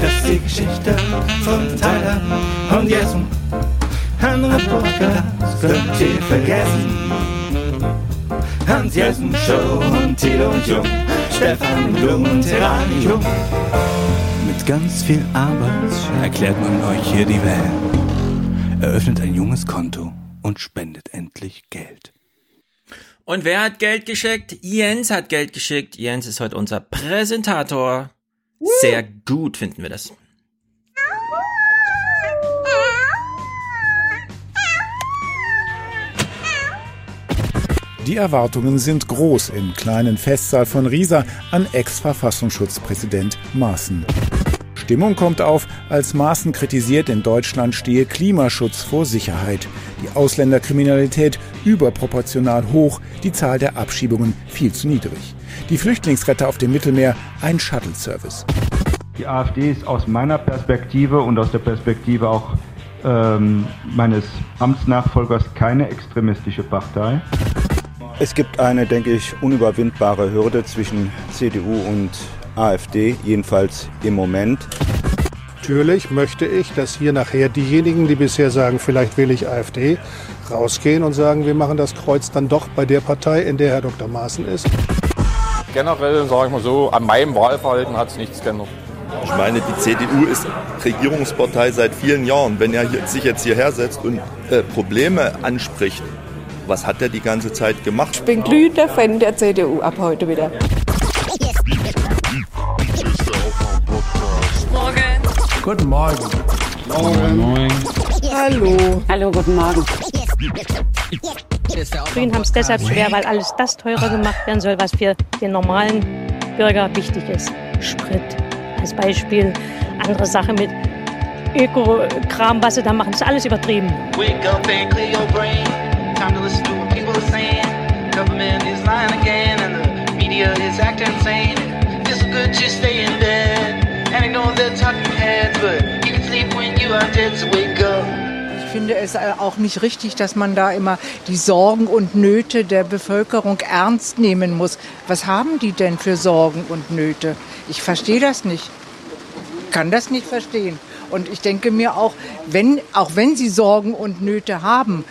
Das ist die Geschichte von Tyler und Jessen. Andere Podcasts könnt ihr vergessen. Hans Jessen Show und Thilo und Jung, Stefan Blum und Terani Jung. Mit ganz viel Arbeit erklärt man euch hier die Welt. Eröffnet ein junges Konto und spendet endlich Geld. Und wer hat Geld geschickt? Jens hat Geld geschickt. Jens ist heute unser Präsentator. Sehr gut finden wir das. Die Erwartungen sind groß im kleinen Festsaal von Riesa an Ex-Verfassungsschutzpräsident Maaßen. Stimmung kommt auf, als Maaßen kritisiert, in Deutschland stehe Klimaschutz vor Sicherheit. Die Ausländerkriminalität überproportional hoch, die Zahl der Abschiebungen viel zu niedrig. Die Flüchtlingsretter auf dem Mittelmeer ein Shuttle-Service. Die AfD ist aus meiner Perspektive und aus der Perspektive auch ähm, meines Amtsnachfolgers keine extremistische Partei. Es gibt eine, denke ich, unüberwindbare Hürde zwischen CDU und AfD, jedenfalls im Moment. Natürlich möchte ich, dass hier nachher diejenigen, die bisher sagen, vielleicht will ich AfD, rausgehen und sagen, wir machen das Kreuz dann doch bei der Partei, in der Herr Dr. Maaßen ist. Generell, sage ich mal so, an meinem Wahlverhalten hat es nichts geändert. Ich meine, die CDU ist Regierungspartei seit vielen Jahren. Wenn er sich jetzt hierher setzt und äh, Probleme anspricht, was hat er die ganze Zeit gemacht? Ich bin glühender Fan der CDU ab heute wieder. Guten Morgen. Morgen. Morgen. Hallo. Hallo, guten Morgen. Grünen haben es deshalb schwer, weil alles das teurer gemacht werden soll, was für den normalen Bürger wichtig ist. Sprit als Beispiel, andere Sachen mit Öko-Kram, was sie da machen, ist alles übertrieben. Wake up and clear your brain. Time to listen to what people are saying. Government is lying again and the media is acting insane. It's good to stay in bed Ich finde es auch nicht richtig, dass man da immer die Sorgen und Nöte der Bevölkerung ernst nehmen muss. Was haben die denn für Sorgen und Nöte? Ich verstehe das nicht. Kann das nicht verstehen. Und ich denke mir auch, wenn, auch wenn sie Sorgen und Nöte haben,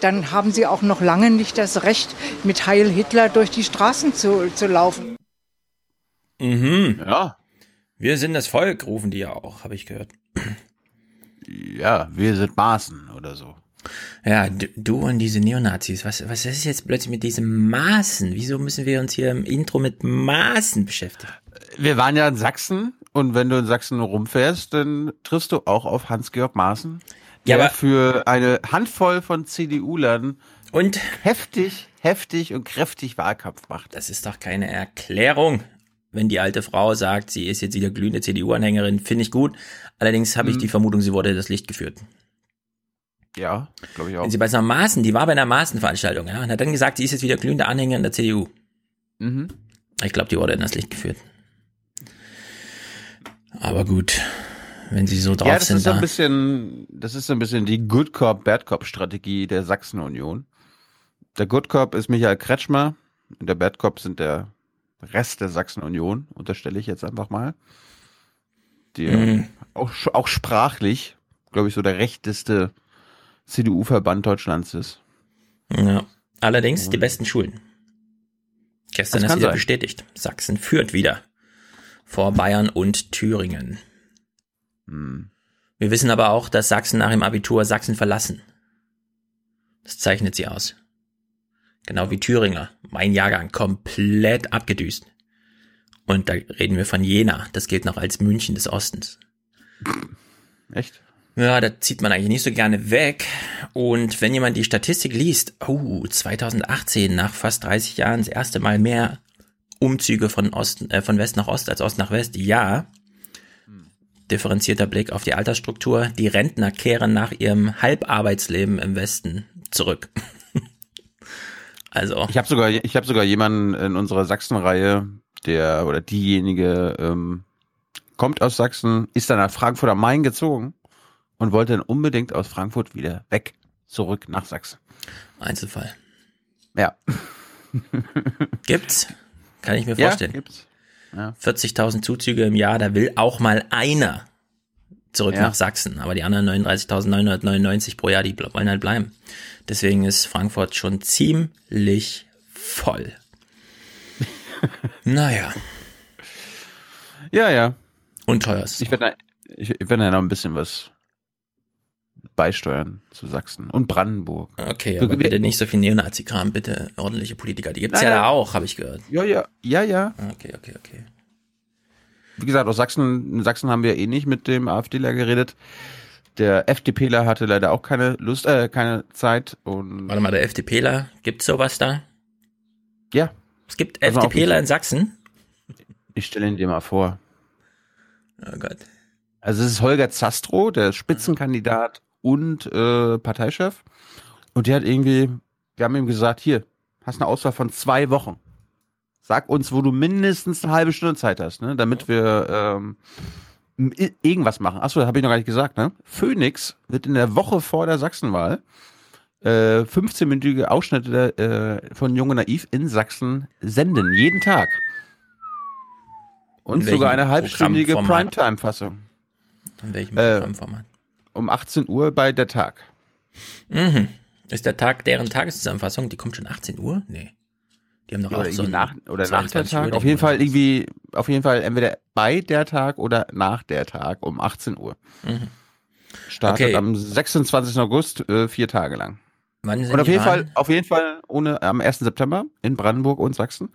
dann haben sie auch noch lange nicht das Recht, mit Heil Hitler durch die Straßen zu, zu laufen. Mhm. Ja. Wir sind das Volk, rufen die ja auch, habe ich gehört. Ja, wir sind Maßen oder so. Ja, du, du und diese Neonazis, was, was ist jetzt plötzlich mit diesem Maßen? Wieso müssen wir uns hier im Intro mit Maßen beschäftigen? Wir waren ja in Sachsen und wenn du in Sachsen rumfährst, dann triffst du auch auf Hans-Georg Maaßen, der Ja, für eine Handvoll von CDU-Lern Und heftig, heftig und kräftig Wahlkampf macht. das ist doch keine Erklärung. Wenn die alte Frau sagt, sie ist jetzt wieder glühende CDU-Anhängerin, finde ich gut. Allerdings habe ich Mhm. die Vermutung, sie wurde das Licht geführt. Ja, glaube ich auch. Wenn sie bei einer Maßen, die war bei einer Maßenveranstaltung, ja, und hat dann gesagt, sie ist jetzt wieder glühende Anhängerin der CDU. Mhm. Ich glaube, die wurde in das Licht geführt. Aber gut, wenn sie so drauf Ja, das sind, ist so ein da. bisschen, das ist so ein bisschen die Good Cop, Bad Cop Strategie der Sachsen-Union. Der Good Cop ist Michael Kretschmer und der Bad Cop sind der Rest der Sachsen-Union, unterstelle ich jetzt einfach mal. Die Mhm. auch, auch sprachlich, glaube ich, so der rechteste CDU-Verband Deutschlands ist. Ja. Allerdings die besten Schulen. Gestern ist wieder sein. bestätigt. Sachsen führt wieder. Vor Bayern und Thüringen. Hm. Wir wissen aber auch, dass Sachsen nach dem Abitur Sachsen verlassen. Das zeichnet sie aus. Genau wie Thüringer. Mein Jahrgang komplett abgedüst. Und da reden wir von Jena. Das gilt noch als München des Ostens. Echt? Ja, da zieht man eigentlich nicht so gerne weg. Und wenn jemand die Statistik liest, oh, 2018 nach fast 30 Jahren das erste Mal mehr Umzüge von Osten, äh, von West nach Ost als Ost nach West, ja. Differenzierter Blick auf die Altersstruktur. Die Rentner kehren nach ihrem Halbarbeitsleben im Westen zurück. Also. Ich habe sogar, ich habe sogar jemanden in unserer Sachsen-Reihe, der oder diejenige ähm, kommt aus Sachsen, ist dann nach Frankfurt am Main gezogen und wollte dann unbedingt aus Frankfurt wieder weg, zurück nach Sachsen. Einzelfall. Ja. Gibt's? Kann ich mir Ja, vorstellen. gibt's. Ja. 40.000 Zuzüge im Jahr, da will auch mal einer zurück Ja. nach Sachsen. Aber die anderen 39.999 pro Jahr, die wollen halt bleiben. Deswegen ist Frankfurt schon ziemlich voll. naja. Ja, ja. Und teuerst. Ich werde ich, ich werd da noch ein bisschen was beisteuern zu Sachsen und Brandenburg. Okay, aber bitte nicht so viel Neonazi-Kram, bitte ordentliche Politiker. Die gibt's Nein, ja da auch, habe ich gehört. Ja, ja, ja, ja. Okay, okay, okay. Wie gesagt, aus Sachsen, in Sachsen haben wir eh nicht mit dem AfDler geredet. Der FDPler hatte leider auch keine Lust, äh, keine Zeit und. Warte mal, der FDPler, gibt's sowas da? Ja. Es gibt Also FDPler in Sachsen? Ich stelle ihn dir mal vor. Oh Gott. Also es ist Holger Zastro, der Spitzenkandidat und äh, Parteichef. Und der hat irgendwie, wir haben ihm gesagt, hier, hast eine Auswahl von zwei Wochen. Sag uns, wo du mindestens eine halbe Stunde Zeit hast, ne? damit wir ähm, irgendwas machen. Achso, habe ich noch gar nicht gesagt. Ne? Phoenix wird in der Woche vor der Sachsenwahl äh, 15-minütige Ausschnitte äh, von Junge Naiv in Sachsen senden, jeden Tag. Und sogar eine halbstündige? Primetime-Fassung. In welchem Äh, Programmformat? Um 18 Uhr bei der Tag. Mhm. Ist der Tag deren Tageszusammenfassung? Die kommt schon 18 Uhr? Nee. Die haben doch oder auch so nach, oder nach der 22 Uhr Tag. Auf jeden Fall irgendwie, auf jeden Fall entweder bei der Tag oder nach der Tag um 18 Uhr. Mhm. Startet Okay. am 26. August, äh, vier Tage lang. Wann sind Und auf die jeden Wahlen? Fall, auf jeden Fall ohne, am 1. September in Brandenburg und Sachsen.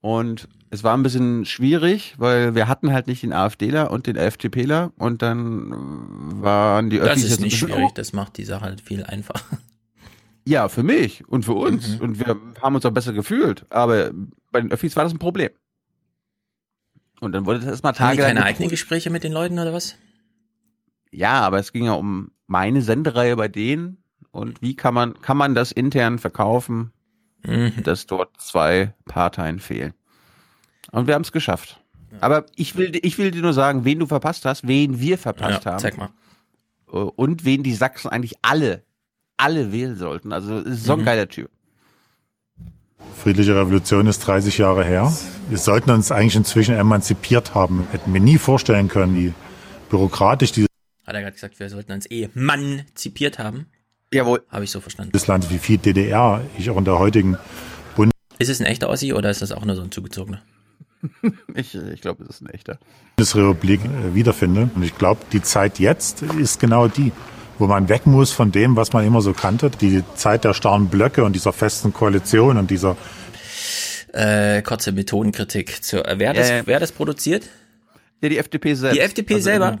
Und es war ein bisschen schwierig, weil wir hatten halt nicht den AfDler und den FDPler und dann waren die Das Öffis ist jetzt nicht schwierig, das macht die Sache halt viel einfacher. Ja, für mich und für uns. Mhm. Und wir haben uns auch besser gefühlt. Aber bei den Öffis war das ein Problem. Und dann wurde das erstmal Haben die Tage keine eigenen Gespräche mit den Leuten oder was? Ja, aber es ging ja um meine Sendereihe bei denen und wie kann man, kann man das intern verkaufen, Mhm. dass dort zwei Parteien fehlen. Und wir haben es geschafft. Aber ich will, ich will dir nur sagen, wen du verpasst hast, wen wir verpasst Ja, haben. zeig mal. Und wen die Sachsen eigentlich alle, alle wählen sollten. Also, es ist so ein Mhm. geiler Typ. Friedliche Revolution ist 30 Jahre her. Wir sollten uns eigentlich inzwischen emanzipiert haben. Hätten wir nie vorstellen können, wie bürokratisch Hat er gerade gesagt, wir sollten uns eh emanzipiert haben? Jawohl. Habe ich so verstanden. dieses Land, wie viel DDR ich auch in der heutigen Ist es ein echter Ossi oder ist das auch nur so ein zugezogener? Ich, ich glaube, es ist ein echter. Bundesrepublik äh, wiederfinde. Und ich glaube, die Zeit jetzt ist genau die, wo man weg muss von dem, was man immer so kannte. Die Zeit der starren Blöcke und dieser festen Koalition und dieser Äh, kurze Methodenkritik. Zu, äh, wer, das, Ja, ja. wer das produziert? Ja, die FDP selbst. Die FDP Also selber?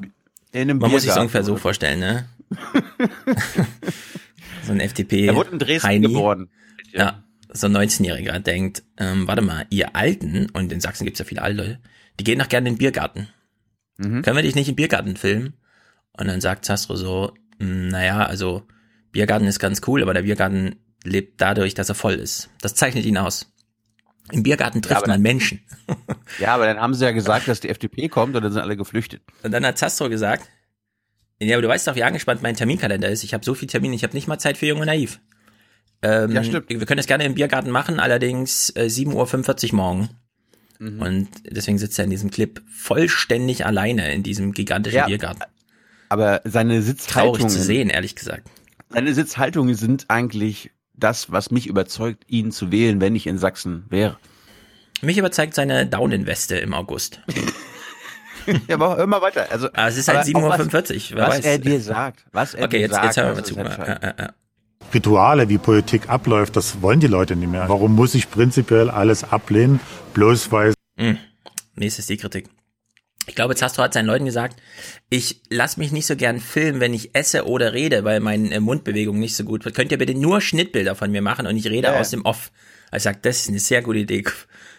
In, in Man muss sich ungefähr so vorstellen, ne? so ein FDP. Er wurde in Dresden Heini. geboren. Ja, so ein 19-Jähriger denkt, ähm, warte mal, ihr Alten, und in Sachsen gibt's ja viele alte die gehen doch gerne in den Biergarten. Mhm. Können wir dich nicht im Biergarten filmen? Und dann sagt Zastro so, "Mm, naja, also Biergarten ist ganz cool, aber der Biergarten lebt dadurch, dass er voll ist. Das zeichnet ihn aus. Im Biergarten trifft aber man dann- Menschen. Ja, aber dann haben sie ja gesagt, dass die FDP kommt und dann sind alle geflüchtet. Und dann hat Zastro gesagt, ja, aber du weißt doch, wie angespannt mein Terminkalender ist. Ich habe so viel Termine, ich habe nicht mal Zeit für Junge Naiv. Ähm, Ja, stimmt. Wir können das gerne im Biergarten machen, allerdings äh, 7.45 Uhr morgen. Mhm. Und deswegen sitzt er in diesem Clip vollständig alleine in diesem gigantischen Ja, Biergarten. Aber seine Traurig Sitzhaltungen, zu sehen, ehrlich gesagt. seine Sitzhaltungen sind eigentlich das, was mich überzeugt, ihn zu wählen, wenn ich in Sachsen wäre. Mich überzeugt seine Down-Weste im August. ja, aber hör mal weiter. Also, Aber es ist halt aber auch 7.45 Uhr, Was, was er dir sagt. Was er Okay, dir jetzt, sagt, jetzt hören wir mal das zu. Äh, äh, äh. Rituale, wie Politik abläuft, das wollen die Leute nicht mehr. Warum muss ich prinzipiell alles ablehnen, bloß weil Mm. Nächstes die Kritik. Ich glaube, Zastro hat seinen Leuten gesagt, ich lass mich nicht so gern filmen, wenn ich esse oder rede, weil meine äh, Mundbewegung nicht so gut wird. Könnt ihr bitte nur Schnittbilder von mir machen und ich rede Ja, aus dem Off. Ich sag, das ist eine sehr gute Idee.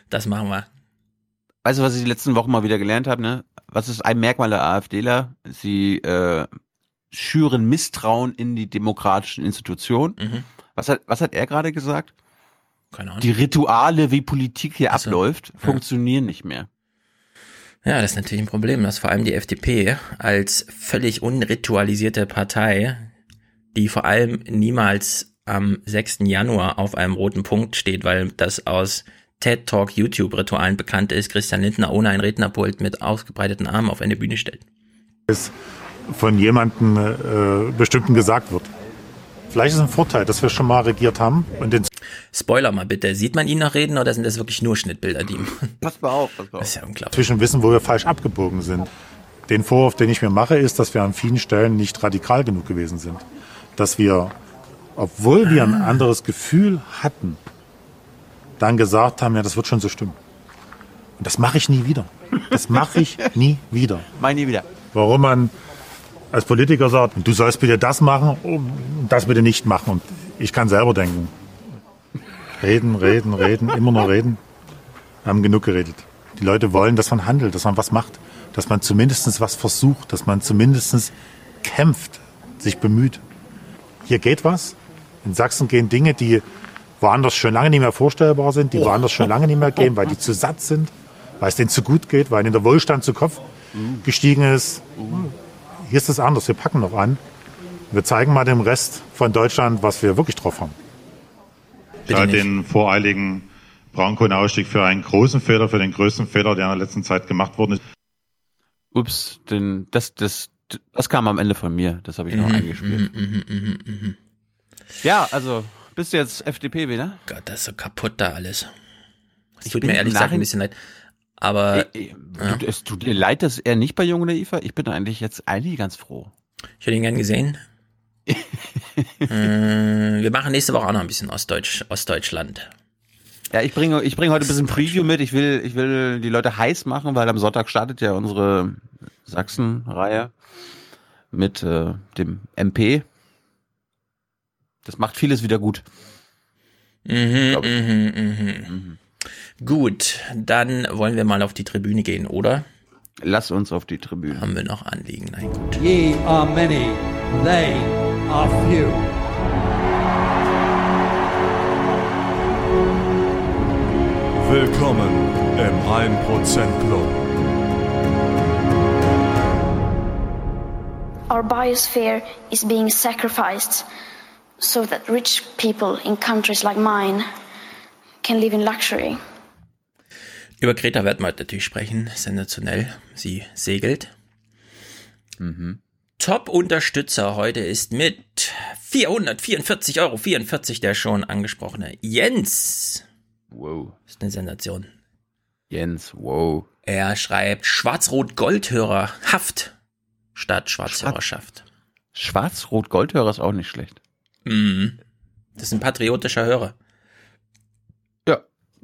Das machen wir. Weißt du, was ich die letzten Wochen mal wieder gelernt habe? Ne? Was ist ein Merkmal der AfDler? Sie äh, schüren Misstrauen in die demokratischen Institutionen. Mhm. Was hat, was hat er gerade gesagt? Keine Ahnung. Die Rituale, wie Politik hier Ach so. abläuft, Ja. funktionieren nicht mehr. Ja, das ist natürlich ein Problem, dass vor allem die FDP als völlig unritualisierte Partei, die vor allem niemals am 6. Januar auf einem roten Punkt steht, weil das aus TED Talk YouTube Ritualen bekannt ist, Christian Lindner ohne ein Rednerpult mit ausgebreiteten Armen auf eine Bühne stellt. Es von jemandem äh, bestimmten gesagt wird. Vielleicht ist es ein Vorteil, dass wir schon mal regiert haben und den Spoiler mal bitte, sieht man ihn noch reden oder sind das wirklich nur Schnittbilder, die ihm? Pass mal auf, pass mal auf. Das ist ja unglaublich. zwischen wissen, wo wir falsch abgebogen sind. Den Vorwurf, den ich mir mache, ist, dass wir an vielen Stellen nicht radikal genug gewesen sind. Dass wir, obwohl wir ein anderes Gefühl hatten, dann gesagt haben, ja, das wird schon so stimmen. Und das mache ich nie wieder. Das mache ich nie wieder. Mach nie wieder. Warum man als Politiker sagt, du sollst bitte das machen und das bitte nicht machen. Und ich kann selber denken. Reden, reden, reden, immer nur reden. Wir haben genug geredet. Die Leute wollen, dass man handelt, dass man was macht, dass man zumindest was versucht, dass man zumindest kämpft, sich bemüht. Hier geht was. In Sachsen gehen Dinge, die woanders schon lange nicht mehr vorstellbar sind, die woanders schon lange nicht mehr gehen, weil die zu satt sind, weil es denen zu gut geht, weil ihnen der Wohlstand zu Kopf gestiegen ist. Hier ist es anders. Wir packen noch an. Wir zeigen mal dem Rest von Deutschland, was wir wirklich drauf haben. Ich halte den voreiligen Braunkohleausstieg für einen großen Fehler, für den größten Fehler, der in der letzten Zeit gemacht worden ist. Ups, den, das, das, das kam am Ende von mir. Das habe ich noch Mhm, eingespielt. mhm, mhm. Ja, also, bist du jetzt FDP-Wähler? Gott, das ist so kaputt da alles. Es Ich tut mir ehrlich gesagt ein bisschen leid. Aber Äh, Du, es tut dir leid, dass er nicht bei Jung Naiva? Ich bin eigentlich jetzt eigentlich ganz froh. ich hätte ihn gern gesehen. äh, wir machen nächste Woche auch noch ein bisschen Ostdeutsch, Ostdeutschland. Ja, ich bringe, ich bringe heute ein bisschen Preview mit. Ich will, ich will die Leute heiß machen, weil am Sonntag startet ja unsere Sachsen-Reihe mit äh, dem MP. Das macht vieles wieder gut. Mhm, mhm, mhm. Gut, dann wollen wir mal auf die Tribüne gehen, oder? Lass uns auf die Tribüne. Haben wir noch Anliegen? Nein, gut. Ye are many, they are few. Willkommen im 1% Club. Our biosphere is being sacrificed so that rich people in countries like mine can live in luxury. Über Greta werden wir heute natürlich sprechen. Sensationell. Sie segelt. Mhm. Top-Unterstützer heute ist mit 444,44 Euro der schon angesprochene Jens. Wow. Ist eine Sensation. Jens, wow. Er schreibt Schwarz-Rot-Goldhörer Haft statt Schwarzhörerschaft. Schwarz-Rot-Goldhörer ist auch nicht schlecht. Mhm. Das ist ein patriotischer Hörer.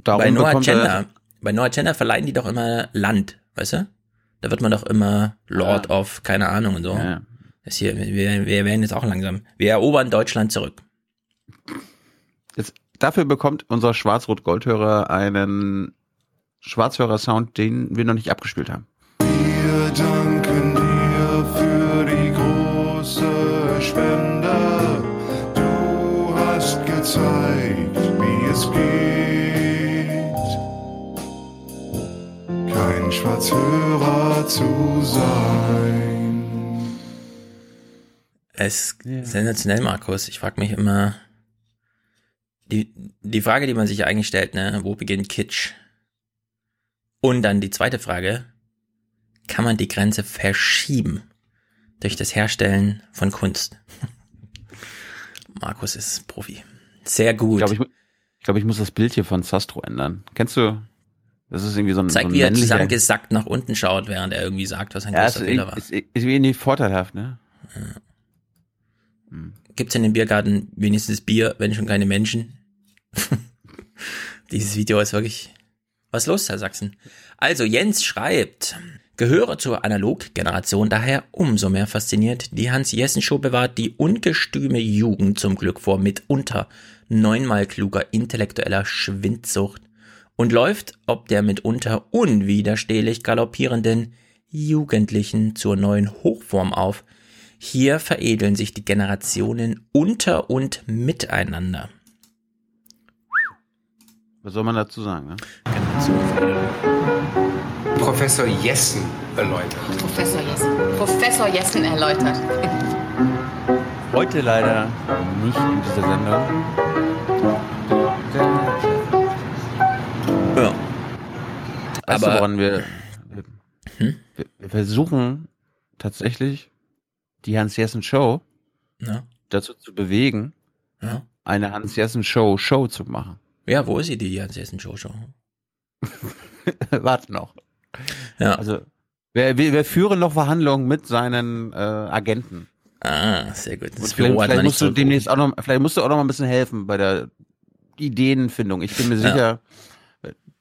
Ja, darum bei Noah er- Chandler, bei Noah Chandler verleihen die doch immer Land, weißt du? Da wird man doch immer Lord of, keine Ahnung und so. Ja. Das hier, wir, wir werden jetzt auch langsam. Wir erobern Deutschland zurück. Jetzt, dafür bekommt unser Schwarz-Rot-Goldhörer einen Schwarzhörer-Sound, den wir noch nicht abgespielt haben. Wir danken dir für die große Spende. Du hast gezeigt, Kein Schwarzhörer zu sein. Es ist sensationell, Markus. Ich frage mich immer, die, die Frage, die man sich eigentlich stellt, ne, wo beginnt Kitsch? Und dann die zweite Frage, kann man die Grenze verschieben durch das Herstellen von Kunst? Markus ist Profi. Sehr gut. Ich glaube, ich, ich, glaub, ich muss das Bild hier von Sastro ändern. Kennst du? Das ist irgendwie so ein, Zeig, so ein wie er zusammengesackt nach unten schaut, während er irgendwie sagt, was ein Ja, ist, großer Fehler war. ist, ist, ist irgendwie vorteilhaft, ne? Gibt's in dem Biergarten wenigstens Bier, wenn schon keine Menschen? Dieses Video ist wirklich was los, Herr Sachsen. Also Jens schreibt, gehöre zur Analoggeneration, daher umso mehr fasziniert. Die Hans-Jessen-Show bewahrt die ungestüme Jugend zum Glück vor mitunter neunmal kluger intellektueller Schwindsucht und läuft ob der mitunter unwiderstehlich galoppierenden Jugendlichen zur neuen Hochform auf. Hier veredeln sich die Generationen unter und miteinander. Was soll man dazu sagen, ne? Professor Jessen erläutert. Professor Jessen. Professor Jessen erläutert. Heute leider nicht in dieser Sendung. Weißt Aber- du, woran wir, Hm? wir, wir versuchen tatsächlich die Hans-Jessen-Show Ja. dazu zu bewegen, Ja. eine Hans-Jessen-Show Show zu machen. Ja, wo ist sie, die Hans Jessen Show Show? Warte noch. Ja. Also, wir, wir, wir führen noch Verhandlungen mit seinen äh, Agenten. Ah, sehr gut. Das vielleicht, vielleicht musst du demnächst auch noch, vielleicht musst du auch noch mal ein bisschen helfen bei der Ideenfindung. Ich bin mir Ja.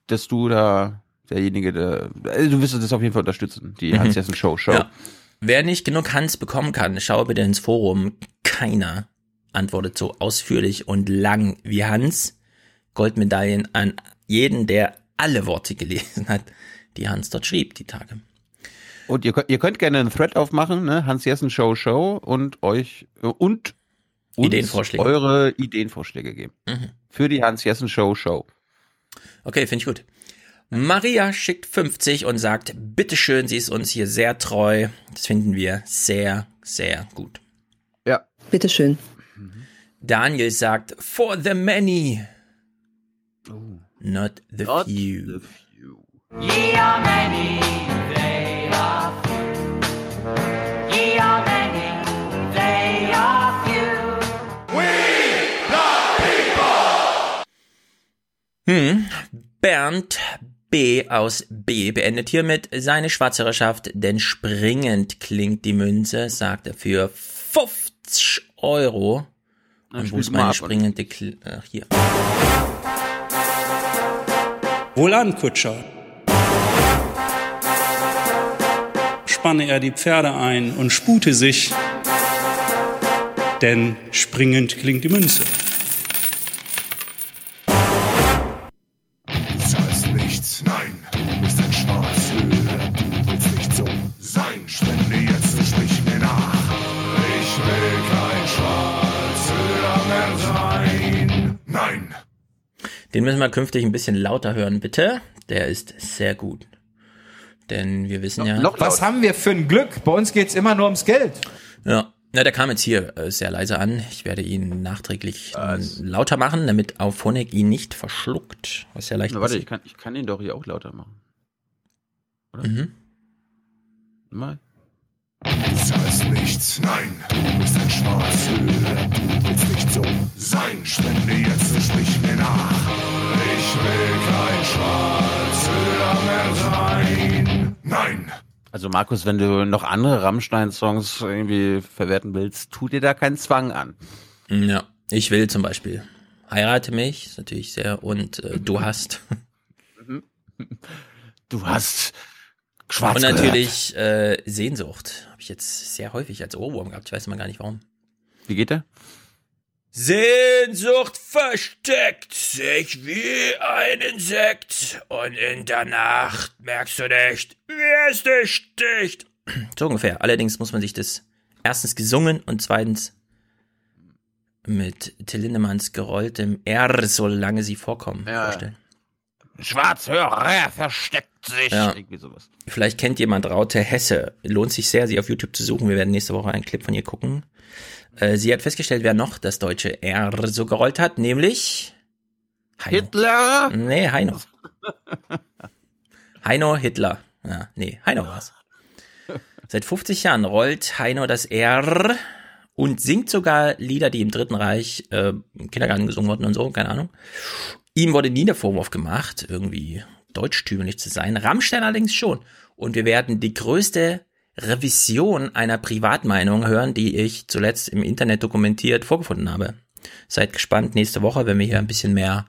Dass du da derjenige, der, also du wirst das auf jeden Fall unterstützen, die Mhm. Hans-Jessen-Show. Show. Ja. Wer nicht genug Hans bekommen kann, schau bitte ins Forum. Keiner antwortet so ausführlich und lang wie Hans. Goldmedaillen an jeden, der alle Worte gelesen hat, die Hans dort schrieb, die Tage. Und ihr könnt, ihr könnt gerne einen Thread aufmachen, ne? Hans-Jessen-Show Show und euch und uns Ideenvorschläge. eure Ideenvorschläge geben. Mhm. Für die Hans-Jessen-Show Show. Okay, finde ich gut. Maria schickt 50 und sagt, bitteschön, sie ist uns hier sehr treu. Das finden wir sehr, sehr gut. Ja. Bitteschön. Daniel sagt, for the many, not the Not few. Ye are many, they are few. Ye are many, they are few. Hm. Bernd B. aus B. beendet hiermit seine Schwarzhörerschaft, denn springend klingt die Münze, sagt er für 50 Euro. Und wo ist meine springende Kl Ach, hier. Wohlan, Kutscher. Spanne er die Pferde ein und spute sich, denn springend klingt die Münze. Den müssen wir künftig ein bisschen lauter hören, bitte. Der ist sehr gut. Denn wir wissen ja. Was haben wir für ein Glück? Bei uns geht's immer nur ums Geld. Ja. Na, der kam jetzt hier äh, sehr leise an. Ich werde ihn nachträglich äh, lauter machen, damit Auphonic ihn nicht verschluckt. Was ja leicht Na, warte, ich kann, ich kann ihn doch hier auch lauter machen. Mhm. Mal. Du zahlst nichts, nein, du bist ein Schwarzhöhler, du willst nicht so sein. Spende jetzt und sprich mir nach. Ich will kein Schwarzhöhler mehr sein. Nein. Also Markus, wenn du noch andere Rammstein-Songs irgendwie verwerten willst, tu dir da keinen Zwang an. Ja, ich will zum Beispiel. Heirate mich, ist natürlich sehr, und äh, du hast. Du hast schwarz und gehört. natürlich äh, Sehnsucht. Habe ich jetzt sehr häufig als Ohrwurm gehabt. Ich weiß mal gar nicht warum. Wie geht der? Sehnsucht versteckt sich wie ein Insekt und in der Nacht merkst du nicht, wie es dich sticht. So ungefähr. Allerdings muss man sich das erstens gesungen und zweitens mit Till Lindemanns gerolltem R, solange sie vorkommen, Ja. vorstellen. Schwarzhörer versteckt sich. Ja. Irgendwie sowas. Vielleicht kennt jemand Raute Hesse. Lohnt sich sehr, sie auf YouTube zu suchen. Wir werden nächste Woche einen Clip von ihr gucken. Äh, sie hat festgestellt, wer noch das deutsche R so gerollt hat, nämlich Heino. Hitler? Nee, Heino. Heino Hitler. Ja, nee, Heino war's. Seit 50 Jahren rollt Heino das R und singt sogar Lieder, die im Dritten Reich äh, im Kindergarten gesungen wurden und so, keine Ahnung. Ihm wurde nie der Vorwurf gemacht, irgendwie deutschtümlich zu sein. Rammstein allerdings schon. Und wir werden die größte Revision einer Privatmeinung hören, die ich zuletzt im Internet dokumentiert vorgefunden habe. Seid gespannt nächste Woche, wenn wir hier ein bisschen mehr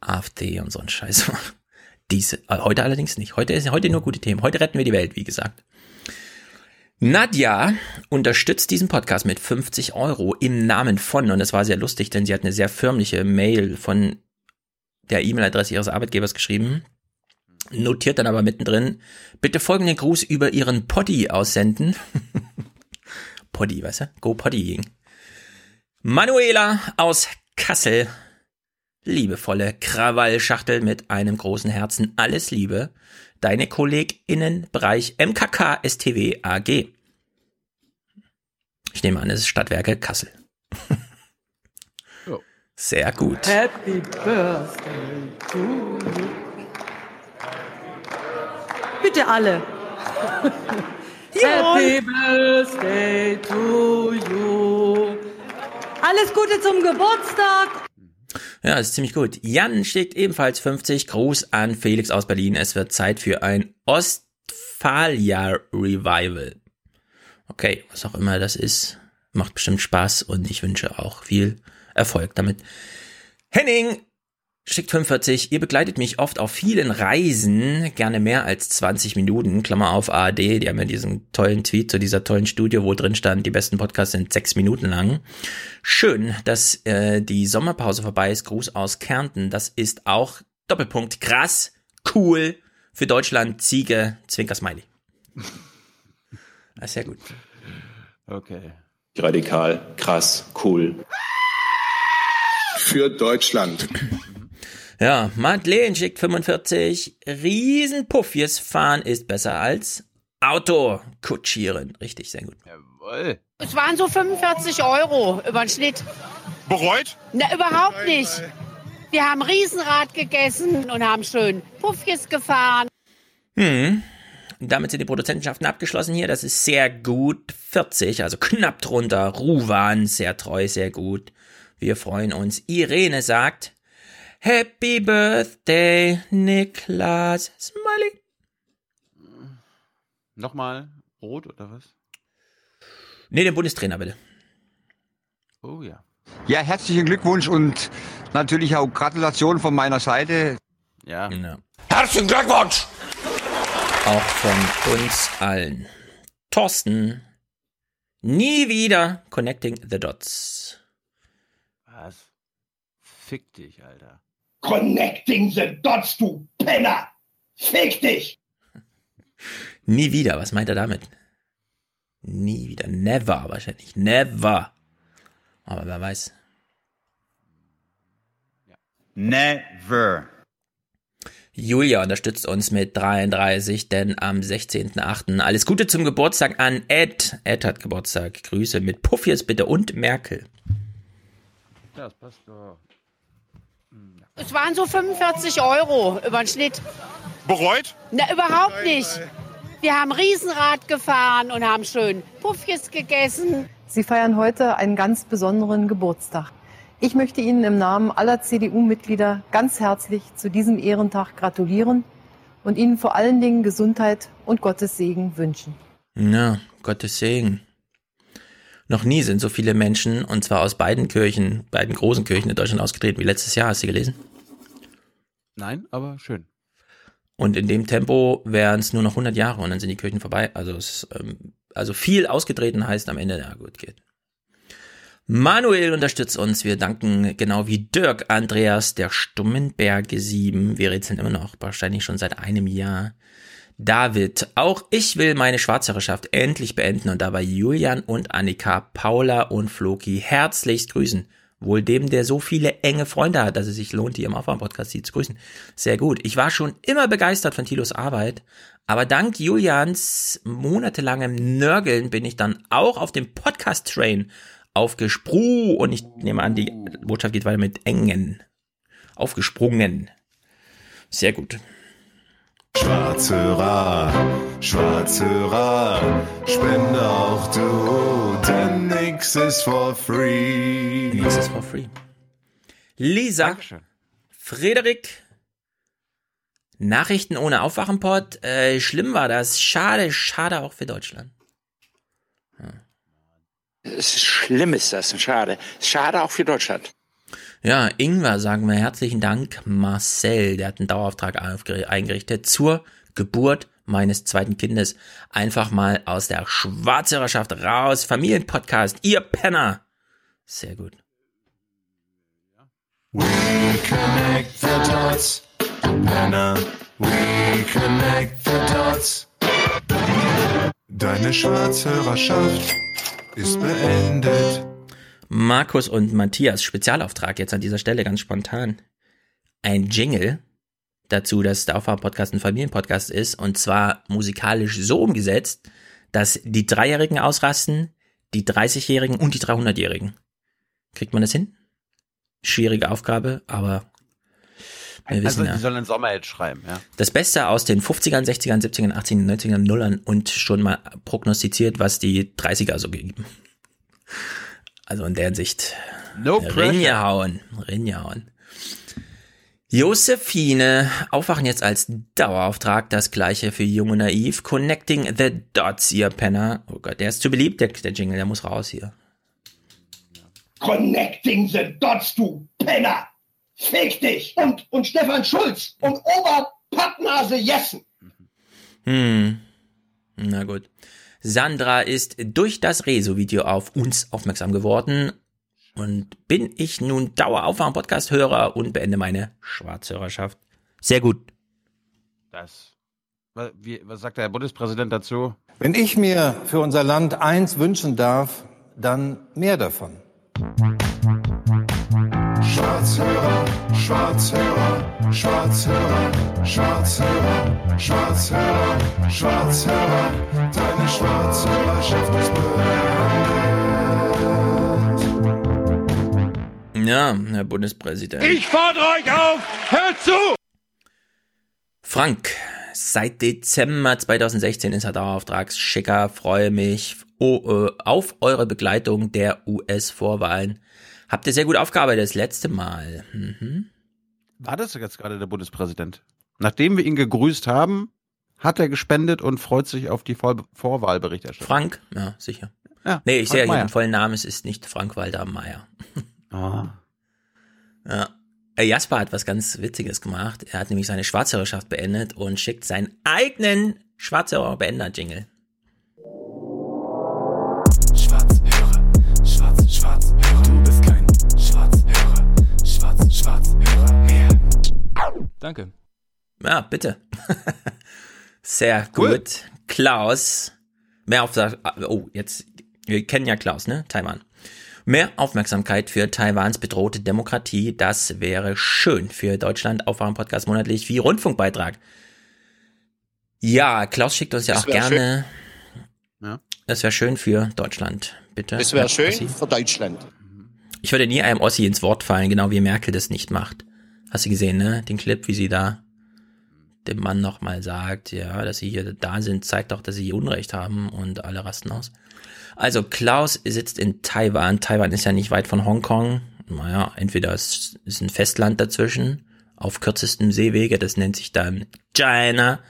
AfD und so einen Scheiß machen. Diese, äh, heute allerdings nicht. Heute ist heute nur gute Themen. Heute retten wir die Welt, wie gesagt. Nadja unterstützt diesen Podcast mit 50 Euro im Namen von, und das war sehr lustig, denn sie hat eine sehr förmliche Mail von der E-Mail-Adresse ihres Arbeitgebers geschrieben, notiert dann aber mittendrin, bitte folgenden Gruß über ihren Poddy aussenden. Poddy, weißt du? Go Poddying. Manuela aus Kassel. Liebevolle Krawallschachtel mit einem großen Herzen. Alles Liebe. Deine KollegInnen Bereich MKK STW AG. Ich nehme an, es ist Stadtwerke Kassel. Sehr gut. Happy Birthday to you. Bitte alle. Happy Birthday to you. Alles Gute zum Geburtstag. Ja, das ist ziemlich gut. Jan schickt ebenfalls 50. Gruß an Felix aus Berlin. Es wird Zeit für ein Ostfalia Revival. Okay, was auch immer das ist. Macht bestimmt Spaß und ich wünsche auch viel Erfolg damit. Henning schickt 45. Ihr begleitet mich oft auf vielen Reisen, gerne mehr als 20 Minuten. Klammer auf ARD, die haben ja diesen tollen Tweet zu dieser tollen Studie, wo drin stand, die besten Podcasts sind sechs Minuten lang. Schön, dass äh, die Sommerpause vorbei ist. Gruß aus Kärnten. Das ist auch Doppelpunkt krass, cool für Deutschland. Ziege, Zwinker Smiley. Ist sehr gut. Okay. Radikal, krass, cool. Für Deutschland. Ja, Madeleine schickt 45. Riesenpuffjes fahren ist besser als Auto kutschieren. Richtig, sehr gut. Jawohl. Es waren so 45 Euro über den Schnitt. Bereut? Na, überhaupt nicht. Wir haben Riesenrad gegessen und haben schön Puffjes gefahren. Hm. Damit sind die Produzentenschaften abgeschlossen hier. Das ist sehr gut. 40, also knapp drunter. Ruwan, sehr treu, sehr gut. Wir freuen uns. Irene sagt, Happy Birthday, Niklas. Smiley. Nochmal rot oder was? Nee, den Bundestrainer bitte. Oh ja. Ja, herzlichen Glückwunsch und natürlich auch Gratulation von meiner Seite. Ja. Genau. Herzlichen Glückwunsch! Auch von uns allen. Thorsten. Nie wieder Connecting the Dots. Was? Fick dich, Alter. Connecting the dots, du Penner! Fick dich! Nie wieder. Was meint er damit? Nie wieder. Never wahrscheinlich. Never. Aber wer weiß. Never. Julia unterstützt uns mit 33, denn am 16.8. alles Gute zum Geburtstag an Ed. Ed hat Geburtstag. Grüße mit Puffies bitte und Merkel. Ja, das passt doch. Es waren so 45 Euro über den Schnitt. Bereut? Na, überhaupt nicht. Wir haben Riesenrad gefahren und haben schön Puffjes gegessen. Sie feiern heute einen ganz besonderen Geburtstag. Ich möchte Ihnen im Namen aller CDU-Mitglieder ganz herzlich zu diesem Ehrentag gratulieren und Ihnen vor allen Dingen Gesundheit und Gottes Segen wünschen. Ja, Gottes Segen. Noch nie sind so viele Menschen, und zwar aus beiden Kirchen, beiden großen Kirchen in Deutschland ausgetreten wie letztes Jahr. Hast du gelesen? Nein, aber schön. Und in dem Tempo wären es nur noch 100 Jahre und dann sind die Kirchen vorbei. Also, es, ähm, also viel ausgetreten heißt am Ende, ja gut, geht. Manuel unterstützt uns. Wir danken genau wie Dirk Andreas der Stummenberge 7. Wir rätseln immer noch, wahrscheinlich schon seit einem Jahr. David, auch ich will meine Schwarzhörerschaft endlich beenden und dabei Julian und Annika, Paula und Floki herzlichst grüßen. Wohl dem, der so viele enge Freunde hat, dass es sich lohnt, die im Aufwärm-Podcast sie zu grüßen. Sehr gut. Ich war schon immer begeistert von Tilos Arbeit, aber dank Julians monatelangem Nörgeln bin ich dann auch auf dem Podcast-Train aufgesprungen und ich nehme an, die Botschaft geht weiter mit engen. Aufgesprungen. Sehr gut. Schwarzhörer, Schwarzhörer, spende auch du, denn nix ist for free. Nix ist for free. Lisa, Frederik, Nachrichten ohne Aufwachenport, äh, schlimm war das. Schade, schade auch für Deutschland. Es ist schlimm ist das, schade. Schade auch für Deutschland. Ja, Ingwer sagen wir herzlichen Dank. Marcel, der hat einen Dauerauftrag eingerichtet zur Geburt meines zweiten Kindes. Einfach mal aus der Schwarzhörerschaft raus. Familienpodcast, ihr Penner. Sehr gut. We connect the dots, Penner. We connect the dots. Deine Schwarzhörerschaft ist beendet. Markus und Matthias Spezialauftrag jetzt an dieser Stelle ganz spontan. Ein Jingle dazu, dass der Aufwärm-Podcast ein Familienpodcast ist und zwar musikalisch so umgesetzt, dass die Dreijährigen ausrasten, die 30-Jährigen und die 300-Jährigen. Kriegt man das hin? Schwierige Aufgabe, aber Wir wissen also, ja. die sollen einen Sommerhit schreiben, ja. Das Beste aus den 50ern, 60ern, 70ern, 80ern, 90ern, Nullern und schon mal prognostiziert, was die 30er so geben. Also in der Hinsicht. No pressure. Rinjahauen. Rinjahauen. Josephine, aufwachen jetzt als Dauerauftrag, das gleiche für Jung und Naiv. Connecting the Dots, ihr Penner. Oh Gott, der ist zu beliebt, der, der Jingle, der muss raus hier. Connecting the Dots, du Penner! Fick dich! Und, und Stefan Schulz und Oberpappnase Jessen! Hm. Na gut. Sandra ist durch das Rezo-Video auf uns aufmerksam geworden und bin ich nun Daueraufwärm-Podcast-Hörer und beende meine Schwarzhörerschaft. Sehr gut. Das. Was, wie, was sagt der Herr Bundespräsident dazu? Wenn ich mir für unser Land eins wünschen darf, dann mehr davon. Schwarzhörer, Schwarzhörer, Schwarzhörer, Schwarzhörer, Schwarzhörer, Schwarzhörer, deine Schwarzhörerschaft ist beendet. Ja, Herr Bundespräsident. Ich fordere euch auf, hört zu! Frank, seit Dezember 2016 ist er Dauerauftragsschicker. Freue mich äh, auf eure Begleitung der US-Vorwahlen. Habt ihr sehr gut aufgearbeitet das letzte Mal. Mhm. War das jetzt gerade der Bundespräsident? Nachdem wir ihn gegrüßt haben, hat er gespendet und freut sich auf die Vor Vorwahlberichterstattung. Frank? Ja, sicher. Ja, nee, ich Frank sehe ja den vollen Namen, es ist nicht Frank Walter Meyer. Ah. Ja. Äh, Jasper hat was ganz Witziges gemacht. Er hat nämlich seine Schwarzhörerschaft beendet und schickt seinen eigenen Schwarzhörer-Beender-Jingle. Schwarzhörer, Schwarz, Schwarzhörer, du bist kein Schwarzhörer, Schwarz, Schwarzhörer. Danke. Ja, bitte. Sehr Cool. gut. Klaus, mehr auf oh, jetzt, wir kennen ja Klaus, ne? Taiwan. Mehr Aufmerksamkeit für Taiwans bedrohte Demokratie, das wäre schön für Deutschland. Aufwachen Podcast monatlich wie Rundfunkbeitrag. Ja, Klaus schickt uns ja Das auch gerne. Ja. Das wäre schön für Deutschland, bitte. Das wäre schön Ossi. für Deutschland. Ich würde nie einem Ossi ins Wort fallen, genau wie Merkel das nicht macht. Hast du gesehen, ne? Den Clip, wie sie da dem Mann nochmal sagt, ja, dass sie hier da sind, zeigt doch, dass sie Unrecht haben und alle rasten aus. Also Klaus sitzt in Taiwan. Taiwan ist ja nicht weit von Hongkong. Naja, entweder es ist ein Festland dazwischen, auf kürzestem Seewege, das nennt sich dann China,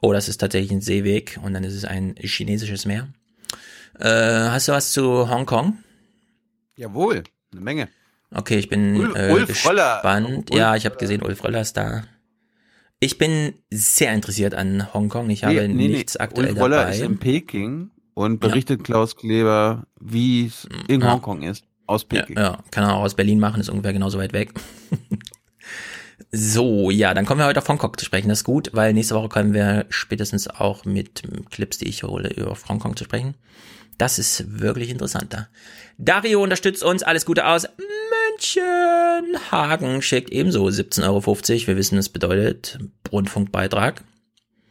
oder es ist tatsächlich ein Seeweg und dann ist es ein chinesisches Meer. Äh, hast du was zu Hongkong? Jawohl, eine Menge. Okay, ich bin Ulf- äh, Ulf gespannt. Ulf ja, ich habe gesehen, Ulf Röller ist da. Ich bin sehr interessiert an Hongkong. Ich habe nichts aktuell Ulf Roller dabei. ist in Peking und berichtet Klaus Kleber, wie es in Ja. Hongkong ist. Aus Peking. Ja, ja, kann er auch aus Berlin machen, ist ungefähr genauso weit weg. so, ja, dann kommen wir heute auf Hongkong zu sprechen. Das ist gut, weil nächste Woche kommen wir spätestens auch mit Clips, die ich hole, über Hongkong zu sprechen. Das ist wirklich interessanter. Dario unterstützt uns. Alles Gute aus München. Hagen schickt ebenso 17,50 Euro. Wir wissen, es bedeutet Rundfunkbeitrag.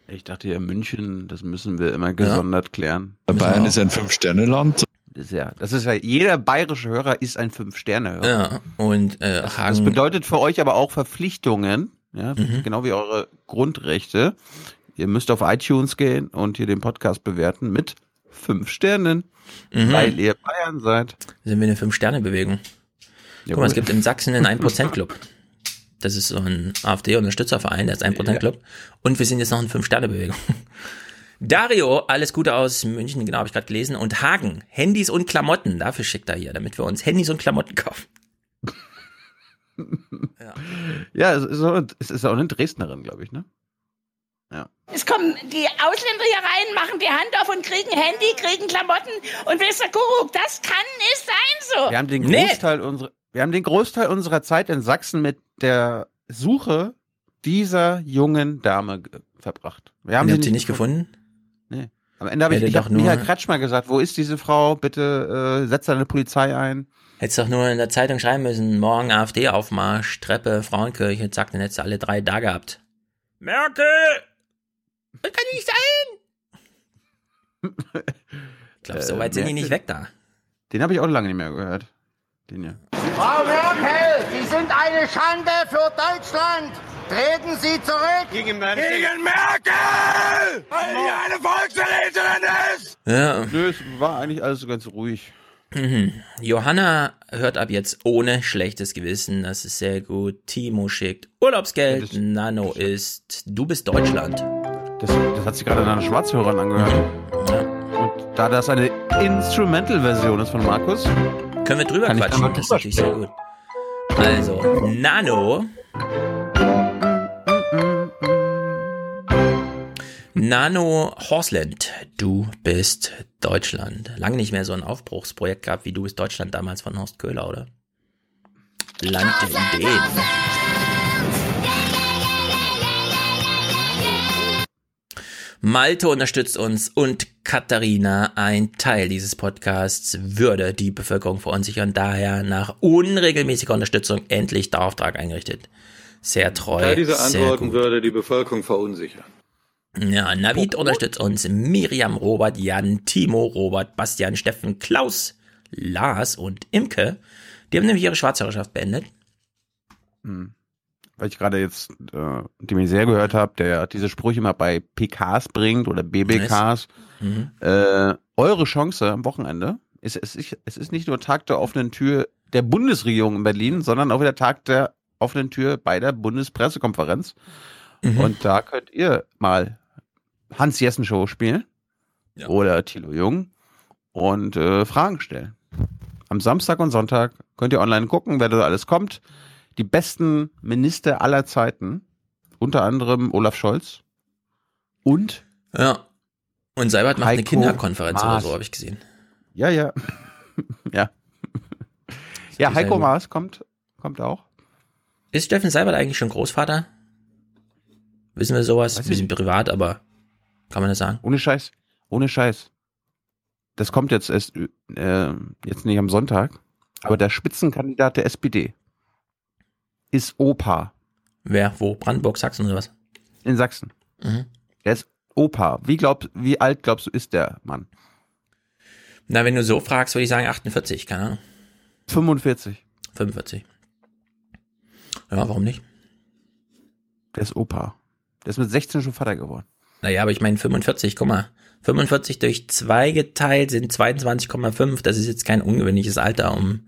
Ich dachte ja, München, das müssen wir immer gesondert klären. Bayern ist ein Fünf-Sterne-Land. Das ja, das ist ja, jeder bayerische Hörer ist ein Fünf-Sterne-Hörer. Ja, und äh, Das Hagen. bedeutet für euch aber auch Verpflichtungen, ja, Mhm. genau wie eure Grundrechte. Ihr müsst auf iTunes gehen und hier den Podcast bewerten mit fünf Sternen, Mhm. weil ihr Bayern seid. sind wir eine Fünf-Sterne-Bewegung. Guck mal, es gibt in Sachsen einen 1%-Club. Das ist so ein AfD-Unterstützerverein, der ist 1%-Club. Und wir sind jetzt noch eine Fünf-Sterne-Bewegung. Dario, alles Gute aus München, genau, habe ich gerade gelesen. Und Hagen, Handys und Klamotten, dafür schickt er hier, damit wir uns Handys und Klamotten kaufen. Ja, es ist, auch, es ist auch eine Dresdnerin, glaube ich, ne? Ja. Es kommen die Ausländer hier rein, machen die Hand auf und kriegen Handy, kriegen Klamotten und Mr. Kuckuck, das kann nicht sein so. Wir haben den Nee. Großteil unserer, wir haben den Großteil unserer Zeit in Sachsen mit der Suche dieser jungen Dame verbracht. Wir haben sie sie nicht gefunden? Nee. Am Ende habe ich, Hätte ich hab Michael nur- Kretschmer gesagt, wo ist diese Frau? Bitte äh, setzt eine Polizei ein. Hättest doch nur in der Zeitung schreiben müssen, morgen AfD-Aufmarsch, Treppe, Frauenkirche, zack, dann hättest du alle drei da gehabt. Merkel! Das kann nicht sein! Ich glaube, so Äh, weit sind die Merkel- nicht weg da. Den habe ich auch lange nicht mehr gehört. Den ja. Frau Merkel, Sie sind eine Schande für Deutschland. Treten Sie zurück! Gegen Merkel! Gegen Merkel! Weil die eine Volksverräterin ist! Ja. Nö, es war eigentlich alles so ganz ruhig. Mhm. Johanna hört ab jetzt ohne schlechtes Gewissen. Das ist sehr gut. Timo schickt Urlaubsgeld. Ja, Nano ist Du bist Deutschland. Das, das hat sich gerade an einer Schwarzhörern angehört. Und da das eine Instrumental-Version ist von Markus, Können wir drüber Kann quatschen? einmal Das ist drüber natürlich sehr gut. Also, Nano. Nano Horseland, du bist Deutschland. Lange nicht mehr so ein Aufbruchsprojekt gehabt wie Du bist Deutschland damals von Horst Köhler, oder? Land der Ideen. Malte unterstützt uns und Katharina, ein Teil dieses Podcasts, würde die Bevölkerung verunsichern, daher nach unregelmäßiger Unterstützung endlich der Auftrag eingerichtet. Sehr treu. Teil dieser sehr Antworten gut. würde die Bevölkerung verunsichern. Ja, Navid unterstützt uns, Miriam, Robert, Jan, Timo, Robert, Bastian, Steffen, Klaus, Lars und Imke. Die haben nämlich ihre Schwarzhörerschaft beendet. Hm. Weil ich gerade jetzt äh, die Misere gehört habe, der diese Sprüche immer bei PKs bringt oder BBKs. Mhm. Äh, eure Chance am Wochenende ist es, ist es ist nicht nur Tag der offenen Tür der Bundesregierung in Berlin, sondern auch wieder Tag der offenen Tür bei der Bundespressekonferenz. Mhm. Und da könnt ihr mal Hans Jessen Show spielen oder Thilo Jung und äh, Fragen stellen. Am Samstag und Sonntag könnt ihr online gucken, wer da alles kommt. Die besten Minister aller Zeiten, unter anderem Olaf Scholz und Ja. Und Seibert macht eine Heiko Kinderkonferenz oder Maas. so, habe ich gesehen. Ja, ja. ja. Ja, Heiko. Maas kommt, kommt auch. Ist Steffen Seibert eigentlich schon Großvater? Wissen wir sowas? Weiß Ein bisschen privat, aber kann man das sagen? Ohne Scheiß. Ohne Scheiß. Das kommt jetzt erst, äh, jetzt nicht am Sonntag. Aber der Spitzenkandidat der SPD ist Opa Wer? Wo? Brandenburg, Sachsen oder was? in Sachsen. Mhm. Der ist Opa. Wie glaub, wie alt glaubst du ist der Mann? Na, wenn du so fragst, würde ich sagen 48, keine Ahnung. 45. 45. Ja, warum nicht? Der ist Opa. Der ist mit 16 schon Vater geworden. Naja, aber ich meine 45, guck mal. 45 durch 2 geteilt sind 22,5. Das ist jetzt kein ungewöhnliches Alter, um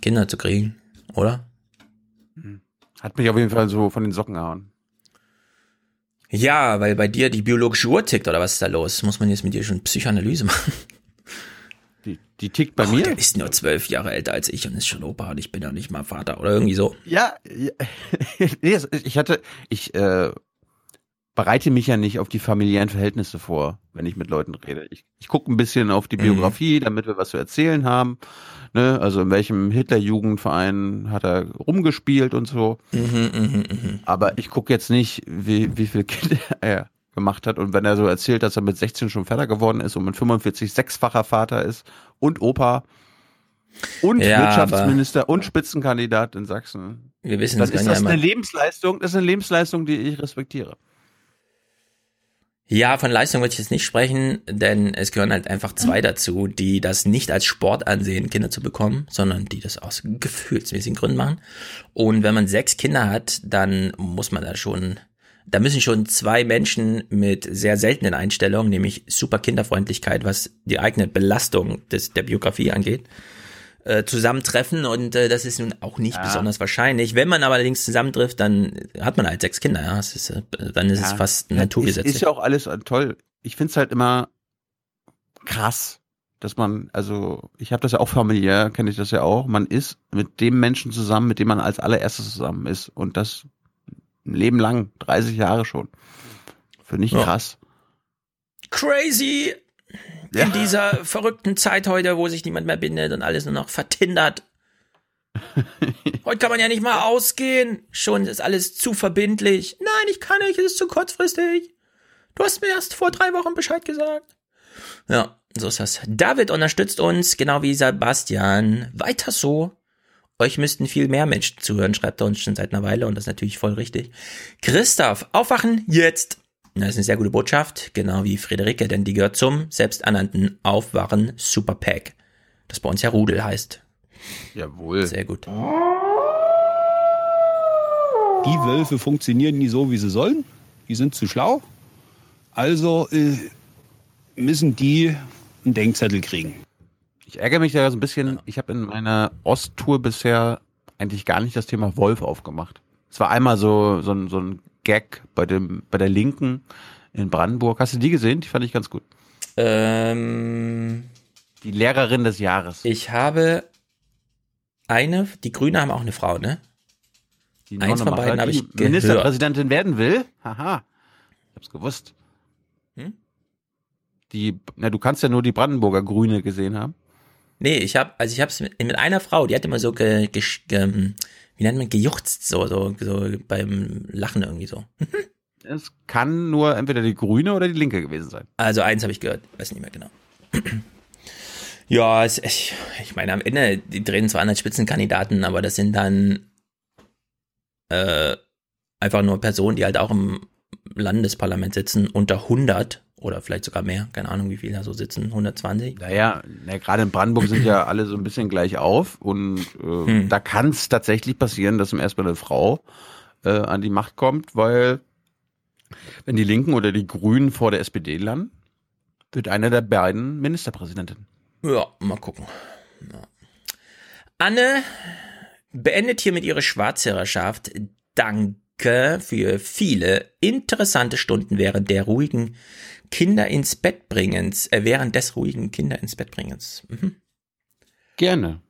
Kinder zu kriegen, oder? Hat mich auf jeden Fall so von den Socken gehauen. Ja, weil bei dir die biologische Uhr tickt, oder was ist da los? Muss man jetzt mit dir schon Psychoanalyse machen? Die, die tickt bei oh, mir. Der ist nur zwölf Jahre älter als ich und ist schon Opa und ich bin ja nicht mal Vater oder irgendwie so. Ja, ja. ich hatte, ich äh, bereite mich ja nicht auf die familiären Verhältnisse vor, wenn ich mit Leuten rede. Ich, ich gucke ein bisschen auf die Mhm. Biografie, damit wir was zu erzählen haben. Ne? Also in welchem Hitler-Jugendverein hat er rumgespielt und so. Mhm, mhm, mhm. Aber ich gucke jetzt nicht, wie, wie viel Kinder er gemacht hat. Und wenn er so erzählt, dass er mit 16 schon Vater geworden ist und mit 45 sechsfacher Vater ist und Opa und Ja, Wirtschaftsminister und Spitzenkandidat in Sachsen, Wir wissen dann ist das eine Lebensleistung, das ist eine Lebensleistung, die ich respektiere. Ja, von Leistung würde ich jetzt nicht sprechen, denn es gehören halt einfach zwei dazu, die das nicht als Sport ansehen, Kinder zu bekommen, sondern die das aus gefühlsmäßigen Gründen machen. Und wenn man sechs Kinder hat, dann muss man da schon, da müssen schon zwei Menschen mit sehr seltenen Einstellungen, nämlich super Kinderfreundlichkeit, was die eigene Belastung des, der Biografie angeht, äh, zusammentreffen und äh, das ist nun auch nicht Ja. besonders wahrscheinlich. Wenn man aber allerdings zusammentrifft, dann hat man halt sechs Kinder, ja. Es ist, äh, dann ist es Ja. fast Ja, naturgesetz. Ist, ist ja auch alles äh, toll. Ich find's halt immer krass, dass man, also ich habe das ja auch familiär, kenne ich das ja auch, man ist mit dem Menschen zusammen, mit dem man als allererstes zusammen ist und das ein Leben lang, 30 Jahre schon. Finde ich Ja. krass. Crazy! Ja. In dieser verrückten Zeit heute, wo sich niemand mehr bindet und alles nur noch vertindert. Heute kann man ja nicht mal ausgehen. Schon ist alles zu verbindlich. Nein, ich kann nicht, es ist zu kurzfristig. Du hast mir erst vor drei Wochen Bescheid gesagt. Ja, so ist das. David unterstützt uns, genau wie Sebastian. Weiter so. Euch müssten viel mehr Menschen zuhören, schreibt er uns schon seit einer Weile und das ist natürlich voll richtig. Christoph, aufwachen jetzt. Das ist eine sehr gute Botschaft, genau wie Friederike, denn die gehört zum selbsternannten Aufwachen Superpack. Das bei uns ja Rudel heißt. Jawohl. Sehr gut. die Wölfe funktionieren nie so, wie sie sollen. Die sind zu schlau. Also äh, müssen die einen Denkzettel kriegen. Ich ärgere mich da so ein bisschen. Ich habe in meiner Osttour bisher eigentlich gar nicht das Thema Wolf aufgemacht. Es war einmal so, so, ein, so ein Gag bei, dem, bei der Linken in Brandenburg. Hast du die gesehen? Die fand ich ganz gut. Ähm, die Lehrerin des Jahres. Ich habe eine, die Grüne haben auch eine Frau, ne? Die Eins von beiden habe ich gehört. Ministerpräsidentin werden will. Haha. Ich hab's gewusst. Hm? Die, na, du kannst ja nur die Brandenburger Grüne gesehen haben. Nee, ich habe, also ich habe es mit, mit einer Frau, die hat immer so ge, ge, ge, wie nennt man, gejuchzt, so, so, so beim Lachen irgendwie so. es kann nur entweder die Grüne oder die Linke gewesen sein. Also eins habe ich gehört, weiß nicht mehr genau. ja, es, ich, ich meine, am Ende, die drehen zwar an als Spitzenkandidaten, aber das sind dann äh, einfach nur Personen, die halt auch im Landesparlament sitzen, unter 100 oder vielleicht sogar mehr, keine Ahnung, wie viele da so sitzen, 120. Naja, na, gerade in Brandenburg sind ja alle so ein bisschen gleich auf und äh, hm. da kann es tatsächlich passieren, dass zum ersten Mal eine Frau äh, an die Macht kommt, weil wenn die Linken oder die Grünen vor der SPD landen, wird einer der beiden Ministerpräsidentin. Ja, mal gucken. Ja. Anne beendet hiermit ihre Schwarzhörerschaft. Danke für viele interessante Stunden während der ruhigen Kinder ins Bett bringens, äh, während des ruhigen Kinder ins Bett bringens. Mhm. Gerne.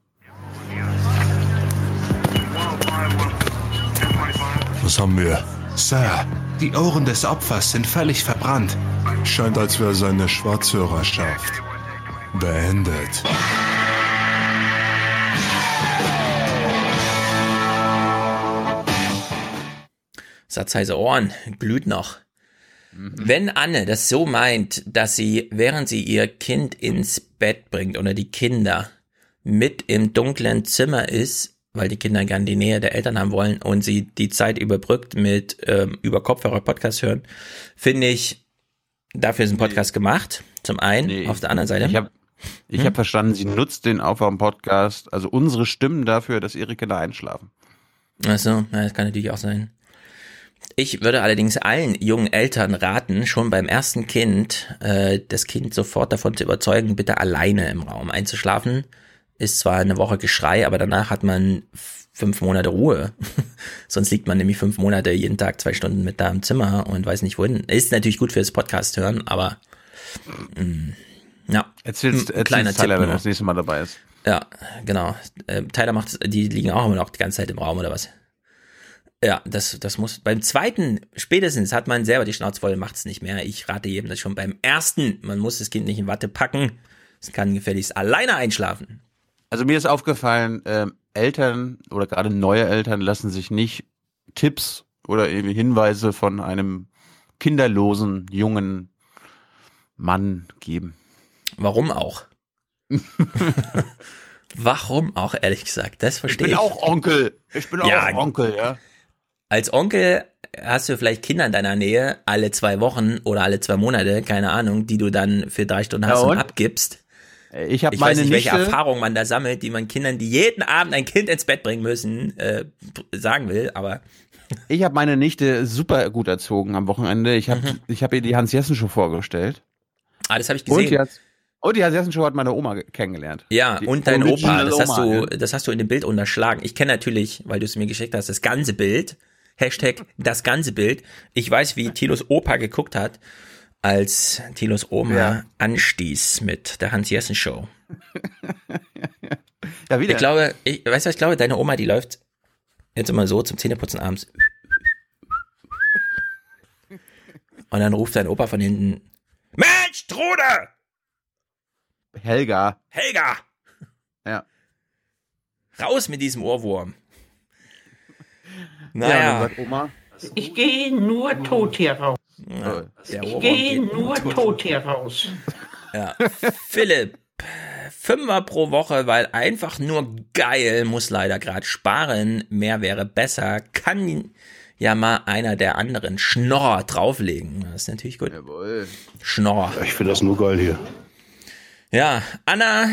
Was haben wir? Sir, die Ohren des Opfers sind völlig verbrannt. Scheint, als wäre seine Schwarzhörerschaft beendet. Satzheiße Ohren, glüht noch. Mhm. Wenn Anne das so meint, dass sie, während sie ihr Kind ins Bett bringt oder die Kinder mit im dunklen Zimmer ist, weil die Kinder gern die Nähe der Eltern haben wollen und sie die Zeit überbrückt mit ähm, über Kopfhörer Podcast hören, finde ich, dafür ist ein Podcast nee. gemacht. Zum einen, nee, auf der anderen Seite. Ich habe ich hm? hab verstanden, sie nutzt den Aufwärm-Podcast, also unsere Stimmen dafür, dass ihre Kinder einschlafen. Achso, ja, das kann natürlich auch sein. Ich würde allerdings allen jungen Eltern raten, schon beim ersten Kind äh, das Kind sofort davon zu überzeugen, bitte alleine im Raum einzuschlafen. Ist zwar eine Woche Geschrei, aber danach hat man fünf Monate Ruhe. Sonst liegt man nämlich fünf Monate jeden Tag zwei Stunden mit da im Zimmer und weiß nicht wohin. Ist natürlich gut fürs Podcast hören, aber mh, mm, ja. Erzählst, erzählst kleiner Tyler, Tipp wenn er das nächste Mal dabei ist. Ja, genau. Äh, Tyler macht, die liegen auch immer noch die ganze Zeit im Raum oder was? Ja, das, das muss, beim zweiten, spätestens hat man selber die Schnauze voll, macht's nicht mehr. Ich rate jedem das schon beim ersten. Man muss das Kind nicht in Watte packen. Es kann gefälligst alleine einschlafen. Also mir ist aufgefallen, äh, Eltern oder gerade neue Eltern lassen sich nicht Tipps oder irgendwie Hinweise von einem kinderlosen jungen Mann geben. Warum auch? Warum auch, ehrlich gesagt? Das verstehe ich. Ich bin auch Onkel. Ich bin ja, auch Onkel, ja. Als Onkel hast du vielleicht Kinder in deiner Nähe alle zwei Wochen oder alle zwei Monate, keine Ahnung, die du dann für drei Stunden hast ja, und abgibst. Ich habe meine weiß nicht, welche Nichte, Erfahrung man da sammelt, die man Kindern, die jeden Abend ein Kind ins Bett bringen müssen, äh, sagen will, aber ich habe meine Nichte super gut erzogen am Wochenende. Ich habe mhm. ich habe ihr die Hans Jessen Show vorgestellt. Ah, das habe ich gesehen. Und und die Hans Jessen Show hat meine Oma kennengelernt. Ja, die und dein Opa, das hast du das hast du in dem Bild unterschlagen. Ich kenne natürlich, weil du es mir geschickt hast, das ganze Bild. Hashtag das ganze Bild. Ich weiß, wie Tilos Opa geguckt hat, als Tilos Oma ja. anstieß mit der Hans-Jessen-Show. ja, wieder. Ich glaube, ich, weißt du, was ich glaube, deine Oma, die läuft jetzt immer so zum Zähneputzen abends. Und dann ruft dein Opa von hinten, Mensch, Trude! Helga. Helga! Ja. Raus mit diesem Ohrwurm. Naja. Ja, Oma, ich gehe nur tot hier raus. Ja, ich gehe nur tot hier raus. Ja. Philipp, Fünfer pro Woche, weil einfach nur geil, muss leider gerade sparen. Mehr wäre besser. Kann ja mal einer der anderen Schnorr drauflegen. Das ist natürlich gut. Jawohl. Schnorr. Ich finde das nur geil hier. Ja, Anna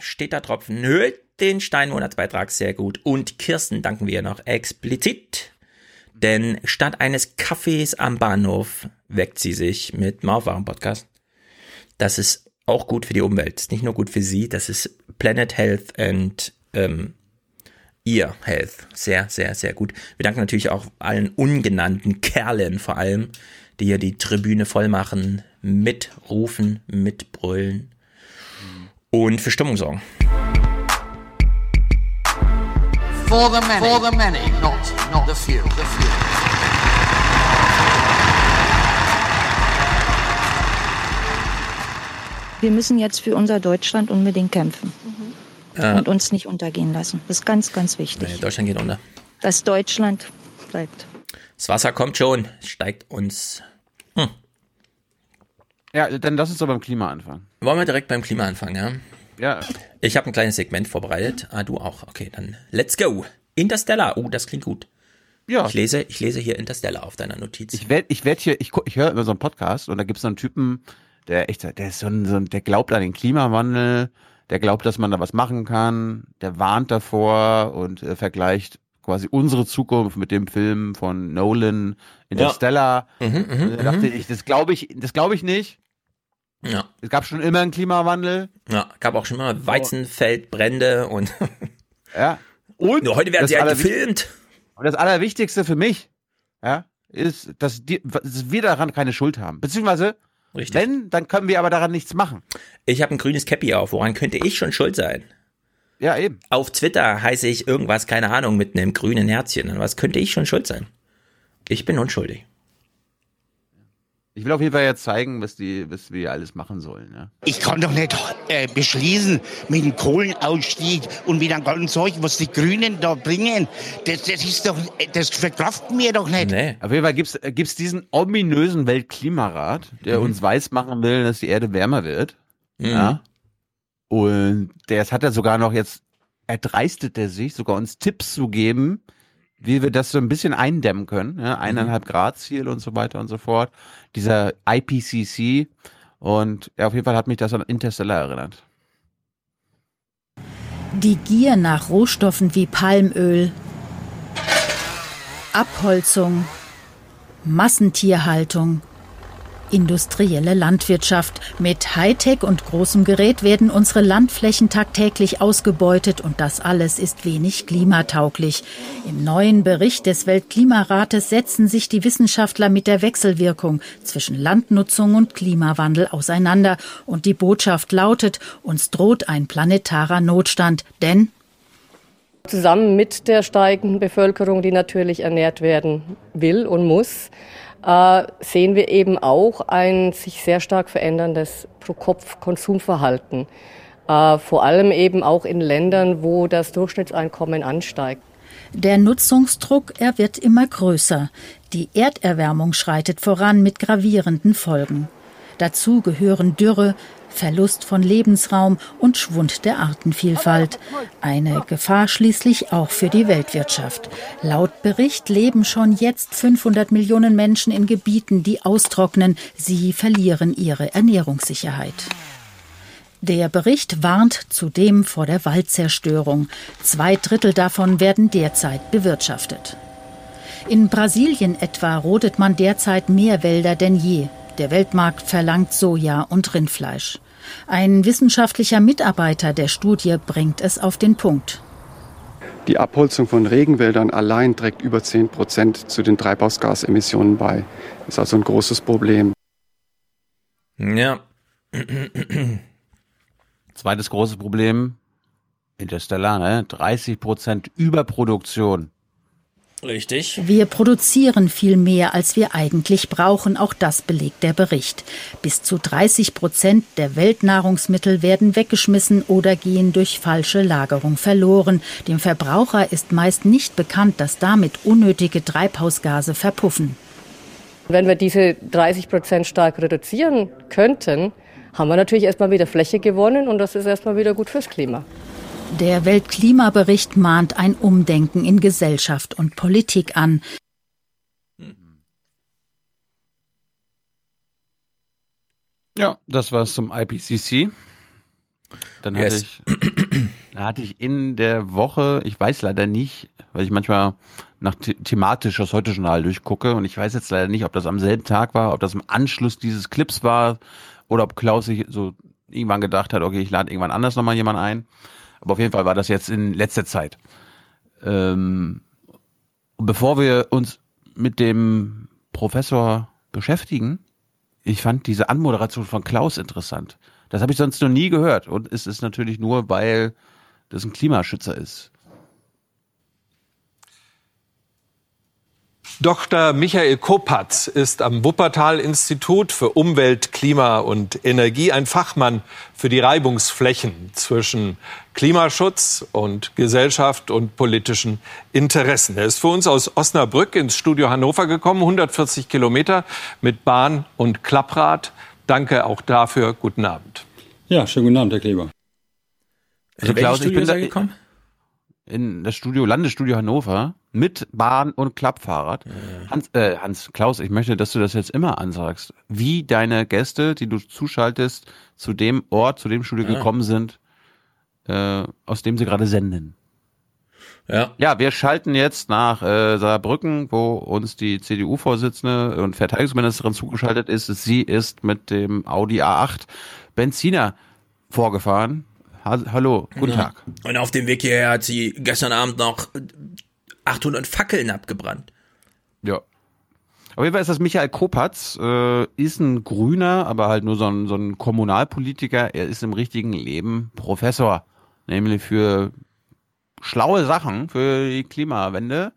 steht da Tropfen. Hört den Steinmonatsbeitrag sehr gut. Und Kirsten danken wir noch explizit. Denn statt eines Kaffees am Bahnhof weckt sie sich mit Mauerwaren Podcast. Das ist auch gut für die Umwelt. Ist nicht nur gut für sie, das ist Planet Health and ähm, Ear Health. Sehr, sehr, sehr gut. Wir danken natürlich auch allen ungenannten Kerlen vor allem, die hier die Tribüne voll machen, mitrufen, mitbrüllen und für Stimmung sorgen. For the many, for the many, not, not the few, the few. Wir müssen jetzt für unser Deutschland unbedingt kämpfen Ja. und uns nicht untergehen lassen. Das ist ganz, ganz wichtig, Nee, Deutschland geht unter. dass Deutschland bleibt. Das Wasser kommt schon, steigt uns. Ja, dann lass uns doch beim Klima anfangen. Wollen wir direkt beim Klima anfangen, ja? Ja. Ich habe ein kleines Segment vorbereitet. Ah, du auch. Okay, dann let's go. Interstellar. Oh, das klingt gut. Ja. Ich lese, ich lese hier Interstellar auf deiner Notiz. Ich werd, ich werd hier, ich, guck- ich höre immer so einen Podcast und da gibt's so einen Typen, der echt, der ist so ein, so ein, der glaubt an den Klimawandel, der glaubt, dass man da was machen kann, der warnt davor und äh, vergleicht quasi unsere Zukunft mit dem Film von Nolan, Interstellar. Mhm, mhm, Und da dachte mhm. ich, das glaube ich, das glaube ich nicht. Ja. Es gab schon immer einen Klimawandel. Ja, gab auch schon mal Weizenfeldbrände und Ja. Und nur heute werden sie halt Allerwicht- gefilmt. Und das Allerwichtigste für mich, ja, ist, dass, die, dass wir daran keine Schuld haben. Beziehungsweise, wenn, dann können wir aber daran nichts machen. Ich habe ein grünes Cappy auf. Woran könnte ich schon schuld sein? Ja, eben. Auf Twitter heiße ich irgendwas, keine Ahnung, mit einem grünen Herzchen. Was könnte ich schon schuld sein? Ich bin unschuldig. Ich will auf jeden Fall jetzt zeigen, was die, was wir alles machen sollen. Ja. Ich kann doch nicht äh, beschließen mit dem Kohlenausstieg und mit dem ganzen Zeug, was die Grünen da bringen. Das, das ist doch, das verkraften wir doch nicht. Auf jeden Fall gibt's äh, gibt's diesen ominösen Weltklimarat, der Mhm. uns weiß machen will, dass die Erde wärmer wird. Mhm. Ja. Und der hat er sogar noch jetzt, erdreistet er sich, sogar uns Tipps zu geben, wie wir das so ein bisschen eindämmen können. Ja, eineinhalb Grad Ziel und so weiter und so fort. Dieser IPCC. Und ja, auf jeden Fall hat mich das an Interstellar erinnert. Die Gier nach Rohstoffen wie Palmöl, Abholzung, Massentierhaltung, industrielle Landwirtschaft. Mit Hightech und großem Gerät werden unsere Landflächen tagtäglich ausgebeutet und das alles ist wenig klimatauglich. Im neuen Bericht des Weltklimarates setzen sich die Wissenschaftler mit der Wechselwirkung zwischen Landnutzung und Klimawandel auseinander und die Botschaft lautet, uns droht ein planetarer Notstand, denn Zusammen mit der steigenden Bevölkerung, die natürlich ernährt werden will und muss, äh, sehen wir eben auch ein sich sehr stark veränderndes Pro-Kopf-Konsumverhalten. Äh, vor allem eben auch in Ländern, wo das Durchschnittseinkommen ansteigt. Der Nutzungsdruck, er wird immer größer. Die Erderwärmung schreitet voran mit gravierenden Folgen. Dazu gehören Dürre, Verlust von Lebensraum und Schwund der Artenvielfalt. Eine Gefahr schließlich auch für die Weltwirtschaft. Laut Bericht leben schon jetzt 500 Millionen Menschen in Gebieten, die austrocknen. Sie verlieren ihre Ernährungssicherheit. Der Bericht warnt zudem vor der Waldzerstörung. Zwei Drittel davon werden derzeit bewirtschaftet. In Brasilien etwa rodet man derzeit mehr Wälder denn je. Der Weltmarkt verlangt Soja und Rindfleisch. Ein wissenschaftlicher Mitarbeiter der Studie bringt es auf den Punkt. Die Abholzung von Regenwäldern allein trägt über 10 Prozent zu den Treibhausgasemissionen bei. Ist also ein großes Problem. Ja. Zweites großes Problem, Interstellar, ne? 30 Prozent Überproduktion. Richtig. Wir produzieren viel mehr, als wir eigentlich brauchen. Auch das belegt der Bericht. Bis zu 30 Prozent der Weltnahrungsmittel werden weggeschmissen oder gehen durch falsche Lagerung verloren. Dem Verbraucher ist meist nicht bekannt, dass damit unnötige Treibhausgase verpuffen. Wenn wir diese 30 Prozent stark reduzieren könnten, haben wir natürlich erstmal wieder Fläche gewonnen und das ist erstmal wieder gut fürs Klima. Der Weltklimabericht mahnt ein Umdenken in Gesellschaft und Politik an. Ja, das war's zum IPCC. Dann Yes. hatte ich Da hatte ich in der Woche, ich weiß leider nicht, weil ich manchmal nach the thematisch das Heute-Journal durchgucke und ich weiß jetzt leider nicht, ob das am selben Tag war, ob das im Anschluss dieses Clips war oder ob Klaus sich so irgendwann gedacht hat, okay, ich lade irgendwann anders nochmal jemanden ein. Aber auf jeden Fall war das jetzt in letzter Zeit. Ähm, bevor wir uns mit dem Professor beschäftigen, ich fand diese Anmoderation von Klaus interessant. Das habe ich sonst noch nie gehört. Und es ist natürlich nur, weil das ein Klimaschützer ist. Dr. Michael Kopatz ist am Wuppertal-Institut für Umwelt, Klima und Energie ein Fachmann für die Reibungsflächen zwischen Klimaschutz und Gesellschaft und politischen Interessen. Er ist für uns aus Osnabrück ins Studio Hannover gekommen, 140 Kilometer mit Bahn und Klapprad. Danke auch dafür. Guten Abend. Ja, schönen guten Abend, Herr Kleber. Also Klaus, ich bin da gekommen? In das Studio, Landesstudio Hannover mit Bahn und Klappfahrrad. Ja. Hans, äh, Hans, Klaus, ich möchte, dass du das jetzt immer ansagst, wie deine Gäste, die du zuschaltest, zu dem Ort, zu dem Studio ja. gekommen sind, äh, aus dem sie gerade senden. Ja. Ja, wir schalten jetzt nach äh, Saarbrücken, wo uns die CDU-Vorsitzende und Verteidigungsministerin zugeschaltet ist. Sie ist mit dem Audi A8 Benziner vorgefahren hallo, guten ja. Tag. Und auf dem Weg hierher hat sie gestern Abend noch 800 Fackeln abgebrannt. Ja. Auf jeden Fall ist das Michael Kopatz, äh, ist ein Grüner, aber halt nur so ein, so ein Kommunalpolitiker. Er ist im richtigen Leben Professor, nämlich für schlaue Sachen, für die Klimawende.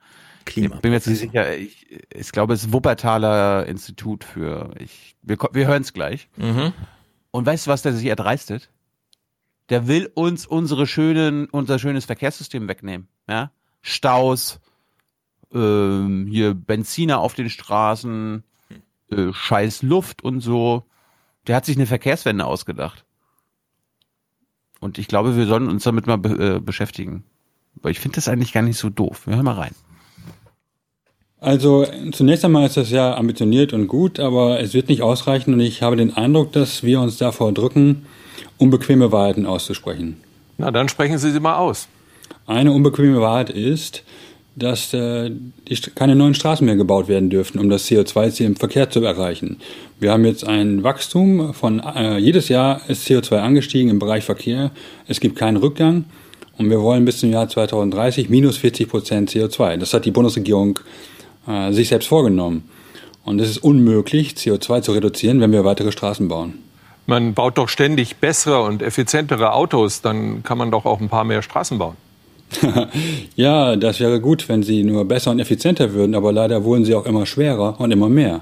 Klima. Ich bin mir jetzt nicht sicher. Ich, ich glaube, es ist Wuppertaler Institut für. Ich, wir wir hören es gleich. Mhm. Und weißt du, was der sich erdreistet? Der will uns unsere schönen, unser schönes Verkehrssystem wegnehmen. Ja? Staus, ähm, hier Benziner auf den Straßen, äh, scheiß Luft und so. Der hat sich eine Verkehrswende ausgedacht. Und ich glaube, wir sollen uns damit mal be äh, beschäftigen. Weil ich finde das eigentlich gar nicht so doof. Wir hören mal rein. Also zunächst einmal ist das ja ambitioniert und gut, aber es wird nicht ausreichen und ich habe den Eindruck, dass wir uns davor drücken, unbequeme Wahrheiten auszusprechen. Na, dann sprechen Sie sie mal aus. Eine unbequeme Wahrheit ist, dass äh, die, keine neuen Straßen mehr gebaut werden dürften, um das CO2-Ziel im Verkehr zu erreichen. Wir haben jetzt ein Wachstum von äh, jedes Jahr ist CO2 angestiegen im Bereich Verkehr. Es gibt keinen Rückgang und wir wollen bis zum Jahr 2030 minus 40 Prozent CO2. Das hat die Bundesregierung äh, sich selbst vorgenommen. Und es ist unmöglich, CO2 zu reduzieren, wenn wir weitere Straßen bauen man baut doch ständig bessere und effizientere Autos, dann kann man doch auch ein paar mehr Straßen bauen. ja, das wäre gut, wenn sie nur besser und effizienter würden, aber leider wurden sie auch immer schwerer und immer mehr.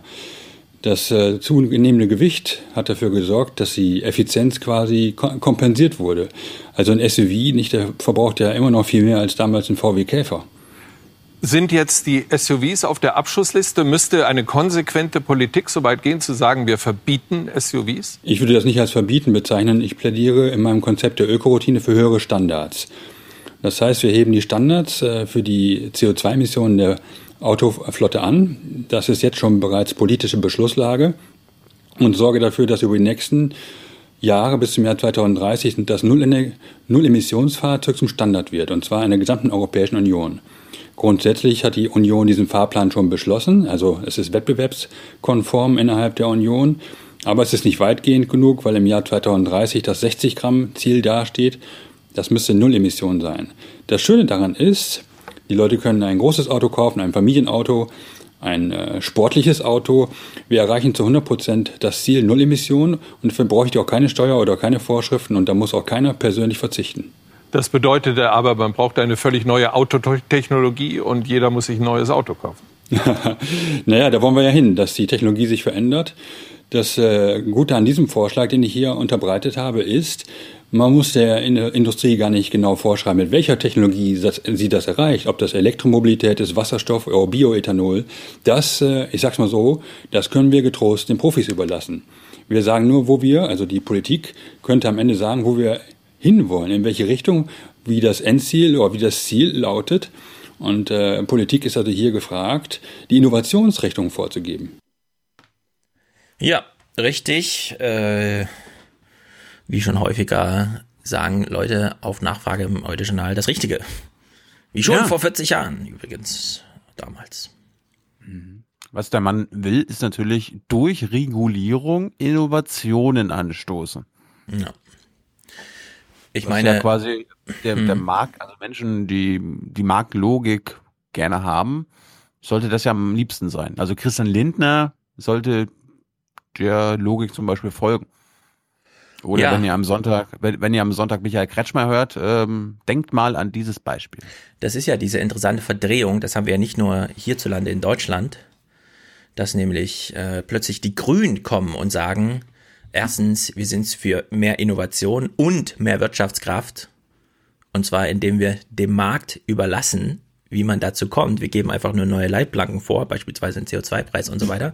Das äh, zunehmende Gewicht hat dafür gesorgt, dass die Effizienz quasi kompensiert wurde. Also ein SUV nicht, der verbraucht ja immer noch viel mehr als damals ein VW Käfer. Sind jetzt die SUVs auf der Abschussliste? Müsste eine konsequente Politik so weit gehen, zu sagen, wir verbieten SUVs? Ich würde das nicht als verbieten bezeichnen. Ich plädiere in meinem Konzept der Ökoroutine für höhere Standards. Das heißt, wir heben die Standards äh, für die CO2-Emissionen der Autoflotte an. Das ist jetzt schon bereits politische Beschlusslage und sorge dafür, dass über die nächsten Jahre bis zum Jahr 2030 das Null-Emissionsfahrzeug zum Standard wird, und zwar in der gesamten Europäischen Union. Grundsätzlich hat die Union diesen Fahrplan schon beschlossen, also es ist wettbewerbskonform innerhalb der Union, aber es ist nicht weitgehend genug, weil im Jahr 2030 das 60 Gramm Ziel dasteht. Das müsste Null Emission sein. Das Schöne daran ist, die Leute können ein großes Auto kaufen, ein Familienauto, ein äh, sportliches Auto. Wir erreichen zu 100 Prozent das Ziel Null Emission und dafür bräuchte auch keine Steuer oder keine Vorschriften und da muss auch keiner persönlich verzichten. Das bedeutete aber, man braucht eine völlig neue Autotechnologie und jeder muss sich ein neues Auto kaufen. naja, da wollen wir ja hin, dass die Technologie sich verändert. Das äh, Gute an diesem Vorschlag, den ich hier unterbreitet habe, ist, man muss der Industrie gar nicht genau vorschreiben, mit welcher Technologie sie das erreicht, ob das Elektromobilität ist, Wasserstoff oder Bioethanol. Das, äh, ich sag's mal so, das können wir getrost den Profis überlassen. Wir sagen nur, wo wir, also die Politik könnte am Ende sagen, wo wir hinwollen, in welche Richtung, wie das Endziel oder wie das Ziel lautet. Und äh, Politik ist also hier gefragt, die Innovationsrichtung vorzugeben. Ja, richtig. Äh, wie schon häufiger sagen Leute auf Nachfrage im Heute-Journal das Richtige. Wie schon Ja. vor 40 Jahren übrigens damals. Was der Mann will, ist natürlich durch Regulierung Innovationen anstoßen. Ja. Ich meine, ja quasi der, der Hm. Markt, also Menschen, die die Marktlogik gerne haben, sollte das ja am liebsten sein. Also Christian Lindner sollte der Logik zum Beispiel folgen. Oder Ja. wenn ihr am Sonntag, wenn, wenn ihr am Sonntag Michael Kretschmer hört, ähm, denkt mal an dieses Beispiel. Das ist ja diese interessante Verdrehung, das haben wir ja nicht nur hierzulande in Deutschland, dass nämlich äh, plötzlich die Grünen kommen und sagen, erstens, wir sind für mehr Innovation und mehr Wirtschaftskraft. Und zwar indem wir dem Markt überlassen, wie man dazu kommt. Wir geben einfach nur neue Leitplanken vor, beispielsweise den CO2-Preis und so weiter.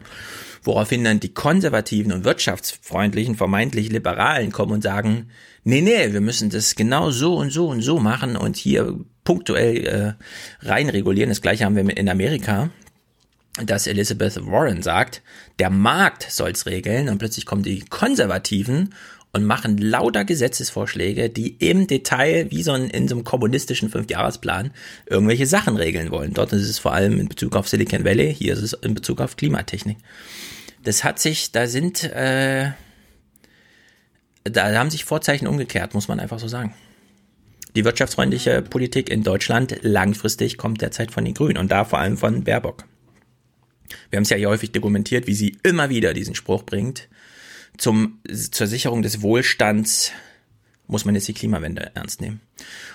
Woraufhin dann die konservativen und wirtschaftsfreundlichen, vermeintlich Liberalen kommen und sagen, nee, nee, wir müssen das genau so und so und so machen und hier punktuell äh, reinregulieren. Das gleiche haben wir in Amerika dass Elizabeth Warren sagt, der Markt soll's regeln und plötzlich kommen die Konservativen und machen lauter Gesetzesvorschläge, die im Detail, wie so ein, in so einem kommunistischen Fünfjahresplan, irgendwelche Sachen regeln wollen. Dort ist es vor allem in Bezug auf Silicon Valley, hier ist es in Bezug auf Klimatechnik. Das hat sich, da sind, äh, da haben sich Vorzeichen umgekehrt, muss man einfach so sagen. Die wirtschaftsfreundliche Politik in Deutschland langfristig kommt derzeit von den Grünen und da vor allem von Baerbock. Wir haben es ja hier häufig dokumentiert, wie sie immer wieder diesen Spruch bringt. Zum, zur Sicherung des Wohlstands muss man jetzt die Klimawende ernst nehmen.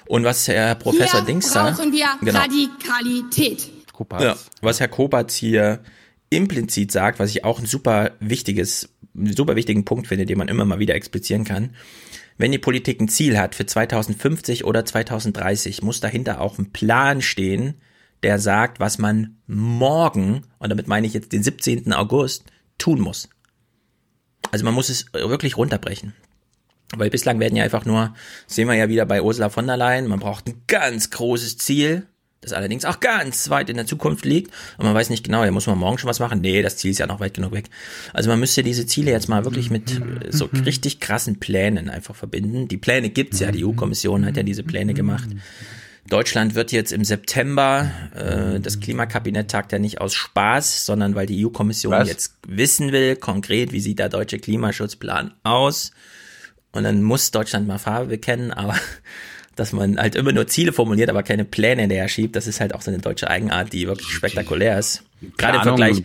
Und was Herr Professor Hier Dings da, brauchen wir genau, Radikalität. ja, was Herr Kopatz hier implizit sagt, was ich auch ein super wichtiges, einen super wichtigen Punkt finde, den man immer mal wieder explizieren kann. Wenn die Politik ein Ziel hat für 2050 oder 2030, muss dahinter auch ein Plan stehen, der sagt, was man morgen, und damit meine ich jetzt den 17. August, tun muss. Also man muss es wirklich runterbrechen. Weil bislang werden ja einfach nur, sehen wir ja wieder bei Ursula von der Leyen, man braucht ein ganz großes Ziel, das allerdings auch ganz weit in der Zukunft liegt. Und man weiß nicht genau, ja, muss man morgen schon was machen? Nee, das Ziel ist ja noch weit genug weg. Also man müsste diese Ziele jetzt mal wirklich mit äh, so richtig krassen Plänen einfach verbinden. Die Pläne gibt's ja, die EU-Kommission hat ja diese Pläne gemacht. Deutschland wird jetzt im September, äh, das Klimakabinett tagt ja nicht aus Spaß, sondern weil die EU-Kommission jetzt wissen will, konkret, wie sieht der deutsche Klimaschutzplan aus. Und dann muss Deutschland mal Farbe bekennen, aber dass man halt immer nur Ziele formuliert, aber keine Pläne hinterher schiebt, das ist halt auch so eine deutsche Eigenart, die wirklich spektakulär ist. Gerade im Vergleich,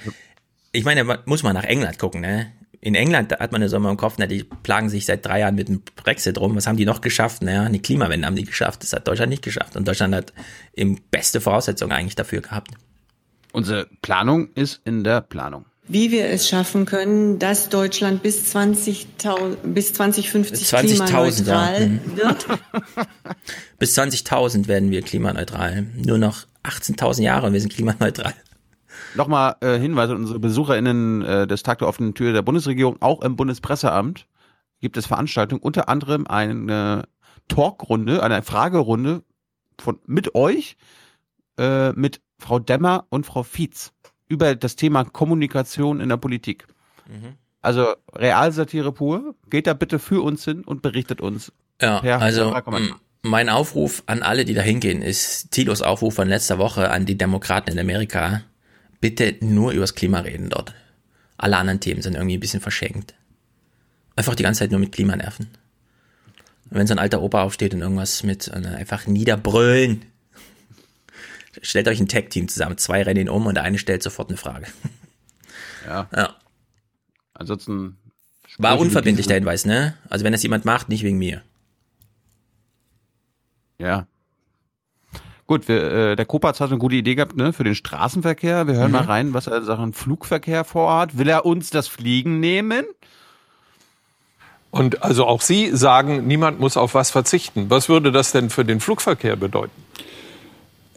ich meine, muss man nach England gucken, ne? In England da hat man das immer im Kopf, na, die plagen sich seit drei Jahren mit dem Brexit rum. Was haben die noch geschafft? Naja, eine Klimawende haben die geschafft. Das hat Deutschland nicht geschafft. Und Deutschland hat eben beste Voraussetzungen eigentlich dafür gehabt. Unsere Planung ist in der Planung. Wie wir es schaffen können, dass Deutschland bis 20.000 bis 2050 20.000, ja. klimaneutral Mhm. wird. Bis 20.000 werden wir klimaneutral. Nur noch 18.000 Jahre und wir sind klimaneutral. Nochmal äh, Hinweis an unsere BesucherInnen äh, des Tag der offenen Tür der Bundesregierung, auch im Bundespresseamt gibt es Veranstaltungen, unter anderem eine Talkrunde, eine Fragerunde von mit euch, äh, mit Frau Demmer und Frau Fietz über das Thema Kommunikation in der Politik. Also Realsatire pur. Geht da bitte für uns hin und berichtet uns. Ja, also mein Aufruf an alle, die da hingehen, ist Tilos Aufruf von letzter Woche an die Demokraten in Amerika. Bitte nur übers Klima reden dort. Alle anderen Themen sind irgendwie ein bisschen verschenkt. Einfach die ganze Zeit nur mit Klima nerven. Wenn so ein alter Opa aufsteht und irgendwas mit äh, einfach niederbrüllen. Stellt euch ein Tag-Team zusammen, zwei rennen ihn um und der eine stellt sofort eine Frage. Ja. Ja. Ansonsten War unverbindlich der Hinweis, ne? Also wenn das jemand macht, nicht wegen mir. Ja. Gut, wir, äh, der Kopatz hat eine gute Idee gehabt, ne, für den Straßenverkehr. Wir hören Mhm. mal rein, was er in Sachen Flugverkehr vorhat. Will er uns das Fliegen nehmen? Und also auch Sie sagen, niemand muss auf was verzichten. Was würde das denn für den Flugverkehr bedeuten?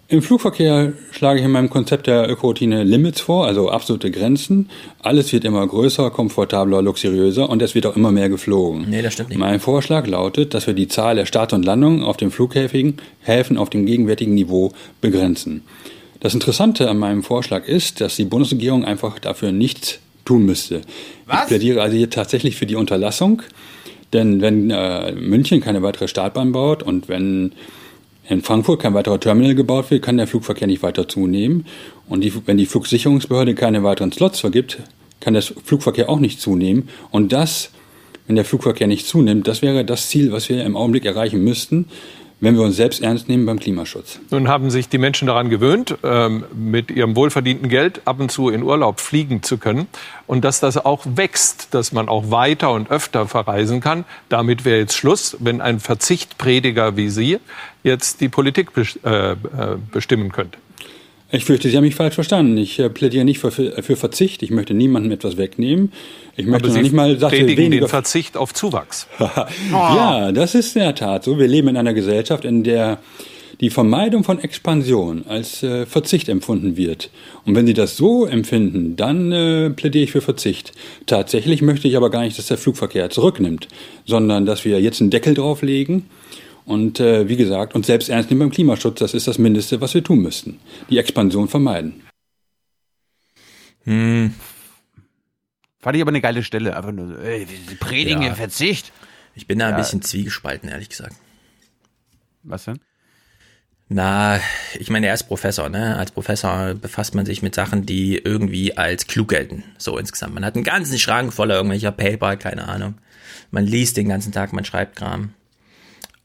Im Flugverkehr schlage ich in meinem Konzept der Ökoroutine Limits vor, also absolute Grenzen. Alles wird immer größer, komfortabler, luxuriöser und es wird auch immer mehr geflogen. Nee, das stimmt nicht. Mein Vorschlag lautet, dass wir die Zahl der Starts und Landungen auf den Flughäfen Häfen auf dem gegenwärtigen Niveau begrenzen. Das Interessante an meinem Vorschlag ist, dass die Bundesregierung einfach dafür nichts tun müsste. Was? Ich plädiere also hier tatsächlich für die Unterlassung. Denn wenn äh, München keine weitere Startbahn baut und wenn in Frankfurt kein weiterer Terminal gebaut wird, kann der Flugverkehr nicht weiter zunehmen. Und die, wenn die Flugsicherungsbehörde keine weiteren Slots vergibt, kann der Flugverkehr auch nicht zunehmen. Und das, wenn der Flugverkehr nicht zunimmt, das wäre das Ziel, was wir im Augenblick erreichen müssten, wenn wir uns selbst ernst nehmen beim Klimaschutz. Nun haben sich die Menschen daran gewöhnt, ähm, mit ihrem wohlverdienten Geld ab und zu in Urlaub fliegen zu können. Und dass das auch wächst, dass man auch weiter und öfter verreisen kann. Damit wäre jetzt Schluss, wenn ein Verzichtprediger wie Sie jetzt die Politik äh, äh, bestimmen könnte. Ich fürchte, Sie haben mich falsch verstanden. Ich äh, plädiere nicht für, für, Verzicht. Ich möchte niemandem etwas wegnehmen. Ich möchte Aber Sie nicht mal sagte, weniger den Verzicht auf Zuwachs. ja, das ist in der Tat so. Wir leben in einer Gesellschaft, in der die Vermeidung von Expansion als äh, Verzicht empfunden wird. Und wenn Sie das so empfinden, dann äh, plädiere ich für Verzicht. Tatsächlich möchte ich aber gar nicht, dass der Flugverkehr zurücknimmt, sondern dass wir jetzt einen Deckel drauflegen und äh, wie gesagt, uns selbst ernst nehmen beim Klimaschutz, das ist das Mindeste, was wir tun müssten. Die Expansion vermeiden. Hm. Fand ich aber eine geile Stelle. Einfach nur so, ey, Sie predigen ja. Verzicht. Ich bin da ein Ja. bisschen zwiegespalten, ehrlich gesagt. Was denn? Na, ich meine, er ist Professor, ne? Als Professor befasst man sich mit Sachen, die irgendwie als klug gelten. So insgesamt. Man hat einen ganzen Schrank voller irgendwelcher Paper, keine Ahnung. Man liest den ganzen Tag, man schreibt Kram.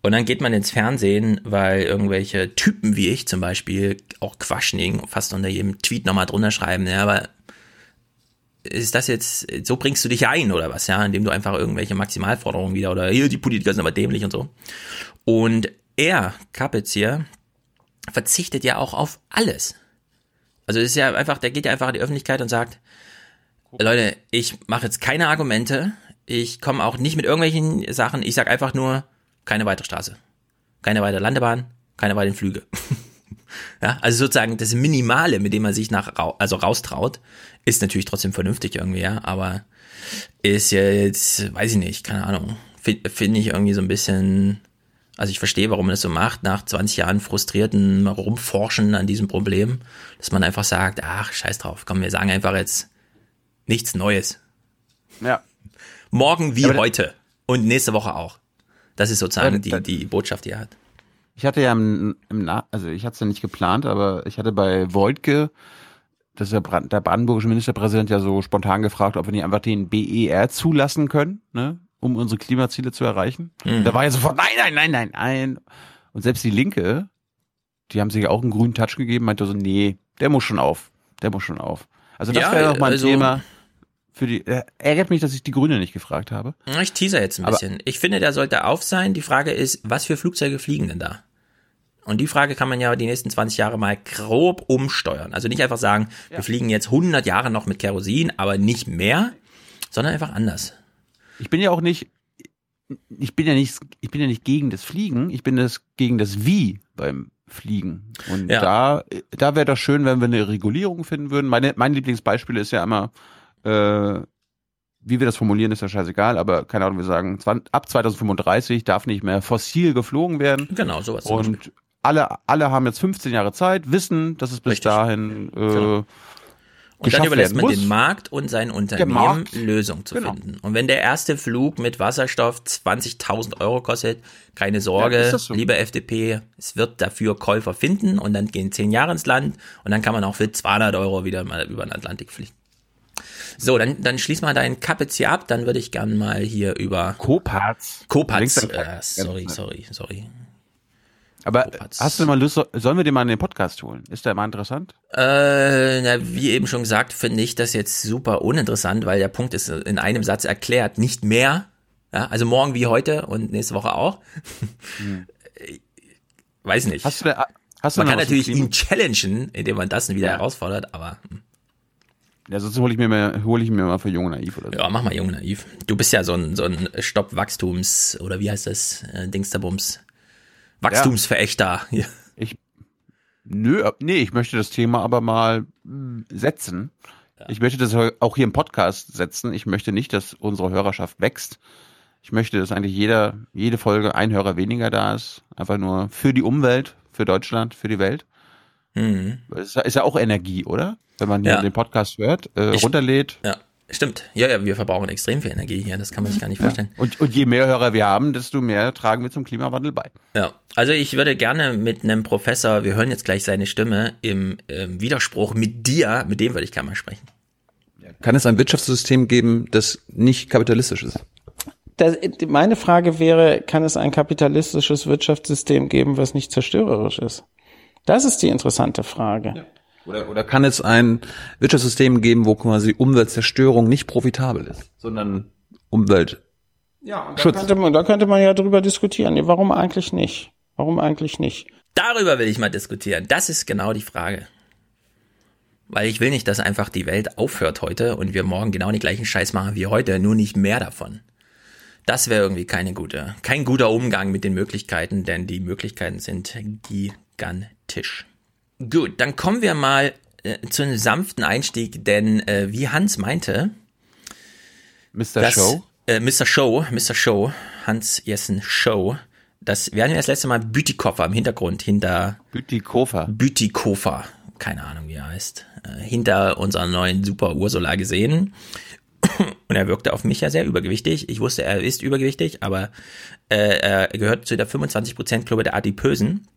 Und dann geht man ins Fernsehen, weil irgendwelche Typen wie ich zum Beispiel auch quaschning, fast unter jedem Tweet nochmal drunter schreiben, ja, aber ist das jetzt, so bringst du dich ein oder was, ja, indem du einfach irgendwelche Maximalforderungen wieder oder hier, die Politiker sind aber dämlich und so. Und er, Kappitz hier, verzichtet ja auch auf alles. Also es ist ja einfach, der geht ja einfach in die Öffentlichkeit und sagt, Leute, ich mache jetzt keine Argumente, ich komme auch nicht mit irgendwelchen Sachen, ich sag einfach nur, keine weitere Straße, keine weitere Landebahn, keine weiteren Flüge. ja, also sozusagen das Minimale, mit dem man sich nach also raustraut, ist natürlich trotzdem vernünftig irgendwie, ja, aber ist jetzt, weiß ich nicht, keine Ahnung, finde find ich irgendwie so ein bisschen, also ich verstehe, warum man das so macht, nach 20 Jahren frustrierten Rumforschen an diesem Problem, dass man einfach sagt, ach, scheiß drauf, komm, wir sagen einfach jetzt nichts Neues. Ja. Morgen wie aber heute und nächste Woche auch. Das ist sozusagen die, die Botschaft, die er hat. Ich hatte ja im, im also ich hatte es ja nicht geplant, aber ich hatte bei Voigtke, das ist der, Brand, der brandenburgische Ministerpräsident, ja so spontan gefragt, ob wir nicht einfach den BER zulassen können, ne, um unsere Klimaziele zu erreichen. Mhm. Da war ja sofort, nein, nein, nein, nein, nein. Und selbst die Linke, die haben sich auch einen grünen Touch gegeben, meinte so, nee, der muss schon auf, der muss schon auf. Also das Ja, wäre noch mal ein also- Thema für die, äh, ärgert mich, dass ich die Grüne nicht gefragt habe. Ja, Ich teaser jetzt ein Aber- bisschen. Ich finde, der sollte auf sein. Die Frage ist, was für Flugzeuge fliegen denn da? Und die Frage kann man ja die nächsten 20 Jahre mal grob umsteuern. Also nicht einfach sagen, wir fliegen jetzt 100 Jahre noch mit Kerosin, aber nicht mehr, sondern einfach anders. Ich bin ja auch nicht, ich bin ja nicht, ich bin ja nicht gegen das Fliegen, ich bin das gegen das Wie beim Fliegen. Und Ja. da, da wäre das schön, wenn wir eine Regulierung finden würden. Meine, mein Lieblingsbeispiel ist ja immer, äh, wie wir das formulieren, ist ja scheißegal, aber keine Ahnung, wir sagen, 20, ab 2035 darf nicht mehr fossil geflogen werden. Genau, sowas. Und alle, alle haben jetzt 15 Jahre Zeit, wissen, dass es bis dahin äh, Genau. Und dann überlässt man muss. den Markt und sein Unternehmen. Lösungen zu Genau. finden. Und wenn der erste Flug mit Wasserstoff 20.000 Euro kostet, keine Ja, Sorge, das so? liebe FDP, es wird dafür Käufer finden und dann gehen zehn Jahre ins Land und dann kann man auch für 200 Euro wieder mal über den Atlantik fliegen. So, dann, dann schließ mal deinen Kappetz hier ab, dann würde ich gern mal hier über Kopatz. Kopatz, äh, sorry, sorry, sorry. Aber hast du mal Lust, sollen wir den mal in den Podcast holen? Ist der mal interessant? Äh, na, wie eben schon gesagt, finde ich das jetzt super uninteressant, weil der Punkt ist in einem Satz erklärt, nicht mehr. Ja, also morgen wie heute und nächste Woche auch. Weiß nicht. Hast du, da, hast du man kann natürlich ihn challengen, indem man das wieder herausfordert, aber hm. Ja, sonst hole ich mir mal, hole ich mir mal für Jung Naiv oder so. ja, mach mal jung naiv. Du bist ja so ein, so ein Stopp-Wachstums, oder wie heißt das, äh, Dingsterbums, Wachstumsverächter. Ja. Ich, nö, ab- nee, ich möchte das Thema aber mal mh, setzen. Ich möchte das auch hier im Podcast setzen. Ich möchte nicht, dass unsere Hörerschaft wächst. Ich möchte, dass eigentlich jeder, jede Folge ein Hörer weniger da ist. Einfach nur für die Umwelt, für Deutschland, für die Welt. Mhm. Das ist ja- ist ja auch Energie, oder? Wenn man hier Ja. den Podcast hört, äh, Ich- runterlädt. Ja. Stimmt. Ja, ja, wir verbrauchen extrem viel Energie hier. Das kann man sich gar nicht vorstellen. Und, und je mehr Hörer wir haben, desto mehr tragen wir zum Klimawandel bei. Ja, also ich würde gerne mit einem Professor, wir hören jetzt gleich seine Stimme, im ähm, Widerspruch mit dir, mit dem würde ich gerne mal sprechen. Kann es ein Wirtschaftssystem geben, das nicht kapitalistisch ist? Das, meine Frage wäre, kann es ein kapitalistisches Wirtschaftssystem geben, was nicht zerstörerisch ist? Das ist die interessante Frage. Ja. Oder, oder kann es ein Wirtschaftssystem geben, wo quasi Umweltzerstörung nicht profitabel ist, sondern Umwelt ja, und da könnte, man, da könnte man ja drüber diskutieren. Warum eigentlich nicht? Warum eigentlich nicht? Darüber will ich mal diskutieren. Das ist genau die Frage. Weil ich will nicht, dass einfach die Welt aufhört heute und wir morgen genau den gleichen Scheiß machen wie heute, nur nicht mehr davon. Das wäre irgendwie keine gute, kein guter Umgang mit den Möglichkeiten, denn die Möglichkeiten sind gigantisch. Gut, dann kommen wir mal äh, zu einem sanften Einstieg, denn äh, wie Hans meinte, Mr. Dass, Show, äh, Mr. Show, Mr. Show, Hans Jessen Show, das, wir hatten ja das letzte Mal Bütikofer im Hintergrund, hinter Bütikofer. Bütikofer, keine Ahnung wie er heißt, äh, hinter unserer neuen Super Ursula gesehen. Und er wirkte auf mich ja sehr übergewichtig. Ich wusste, er ist übergewichtig, aber äh, er gehört zu der 25% Club der Adipösen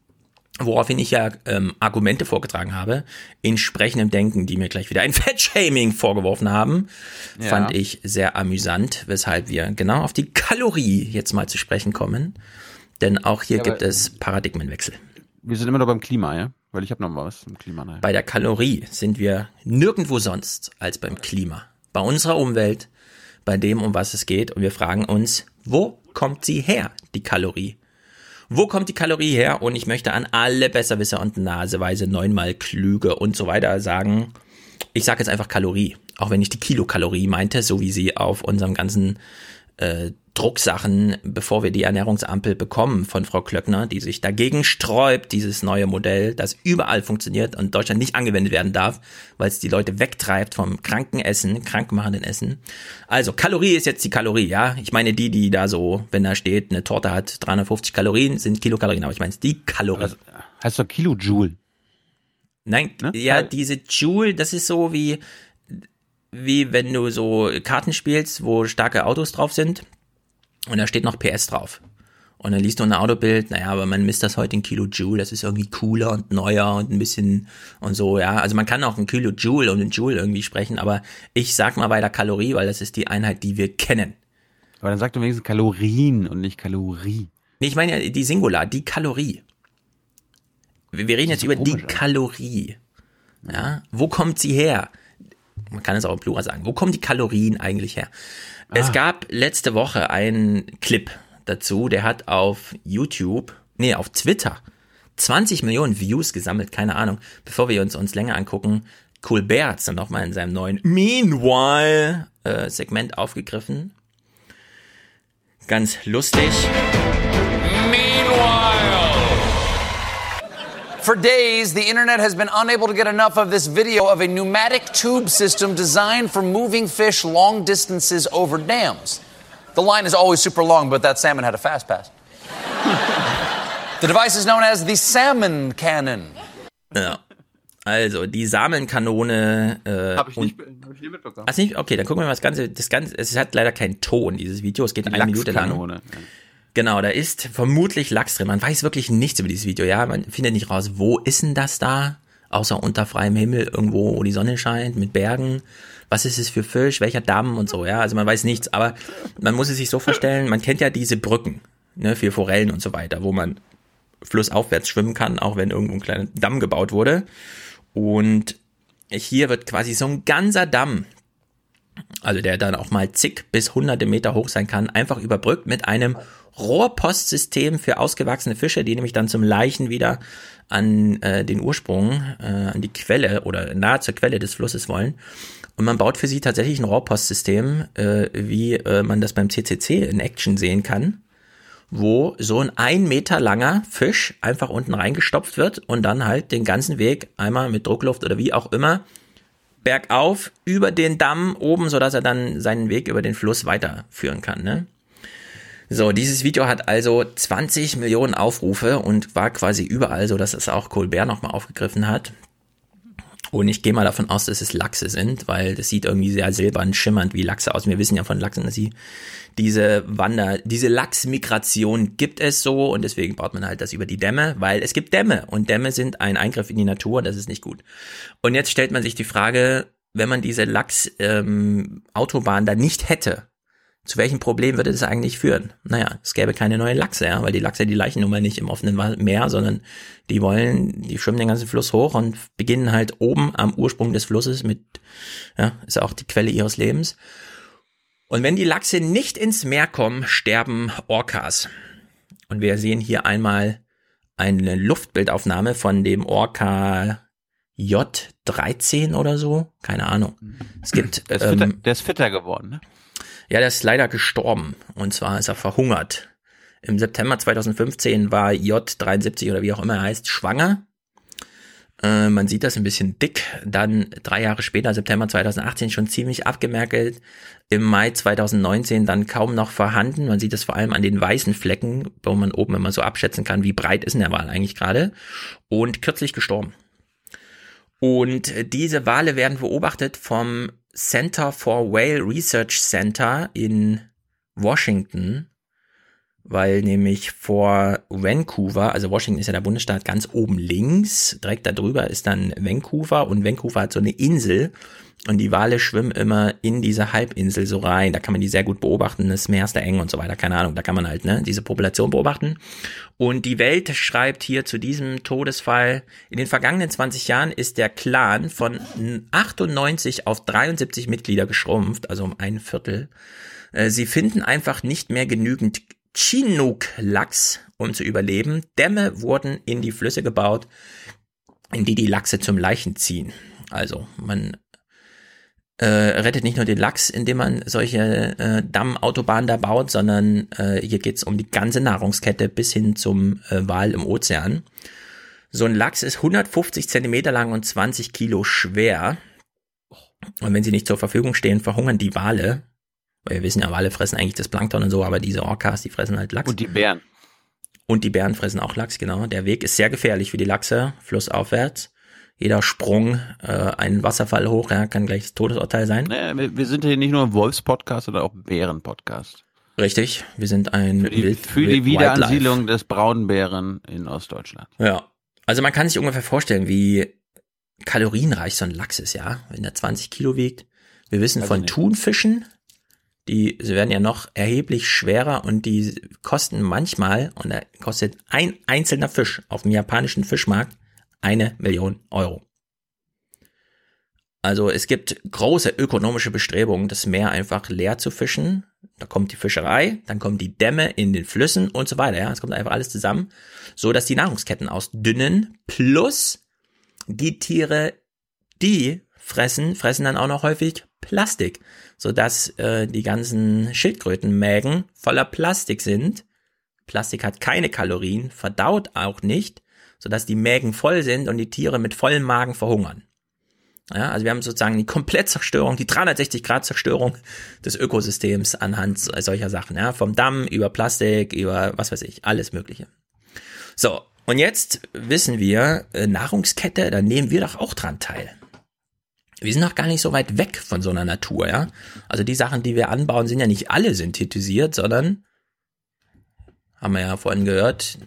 woraufhin ich ja ähm, Argumente vorgetragen habe, entsprechendem Denken, die mir gleich wieder ein Fettshaming vorgeworfen haben, ja. fand ich sehr amüsant, weshalb wir genau auf die Kalorie jetzt mal zu sprechen kommen. Denn auch hier ja, gibt es Paradigmenwechsel. Wir sind immer noch beim Klima, ja? Weil ich habe noch mal was zum Klima. Naja. Bei der Kalorie sind wir nirgendwo sonst als beim Klima. Bei unserer Umwelt, bei dem, um was es geht. Und wir fragen uns, wo kommt sie her, die Kalorie? Wo kommt die Kalorie her? Und ich möchte an alle Besserwisser und Naseweise neunmal Klüge und so weiter sagen, ich sage jetzt einfach Kalorie, auch wenn ich die Kilokalorie meinte, so wie sie auf unserem ganzen äh, Drucksachen, bevor wir die Ernährungsampel bekommen von Frau Klöckner, die sich dagegen sträubt, dieses neue Modell, das überall funktioniert und Deutschland nicht angewendet werden darf, weil es die Leute wegtreibt vom kranken Essen, krankmachenden Essen. Also Kalorie ist jetzt die Kalorie, ja. Ich meine die, die da so, wenn da steht, eine Torte hat 350 Kalorien, sind Kilokalorien, aber ich meine die Kalorie. Also, heißt doch Kilojoule. Nein, ne? ja, diese Joule, das ist so wie, wie wenn du so Karten spielst, wo starke Autos drauf sind und da steht noch PS drauf. Und dann liest du ein Autobild, naja, aber man misst das heute in Kilojoule, das ist irgendwie cooler und neuer und ein bisschen und so, ja. Also man kann auch ein Kilojoule und ein Joule irgendwie sprechen, aber ich sag mal weiter Kalorie, weil das ist die Einheit, die wir kennen. Aber dann sag du wenigstens Kalorien und nicht Kalorie. Nee, ich meine ja die Singular, die Kalorie. Wir, wir reden jetzt über die Kalorie. Ja, wo kommt sie her? Man kann es auch im Plural sagen. Wo kommen die Kalorien eigentlich her? Ah. Es gab letzte Woche einen Clip dazu, der hat auf YouTube, nee, auf Twitter 20 Millionen Views gesammelt, keine Ahnung. Bevor wir uns uns länger angucken, Colbert hat es dann nochmal in seinem neuen Meanwhile äh, Segment aufgegriffen. Ganz lustig. For days, the internet has been unable to get enough of this video of a pneumatic tube system designed for moving fish long distances over dams. The line is always super long, but that salmon had a fast pass. the device is known as the salmon cannon. Ja. Also, die Samenkanone. Äh, Habe ich, nicht, hab ich nicht mitbekommen. Ach, nicht? Okay, dann gucken wir mal das Ganze. Das Ganze, es hat leider keinen Ton, dieses Video. Es geht die eine Minute lang. Ja. Genau, da ist vermutlich Lachs drin. Man weiß wirklich nichts über dieses Video. Ja, man findet nicht raus, wo ist denn das da? Außer unter freiem Himmel, irgendwo, wo die Sonne scheint, mit Bergen. Was ist es für Fisch? Welcher Damm und so, ja? Also man weiß nichts. Aber man muss es sich so vorstellen, man kennt ja diese Brücken, ne, für Forellen und so weiter, wo man flussaufwärts schwimmen kann, auch wenn irgendwo ein kleiner Damm gebaut wurde. Und hier wird quasi so ein ganzer Damm also der dann auch mal zig bis hunderte Meter hoch sein kann, einfach überbrückt mit einem Rohrpostsystem für ausgewachsene Fische, die nämlich dann zum Leichen wieder an äh, den Ursprung, äh, an die Quelle oder nahe zur Quelle des Flusses wollen. Und man baut für sie tatsächlich ein Rohrpostsystem, äh, wie äh, man das beim CCC in Action sehen kann, wo so ein ein Meter langer Fisch einfach unten reingestopft wird und dann halt den ganzen Weg einmal mit Druckluft oder wie auch immer bergauf über den Damm oben, sodass er dann seinen Weg über den Fluss weiterführen kann. Ne? So, dieses Video hat also 20 Millionen Aufrufe und war quasi überall, so dass es auch Colbert nochmal aufgegriffen hat. Und ich gehe mal davon aus, dass es Lachse sind, weil das sieht irgendwie sehr silbern schimmernd wie Lachse aus. Wir wissen ja von Lachsen, dass sie diese Wander, diese Lachsmigration gibt es so und deswegen baut man halt das über die Dämme, weil es gibt Dämme und Dämme sind ein Eingriff in die Natur und das ist nicht gut. Und jetzt stellt man sich die Frage, wenn man diese Lachs-Autobahn ähm, da nicht hätte, zu welchem Problem würde das eigentlich führen? Naja, es gäbe keine neuen Lachse, ja, weil die Lachse, die leichen nun mal nicht im offenen Meer, sondern die wollen, die schwimmen den ganzen Fluss hoch und beginnen halt oben am Ursprung des Flusses mit, ja, ist auch die Quelle ihres Lebens. Und wenn die Lachse nicht ins Meer kommen, sterben Orcas. Und wir sehen hier einmal eine Luftbildaufnahme von dem Orca J13 oder so. Keine Ahnung. Es gibt. Der ist, fitter, ähm, der ist fitter geworden, ne? Ja, der ist leider gestorben. Und zwar ist er verhungert. Im September 2015 war J73 oder wie auch immer er heißt, schwanger. Äh, man sieht das ein bisschen dick. Dann drei Jahre später, September 2018, schon ziemlich abgemerkelt. Im Mai 2019 dann kaum noch vorhanden. Man sieht das vor allem an den weißen Flecken, wo man oben immer so abschätzen kann, wie breit ist denn der Wal eigentlich gerade. Und kürzlich gestorben. Und diese Wale werden beobachtet vom Center for Whale Research Center in Washington, weil nämlich vor Vancouver, also Washington ist ja der Bundesstaat ganz oben links, direkt darüber ist dann Vancouver und Vancouver hat so eine Insel und die Wale schwimmen immer in diese Halbinsel so rein. Da kann man die sehr gut beobachten. Das Meer ist da eng und so weiter. Keine Ahnung. Da kann man halt, ne, diese Population beobachten. Und die Welt schreibt hier zu diesem Todesfall, in den vergangenen 20 Jahren ist der Clan von 98 auf 73 Mitglieder geschrumpft, also um ein Viertel. Äh, sie finden einfach nicht mehr genügend Chinook-Lachs, um zu überleben. Dämme wurden in die Flüsse gebaut, in die die Lachse zum Leichen ziehen. Also man äh, rettet nicht nur den Lachs, indem man solche äh, Dammautobahnen da baut, sondern äh, hier geht's um die ganze Nahrungskette bis hin zum äh, Wal im Ozean. So ein Lachs ist 150 Zentimeter lang und 20 Kilo schwer. Und wenn sie nicht zur Verfügung stehen, verhungern die Wale. Weil wir wissen ja, Wale fressen eigentlich das Plankton und so, aber diese Orcas, die fressen halt Lachs. Und die Bären. Und die Bären fressen auch Lachs, genau. Der Weg ist sehr gefährlich für die Lachse, flussaufwärts jeder Sprung äh, ein Wasserfall hoch, ja, kann gleich das Todesurteil sein. Naja, wir, wir sind hier nicht nur ein Wolfs-Podcast, sondern auch ein Bären-Podcast. Richtig, wir sind ein für die, Wild, für die Wiederansiedlung des Braunbären in Ostdeutschland. Ja, also man kann sich ungefähr vorstellen, wie kalorienreich so ein Lachs ist, ja, wenn er 20 Kilo wiegt. Wir wissen also von nicht. Thunfischen, die sie werden ja noch erheblich schwerer und die kosten manchmal, und da kostet ein einzelner Fisch auf dem japanischen Fischmarkt eine Million Euro. Also es gibt große ökonomische Bestrebungen, das Meer einfach leer zu fischen. Da kommt die Fischerei, dann kommen die Dämme in den Flüssen und so weiter. Ja, es kommt einfach alles zusammen, so dass die Nahrungsketten ausdünnen. Plus die Tiere, die fressen, fressen dann auch noch häufig Plastik, so dass äh, die ganzen Schildkrötenmägen voller Plastik sind. Plastik hat keine Kalorien, verdaut auch nicht sodass die Mägen voll sind und die Tiere mit vollem Magen verhungern. Ja, also wir haben sozusagen die Komplettzerstörung, die 360 Grad Zerstörung des Ökosystems anhand solcher Sachen, ja, vom Damm über Plastik, über was weiß ich, alles Mögliche. So, und jetzt wissen wir, äh, Nahrungskette, da nehmen wir doch auch dran teil. Wir sind noch gar nicht so weit weg von so einer Natur, ja. Also die Sachen, die wir anbauen, sind ja nicht alle synthetisiert, sondern haben wir ja vorhin gehört,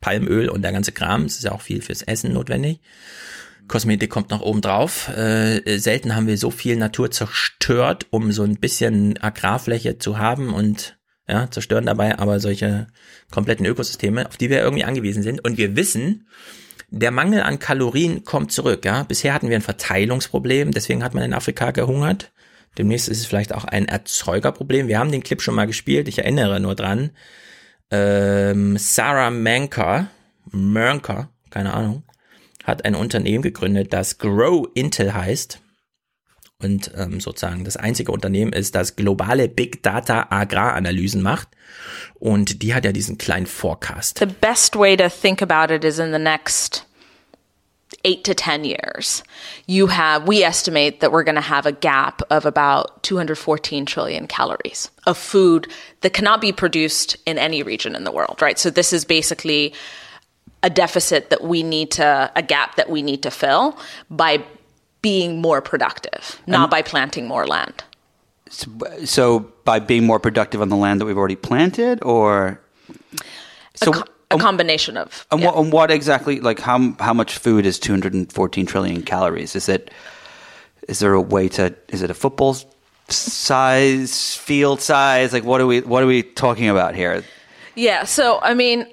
Palmöl und der ganze Kram. Es ist ja auch viel fürs Essen notwendig. Kosmetik kommt noch oben drauf. Äh, selten haben wir so viel Natur zerstört, um so ein bisschen Agrarfläche zu haben und ja, zerstören dabei aber solche kompletten Ökosysteme, auf die wir irgendwie angewiesen sind. Und wir wissen, der Mangel an Kalorien kommt zurück. Ja, bisher hatten wir ein Verteilungsproblem, deswegen hat man in Afrika gehungert. Demnächst ist es vielleicht auch ein Erzeugerproblem. Wir haben den Clip schon mal gespielt. Ich erinnere nur dran ähm, Sarah Manker, Manker, keine Ahnung, hat ein Unternehmen gegründet, das Grow Intel heißt. Und ähm, sozusagen das einzige Unternehmen ist, das globale Big Data Agraranalysen macht. Und die hat ja diesen kleinen Forecast. The best way to think about it is in the next eight to 10 years, you have, we estimate that we're going to have a gap of about 214 trillion calories of food that cannot be produced in any region in the world, right? So this is basically a deficit that we need to, a gap that we need to fill by being more productive, not And- by planting more land. So by being more productive on the land that we've already planted, or so, a, co- combination of. and, what, and what exactly, like how how much food is 214 trillion calories? Is it is there a way to? Is it a football size, field size? Like what are we what are we talking about here? Yeah, so I mean,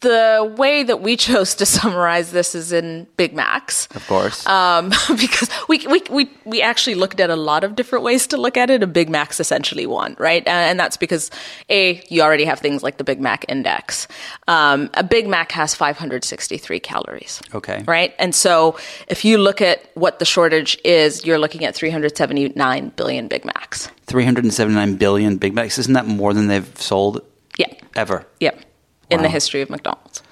the way that we chose to summarize this is in Big Macs. Of course. Um, because we, we, we, we actually looked at a lot of different ways to look at it. A Big Mac's essentially one, right? And, and that's because A, you already have things like the Big Mac index. Um, a Big Mac has 563 calories. Okay. Right? And so if you look at what the shortage is, you're looking at 379 billion Big Macs. 379 billion Big Macs. Isn't that more than they've sold? Yeah. Ever. Yep. In the Wow. history of McDonald's.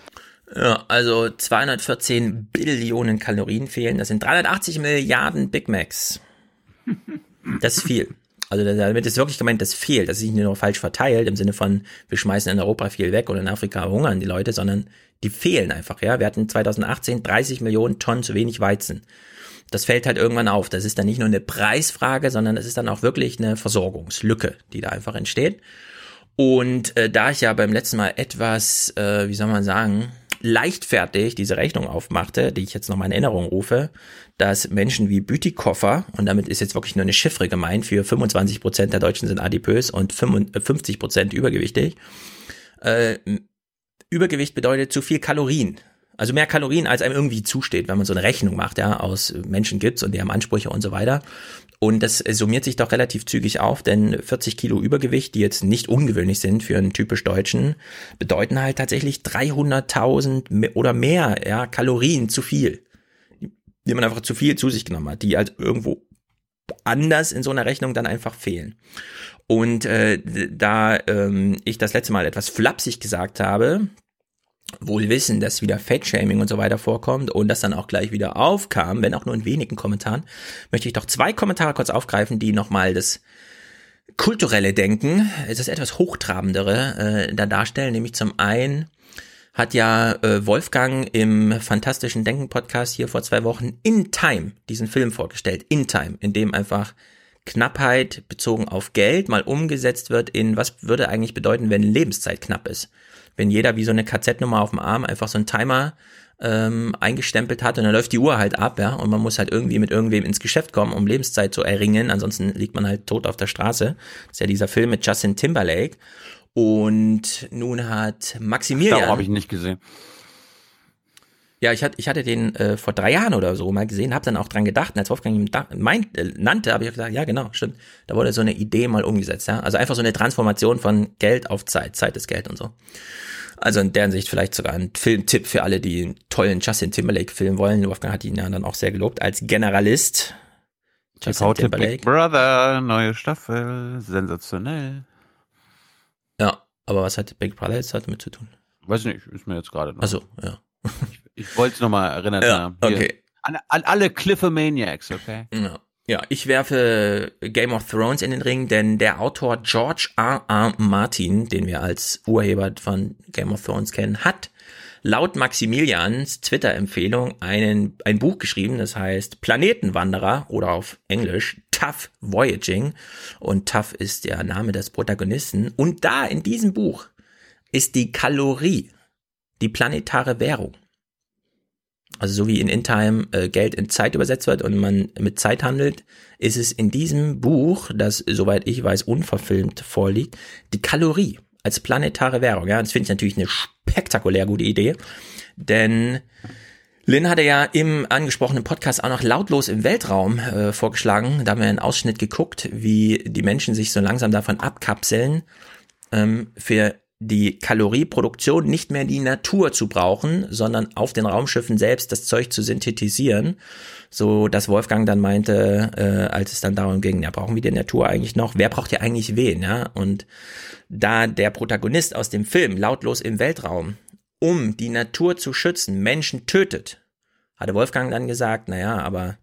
Ja, also 214 Billionen Kalorien fehlen. Das sind 380 Milliarden Big Macs. Das ist viel. Also damit ist wirklich gemeint, das fehlt. Das ist nicht nur falsch verteilt im Sinne von, wir schmeißen in Europa viel weg oder in Afrika hungern die Leute, sondern die fehlen einfach. Ja, wir hatten 2018 30 Millionen Tonnen zu wenig Weizen. Das fällt halt irgendwann auf. Das ist dann nicht nur eine Preisfrage, sondern es ist dann auch wirklich eine Versorgungslücke, die da einfach entsteht. Und äh, da ich ja beim letzten Mal etwas, äh, wie soll man sagen, leichtfertig diese Rechnung aufmachte, die ich jetzt noch mal in Erinnerung rufe, dass Menschen wie Bütikofer, und damit ist jetzt wirklich nur eine Chiffre gemeint, für 25 Prozent der Deutschen sind adipös und 50 Prozent übergewichtig. Äh, Übergewicht bedeutet zu viel Kalorien. Also mehr Kalorien, als einem irgendwie zusteht, wenn man so eine Rechnung macht, ja, aus Menschen gibt's und die haben Ansprüche und so weiter. Und das summiert sich doch relativ zügig auf, denn 40 Kilo Übergewicht, die jetzt nicht ungewöhnlich sind für einen typisch Deutschen, bedeuten halt tatsächlich 300.000 me- oder mehr, ja, Kalorien zu viel. Die man einfach zu viel zu sich genommen hat, die halt irgendwo anders in so einer Rechnung dann einfach fehlen. Und äh, da ähm, ich das letzte Mal etwas flapsig gesagt habe, wohl wissen, dass wieder Fat-Shaming und so weiter vorkommt und das dann auch gleich wieder aufkam, wenn auch nur in wenigen Kommentaren, möchte ich doch zwei Kommentare kurz aufgreifen, die nochmal das kulturelle Denken, das etwas hochtrabendere äh, da darstellen, nämlich zum einen hat ja äh, Wolfgang im fantastischen Denken Podcast hier vor zwei Wochen In Time diesen Film vorgestellt, In Time, in dem einfach Knappheit bezogen auf Geld mal umgesetzt wird in was würde eigentlich bedeuten, wenn Lebenszeit knapp ist. Wenn jeder wie so eine KZ-Nummer auf dem Arm einfach so einen Timer ähm, eingestempelt hat und dann läuft die Uhr halt ab, ja, und man muss halt irgendwie mit irgendwem ins Geschäft kommen, um Lebenszeit zu erringen, ansonsten liegt man halt tot auf der Straße. Das ist ja dieser Film mit Justin Timberlake. Und nun hat Maximilian. Darum habe ich nicht gesehen. Ja, ich hatte, ich hatte den äh, vor drei Jahren oder so mal gesehen, habe dann auch dran gedacht, und als Wolfgang ihn da, meint, äh, nannte, habe ich gesagt, ja genau, stimmt. Da wurde so eine Idee mal umgesetzt, ja. Also einfach so eine Transformation von Geld auf Zeit, Zeit ist Geld und so. Also in deren Sicht vielleicht sogar ein Filmtipp für alle, die einen tollen Justin Timberlake-Film wollen. Wolfgang hat ihn ja dann auch sehr gelobt als Generalist. TV-Tipp Big Brother, neue Staffel, sensationell. Ja, aber was hat Big Brother jetzt damit zu tun? Weiß nicht, ist mir jetzt gerade noch. Also, ja. Ich wollte es nochmal erinnert Ja, okay. An, an alle Cliffomaniacs, okay? Ja. Ja, ich werfe Game of Thrones in den Ring, denn der Autor George R. R. Martin, den wir als Urheber von Game of Thrones kennen, hat laut Maximilians Twitter-Empfehlung einen, ein Buch geschrieben, das heißt Planetenwanderer oder auf Englisch Tough Voyaging. Und Tough ist der Name des Protagonisten. Und da in diesem Buch ist die Kalorie die planetare Währung. Also so wie in InTime äh, Geld in Zeit übersetzt wird und man mit Zeit handelt, ist es in diesem Buch, das soweit ich weiß unverfilmt vorliegt, die Kalorie als planetare Währung. Ja, das finde ich natürlich eine spektakulär gute Idee, denn Lynn hatte ja im angesprochenen Podcast auch noch lautlos im Weltraum äh, vorgeschlagen. Da haben wir einen Ausschnitt geguckt, wie die Menschen sich so langsam davon abkapseln, ähm, für die Kalorieproduktion nicht mehr die Natur zu brauchen, sondern auf den Raumschiffen selbst das Zeug zu synthetisieren, so dass Wolfgang dann meinte, äh, als es dann darum ging, ja, brauchen wir die Natur eigentlich noch? Wer braucht ja eigentlich wen, ja? Und da der Protagonist aus dem Film lautlos im Weltraum, um die Natur zu schützen, Menschen tötet, hatte Wolfgang dann gesagt, naja, aber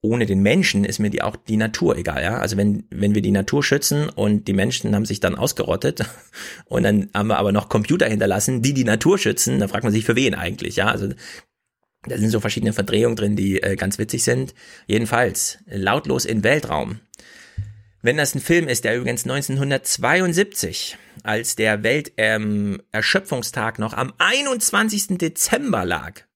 ohne den Menschen ist mir die auch die Natur egal, ja. Also wenn, wenn wir die Natur schützen und die Menschen haben sich dann ausgerottet und dann haben wir aber noch Computer hinterlassen, die die Natur schützen, dann fragt man sich für wen eigentlich, ja. Also da sind so verschiedene Verdrehungen drin, die äh, ganz witzig sind. Jedenfalls, lautlos in Weltraum. Wenn das ein Film ist, der übrigens 1972, als der Welterschöpfungstag ähm, noch am 21. Dezember lag,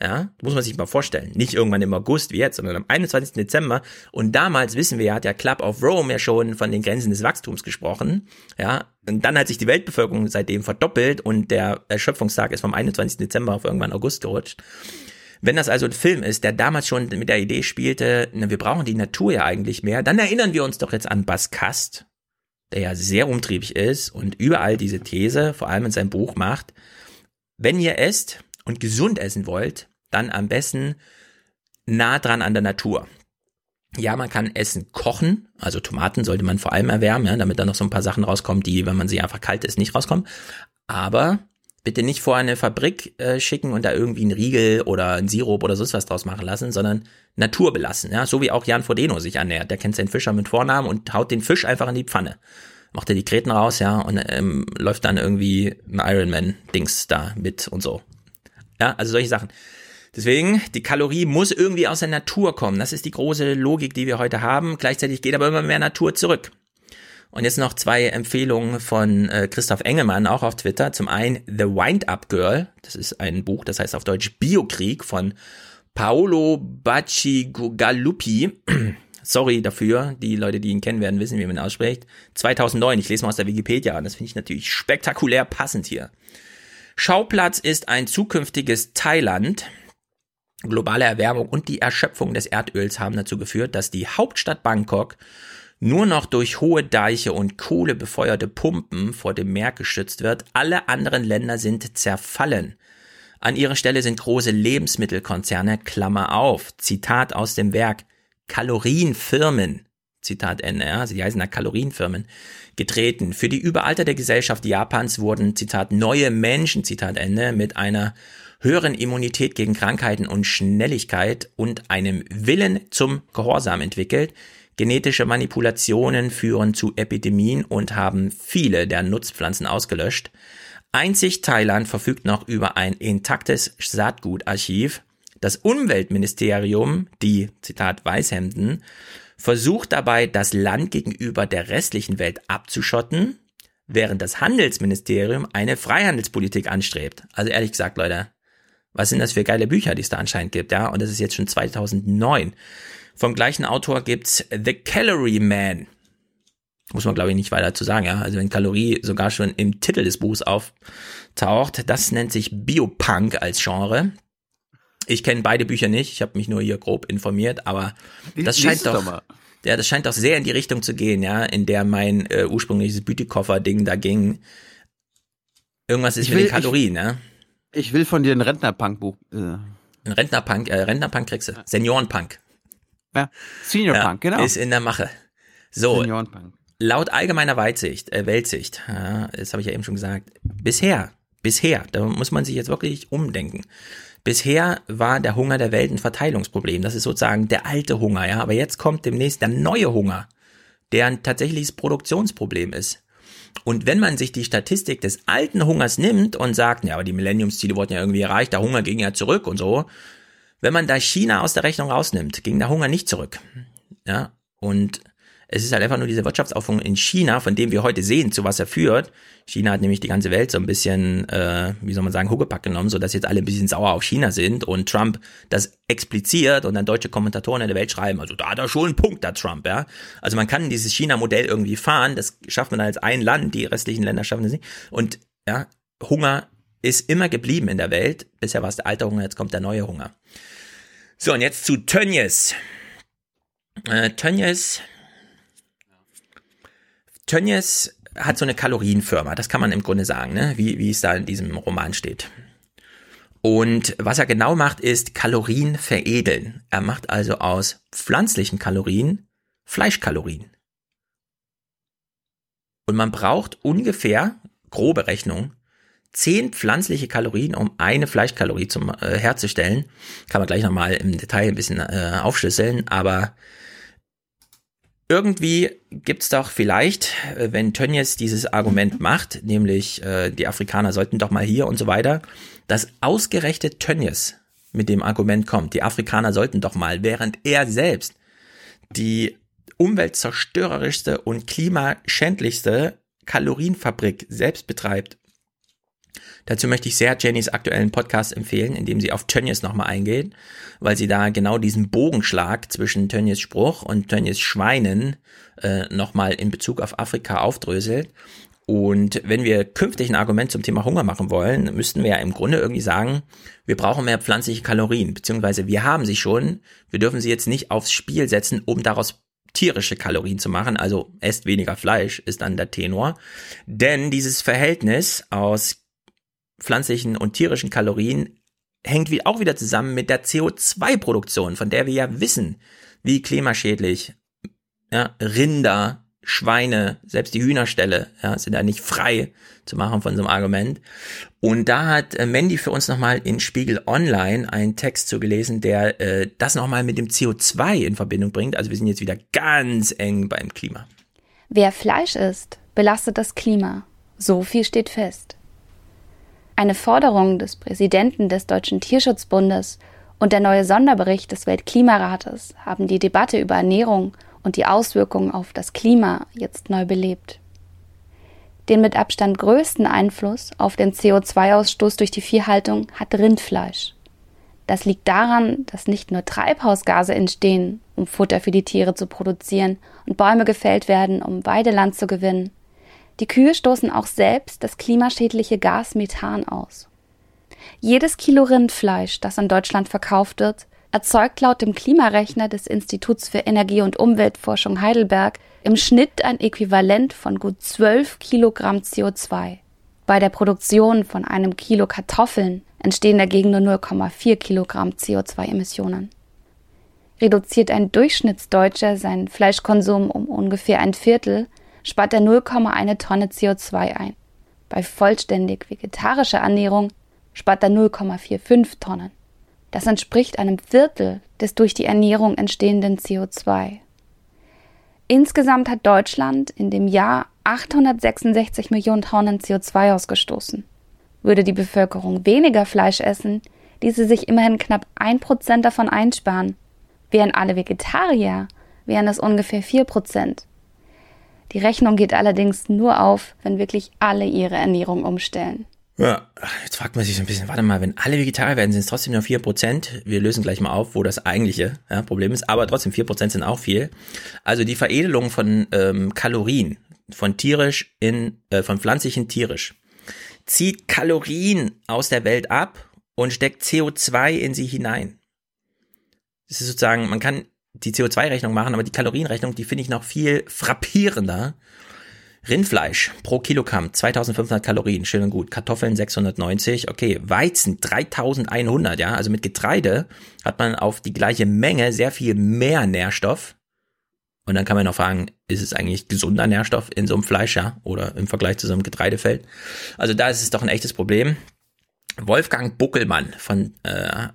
ja, muss man sich mal vorstellen. Nicht irgendwann im August wie jetzt, sondern am 21. Dezember. Und damals wissen wir, hat der Club of Rome ja schon von den Grenzen des Wachstums gesprochen. Ja, und dann hat sich die Weltbevölkerung seitdem verdoppelt und der Erschöpfungstag ist vom 21. Dezember auf irgendwann August gerutscht. Wenn das also ein Film ist, der damals schon mit der Idee spielte, na, wir brauchen die Natur ja eigentlich mehr, dann erinnern wir uns doch jetzt an Bas Kast, der ja sehr umtriebig ist und überall diese These, vor allem in seinem Buch macht, wenn ihr esst und gesund essen wollt, dann am besten nah dran an der Natur. Ja, man kann Essen kochen, also Tomaten sollte man vor allem erwärmen, ja, damit da noch so ein paar Sachen rauskommen, die, wenn man sie einfach kalt isst, nicht rauskommen. Aber bitte nicht vor eine Fabrik äh, schicken und da irgendwie einen Riegel oder einen Sirup oder sonst was draus machen lassen, sondern Natur belassen, ja, so wie auch Jan Frodeno sich ernährt. Der kennt seinen Fischer mit Vornamen und haut den Fisch einfach in die Pfanne. Macht er die Kreten raus, ja, und ähm, läuft dann irgendwie ein Ironman-Dings da mit und so. Ja, also solche Sachen. Deswegen, die Kalorie muss irgendwie aus der Natur kommen. Das ist die große Logik, die wir heute haben. Gleichzeitig geht aber immer mehr Natur zurück. Und jetzt noch zwei Empfehlungen von äh, Christoph Engelmann, auch auf Twitter. Zum einen The Wind Up Girl. Das ist ein Buch, das heißt auf Deutsch Biokrieg von Paolo Bacigalupi. Sorry dafür. Die Leute, die ihn kennen werden, wissen, wie man ihn ausspricht. 2009. Ich lese mal aus der Wikipedia an. Das finde ich natürlich spektakulär passend hier. Schauplatz ist ein zukünftiges Thailand. Globale Erwärmung und die Erschöpfung des Erdöls haben dazu geführt, dass die Hauptstadt Bangkok nur noch durch hohe Deiche und kohlebefeuerte Pumpen vor dem Meer geschützt wird. Alle anderen Länder sind zerfallen. An ihrer Stelle sind große Lebensmittelkonzerne, Klammer auf, Zitat aus dem Werk, Kalorienfirmen, Zitat Ende, ja, sie heißen da Kalorienfirmen, getreten. Für die überalterte Gesellschaft Japans wurden, Zitat, neue Menschen, Zitat Ende, mit einer höheren Immunität gegen Krankheiten und Schnelligkeit und einem Willen zum Gehorsam entwickelt. Genetische Manipulationen führen zu Epidemien und haben viele der Nutzpflanzen ausgelöscht. Einzig Thailand verfügt noch über ein intaktes Saatgutarchiv. Das Umweltministerium, die, Zitat, Weißhemden, versucht dabei, das Land gegenüber der restlichen Welt abzuschotten, während das Handelsministerium eine Freihandelspolitik anstrebt. Also ehrlich gesagt, Leute, was sind das für geile Bücher, die es da anscheinend gibt, ja? Und das ist jetzt schon 2009. Vom gleichen Autor gibt's The Calorie Man. Muss man, glaube ich, nicht weiter zu sagen, ja. Also wenn Kalorie sogar schon im Titel des Buchs auftaucht, das nennt sich Biopunk als Genre. Ich kenne beide Bücher nicht, ich habe mich nur hier grob informiert, aber das scheint doch, doch ja, das scheint doch sehr in die Richtung zu gehen, ja, in der mein äh, ursprüngliches Bütikofer-Ding da ging. Irgendwas ist ich mit will, den Kalorien, ich, ja. Ich will von dir ein Rentnerpunk-Buch. Äh. Ein Rentnerpunk, äh, Rentnerpunk kriegst du. Seniorenpunk. Ja, Seniorpunk, ja, genau. Ist in der Mache. So, laut allgemeiner Weitsicht, äh, Weltsicht, ja, das habe ich ja eben schon gesagt, bisher, bisher, da muss man sich jetzt wirklich umdenken. Bisher war der Hunger der Welt ein Verteilungsproblem. Das ist sozusagen der alte Hunger, ja. Aber jetzt kommt demnächst der neue Hunger, der ein tatsächliches Produktionsproblem ist. Und wenn man sich die Statistik des alten Hungers nimmt und sagt, ja, aber die Millenniumsziele wurden ja irgendwie erreicht, der Hunger ging ja zurück und so. Wenn man da China aus der Rechnung rausnimmt, ging der Hunger nicht zurück. Ja, und es ist halt einfach nur diese Wirtschaftsaufschwung in China, von dem wir heute sehen, zu was er führt. China hat nämlich die ganze Welt so ein bisschen, äh, wie soll man sagen, Huckepack genommen, so dass jetzt alle ein bisschen sauer auf China sind und Trump das expliziert und dann deutsche Kommentatoren in der Welt schreiben, also da hat er schon einen Punkt, da Trump, ja. Also man kann dieses China-Modell irgendwie fahren, das schafft man als ein Land, die restlichen Länder schaffen das nicht. Und ja, Hunger ist immer geblieben in der Welt. Bisher war es der alte Hunger, jetzt kommt der neue Hunger. So, und jetzt zu Tönnies. Äh, Tönnies Tönnies hat so eine Kalorienfirma, das kann man im Grunde sagen, ne? wie, wie es da in diesem Roman steht. Und was er genau macht, ist Kalorien veredeln. Er macht also aus pflanzlichen Kalorien Fleischkalorien. Und man braucht ungefähr, grobe Rechnung, zehn pflanzliche Kalorien, um eine Fleischkalorie zum, äh, herzustellen. Kann man gleich nochmal im Detail ein bisschen äh, aufschlüsseln, aber irgendwie gibt's doch vielleicht, äh, wenn Tönnies dieses Argument macht, nämlich äh, die Afrikaner sollten doch mal hier und so weiter, dass ausgerechnet Tönnies mit dem Argument kommt, die Afrikaner sollten doch mal, während er selbst die umweltzerstörerischste und klimaschändlichste Kalorienfabrik selbst betreibt. Dazu möchte ich sehr Jennys aktuellen Podcast empfehlen, in dem sie auf Tönnies nochmal eingeht, weil sie da genau diesen Bogenschlag zwischen Tönnies Spruch und Tönnies Schweinen äh, nochmal in Bezug auf Afrika aufdröselt. Und wenn wir künftig ein Argument zum Thema Hunger machen wollen, müssten wir ja im Grunde irgendwie sagen, wir brauchen mehr pflanzliche Kalorien, beziehungsweise wir haben sie schon, wir dürfen sie jetzt nicht aufs Spiel setzen, um daraus tierische Kalorien zu machen, also esst weniger Fleisch, ist dann der Tenor. Denn dieses Verhältnis aus pflanzlichen und tierischen Kalorien hängt wie auch wieder zusammen mit der CO2-Produktion, von der wir ja wissen, wie klimaschädlich ja, Rinder, Schweine, selbst die Hühnerställe ja, sind da nicht frei zu machen von so einem Argument. Und da hat äh, Mandy für uns nochmal in Spiegel Online einen Text zu gelesen, der äh, das nochmal mit dem CO2 in Verbindung bringt. Also wir sind jetzt wieder ganz eng beim Klima. Wer Fleisch isst, belastet das Klima. So viel steht fest. Eine Forderung des Präsidenten des Deutschen Tierschutzbundes und der neue Sonderbericht des Weltklimarates haben die Debatte über Ernährung und die Auswirkungen auf das Klima jetzt neu belebt. Den mit Abstand größten Einfluss auf den CO2-Ausstoß durch die Viehhaltung hat Rindfleisch. Das liegt daran, dass nicht nur Treibhausgase entstehen, um Futter für die Tiere zu produzieren und Bäume gefällt werden, um Weideland zu gewinnen. Die Kühe stoßen auch selbst das klimaschädliche Gas Methan aus. Jedes Kilo Rindfleisch, das in Deutschland verkauft wird, erzeugt laut dem Klimarechner des Instituts für Energie- und Umweltforschung Heidelberg im Schnitt ein Äquivalent von gut 12 Kilogramm CO2. Bei der Produktion von einem Kilo Kartoffeln entstehen dagegen nur 0,4 Kilogramm CO2-Emissionen. Reduziert ein Durchschnittsdeutscher seinen Fleischkonsum um ungefähr ein Viertel, spart er 0,1 Tonne CO2 ein. Bei vollständig vegetarischer Ernährung spart er 0,45 Tonnen. Das entspricht einem Viertel des durch die Ernährung entstehenden CO2. Insgesamt hat Deutschland in dem Jahr 866 Millionen Tonnen CO2 ausgestoßen. Würde die Bevölkerung weniger Fleisch essen, diese sich immerhin knapp ein Prozent davon einsparen. Wären alle Vegetarier, wären es ungefähr vier Prozent. Die Rechnung geht allerdings nur auf, wenn wirklich alle ihre Ernährung umstellen. Ja, jetzt fragt man sich so ein bisschen, warte mal, wenn alle Vegetarier werden, sind es trotzdem nur vier Prozent. Wir lösen gleich mal auf, wo das eigentliche ja, Problem ist, aber trotzdem vier Prozent sind auch viel. Also die Veredelung von ähm, Kalorien, von tierisch in, äh, von pflanzlich in tierisch, zieht Kalorien aus der Welt ab und steckt CO2 in sie hinein. Das ist sozusagen, man kann die CO2-Rechnung machen, aber die Kalorienrechnung, die finde ich noch viel frappierender Rindfleisch pro Kilogramm 2500 Kalorien, schön und gut. Kartoffeln 690, okay. Weizen 3100, ja. Also mit Getreide hat man auf die gleiche Menge sehr viel mehr Nährstoff. Und dann kann man noch fragen, ist es eigentlich gesunder Nährstoff in so einem Fleisch, ja? Oder im Vergleich zu so einem Getreidefeld? Also da ist es doch ein echtes Problem. Wolfgang Buckelmann von äh,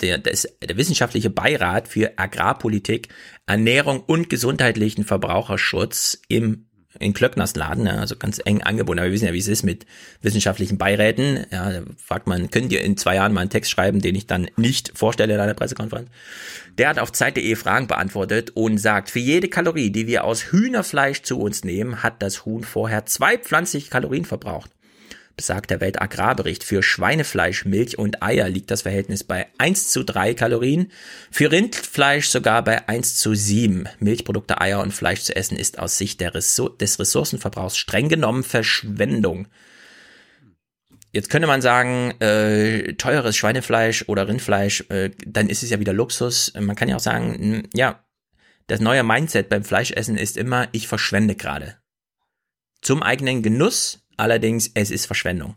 der, ist der wissenschaftliche Beirat für Agrarpolitik, Ernährung und gesundheitlichen Verbraucherschutz im in Klöckners Laden, also ganz eng angebunden. Aber wir wissen ja, wie es ist mit wissenschaftlichen Beiräten. Ja, da fragt man, könnt ihr in zwei Jahren mal einen Text schreiben, den ich dann nicht vorstelle in einer Pressekonferenz? Der hat auf Zeit.de Fragen beantwortet und sagt, für jede Kalorie, die wir aus Hühnerfleisch zu uns nehmen, hat das Huhn vorher zwei pflanzliche Kalorien verbraucht besagt der Weltagrarbericht, für Schweinefleisch, Milch und Eier liegt das Verhältnis bei 1 zu 3 Kalorien, für Rindfleisch sogar bei 1 zu 7. Milchprodukte, Eier und Fleisch zu essen ist aus Sicht Ressour des Ressourcenverbrauchs streng genommen Verschwendung. Jetzt könnte man sagen, äh, teures Schweinefleisch oder Rindfleisch, äh, dann ist es ja wieder Luxus. Man kann ja auch sagen, ja, das neue Mindset beim Fleischessen ist immer, ich verschwende gerade. Zum eigenen Genuss Allerdings, es ist Verschwendung.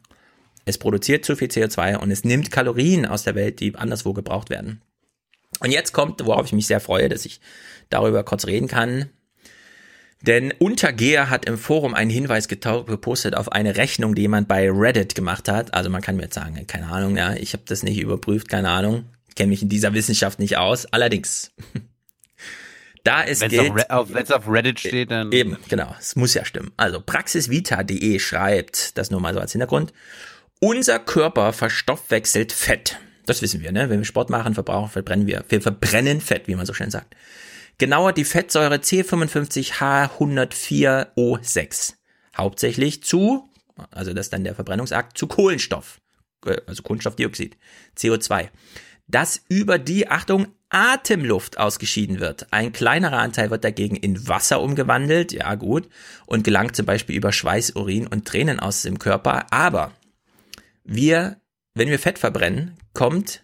Es produziert zu viel CO2 und es nimmt Kalorien aus der Welt, die anderswo gebraucht werden. Und jetzt kommt, worauf ich mich sehr freue, dass ich darüber kurz reden kann. Denn Untergeher hat im Forum einen Hinweis gepostet auf eine Rechnung, die jemand bei Reddit gemacht hat. Also man kann mir jetzt sagen, keine Ahnung, ja, ich habe das nicht überprüft, keine Ahnung, kenne mich in dieser Wissenschaft nicht aus. Allerdings, da es Wenn's gilt, auf, auf, wenn's auf Reddit steht, dann. Eben, genau. Es muss ja stimmen. Also praxisvita.de schreibt, das nur mal so als Hintergrund, unser Körper verstoffwechselt Fett. Das wissen wir, ne? Wenn wir Sport machen, verbrauchen, verbrennen wir. Wir verbrennen Fett, wie man so schön sagt. Genauer die Fettsäure C55H104O6. Hauptsächlich zu, also das ist dann der Verbrennungsakt, zu Kohlenstoff, äh, also Kohlenstoffdioxid, CO2 das über die, Achtung, Atemluft ausgeschieden wird. Ein kleinerer Anteil wird dagegen in Wasser umgewandelt, ja gut, und gelangt zum Beispiel über Schweiß, Urin und Tränen aus dem Körper. Aber wir, wenn wir Fett verbrennen, kommt,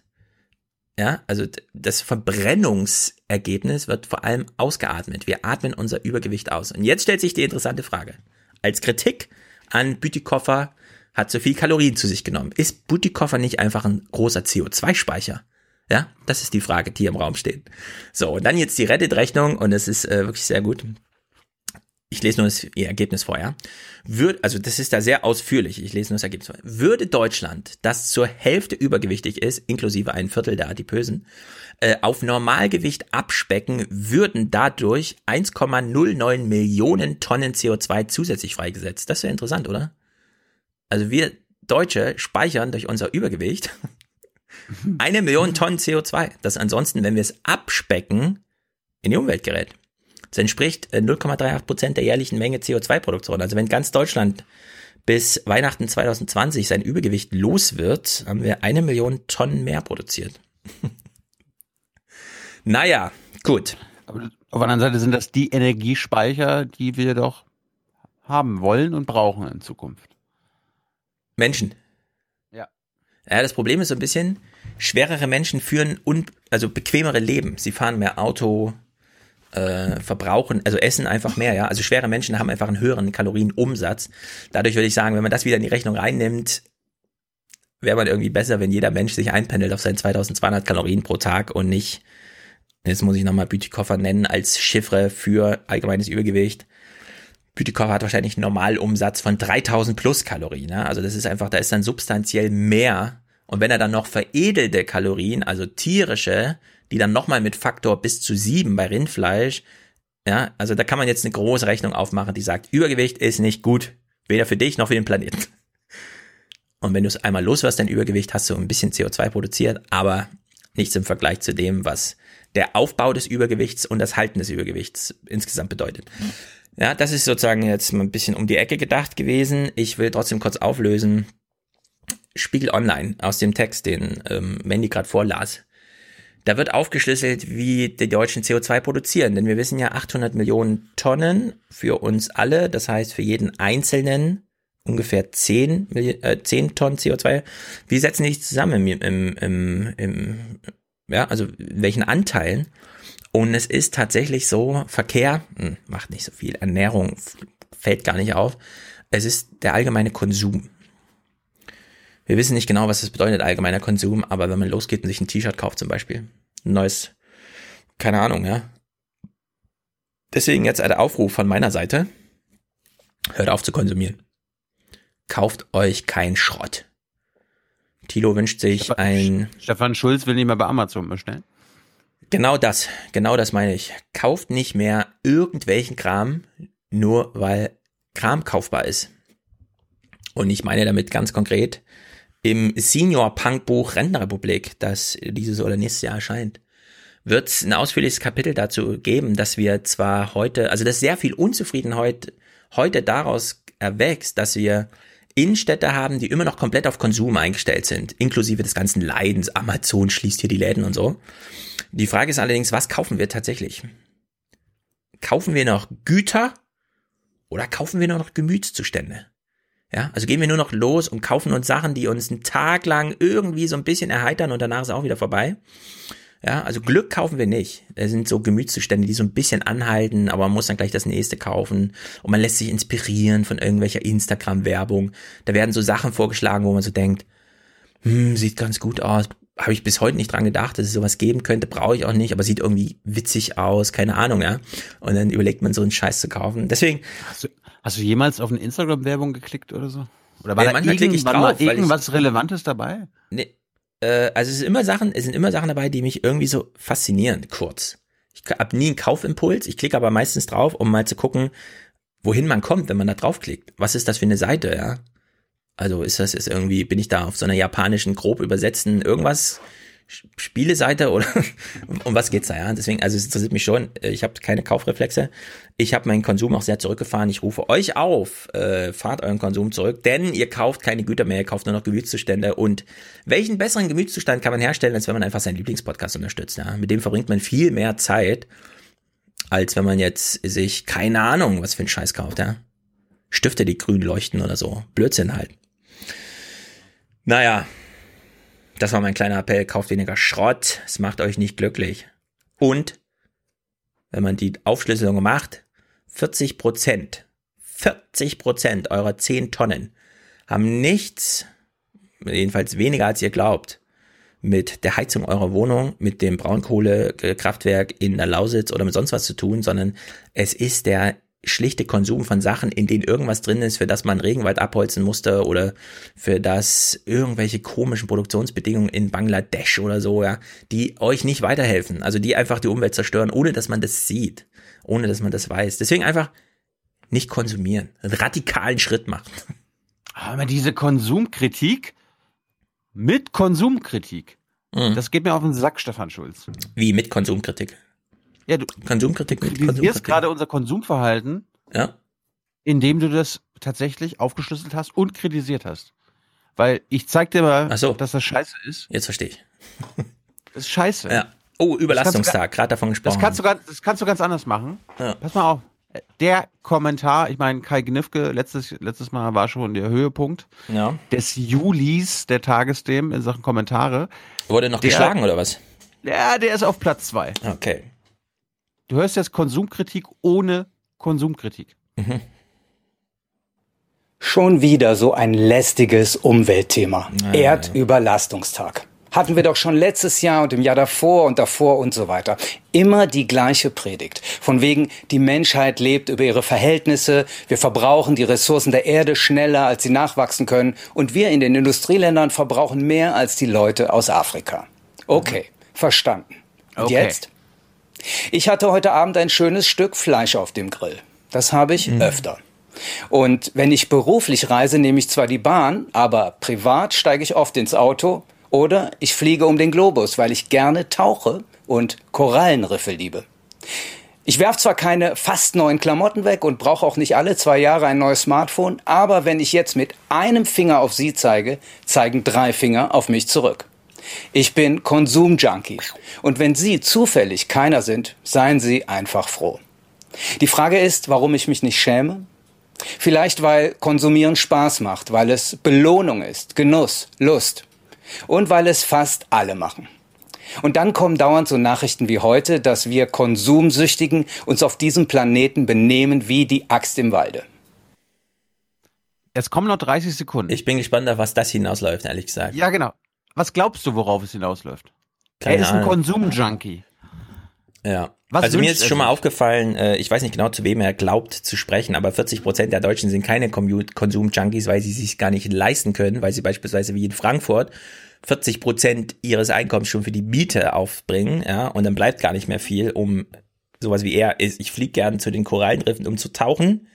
ja, also das Verbrennungsergebnis wird vor allem ausgeatmet. Wir atmen unser Übergewicht aus. Und jetzt stellt sich die interessante Frage. Als Kritik an Bütikofer hat so viel Kalorien zu sich genommen. Ist Bütikofer nicht einfach ein großer CO2-Speicher? Ja, das ist die Frage, die im Raum steht. So, und dann jetzt die Reddit-Rechnung und es ist äh, wirklich sehr gut. Ich lese nur das Ergebnis vorher. Würde, also das ist da sehr ausführlich. Ich lese nur das Ergebnis vorher. Würde Deutschland, das zur Hälfte übergewichtig ist, inklusive ein Viertel der Adipösen, äh, auf Normalgewicht abspecken, würden dadurch 1,09 Millionen Tonnen CO2 zusätzlich freigesetzt. Das wäre interessant, oder? Also wir Deutsche speichern durch unser Übergewicht eine Million Tonnen CO2, das ansonsten, wenn wir es abspecken, in die Umwelt gerät. Das entspricht äh, 0,38 Prozent der jährlichen Menge CO2-Produktion. Also wenn ganz Deutschland bis Weihnachten 2020 sein Übergewicht los wird, haben wir eine Million Tonnen mehr produziert. naja, gut. Aber auf der anderen Seite sind das die Energiespeicher, die wir doch haben wollen und brauchen in Zukunft. Menschen. Ja. Ja, das Problem ist so ein bisschen, schwerere Menschen führen un also bequemere Leben. Sie fahren mehr Auto, äh, verbrauchen, also essen einfach mehr, ja. Also schwere Menschen haben einfach einen höheren Kalorienumsatz. Dadurch würde ich sagen, wenn man das wieder in die Rechnung reinnimmt, wäre man irgendwie besser, wenn jeder Mensch sich einpendelt auf seine 2200 Kalorien pro Tag und nicht, jetzt muss ich nochmal Bütikofer nennen, als Chiffre für allgemeines Übergewicht. Bütikofer hat wahrscheinlich einen Normalumsatz von 3000 plus Kalorien. Ja? Also das ist einfach, da ist dann substanziell mehr. Und wenn er dann noch veredelte Kalorien, also tierische, die dann nochmal mit Faktor bis zu sieben bei Rindfleisch, ja, also da kann man jetzt eine große Rechnung aufmachen, die sagt, Übergewicht ist nicht gut, weder für dich noch für den Planeten. Und wenn du es einmal los wirst, dein Übergewicht, hast du ein bisschen CO2 produziert, aber nichts im Vergleich zu dem, was der Aufbau des Übergewichts und das Halten des Übergewichts insgesamt bedeutet. Ja, das ist sozusagen jetzt mal ein bisschen um die Ecke gedacht gewesen. Ich will trotzdem kurz auflösen. Spiegel Online aus dem Text, den ähm, Mandy gerade vorlas. Da wird aufgeschlüsselt, wie die Deutschen CO2 produzieren, denn wir wissen ja 800 Millionen Tonnen für uns alle, das heißt für jeden Einzelnen ungefähr 10, Milli- äh, 10 Tonnen CO2. Wie setzen die zusammen im, im, im, im ja, also welchen Anteilen? Und es ist tatsächlich so, Verkehr hm, macht nicht so viel, Ernährung fällt gar nicht auf. Es ist der allgemeine Konsum. Wir wissen nicht genau, was das bedeutet, allgemeiner Konsum, aber wenn man losgeht und sich ein T-Shirt kauft zum Beispiel, ein neues, keine Ahnung, ja. Deswegen jetzt ein Aufruf von meiner Seite. Hört auf zu konsumieren. Kauft euch kein Schrott. Tilo wünscht sich ein Stefan Schulz will nicht mehr bei Amazon bestellen. Genau das, genau das meine ich. Kauft nicht mehr irgendwelchen Kram, nur weil Kram kaufbar ist. Und ich meine damit ganz konkret im Senior Punk Buch Rentenrepublik, das dieses oder nächstes Jahr erscheint, wird es ein ausführliches Kapitel dazu geben, dass wir zwar heute, also dass sehr viel Unzufriedenheit heute daraus erwächst, dass wir Innenstädte haben, die immer noch komplett auf Konsum eingestellt sind, inklusive des ganzen Leidens. Amazon schließt hier die Läden und so. Die Frage ist allerdings, was kaufen wir tatsächlich? Kaufen wir noch Güter oder kaufen wir noch Gemütszustände? Ja, also gehen wir nur noch los und kaufen uns Sachen, die uns einen Tag lang irgendwie so ein bisschen erheitern und danach ist auch wieder vorbei. Ja, also Glück kaufen wir nicht. Es sind so Gemütszustände, die so ein bisschen anhalten, aber man muss dann gleich das nächste kaufen und man lässt sich inspirieren von irgendwelcher Instagram-Werbung. Da werden so Sachen vorgeschlagen, wo man so denkt, hm, sieht ganz gut aus, habe ich bis heute nicht dran gedacht, dass es sowas geben könnte, brauche ich auch nicht, aber sieht irgendwie witzig aus, keine Ahnung, ja. Und dann überlegt man so einen Scheiß zu kaufen. Deswegen. Hast du, hast du jemals auf eine Instagram-Werbung geklickt oder so? Oder war Ja, da manchmal klicke ich irgendwann drauf, weil ich- irgendwas Relevantes dabei? Nee, äh, also es sind immer Sachen, es sind immer Sachen dabei, die mich irgendwie so faszinieren, kurz. Ich habe nie einen Kaufimpuls, ich klicke aber meistens drauf, um mal zu gucken, wohin man kommt, wenn man da draufklickt. Was ist das für eine Seite, ja? Also ist das jetzt irgendwie, bin ich da auf so einer japanischen, grob übersetzten irgendwas Spieleseite oder um was geht's da, ja? Deswegen, also es interessiert mich schon. Äh, Ich habe keine Kaufreflexe. Ich habe meinen Konsum auch sehr zurückgefahren. Ich rufe euch auf, äh, fahrt euren Konsum zurück, denn ihr kauft keine Güter mehr, ihr kauft nur noch Gemütszustände. Und welchen besseren Gemütszustand kann man herstellen, als wenn man einfach seinen Lieblingspodcast unterstützt? Ja? Mit dem verbringt man viel mehr Zeit, als wenn man jetzt sich keine Ahnung, was für ein Scheiß kauft, ja? Stifte, die grün leuchten oder so. Blödsinn halt. Naja, das war mein kleiner Appell. Kauft weniger Schrott. Es macht euch nicht glücklich. Und, wenn man die Aufschlüsselung macht, 40 Prozent, 40 Prozent eurer 10 Tonnen haben nichts, jedenfalls weniger als ihr glaubt, mit der Heizung eurer Wohnung, mit dem Braunkohlekraftwerk in der Lausitz oder mit sonst was zu tun, sondern es ist der schlichte Konsum von Sachen, in denen irgendwas drin ist, für das man Regenwald abholzen musste oder für das irgendwelche komischen Produktionsbedingungen in Bangladesch oder so, ja, die euch nicht weiterhelfen, also die einfach die Umwelt zerstören, ohne dass man das sieht, ohne dass man das weiß. Deswegen einfach nicht konsumieren, einen radikalen Schritt machen. Aber diese Konsumkritik mit Konsumkritik, das geht mir auf den Sack, Stefan Schulz. Wie mit Konsumkritik? Ja, du Konsumkritik mit kritisierst gerade unser Konsumverhalten, Ja. indem du das tatsächlich aufgeschlüsselt hast und kritisiert hast. Weil ich zeig dir mal, so. dass das scheiße ist. Jetzt verstehe ich. Das ist scheiße. Ja. Oh, Überlastungstag, gerade davon gesprochen. Das kannst, du, ganz- das kannst du ganz anders machen. Ja. Pass mal auf. Der Kommentar, ich meine, Kai Gnifke, letztes, letztes Mal war schon der Höhepunkt Ja. des Julis der Tagesthemen in Sachen Kommentare. Wurde noch Der- geschlagen oder was? Ja, der ist auf Platz zwei. Okay. Du hörst jetzt Konsumkritik ohne Konsumkritik. Schon wieder so ein lästiges Umweltthema. Erdüberlastungstag. Hatten wir doch schon letztes Jahr und im Jahr davor und davor und so weiter. Immer die gleiche Predigt. Von wegen, die Menschheit lebt über ihre Verhältnisse, wir verbrauchen die Ressourcen der Erde schneller, als sie nachwachsen können und wir in den Industrieländern verbrauchen mehr als die Leute aus Afrika. Okay, verstanden. Und Okay. jetzt? Ich hatte heute Abend ein schönes Stück Fleisch auf dem Grill. Das habe ich öfter. Und wenn ich beruflich reise, nehme ich zwar die Bahn, aber privat steige ich oft ins Auto oder ich fliege um den Globus, weil ich gerne tauche und Korallenriffe liebe. Ich werfe zwar keine fast neuen Klamotten weg und brauche auch nicht alle zwei Jahre ein neues Smartphone, aber wenn ich jetzt mit einem Finger auf Sie zeige, zeigen drei Finger auf mich zurück. Ich bin Konsumjunkie. Und wenn Sie zufällig keiner sind, seien Sie einfach froh. Die Frage ist, warum ich mich nicht schäme? Vielleicht weil Konsumieren Spaß macht, weil es Belohnung ist, Genuss, Lust. Und weil es fast alle machen. Und dann kommen dauernd so Nachrichten wie heute, dass wir Konsumsüchtigen uns auf diesem Planeten benehmen wie die Axt im Walde. Es kommen noch 30 Sekunden. Ich bin gespannt, auf was das hinausläuft, ehrlich gesagt. Ja, genau. Was glaubst du, worauf es hinausläuft? Keine er ist ein. Konsumjunkie. Ja. Was also mir ist schon mal aufgefallen, äh, ich weiß nicht genau, zu wem er glaubt zu sprechen, aber 40 Prozent der Deutschen sind keine Konsum-Junkies, weil sie sich gar nicht leisten können, weil sie beispielsweise wie in Frankfurt 40 Prozent ihres Einkommens schon für die Miete aufbringen, ja, und dann bleibt gar nicht mehr viel, um sowas wie er ist. Ich fliege gern zu den Korallenriffen, um zu tauchen.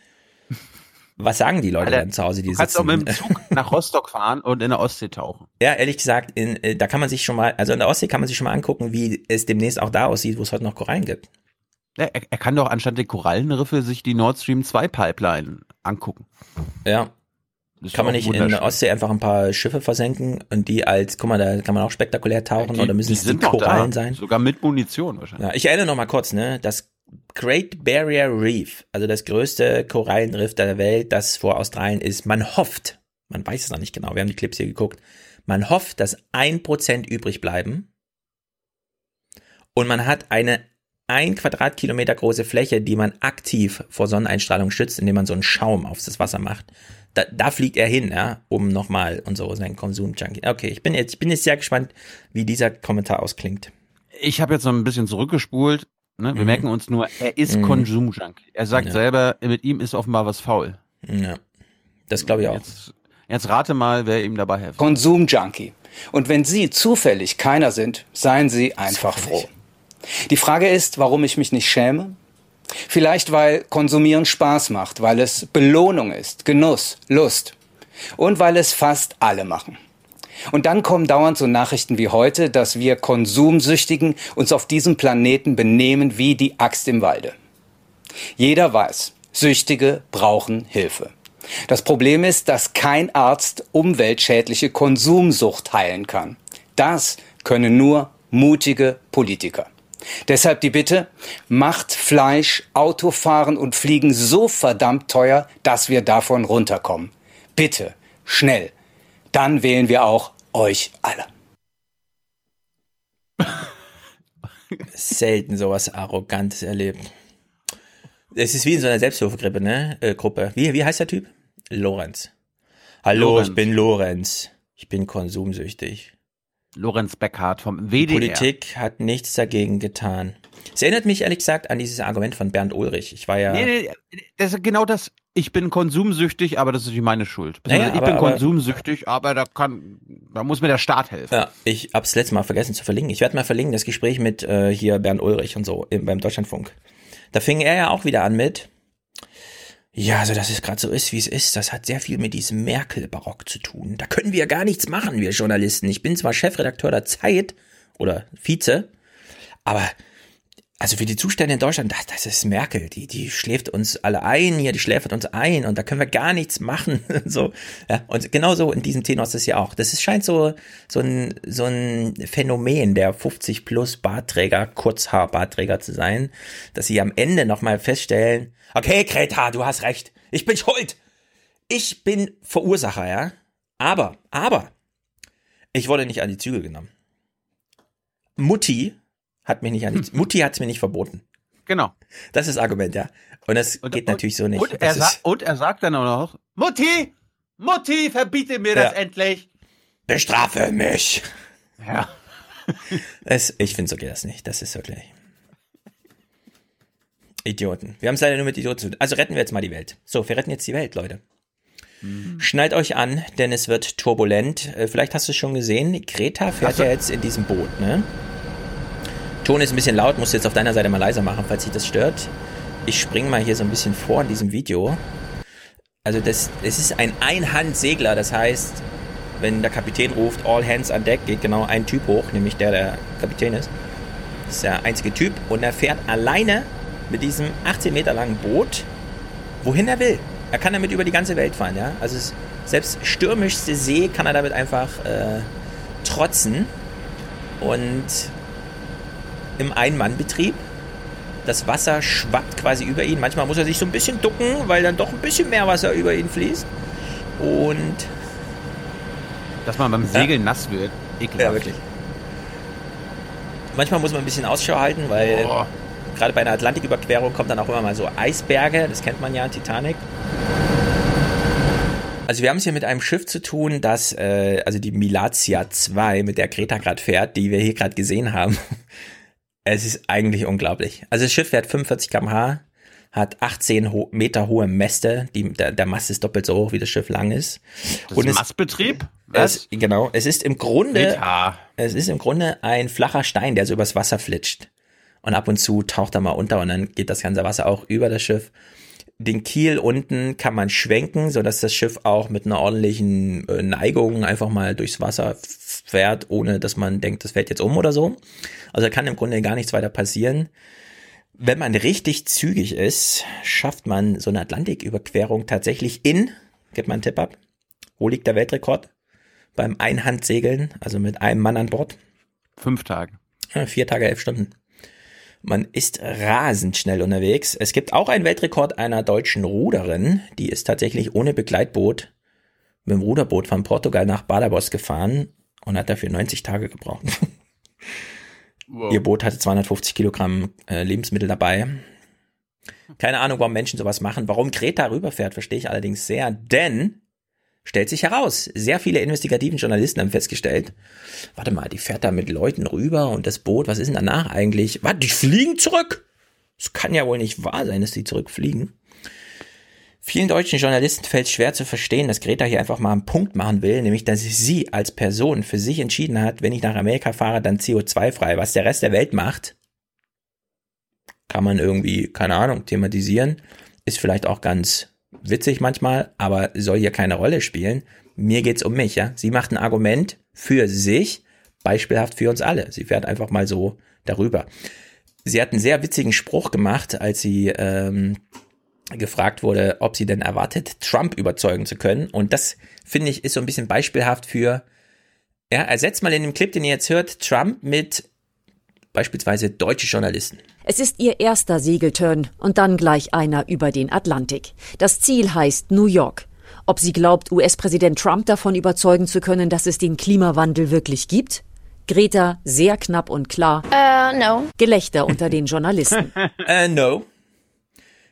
Was sagen die Leute Alter, dann zu Hause, die Du kannst auch mit dem Zug nach Rostock fahren und in der Ostsee tauchen. Ja, ehrlich gesagt, in, äh, da kann man sich schon mal, also in der Ostsee kann man sich schon mal angucken, wie es demnächst auch da aussieht, wo es heute noch Korallen gibt. Ja, er, er kann doch anstatt der Korallenriffe sich die Nord Stream 2 Pipeline angucken. Ja. Das Kann man nicht in der Ostsee einfach ein paar Schiffe versenken und die als, guck mal, da kann man auch spektakulär tauchen Die- oder müssen die es die Korallen sein? Sogar mit Munition wahrscheinlich. Ja, ich erinnere noch mal kurz, ne, das Great Barrier Reef, also das größte Korallenriff der Welt, das vor Australien ist, man hofft, man weiß es noch nicht genau, wir haben die Clips hier geguckt, man hofft, dass ein Prozent übrig bleiben und man hat eine ein Quadratkilometer große Fläche, die man aktiv vor Sonneneinstrahlung schützt, indem man so einen Schaum auf das Wasser macht. da, da fliegt er hin, ja, um nochmal und so sein Konsum-Junkie. Okay, ich bin jetzt, ich bin jetzt sehr gespannt, wie dieser Kommentar ausklingt. Ich habe jetzt noch ein bisschen zurückgespult. Ne? Wir Mhm. merken uns nur, er ist Mhm. Konsumjunk. Er sagt Ja. selber, mit ihm ist offenbar was faul. Ja, das glaube ich auch. Jetzt, jetzt rate mal, wer ihm dabei hilft. Konsumjunkie. Und wenn Sie zufällig keiner sind, seien Sie einfach froh. Die Frage ist, warum ich mich nicht schäme? Vielleicht, weil Konsumieren Spaß macht, weil es Belohnung ist, Genuss, Lust. Und weil es fast alle machen. Und dann kommen dauernd so Nachrichten wie heute, dass wir Konsumsüchtigen uns auf diesem Planeten benehmen wie die Axt im Walde. Jeder weiß, Süchtige brauchen Hilfe. Das Problem ist, dass kein Arzt umweltschädliche Konsumsucht heilen kann. Das können nur mutige Politiker. Deshalb die Bitte, macht Fleisch, Autofahren und Fliegen so verdammt teuer, dass wir davon runterkommen. Bitte, schnell. Dann wählen wir auch euch alle. Selten sowas Arrogantes erlebt. Es ist wie in so einer Selbsthilfegruppe, ne? Äh, Gruppe. Wie, wie heißt der Typ? Lorenz. Hallo, Lorenz. ich bin Lorenz. Ich bin konsumsüchtig. Lorenz Beckhardt vom Die WDR. Politik hat nichts dagegen getan. Es erinnert mich ehrlich gesagt an dieses Argument von Bernd Ulrich. Ich war ja. Nee, nee, das ist genau das. Ich bin konsumsüchtig, aber das ist nicht meine Schuld. Naja, ich aber- bin aber- konsumsüchtig, aber da kann, da muss mir der Staat helfen. Ja, ich hab's letztes Mal vergessen zu verlinken. Ich werde mal verlinken, das Gespräch mit äh, hier Bernd Ulrich und so im, beim Deutschlandfunk. Da fing er ja auch wieder an mit, ja, also dass es gerade so ist, wie es ist, das hat sehr viel mit diesem Merkel-Barock zu tun. Da können wir gar nichts machen, wir Journalisten. Ich bin zwar Chefredakteur der Zeit oder Vize, aber also für die Zustände in Deutschland, das, das ist Merkel, die, die schläft uns alle ein hier, die schläfert uns ein und da können wir gar nichts machen. so, ja, und genauso in diesem Tenor ist es ja auch. Das ist, scheint so, so ein, so ein Phänomen der 50 plus Bartträger, Kurzhaar-Bartträger zu sein, dass sie am Ende nochmal feststellen, okay, Greta, du hast recht, ich bin schuld. Ich bin Verursacher, ja. Aber, aber, ich wurde nicht an die Zügel genommen. Mutti hat mich nicht an die, Mutti hat es mir nicht verboten. Genau. Das ist das Argument, ja. Und das geht natürlich so nicht. Und er, Das ist, und er sagt dann auch noch, Mutti, Mutti, verbiete mir das Ja. endlich. bestrafe mich. Ja. Es, ich finde, so geht das nicht. Das ist wirklich. Idioten. Wir haben es leider nur mit Idioten zu tun. Also retten wir jetzt mal die Welt. So, wir retten jetzt die Welt, Leute. Schnallt euch an, denn es wird turbulent. Äh, Vielleicht hast du es schon gesehen. Greta fährt ja jetzt in diesem Boot, ne? Ton ist ein bisschen laut, musst du jetzt auf deiner Seite mal leiser machen, falls sich das stört. Ich springe mal hier so ein bisschen vor in diesem Video. Also das, es ist ein Einhandsegler, das heißt, wenn der Kapitän ruft, all hands on deck, geht genau ein Typ hoch, nämlich der, der Kapitän ist. Das ist der einzige Typ und er fährt alleine mit diesem 18 Meter langen Boot, wohin er will. Er kann damit über die ganze Welt fahren, ja. Also es, selbst stürmischste See kann er damit einfach äh, trotzen und im Ein-Mann-Betrieb. Das Wasser schwappt quasi über ihn. Manchmal muss er sich so ein bisschen ducken, weil dann doch ein bisschen mehr Wasser über ihn fließt. Und Dass man beim Segeln nass wird. Ekelhaft. Ja, wirklich. manchmal muss man ein bisschen Ausschau halten, weil Oh. gerade bei einer Atlantiküberquerung kommt dann auch immer mal so Eisberge. Das kennt man ja, Titanic. Also wir haben es hier mit einem Schiff zu tun, das, äh, also die Milatia 2, mit der Greta gerade fährt, die wir hier gerade gesehen haben. Es ist eigentlich unglaublich. Also das Schiff fährt 45 km/h, hat 18 ho Meter hohe Mäste. Die, der, der Mast ist doppelt so hoch, wie das Schiff lang ist. Das ist es- Mastbetrieb? Es, genau. Es ist im Grunde, Meter. es ist im Grunde ein flacher Stein, der so übers Wasser flitscht. Und ab und zu taucht er mal unter und dann geht das ganze Wasser auch über das Schiff. Den Kiel unten kann man schwenken, sodass das Schiff auch mit einer ordentlichen äh, Neigung einfach mal durchs Wasser fährt, ohne dass man denkt, das fällt jetzt um oder so. Also da kann im Grunde gar nichts weiter passieren. Wenn man richtig zügig ist, schafft man so eine Atlantiküberquerung tatsächlich in, gib mal einen Tipp ab, wo liegt der Weltrekord? Beim Einhandsegeln, also mit einem Mann an Bord. Fünf Tage. Ja, vier Tage, elf Stunden. Man ist rasend schnell unterwegs. Es gibt auch einen Weltrekord einer deutschen Ruderin, die ist tatsächlich ohne Begleitboot mit dem Ruderboot von Portugal nach Badabos gefahren und hat dafür 90 Tage gebraucht. Ihr Boot hatte 250 Kilogramm äh, Lebensmittel dabei. Keine Ahnung, warum Menschen sowas machen. Warum Greta rüberfährt, verstehe ich allerdings sehr, denn stellt sich heraus, sehr viele investigativen Journalisten haben festgestellt, warte mal, die fährt da mit Leuten rüber und das Boot, was ist denn danach eigentlich? Warte, die fliegen zurück! Es kann ja wohl nicht wahr sein, dass die zurückfliegen. Vielen deutschen Journalisten fällt es schwer zu verstehen, dass Greta hier einfach mal einen Punkt machen will, nämlich dass sie als Person für sich entschieden hat, wenn ich nach Amerika fahre, dann CO2-frei. Was der Rest der Welt macht, kann man irgendwie, keine Ahnung, thematisieren. Ist vielleicht auch ganz witzig manchmal, aber soll hier keine Rolle spielen. Mir geht's um mich, ja. Sie macht ein Argument für sich, beispielhaft für uns alle. Sie fährt einfach mal so darüber. Sie hat einen sehr witzigen Spruch gemacht, als sie ähm, gefragt wurde, ob sie denn erwartet, Trump überzeugen zu können. Und das, finde ich, ist so ein bisschen beispielhaft für, ja, ersetzt mal in dem Clip, den ihr jetzt hört, Trump mit beispielsweise deutsche Journalisten. Es ist ihr erster Segelturn und dann gleich einer über den Atlantik. Das Ziel heißt New York. Ob sie glaubt, US-Präsident Trump davon überzeugen zu können, dass es den Klimawandel wirklich gibt? Greta sehr knapp und klar. Uh, no. Gelächter unter den Journalisten. äh, no.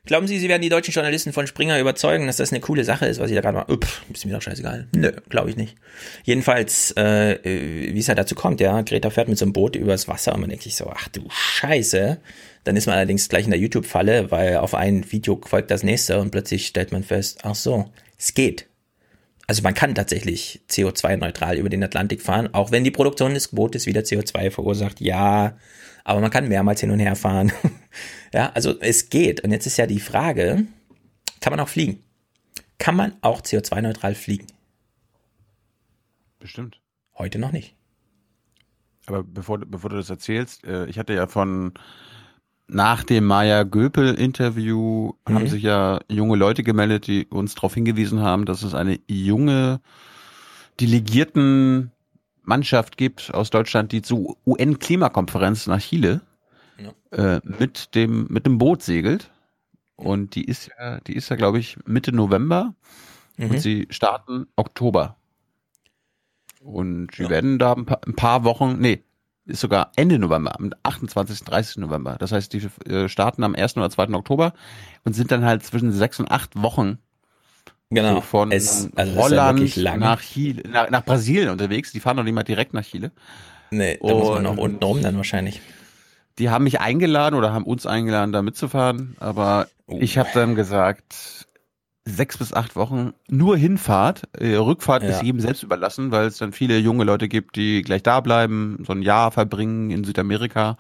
Glauben Sie, Sie werden die deutschen Journalisten von Springer überzeugen, dass das eine coole Sache ist, was Sie da gerade machen? Ups, ist mir doch scheißegal. Nö, glaube ich nicht. Jedenfalls, äh, wie es halt dazu kommt, ja, Greta fährt mit so einem Boot übers Wasser und man denkt sich so, ach du Scheiße. Dann ist man allerdings gleich in der YouTube-Falle, weil auf ein Video folgt das nächste und plötzlich stellt man fest, ach so, es geht. Also man kann tatsächlich CO2-neutral über den Atlantik fahren, auch wenn die Produktion des Bootes wieder CO2 verursacht. Ja, aber man kann mehrmals hin und her fahren. ja, also es geht. Und jetzt ist ja die Frage, kann man auch fliegen? Kann man auch CO2-neutral fliegen? Bestimmt. Heute noch nicht. Aber bevor, bevor du das erzählst, äh, ich hatte ja von nach dem Maya Göpel-Interview mhm. haben sich ja junge Leute gemeldet, die uns darauf hingewiesen haben, dass es eine junge Delegierten Mannschaft gibt aus Deutschland, die zur UN-Klimakonferenz nach Chile. Äh, mit dem mit dem Boot segelt. Und die ist ja, die ist ja, glaube ich, Mitte November. Mhm. Und sie starten Oktober. Und sie ja. werden da ein paar, ein paar Wochen, nee, ist sogar Ende November, am 28., 30. November. Das heißt, die äh, starten am 1. oder 2. Oktober und sind dann halt zwischen sechs und acht Wochen genau. so von es, also Holland ja nach, Chile, nach, nach Brasilien unterwegs. Die fahren noch nicht mal direkt nach Chile. Nee, da und muss man noch unten rum dann wahrscheinlich. Die haben mich eingeladen oder haben uns eingeladen, da mitzufahren, aber oh. ich habe dann gesagt, sechs bis acht Wochen nur Hinfahrt. Äh, Rückfahrt ja. ist jedem selbst überlassen, weil es dann viele junge Leute gibt, die gleich da bleiben, so ein Jahr verbringen in Südamerika.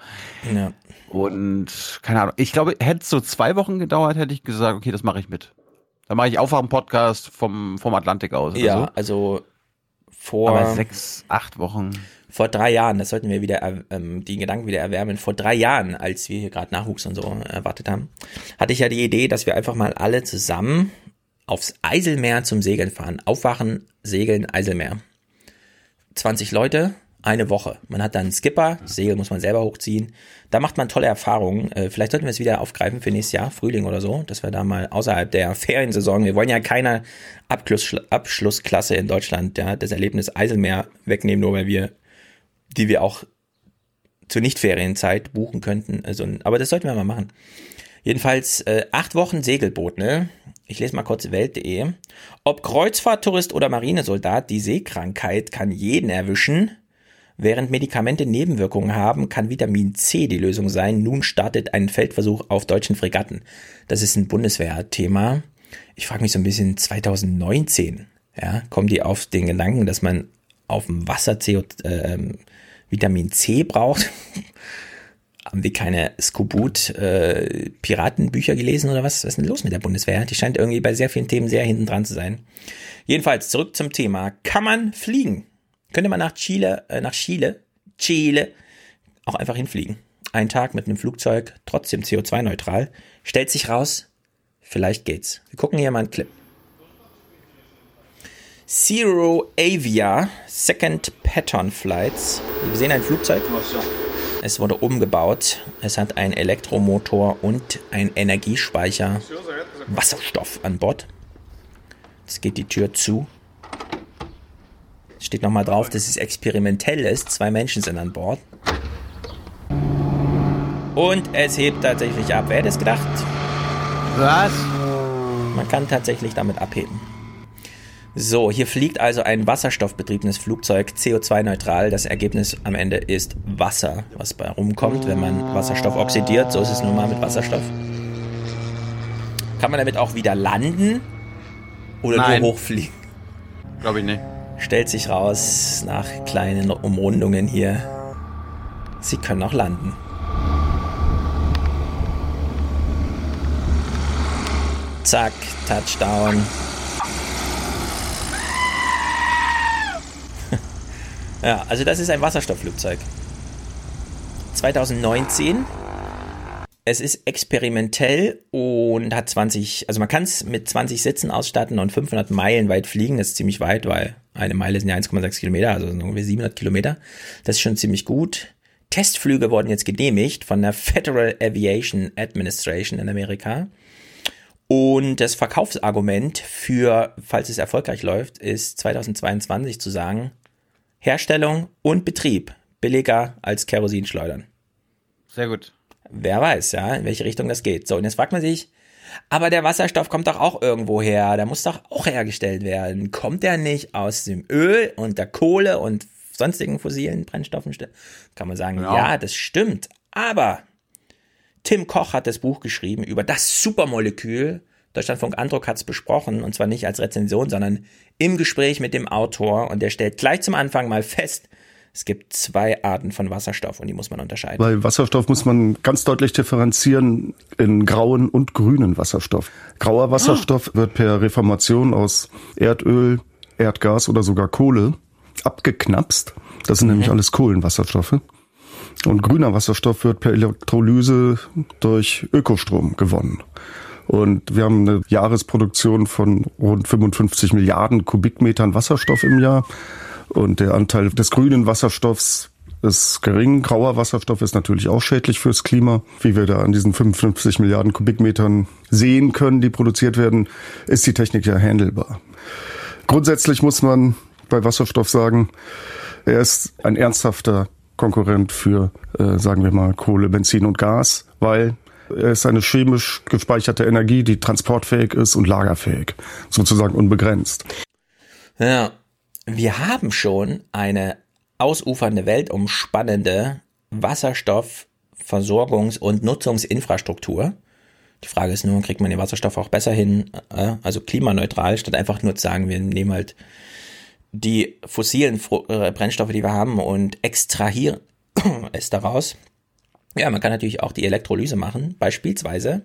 Ja. Und keine Ahnung, ich glaube, hätte es so zwei Wochen gedauert, hätte ich gesagt, okay, das mache ich mit. Dann mache ich Aufwachen-Podcast vom, vom Atlantik aus. ja, so. also vor. Aber sechs, acht Wochen. Vor drei Jahren, das sollten wir wieder ähm, die Gedanken wieder erwärmen. Vor drei Jahren, als wir hier gerade Nachwuchs und so erwartet haben, hatte ich ja die Idee, dass wir einfach mal alle zusammen aufs Eiselmeer zum Segeln fahren. Aufwachen, segeln, Eiselmeer. 20 Leute, eine Woche. Man hat dann einen Skipper, Segel muss man selber hochziehen. Da macht man tolle Erfahrungen. Äh, vielleicht sollten wir es wieder aufgreifen für nächstes Jahr, Frühling oder so, dass wir da mal außerhalb der Feriensaison, wir wollen ja keine Abschluss, Abschlussklasse in Deutschland, ja, das Erlebnis Eiselmeer wegnehmen, nur weil wir, die wir auch zur Nicht-Ferienzeit buchen könnten. Also, aber das sollten wir mal machen. Jedenfalls äh, acht Wochen Segelboot, ne? Ich lese mal kurz welt.de. Ob Kreuzfahrttourist oder Marinesoldat, die Seekrankheit kann jeden erwischen. Während Medikamente Nebenwirkungen haben, kann Vitamin C die Lösung sein. Nun startet ein Feldversuch auf deutschen Fregatten. Das ist ein Bundeswehrthema. Ich frage mich so ein bisschen, 2019, ja, kommen die auf den Gedanken, dass man auf dem Wasser CO, äh, Vitamin C braucht? Haben wir keine Skobut-Piratenbücher äh, gelesen oder was? Was ist denn los mit der Bundeswehr? Die scheint irgendwie bei sehr vielen Themen sehr hinten dran zu sein. Jedenfalls zurück zum Thema. Kann man fliegen? Könnte man nach Chile, äh, nach Chile, Chile auch einfach hinfliegen. Ein Tag mit einem Flugzeug, trotzdem CO2-neutral. Stellt sich raus, vielleicht geht's. Wir gucken hier mal einen Clip. Zero Avia Second Pattern Flights. Wir sehen ein Flugzeug. Es wurde umgebaut. Es hat einen Elektromotor und einen Energiespeicher Wasserstoff an Bord. Jetzt geht die Tür zu. Es steht nochmal drauf, dass es experimentell ist. Zwei Menschen sind an Bord. Und es hebt tatsächlich ab. Wer hätte es gedacht? Was? Man kann tatsächlich damit abheben. So, hier fliegt also ein wasserstoffbetriebenes Flugzeug CO2-neutral. Das Ergebnis am Ende ist Wasser, was bei rumkommt, wenn man Wasserstoff oxidiert. So ist es nun mal mit Wasserstoff. Kann man damit auch wieder landen oder Nein. nur hochfliegen? Glaube ich nicht. Stellt sich raus nach kleinen Umrundungen hier. Sie können auch landen. Zack, Touchdown. Ja, also das ist ein Wasserstoffflugzeug. 2019. Es ist experimentell und hat 20, also man kann es mit 20 Sitzen ausstatten und 500 Meilen weit fliegen. Das ist ziemlich weit, weil eine Meile sind ja 1,6 Kilometer, also sind ungefähr 700 Kilometer. Das ist schon ziemlich gut. Testflüge wurden jetzt genehmigt von der Federal Aviation Administration in Amerika. Und das Verkaufsargument für, falls es erfolgreich läuft, ist 2022 zu sagen, Herstellung und Betrieb billiger als Kerosinschleudern. Sehr gut. Wer weiß, ja, in welche Richtung das geht. So, und jetzt fragt man sich, aber der Wasserstoff kommt doch auch irgendwo her, der muss doch auch hergestellt werden. Kommt der nicht aus dem Öl und der Kohle und sonstigen fossilen Brennstoffen? Kann man sagen, Genau. ja, das stimmt. Aber Tim Koch hat das Buch geschrieben über das Supermolekül. Deutschlandfunk Andruck hat es besprochen und zwar nicht als Rezension, sondern im Gespräch mit dem Autor und der stellt gleich zum Anfang mal fest, es gibt zwei Arten von Wasserstoff und die muss man unterscheiden. Bei Wasserstoff muss man ganz deutlich differenzieren in grauen und grünen Wasserstoff. Grauer Wasserstoff wird per Reformation aus Erdöl, Erdgas oder sogar Kohle abgeknapst. Das sind nämlich alles Kohlenwasserstoffe. Und grüner Wasserstoff wird per Elektrolyse durch Ökostrom gewonnen. Und wir haben eine Jahresproduktion von rund 55 Milliarden Kubikmetern Wasserstoff im Jahr. Und der Anteil des grünen Wasserstoffs ist gering. Grauer Wasserstoff ist natürlich auch schädlich fürs Klima. Wie wir da an diesen 55 Milliarden Kubikmetern sehen können, die produziert werden, ist die Technik ja handelbar. Grundsätzlich muss man bei Wasserstoff sagen, er ist ein ernsthafter Konkurrent für, äh, sagen wir mal, Kohle, Benzin und Gas, weil er ist eine chemisch gespeicherte Energie, die transportfähig ist und lagerfähig, sozusagen unbegrenzt. Ja, wir haben schon eine ausufernde, weltumspannende Wasserstoffversorgungs- und Nutzungsinfrastruktur. Die Frage ist nur, kriegt man den Wasserstoff auch besser hin, äh, also klimaneutral, statt einfach nur zu sagen, wir nehmen halt die fossilen äh, Brennstoffe, die wir haben und extrahieren es daraus. Ja, man kann natürlich auch die Elektrolyse machen, beispielsweise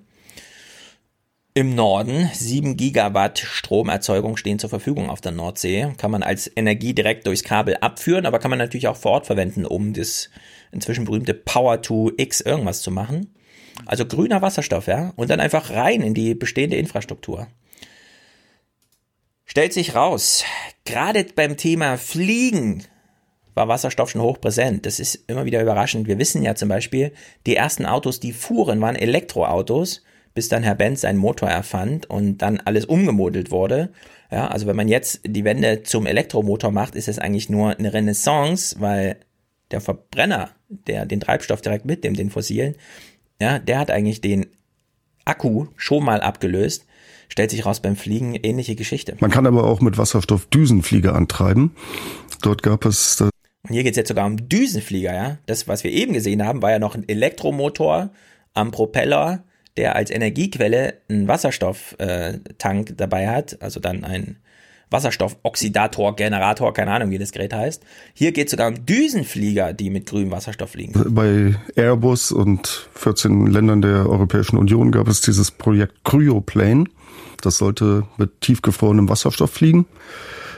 im Norden 7 Gigawatt Stromerzeugung stehen zur Verfügung auf der Nordsee. Kann man als Energie direkt durchs Kabel abführen, aber kann man natürlich auch vor Ort verwenden, um das inzwischen berühmte Power to X irgendwas zu machen. Also grüner Wasserstoff, ja, und dann einfach rein in die bestehende Infrastruktur. Stellt sich raus, gerade beim Thema Fliegen war Wasserstoff schon hochpräsent. Das ist immer wieder überraschend. Wir wissen ja zum Beispiel, die ersten Autos, die fuhren, waren Elektroautos, bis dann Herr Benz seinen Motor erfand und dann alles umgemodelt wurde. Ja, also wenn man jetzt die Wende zum Elektromotor macht, ist es eigentlich nur eine Renaissance, weil der Verbrenner, der den Treibstoff direkt mitnimmt, den fossilen, ja, der hat eigentlich den Akku schon mal abgelöst. Stellt sich raus beim Fliegen ähnliche Geschichte. Man kann aber auch mit Wasserstoff Düsenflieger antreiben. Dort gab es hier geht es jetzt sogar um Düsenflieger, ja. Das, was wir eben gesehen haben, war ja noch ein Elektromotor am Propeller, der als Energiequelle einen Wasserstofftank äh, dabei hat, also dann ein Wasserstoffoxidator, Generator, keine Ahnung, wie das Gerät heißt. Hier geht es sogar um Düsenflieger, die mit grünem Wasserstoff fliegen. bei Airbus und 14 Ländern der Europäischen Union gab es dieses Projekt Cryoplane. Das sollte mit tiefgefrorenem Wasserstoff fliegen.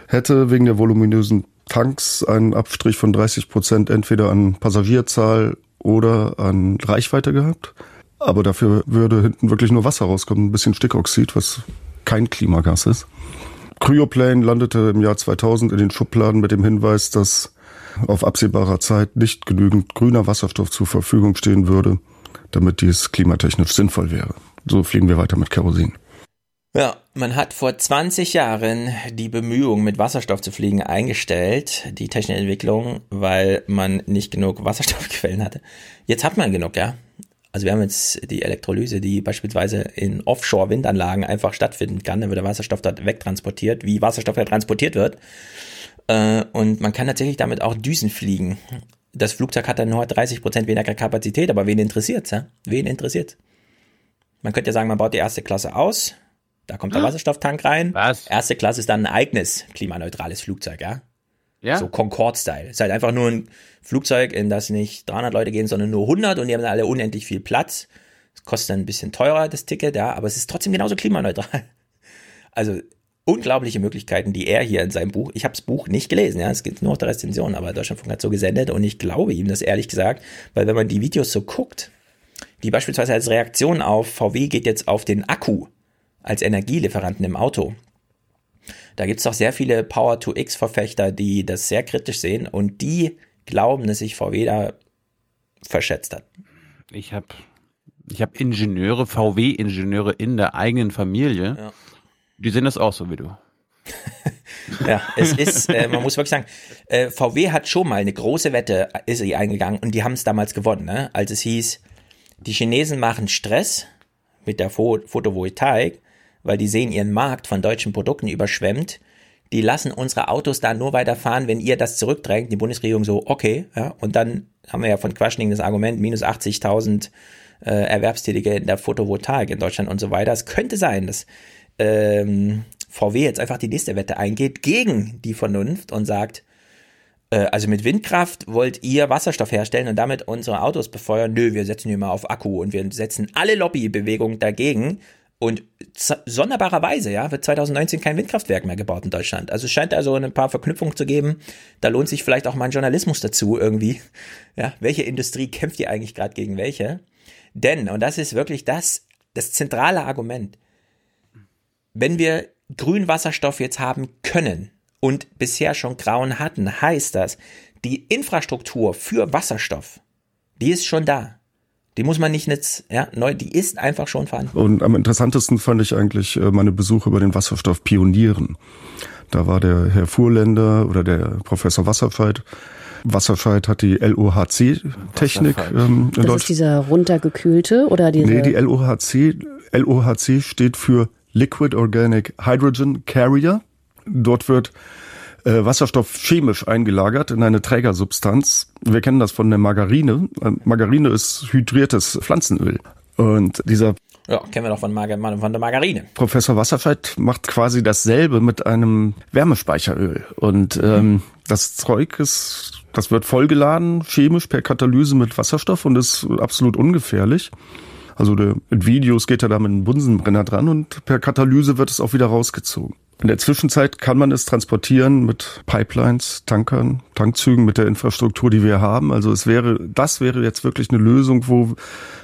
Hätte wegen der voluminösen Tanks einen Abstrich von 30 Prozent entweder an Passagierzahl oder an Reichweite gehabt. Aber dafür würde hinten wirklich nur Wasser rauskommen, ein bisschen Stickoxid, was kein Klimagas ist. Cryoplane landete im Jahr 2000 in den Schubladen mit dem Hinweis, dass auf absehbarer Zeit nicht genügend grüner Wasserstoff zur Verfügung stehen würde, damit dies klimatechnisch sinnvoll wäre. So fliegen wir weiter mit Kerosin. Ja, man hat vor 20 Jahren die Bemühungen, mit Wasserstoff zu fliegen, eingestellt, die technische Entwicklung, weil man nicht genug Wasserstoffquellen hatte. Jetzt hat man genug, ja. Also wir haben jetzt die Elektrolyse, die beispielsweise in Offshore-Windanlagen einfach stattfinden kann. Dann wird der Wasserstoff dort wegtransportiert, wie Wasserstoff ja transportiert wird. Äh, und man kann tatsächlich damit auch Düsen fliegen. Das Flugzeug hat dann nur 30 Prozent weniger Kapazität, aber wen interessiert's? Ja? Wen interessiert? Man könnte ja sagen, man baut die erste Klasse aus, da kommt der Wasserstofftank rein. Was? Erste Klasse ist dann ein eigenes klimaneutrales Flugzeug, ja? Ja? So Concorde-Style. Ist halt einfach nur ein Flugzeug, in das nicht 300 Leute gehen, sondern nur 100 und die haben alle unendlich viel Platz. Das kostet dann ein bisschen teurer, das Ticket, ja, aber es ist trotzdem genauso klimaneutral. Also unglaubliche Möglichkeiten, die er hier in seinem Buch, ich habe das Buch nicht gelesen, ja, es geht nur auf der Rezension, aber Deutschlandfunk hat so gesendet und ich glaube ihm das ehrlich gesagt, weil wenn man die Videos so guckt, die beispielsweise als Reaktion auf VW geht jetzt auf den Akku als Energielieferanten im Auto. Da gibt es doch sehr viele Power-to-X-Verfechter, die das sehr kritisch sehen und die glauben, dass sich VW da verschätzt hat. Ich habe ich hab Ingenieure, VW-Ingenieure in der eigenen Familie. Ja. Die sehen das auch so wie du. Ja, es ist, äh, man muss wirklich sagen, äh, VW hat schon mal eine große Wette, äh, ist sie eingegangen und die haben es damals gewonnen, ne? als es hieß, die Chinesen machen Stress mit der Pho Photovoltaik, weil die sehen ihren Markt von deutschen Produkten überschwemmt. Die lassen unsere Autos da nur weiterfahren, wenn ihr das zurückdrängt. Die Bundesregierung so, okay, ja, und dann haben wir ja von Quaschning das Argument, minus 80.000 äh, Erwerbstätige in der Photovoltaik in Deutschland und so weiter. Es könnte sein, dass ähm, VW jetzt einfach die nächste Wette eingeht gegen die Vernunft und sagt, äh, also mit Windkraft wollt ihr Wasserstoff herstellen und damit unsere Autos befeuern? Nö, wir setzen hier mal auf Akku und wir setzen alle Lobbybewegungen dagegen. Und sonderbarerweise, ja, wird 2019 kein Windkraftwerk mehr gebaut in Deutschland. Also es scheint also ein paar Verknüpfungen zu geben. Da lohnt sich vielleicht auch mal ein Journalismus dazu irgendwie. Ja, welche Industrie kämpft ihr eigentlich gerade gegen welche? Denn, und das ist wirklich das, das zentrale Argument, wenn wir grünen Wasserstoff jetzt haben können und bisher schon grauen hatten, heißt das, die Infrastruktur für Wasserstoff, die ist schon da. Die muss man nicht jetzt, ja, neu, die ist einfach schon vorhanden. Und am interessantesten fand ich eigentlich äh, meine Besuche über den Wasserstoff Pionieren. Da war der Herr Fuhrländer oder der Professor Wasserscheid. Wasserscheid hat die LOHC-Technik ähm, in Das ist dieser runtergekühlte oder diese. Nee, die LOHC, LOHC steht für Liquid Organic Hydrogen Carrier. Dort wird äh, Wasserstoff chemisch eingelagert in eine Trägersubstanz. Wir kennen das von der Margarine. Äh, Margarine ist hydriertes Pflanzenöl. Und dieser Ja, kennen wir doch von, Marga, von der Margarine. Professor Wasserscheid macht quasi dasselbe mit einem Wärmespeicheröl. Und ähm, das Zeug ist, das wird vollgeladen, chemisch per Katalyse mit Wasserstoff und ist absolut ungefährlich. Also der, in Videos geht er da mit einem Bunsenbrenner dran und per Katalyse wird es auch wieder rausgezogen. In der Zwischenzeit kann man es transportieren mit Pipelines, Tankern, Tankzügen, mit der Infrastruktur, die wir haben. Also es wäre, das wäre jetzt wirklich eine Lösung, wo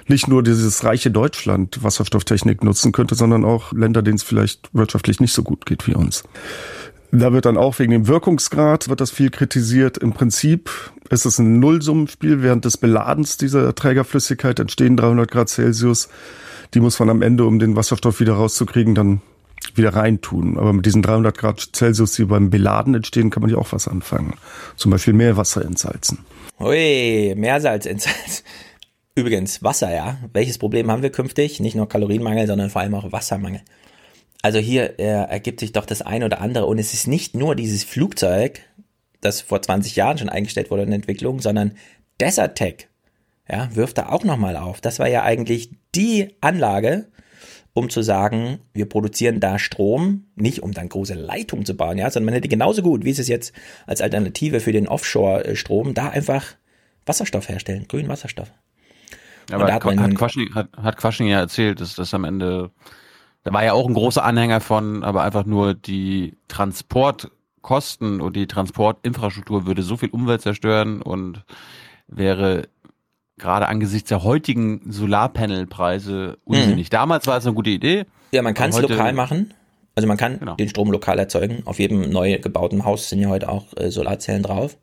nicht nur dieses reiche Deutschland Wasserstofftechnik nutzen könnte, sondern auch Länder, denen es vielleicht wirtschaftlich nicht so gut geht wie uns. Da wird dann auch wegen dem Wirkungsgrad wird das viel kritisiert. Im Prinzip ist es ein Nullsummenspiel. Während des Beladens dieser Trägerflüssigkeit entstehen 300 Grad Celsius. Die muss man am Ende, um den Wasserstoff wieder rauszukriegen, dann wieder reintun. Aber mit diesen 300 Grad Celsius, die beim Beladen entstehen, kann man ja auch was anfangen. Zum Beispiel Meerwasser entsalzen. Ui, Meersalz ins Übrigens, Wasser, ja. Welches Problem haben wir künftig? Nicht nur Kalorienmangel, sondern vor allem auch Wassermangel. Also hier äh, ergibt sich doch das eine oder andere. Und es ist nicht nur dieses Flugzeug, das vor 20 Jahren schon eingestellt wurde in Entwicklung, sondern Desertec, ja, wirft da auch nochmal auf. Das war ja eigentlich die Anlage, um zu sagen, wir produzieren da Strom, nicht um dann große Leitungen zu bauen, ja, sondern man hätte genauso gut, wie es jetzt als Alternative für den Offshore-Strom, da einfach Wasserstoff herstellen, grünen Wasserstoff. Aber Und da hat, hat man hat, Quaschning, hat, hat Quaschning ja erzählt, dass das am Ende, da war ja auch ein großer Anhänger von, aber einfach nur die Transportkosten und die Transportinfrastruktur würde so viel Umwelt zerstören und wäre gerade angesichts der heutigen Solarpanelpreise unsinnig. Damals war es eine gute Idee. Ja, man kann es lokal machen. Also man kann Genau. den Strom lokal erzeugen. Auf jedem neu gebauten Haus sind ja heute auch äh, Solarzellen drauf.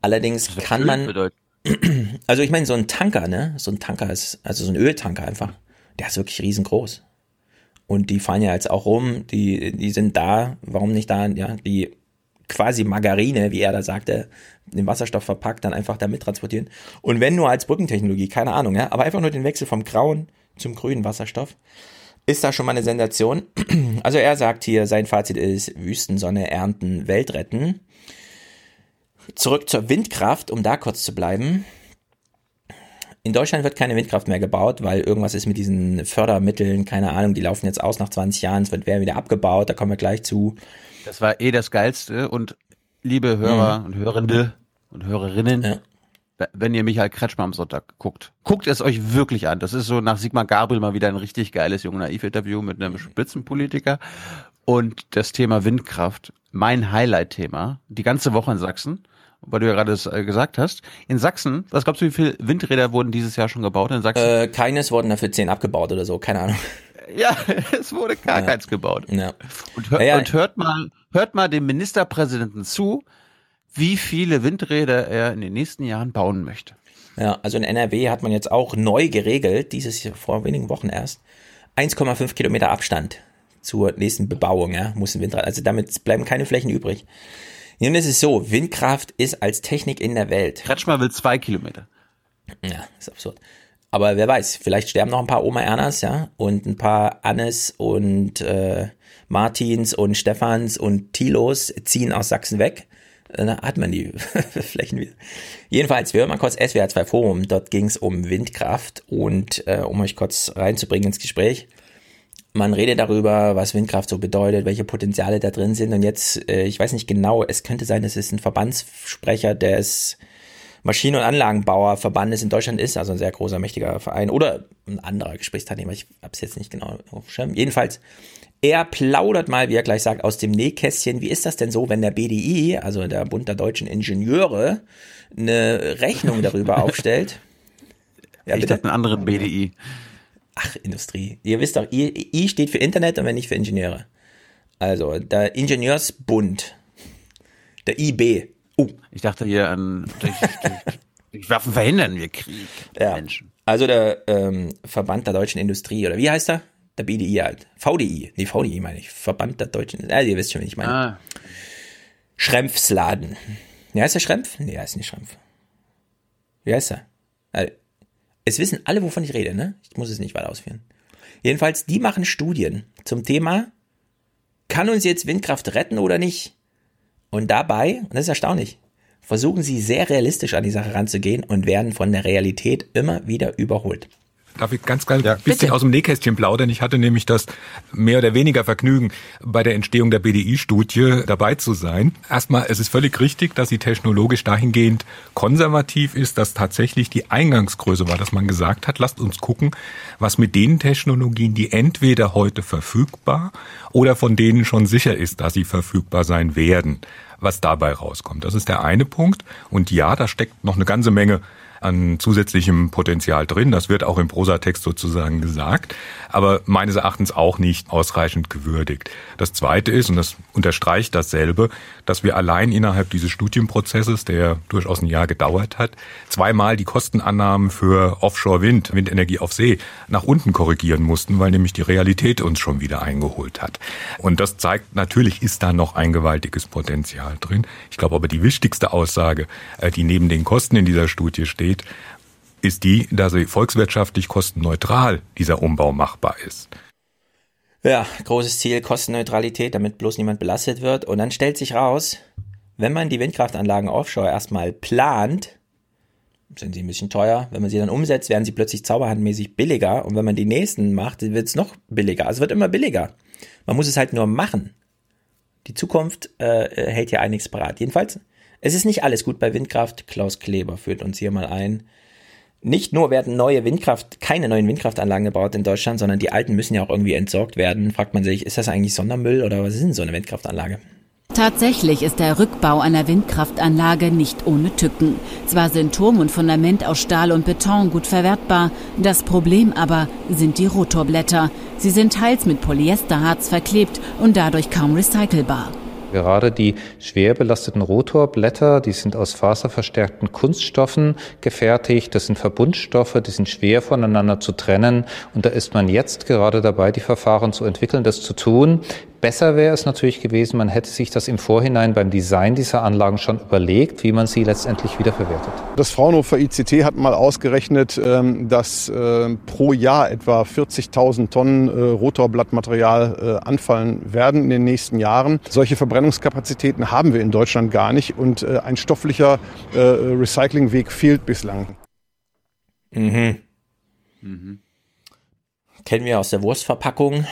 Allerdings kann man, bedeutet. also ich meine, so ein Tanker, ne? So ein Tanker ist, also so ein Öltanker einfach, der ist wirklich riesengroß. Und die fahren ja jetzt auch rum, die, die sind da, warum nicht da, ja, die quasi Margarine, wie er da sagte, den Wasserstoff verpackt, dann einfach da mittransportieren. Und wenn nur als Brückentechnologie, keine Ahnung, ja, aber einfach nur den Wechsel vom grauen zum grünen Wasserstoff, ist da schon mal eine Sensation. Also er sagt hier, sein Fazit ist Wüstensonne ernten, Welt retten. Zurück zur Windkraft, um da kurz zu bleiben. In Deutschland wird keine Windkraft mehr gebaut, weil irgendwas ist mit diesen Fördermitteln, keine Ahnung, die laufen jetzt aus nach 20 Jahren, es wird wieder abgebaut, da kommen wir gleich zu. Das war eh das Geilste und liebe Hörer mhm. und Hörende und Hörerinnen, ja. wenn ihr Michael Kretschmer am Sonntag guckt, guckt es euch wirklich an. Das ist so nach Sigmar Gabriel mal wieder ein richtig geiles Jung Naiv-Interview mit einem Spitzenpolitiker und das Thema Windkraft, mein Highlight-Thema, die ganze Woche in Sachsen weil du ja gerade das äh, gesagt hast. In Sachsen, was glaubst du, wie viele Windräder wurden dieses Jahr schon gebaut in Sachsen? Äh, keines wurden dafür zehn abgebaut oder so, keine Ahnung. Ja, es wurde gar ja. keins gebaut. Ja. Und, hör, ja, und hört mal, hört mal dem Ministerpräsidenten zu, wie viele Windräder er in den nächsten Jahren bauen möchte. Ja, also in NRW hat man jetzt auch neu geregelt, dieses Jahr vor wenigen Wochen erst, 1,5 Kilometer Abstand zur nächsten Bebauung, ja, muss ein Windrad. Also damit bleiben keine Flächen übrig. Nun ist es so, Windkraft ist als Technik in der Welt. Kretschmer will zwei Kilometer. Ja, ist absurd. Aber wer weiß, vielleicht sterben noch ein paar Oma Ernas, ja, und ein paar Annes und äh, Martins und Stephans und Tilos ziehen aus Sachsen weg. Dann hat man die Flächen wieder. Jedenfalls, wir hören mal kurz SWR 2 Forum. Dort ging es um Windkraft und äh, um euch kurz reinzubringen ins Gespräch man redet darüber, was Windkraft so bedeutet, welche Potenziale da drin sind. Und jetzt, äh, ich weiß nicht genau, es könnte sein, es ein Verbandssprecher des Maschinen- und Anlagenbauerverbandes in Deutschland ist, also ein sehr großer, mächtiger Verein oder ein anderer Gesprächsteilnehmer. Ich habe es jetzt nicht genau auf dem Schirm. Jedenfalls, er plaudert mal, wie er gleich sagt, aus dem Nähkästchen. Wie ist das denn so, wenn der BDI, also der Bund der deutschen Ingenieure, eine Rechnung darüber aufstellt? Ja, ich dachte einen anderen BDI. Ach, Industrie. Ihr wisst doch, I, I steht für Internet und wenn nicht für Ingenieure. Also, der Ingenieursbund. Der IB. Oh. Ich dachte hier an durch, durch, durch Waffen verhindern wir Krieg. Ja. Menschen. Also der ähm, Verband der deutschen Industrie, oder wie heißt er? Der BDI halt. VDI. Nee, VDI meine ich. Verband der deutschen Ja, ihr wisst schon, wie ich meine. Ah. Schrempfsladen. Ja, heißt der Schrempf? Nee, er ist nicht Schrempf. Wie heißt er? Also, es wissen alle, wovon ich rede, ne? Ich muss es nicht weiter ausführen. Jedenfalls, die machen Studien zum Thema, kann uns jetzt Windkraft retten oder nicht? Und dabei, und das ist erstaunlich, versuchen sie sehr realistisch an die Sache ranzugehen und werden von der Realität immer wieder überholt. Darf ich ganz klein ja, bisschen bitte. aus dem Nähkästchen plaudern? Ich hatte nämlich das mehr oder weniger Vergnügen, bei der Entstehung der BDI-Studie dabei zu sein. Erstmal, es ist völlig richtig, dass sie technologisch dahingehend konservativ ist, dass tatsächlich die Eingangsgröße war, dass man gesagt hat, lasst uns gucken, was mit den Technologien, die entweder heute verfügbar oder von denen schon sicher ist, dass sie verfügbar sein werden, was dabei rauskommt. Das ist der eine Punkt. Und ja, da steckt noch eine ganze Menge an zusätzlichem Potenzial drin. Das wird auch im Prosatext sozusagen gesagt, aber meines Erachtens auch nicht ausreichend gewürdigt. Das Zweite ist, und das unterstreicht dasselbe, dass wir allein innerhalb dieses Studienprozesses, der durchaus ein Jahr gedauert hat, zweimal die Kostenannahmen für Offshore-Wind, Windenergie auf See, nach unten korrigieren mussten, weil nämlich die Realität uns schon wieder eingeholt hat. Und das zeigt, natürlich ist da noch ein gewaltiges Potenzial drin. Ich glaube aber die wichtigste Aussage, äh, die neben den Kosten in dieser Studie steht, steht, ist die, dass sie volkswirtschaftlich kostenneutral dieser Umbau machbar ist. Ja, großes Ziel, Kostenneutralität, damit bloß niemand belastet wird. Und dann stellt sich raus, wenn man die Windkraftanlagen offshore erstmal plant, sind sie ein bisschen teuer. Wenn man sie dann umsetzt, werden sie plötzlich zauberhandmäßig billiger. Und wenn man die nächsten macht, wird es noch billiger. Also wird immer billiger. Man muss es halt nur machen. Die Zukunft äh, hält ja einiges parat. Jedenfalls es ist nicht alles gut bei Windkraft. Klaus Kleber führt uns hier mal ein. Nicht nur werden neue Windkraft, keine neuen Windkraftanlagen gebaut in Deutschland, sondern die alten müssen ja auch irgendwie entsorgt werden. Fragt man sich, ist das eigentlich Sondermüll oder was ist denn so eine Windkraftanlage? Tatsächlich ist der Rückbau einer Windkraftanlage nicht ohne Tücken. Zwar sind Turm und Fundament aus Stahl und Beton gut verwertbar, das Problem aber sind die Rotorblätter. Sie sind teils mit Polyesterharz verklebt und dadurch kaum recycelbar. Gerade die schwer belasteten Rotorblätter, die sind aus faserverstärkten Kunststoffen gefertigt. Das sind Verbundstoffe, die sind schwer voneinander zu trennen. Und da ist man jetzt gerade dabei, die Verfahren zu entwickeln, das zu tun. Besser wäre es natürlich gewesen, man hätte sich das im Vorhinein beim Design dieser Anlagen schon überlegt, wie man sie letztendlich wiederverwertet. Das Fraunhofer ICT hat mal ausgerechnet, ähm, dass äh, pro Jahr etwa 40.000 Tonnen äh, Rotorblattmaterial äh, anfallen werden in den nächsten Jahren. Solche Verbrennungskapazitäten haben wir in Deutschland gar nicht und ein stofflicher Recyclingweg fehlt bislang. Mhm. Mhm. Kennen wir aus der Wurstverpackung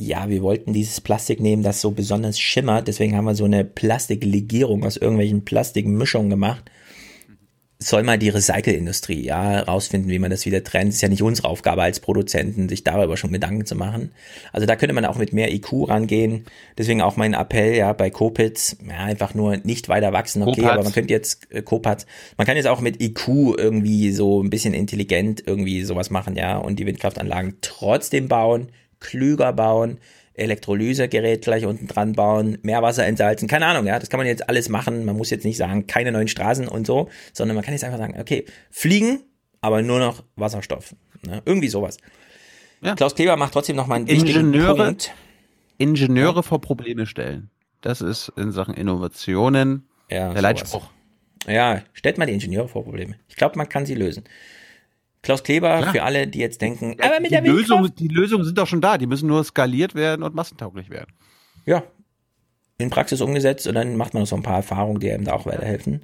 ja, wir wollten dieses Plastik nehmen, das so besonders schimmert. Deswegen haben wir so eine Plastiklegierung aus irgendwelchen Plastikmischungen gemacht. Soll mal die Recycle-Industrie ja rausfinden, wie man das wieder trennt. Ist ja nicht unsere Aufgabe als Produzenten, sich darüber schon Gedanken zu machen. Also da könnte man auch mit mehr IQ rangehen. Deswegen auch mein Appell, ja, bei Copitz, ja, einfach nur nicht weiter wachsen, okay, Kopatz. aber man könnte jetzt äh, Copatz, man kann jetzt auch mit IQ irgendwie so ein bisschen intelligent irgendwie sowas machen, ja, und die Windkraftanlagen trotzdem bauen, klüger bauen, Elektrolysegerät gleich unten dran bauen, Meerwasser entsalzen, keine Ahnung, ja, das kann man jetzt alles machen. Man muss jetzt nicht sagen, keine neuen Straßen und so, sondern man kann jetzt einfach sagen, okay, fliegen, aber nur noch Wasserstoff. Ne? Irgendwie sowas. Ja. Klaus Kleber macht trotzdem noch mal einen Ingenieure, Punkt. Ingenieure ja. vor Probleme stellen. Das ist in Sachen Innovationen ja, der Leitspruch. Ja, stellt mal die Ingenieure vor Probleme. Ich glaube, man kann sie lösen. Klaus Kleber, ja. für alle, die jetzt denken, ja, aber mit die der Lösung, Die Lösungen sind doch schon da, die müssen nur skaliert werden und massentauglich werden. Ja, in Praxis umgesetzt und dann macht man noch so ein paar Erfahrungen, die einem da auch weiterhelfen.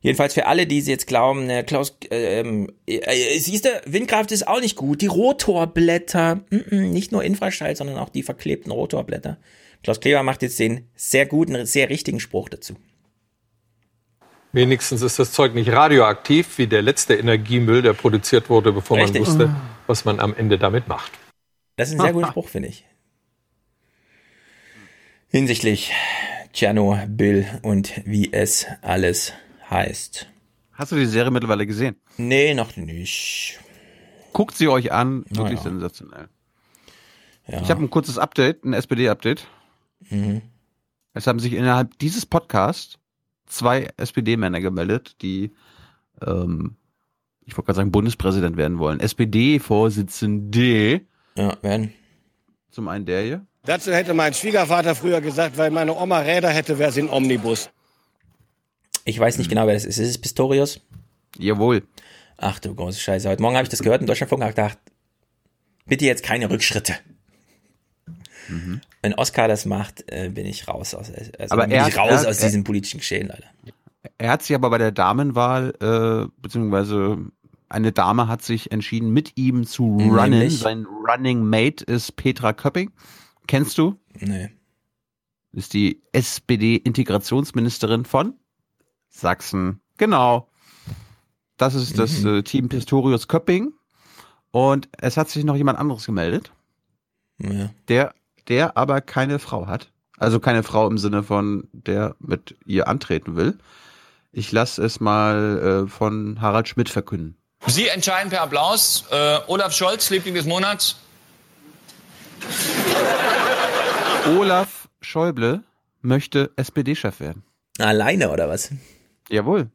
Jedenfalls für alle, die jetzt glauben, ne, Klaus, ähm, äh, siehst du, Windkraft ist auch nicht gut. Die Rotorblätter, mm -mm, nicht nur Infraschall, sondern auch die verklebten Rotorblätter. Klaus Kleber macht jetzt den sehr guten, sehr richtigen Spruch dazu. Wenigstens ist das Zeug nicht radioaktiv, wie der letzte Energiemüll, der produziert wurde, bevor Richtig. man wusste, was man am Ende damit macht. Das ist ein sehr guter Spruch, finde ich. Hinsichtlich Tschernobyl und wie es alles heißt. Hast du die Serie mittlerweile gesehen? Nee, noch nicht. Guckt sie euch an, wirklich ja. sensationell. Ja. Ich habe ein kurzes Update, ein SPD-Update. Mhm. Es haben sich innerhalb dieses Podcasts zwei SPD-Männer gemeldet, die, ähm, ich wollte gerade sagen, Bundespräsident werden wollen. SPD-Vorsitzende. Ja, werden. Zum einen der hier. Dazu hätte mein Schwiegervater früher gesagt, weil meine Oma Räder hätte, wäre sie ein Omnibus. Ich weiß nicht genau, wer das ist. Ist es Pistorius? Jawohl. Ach du große Scheiße. Heute Morgen habe ich das gehört in Deutschlandfunk und gedacht, bitte jetzt keine Rückschritte. Mhm. Wenn Oscar das macht, äh, bin ich raus aus, also aber er, raus er, aus diesem politischen Geschehen, Alter. Er hat sich aber bei der Damenwahl, äh, beziehungsweise eine Dame hat sich entschieden, mit ihm zu runnen. Nämlich? Sein Running Mate ist Petra Köpping. Kennst du? Nee. Ist die SPD-Integrationsministerin von Sachsen. Genau. Das ist das mhm. äh, Team Pistorius Köpping. Und es hat sich noch jemand anderes gemeldet. Ja. Der der aber keine Frau hat. Also keine Frau im Sinne von, der mit ihr antreten will. Ich lasse es mal äh, von Harald Schmidt verkünden. Sie entscheiden per Applaus. Äh, Olaf Scholz, Liebling des Monats. Olaf Schäuble möchte SPD-Chef werden. Alleine oder was? Jawohl.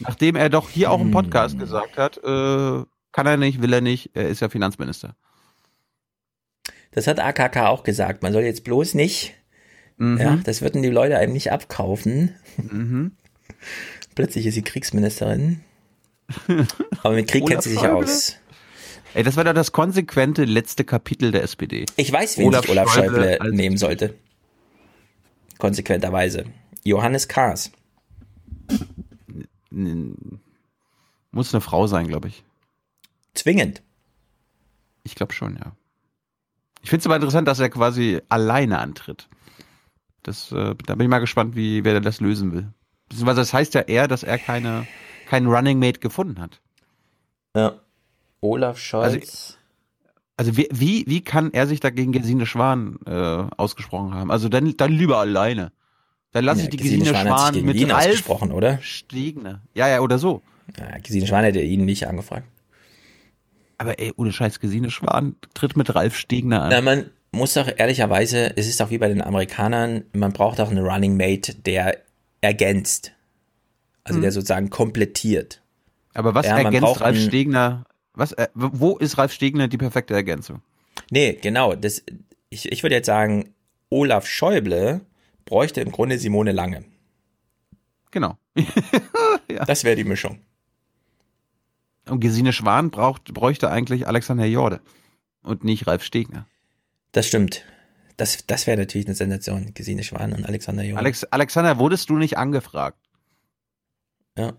Nachdem er doch hier auch im Podcast hm. gesagt hat, äh, kann er nicht, will er nicht, er ist ja Finanzminister. Das hat AKK auch gesagt. Man soll jetzt bloß nicht, mhm. ja, das würden die Leute einem nicht abkaufen. Mhm. Plötzlich ist sie Kriegsministerin. Aber mit Krieg kennt sie sich aus. Ey, das war doch das konsequente letzte Kapitel der SPD. Ich weiß, wen Olaf sich Olaf Schäuble, Schäuble nehmen sollte. Konsequenterweise. Johannes Kahrs. Muss eine Frau sein, glaube ich. Zwingend. Ich glaube schon, ja. Ich finde es aber interessant, dass er quasi alleine antritt. Das, äh, da bin ich mal gespannt, wie wer das lösen will. Beziehungsweise das heißt ja eher, dass er keine, keinen Running Mate gefunden hat. Ja. Olaf Scholz. Also, also wie, wie, wie kann er sich dagegen Gesine Schwan äh, ausgesprochen haben? Also dann, dann lieber alleine. Dann lasse ja, ich die Gesine, Gesine Schwan, Schwan mit ihn Ralf ausgesprochen, oder? Stegner. Ja, ja, oder so. Ja, Gesine Schwan hätte ihn nicht angefragt. Aber ey, ohne Scheiß, Gesine Schwan tritt mit Ralf Stegner an. Na, man muss doch ehrlicherweise, es ist auch wie bei den Amerikanern, man braucht auch einen Running Mate, der ergänzt. Also hm. der sozusagen komplettiert. Aber was ja, ergänzt Ralf Stegner? Was, äh, wo ist Ralf Stegner die perfekte Ergänzung? Nee, genau. Das, ich, ich würde jetzt sagen, Olaf Schäuble bräuchte im Grunde Simone Lange. Genau. Das wäre die Mischung. Und Gesine Schwan braucht, bräuchte eigentlich Alexander Jorde und nicht Ralf Stegner. Das stimmt. Das, das wäre natürlich eine Sensation. Gesine Schwan und Alexander Jung. Alex, Alexander, wurdest du nicht angefragt? Ja.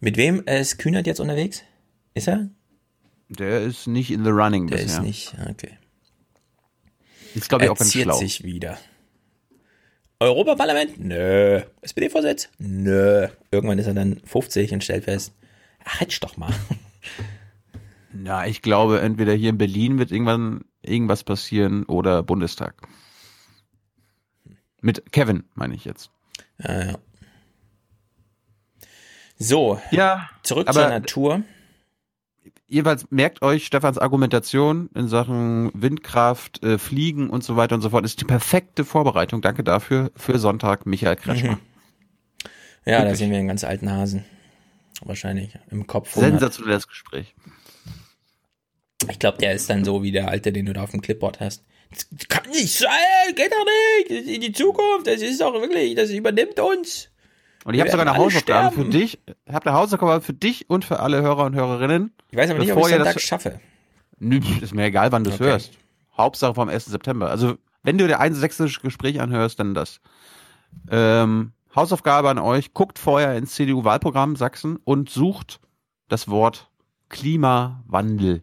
Mit wem ist Kühnert jetzt unterwegs? Ist er? Der ist nicht in the running Der bisher. ist nicht, okay. Ist, glaube ich, auch ganz schlau. sich wieder. Europaparlament? Nö. SPD-Vorsitz? Nö. Irgendwann ist er dann 50 und stellt fest, ach, hättest doch mal. Na, ich glaube, entweder hier in Berlin wird irgendwann irgendwas passieren oder Bundestag. Mit Kevin, meine ich jetzt. Ja, ja. So, Ja, zurück zur Natur. Jeweils merkt euch Stefans Argumentation in Sachen Windkraft, äh, Fliegen und so weiter und so fort. Ist die perfekte Vorbereitung. Danke dafür für Sonntag, Michael Kretschmer. Mhm. Ja, da Wirklich. sehen wir einen ganz alten Hasen. Wahrscheinlich im Kopf. Sensationelles Gespräch. Ich glaube, der ist dann so wie der alte, den du da auf dem Clipboard hast. Das kann nicht sein, geht doch nicht. Das ist in die Zukunft, das ist doch wirklich, das übernimmt uns. Und ich habe sogar eine Hausaufgabe sterben. für dich. Ich habe eine Hausaufgabe für dich und für alle Hörer und Hörerinnen. Ich weiß aber nicht, ob ich Sonntag das- schaffe. Nö, ist mir egal, wann du es Okay. hörst. Hauptsache vom 1. September. Also, wenn du dir ein sächsisches Gespräch anhörst, dann das. Ähm, Hausaufgabe an euch, guckt vorher ins CDU-Wahlprogramm Sachsen und sucht das Wort Klimawandel.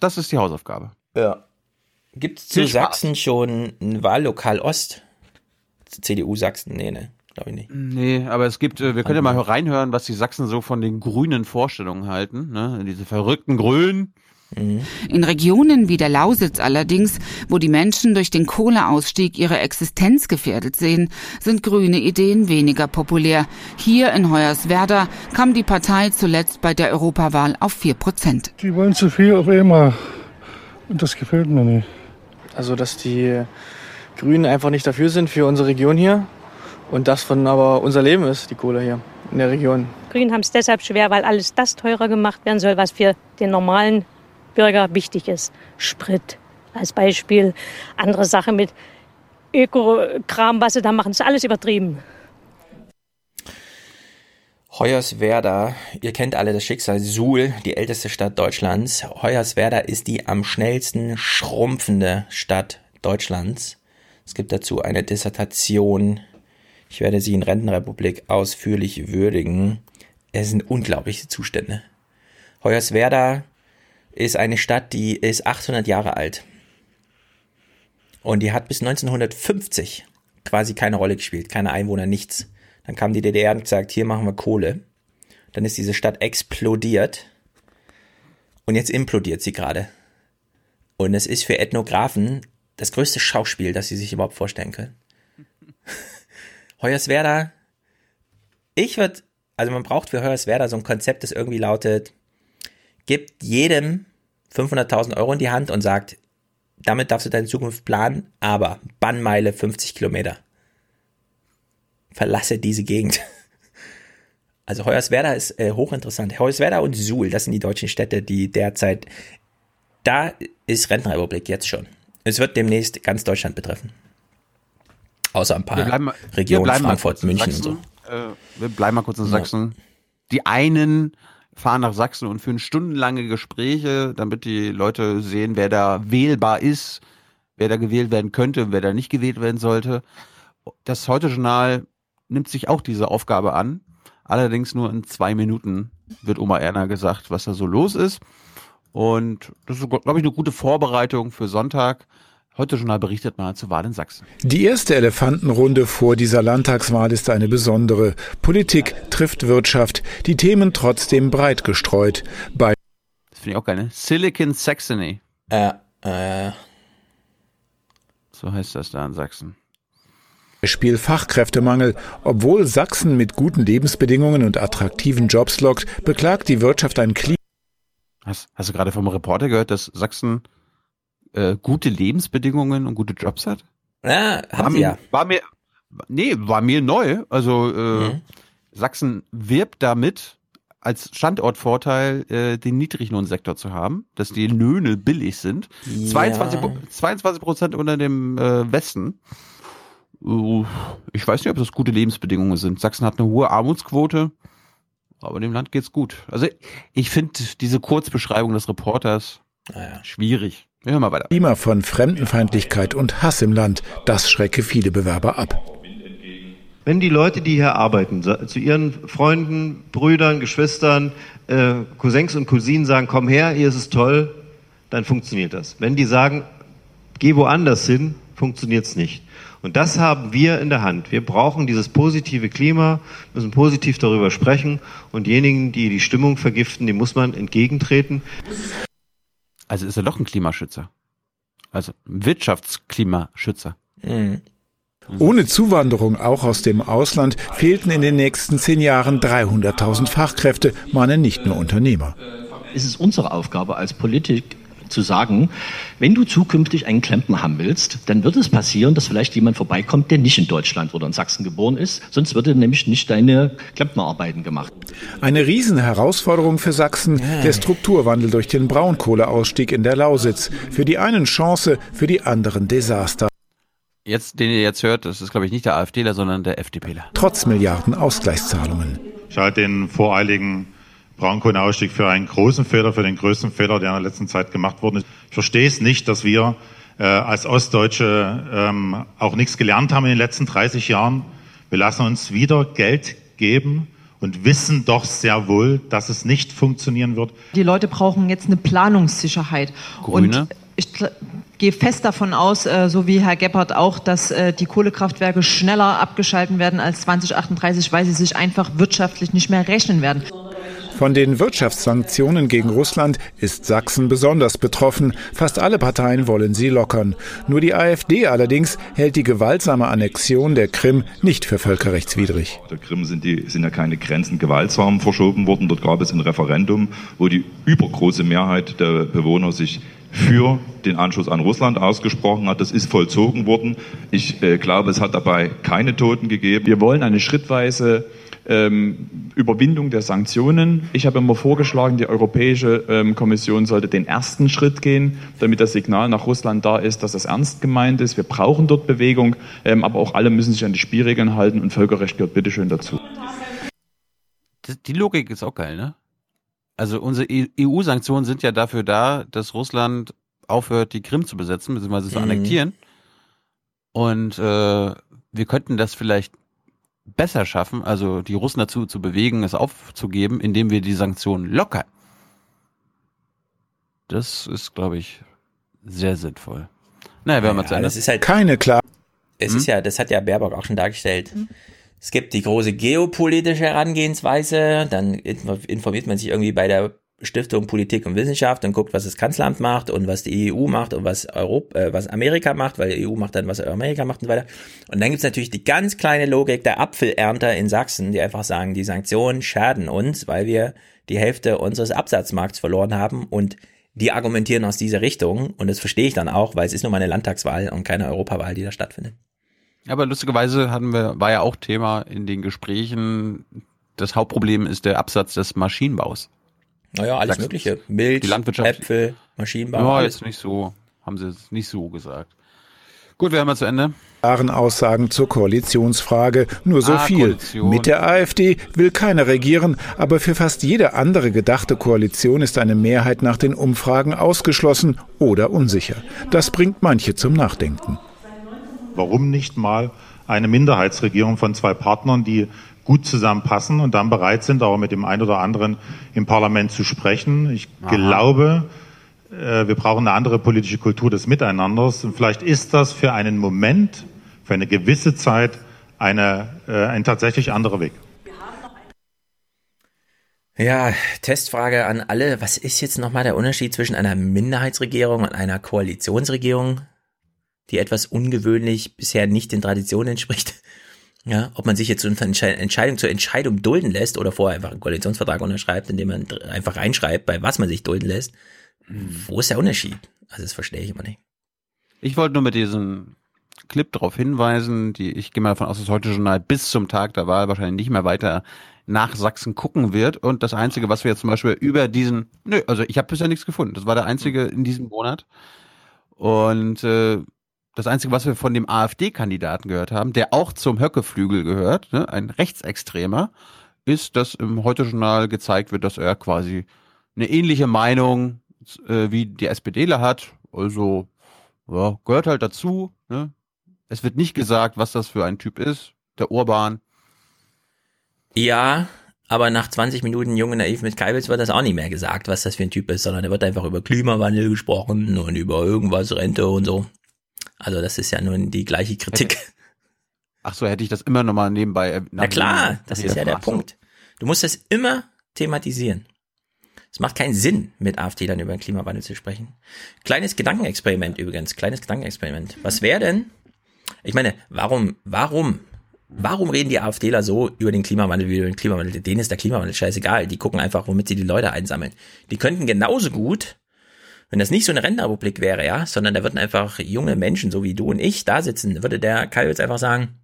Das ist die Hausaufgabe. Ja. Gibt es zu. Sachsen schon ein Wahllokal Ost? CDU Sachsen? Nee, ne, glaube ich nicht. Nee, aber es gibt, äh, wir können ja mal reinhören, was die Sachsen so von den grünen Vorstellungen halten. Ne? Diese verrückten Grünen. In Regionen wie der Lausitz allerdings, wo die Menschen durch den Kohleausstieg ihre Existenz gefährdet sehen, sind grüne Ideen weniger populär. Hier in Hoyerswerda kam die Partei zuletzt bei der Europawahl auf 4 Prozent. Die wollen zu viel auf einmal. Und das gefällt mir nicht. Also, dass die Grünen einfach nicht dafür sind für unsere Region hier und das von aber unser Leben ist, die Kohle hier in der Region. Grünen haben es deshalb schwer, weil alles das teurer gemacht werden soll, was für den normalen Bürger wichtig ist. Sprit als Beispiel, andere Sachen mit Öko-Kram, was sie da machen, ist alles übertrieben. Hoyerswerda, ihr kennt alle das Schicksal, Suhl, die älteste Stadt Deutschlands. Hoyerswerda ist die am schnellsten schrumpfende Stadt Deutschlands. Es gibt dazu eine Dissertation. Ich werde sie in Rentenrepublik ausführlich würdigen. Es sind unglaubliche Zustände. Hoyerswerda ist eine Stadt, die ist 800 Jahre alt. Und die hat bis 1950 quasi keine Rolle gespielt, keine Einwohner, nichts. Dann kam die DDR und gesagt, hier machen wir Kohle. Dann ist diese Stadt explodiert. Und jetzt implodiert sie gerade. Und es ist für Ethnographen das größte Schauspiel, das sie sich überhaupt vorstellen können. Hoyerswerda, ich würde, also man braucht für Hoyerswerda so ein Konzept, das irgendwie lautet, gibt jedem 500.000 Euro in die Hand und sagt, damit darfst du deine Zukunft planen, aber Bannmeile 50 Kilometer. Verlasse diese Gegend. Also Hoyerswerda ist äh, hochinteressant. Hoyerswerda und Suhl, das sind die deutschen Städte, die derzeit, da ist Rentenrepublik jetzt schon. Es wird demnächst ganz Deutschland betreffen. Außer ein paar Wir bleiben mal- wir Regionen, bleiben Frankfurt, München und so. Sachsen. Äh, wir bleiben mal kurz in Ja. Sachsen. Die einen fahren nach Sachsen und führen stundenlange Gespräche, damit die Leute sehen, wer da wählbar ist, wer da gewählt werden könnte, wer da nicht gewählt werden sollte. Das Heute-Journal nimmt sich auch diese Aufgabe an. Allerdings nur in zwei Minuten wird Oma Erna gesagt, was da so los ist. Und das ist, glaube ich, eine gute Vorbereitung für Sonntag. Heute Journal berichtet mal zur Wahl in Sachsen. Die erste Elefantenrunde vor dieser Landtagswahl ist eine besondere. Politik trifft Wirtschaft, die Themen trotzdem breit gestreut. Bei Das finde ich auch geil, ne? Silicon Saxony. Äh, äh. So heißt das da in Sachsen. Beispiel Fachkräftemangel. Obwohl Sachsen mit guten Lebensbedingungen und attraktiven Jobs lockt, beklagt die Wirtschaft ein Klima. Hast, hast du gerade vom Reporter gehört, dass Sachsen äh, gute Lebensbedingungen und gute Jobs hat? Ja, war haben sie mir, ja. War mir, nee, war mir neu. Also äh, Mhm. Sachsen wirbt damit, als Standortvorteil äh, den Niedriglohnsektor zu haben, dass die Löhne billig sind. Ja. 22 22 Prozent unter dem äh, Westen. Uh, Ich weiß nicht, ob das gute Lebensbedingungen sind. Sachsen hat eine hohe Armutsquote, aber dem Land geht's gut. Also ich finde diese Kurzbeschreibung des Reporters schwierig. Wir hören mal weiter. Klima von Fremdenfeindlichkeit und Hass im Land, das schrecke viele Bewerber ab. Wenn die Leute, die hier arbeiten, zu ihren Freunden, Brüdern, Geschwistern, äh, Cousins und Cousinen sagen, komm her, hier ist es toll, dann funktioniert das. Wenn die sagen, geh woanders hin, funktioniert es nicht. Und das haben wir in der Hand. Wir brauchen dieses positive Klima, müssen positiv darüber sprechen und diejenigen, die die Stimmung vergiften, dem muss man entgegentreten. Also ist er doch ein Klimaschützer. Also ein Wirtschaftsklimaschützer. Ohne Zuwanderung auch aus dem Ausland fehlten in den nächsten zehn Jahren 300.000 Fachkräfte, mahnen nicht nur Unternehmer. Es ist unsere Aufgabe als Politik zu sagen, wenn du zukünftig einen Klempner haben willst, dann wird es passieren, dass vielleicht jemand vorbeikommt, der nicht in Deutschland oder in Sachsen geboren ist, sonst würde nämlich nicht deine Klempnerarbeiten gemacht. Eine Riesenherausforderung für Sachsen, der Strukturwandel durch den Braunkohleausstieg in der Lausitz. Für die einen Chance, für die anderen Desaster. Jetzt, den ihr jetzt hört, das ist glaube ich nicht der AfDler, sondern der FDPler. Trotz Milliarden Ausgleichszahlungen. Ich halte den voreiligen Braunkohleausstieg für einen großen Fehler, für den größten Fehler, der in der letzten Zeit gemacht worden ist. Ich verstehe es nicht, dass wir äh, als Ostdeutsche ähm, auch nichts gelernt haben in den letzten 30 Jahren. Wir lassen uns wieder Geld geben und wissen doch sehr wohl, dass es nicht funktionieren wird. Die Leute brauchen jetzt eine Planungssicherheit. Grüne? Und ich gehe fest davon aus, äh, so wie Herr Gebhardt auch, dass äh, die Kohlekraftwerke schneller abgeschalten werden als 2038, weil sie sich einfach wirtschaftlich nicht mehr rechnen werden. Von den Wirtschaftssanktionen gegen Russland ist Sachsen besonders betroffen. Fast alle Parteien wollen sie lockern. Nur die AfD allerdings hält die gewaltsame Annexion der Krim nicht für völkerrechtswidrig. Der Krim sind, die, sind ja keine Grenzen gewaltsam verschoben worden. Dort gab es ein Referendum, wo die übergroße Mehrheit der Bewohner sich für den Anschluss an Russland ausgesprochen hat. Das ist vollzogen worden. Ich äh, glaube, es hat dabei keine Toten gegeben. Wir wollen eine schrittweise ähm, Überwindung der Sanktionen. Ich habe immer vorgeschlagen, die Europäische ähm, Kommission sollte den ersten Schritt gehen, damit das Signal nach Russland da ist, dass das ernst gemeint ist. Wir brauchen dort Bewegung, ähm, aber auch alle müssen sich an die Spielregeln halten und Völkerrecht gehört bitteschön dazu. Das, die Logik ist auch geil, ne? Also unsere EU-Sanktionen sind ja dafür da, dass Russland aufhört, die Krim zu besetzen, beziehungsweise zu Mhm. annektieren. Und äh, wir könnten das vielleicht besser schaffen, also die Russen dazu zu bewegen, es aufzugeben, indem wir die Sanktionen lockern. Das ist, glaube ich, sehr sinnvoll. Naja, wir haben Ja, das ist halt keine klar. Es Hm? ist ja, das hat ja Baerbock auch schon dargestellt. Es gibt die große geopolitische Herangehensweise, dann info- informiert man sich irgendwie bei der Stiftung Politik und Wissenschaft und guckt, was das Kanzleramt macht und was die EU macht und was Europa, äh, was Amerika macht, weil die EU macht dann, was Amerika macht und weiter. Und dann gibt's natürlich die ganz kleine Logik der Apfelernter in Sachsen, die einfach sagen, die Sanktionen schaden uns, weil wir die Hälfte unseres Absatzmarkts verloren haben und die argumentieren aus dieser Richtung und das verstehe ich dann auch, weil es ist nur mal eine Landtagswahl und keine Europawahl, die da stattfindet. Aber lustigerweise hatten wir, war ja auch Thema in den Gesprächen, das Hauptproblem ist der Absatz des Maschinenbaus. Naja, alles Sachsen. Mögliche. Milch, die Landwirtschaft, Äpfel, Maschinenbau. Ja, alles. jetzt nicht so, haben sie jetzt nicht so gesagt. Gut, wir haben mal zu Ende. Klaren Aussagen zur Koalitionsfrage. Nur so Ah, viel. Koalition. Mit der AfD will keiner regieren, aber für fast jede andere gedachte Koalition ist eine Mehrheit nach den Umfragen ausgeschlossen oder unsicher. Das bringt manche zum Nachdenken. Warum nicht mal eine Minderheitsregierung von zwei Partnern, die gut zusammenpassen und dann bereit sind, auch mit dem einen oder anderen im Parlament zu sprechen? Ich Aha. glaube, äh, wir brauchen eine andere politische Kultur des Miteinanders. Und vielleicht ist das für einen Moment, für eine gewisse Zeit eine, äh, ein tatsächlich anderer Weg. Ja, Testfrage an alle. Was ist jetzt nochmal der Unterschied zwischen einer Minderheitsregierung und einer Koalitionsregierung, die etwas ungewöhnlich bisher nicht den Traditionen entspricht? Ja, ob man sich jetzt Entsche- Entscheidung zur Entscheidung dulden lässt oder vorher einfach einen Koalitionsvertrag unterschreibt, indem man einfach reinschreibt, bei was man sich dulden lässt. Wo ist der Unterschied? Also das verstehe ich immer nicht. Ich wollte nur mit diesem Clip darauf hinweisen, die ich gehe mal davon aus, dass heute Journal bis zum Tag der Wahl wahrscheinlich nicht mehr weiter nach Sachsen gucken wird. Und das Einzige, was wir jetzt zum Beispiel über diesen, nö, also ich habe bisher nichts gefunden. Das war der einzige in diesem Monat. Und äh, das Einzige, was wir von dem AfD-Kandidaten gehört haben, der auch zum Höckeflügel gehört, ne, ein Rechtsextremer, ist, dass im Heute-Journal gezeigt wird, dass er quasi eine ähnliche Meinung äh, wie die SPDler hat. Also ja, gehört halt dazu. Ne? Es wird nicht gesagt, was das für ein Typ ist. Der Urban. Ja, aber nach 20 Minuten Junge Naiv mit Kalbitz wird das auch nicht mehr gesagt, was das für ein Typ ist, sondern da wird einfach über Klimawandel gesprochen und über irgendwas Rente und so. Also das ist ja nun die gleiche Kritik. Ach so, hätte ich das immer nochmal nebenbei. Na klar, das ist ja der Punkt. Du musst das immer thematisieren. Es macht keinen Sinn, mit AfD dann über den Klimawandel zu sprechen. Kleines Gedankenexperiment übrigens, kleines Gedankenexperiment. Was wäre denn, ich meine, warum, warum, warum reden die AfDler so über den Klimawandel wie über den Klimawandel? Denen ist der Klimawandel scheißegal. Die gucken einfach, womit sie die Leute einsammeln. Die könnten genauso gut, wenn das nicht so eine Rentenrepublik wäre, ja, sondern da würden einfach junge Menschen, so wie du und ich, da sitzen, würde der Kai jetzt einfach sagen,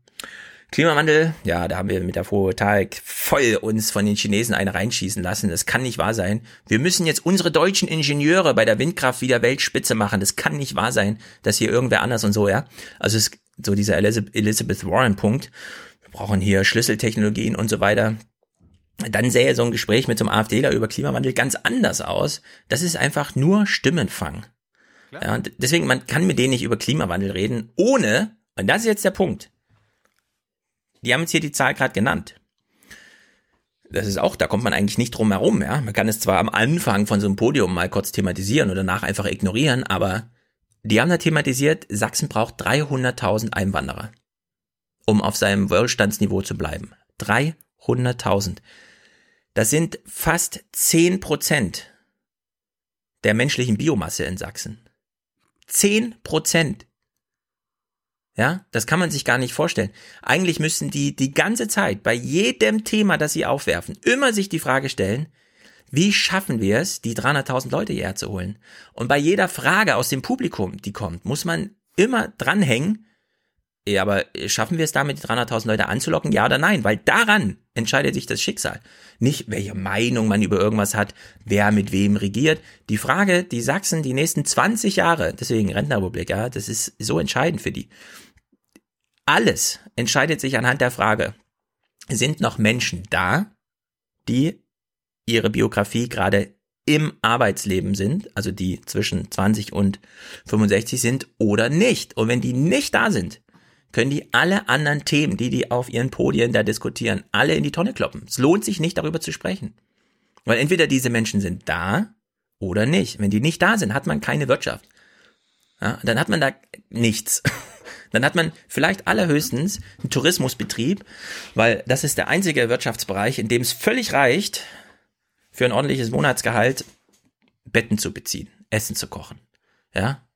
Klimawandel, ja, da haben wir mit der Photovoltaik voll uns von den Chinesen eine reinschießen lassen. Das kann nicht wahr sein. Wir müssen jetzt unsere deutschen Ingenieure bei der Windkraft wieder Weltspitze machen. Das kann nicht wahr sein, dass hier irgendwer anders und so, ja. Also es, so dieser Elizabeth Warren Punkt. Wir brauchen hier Schlüsseltechnologien und so weiter. Dann sähe so ein Gespräch mit so einem AfDler über Klimawandel ganz anders aus. Das ist einfach nur Stimmenfang. Ja, und deswegen, man kann mit denen nicht über Klimawandel reden, ohne, und das ist jetzt der Punkt, die haben jetzt hier die Zahl gerade genannt. Das ist auch, da kommt man eigentlich nicht drum herum, ja. Man kann es zwar am Anfang von so einem Podium mal kurz thematisieren oder danach einfach ignorieren, aber die haben da thematisiert, Sachsen braucht 300.000 Einwanderer, um auf seinem Wohlstandsniveau zu bleiben. 300.000. Das sind fast 10 Prozent der menschlichen Biomasse in Sachsen. 10 Prozent. Ja, das kann man sich gar nicht vorstellen. Eigentlich müssen die die ganze Zeit bei jedem Thema, das sie aufwerfen, immer sich die Frage stellen, wie schaffen wir es, die 300.000 Leute hierher zu holen? Und bei jeder Frage aus dem Publikum, die kommt, muss man immer dranhängen, ja, aber schaffen wir es damit, die 300.000 Leute anzulocken? Ja oder nein? Weil daran entscheidet sich das Schicksal. Nicht, welche Meinung man über irgendwas hat, wer mit wem regiert. Die Frage, die Sachsen die nächsten 20 Jahre, deswegen Rentenrepublik, ja, das ist so entscheidend für die. Alles entscheidet sich anhand der Frage, sind noch Menschen da, die ihre Biografie gerade im Arbeitsleben sind, also die zwischen 20 und 65 sind oder nicht. Und wenn die nicht da sind, können die alle anderen Themen, die die auf ihren Podien da diskutieren, alle in die Tonne kloppen. Es lohnt sich nicht darüber zu sprechen. Weil entweder diese Menschen sind da oder nicht. Wenn die nicht da sind, hat man keine Wirtschaft. Ja, dann hat man da nichts. Dann hat man vielleicht allerhöchstens einen Tourismusbetrieb, weil das ist der einzige Wirtschaftsbereich, in dem es völlig reicht, für ein ordentliches Monatsgehalt Betten zu beziehen, Essen zu kochen. Ja.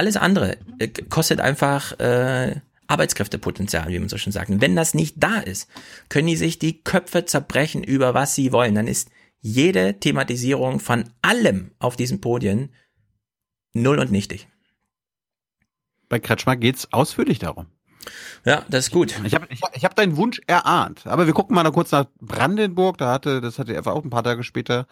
Alles andere äh, kostet einfach äh, Arbeitskräftepotenzial, wie man so schön sagt. Und wenn das nicht da ist, können die sich die Köpfe zerbrechen über was sie wollen. Dann ist jede Thematisierung von allem auf diesen Podien null und nichtig. Bei Kretschmer geht's ausführlich darum. Ja, das ist gut. Ich habe ich, ich hab deinen Wunsch erahnt. Aber wir gucken mal noch kurz nach Brandenburg. Da hatte, das hatte er auch ein paar Tage später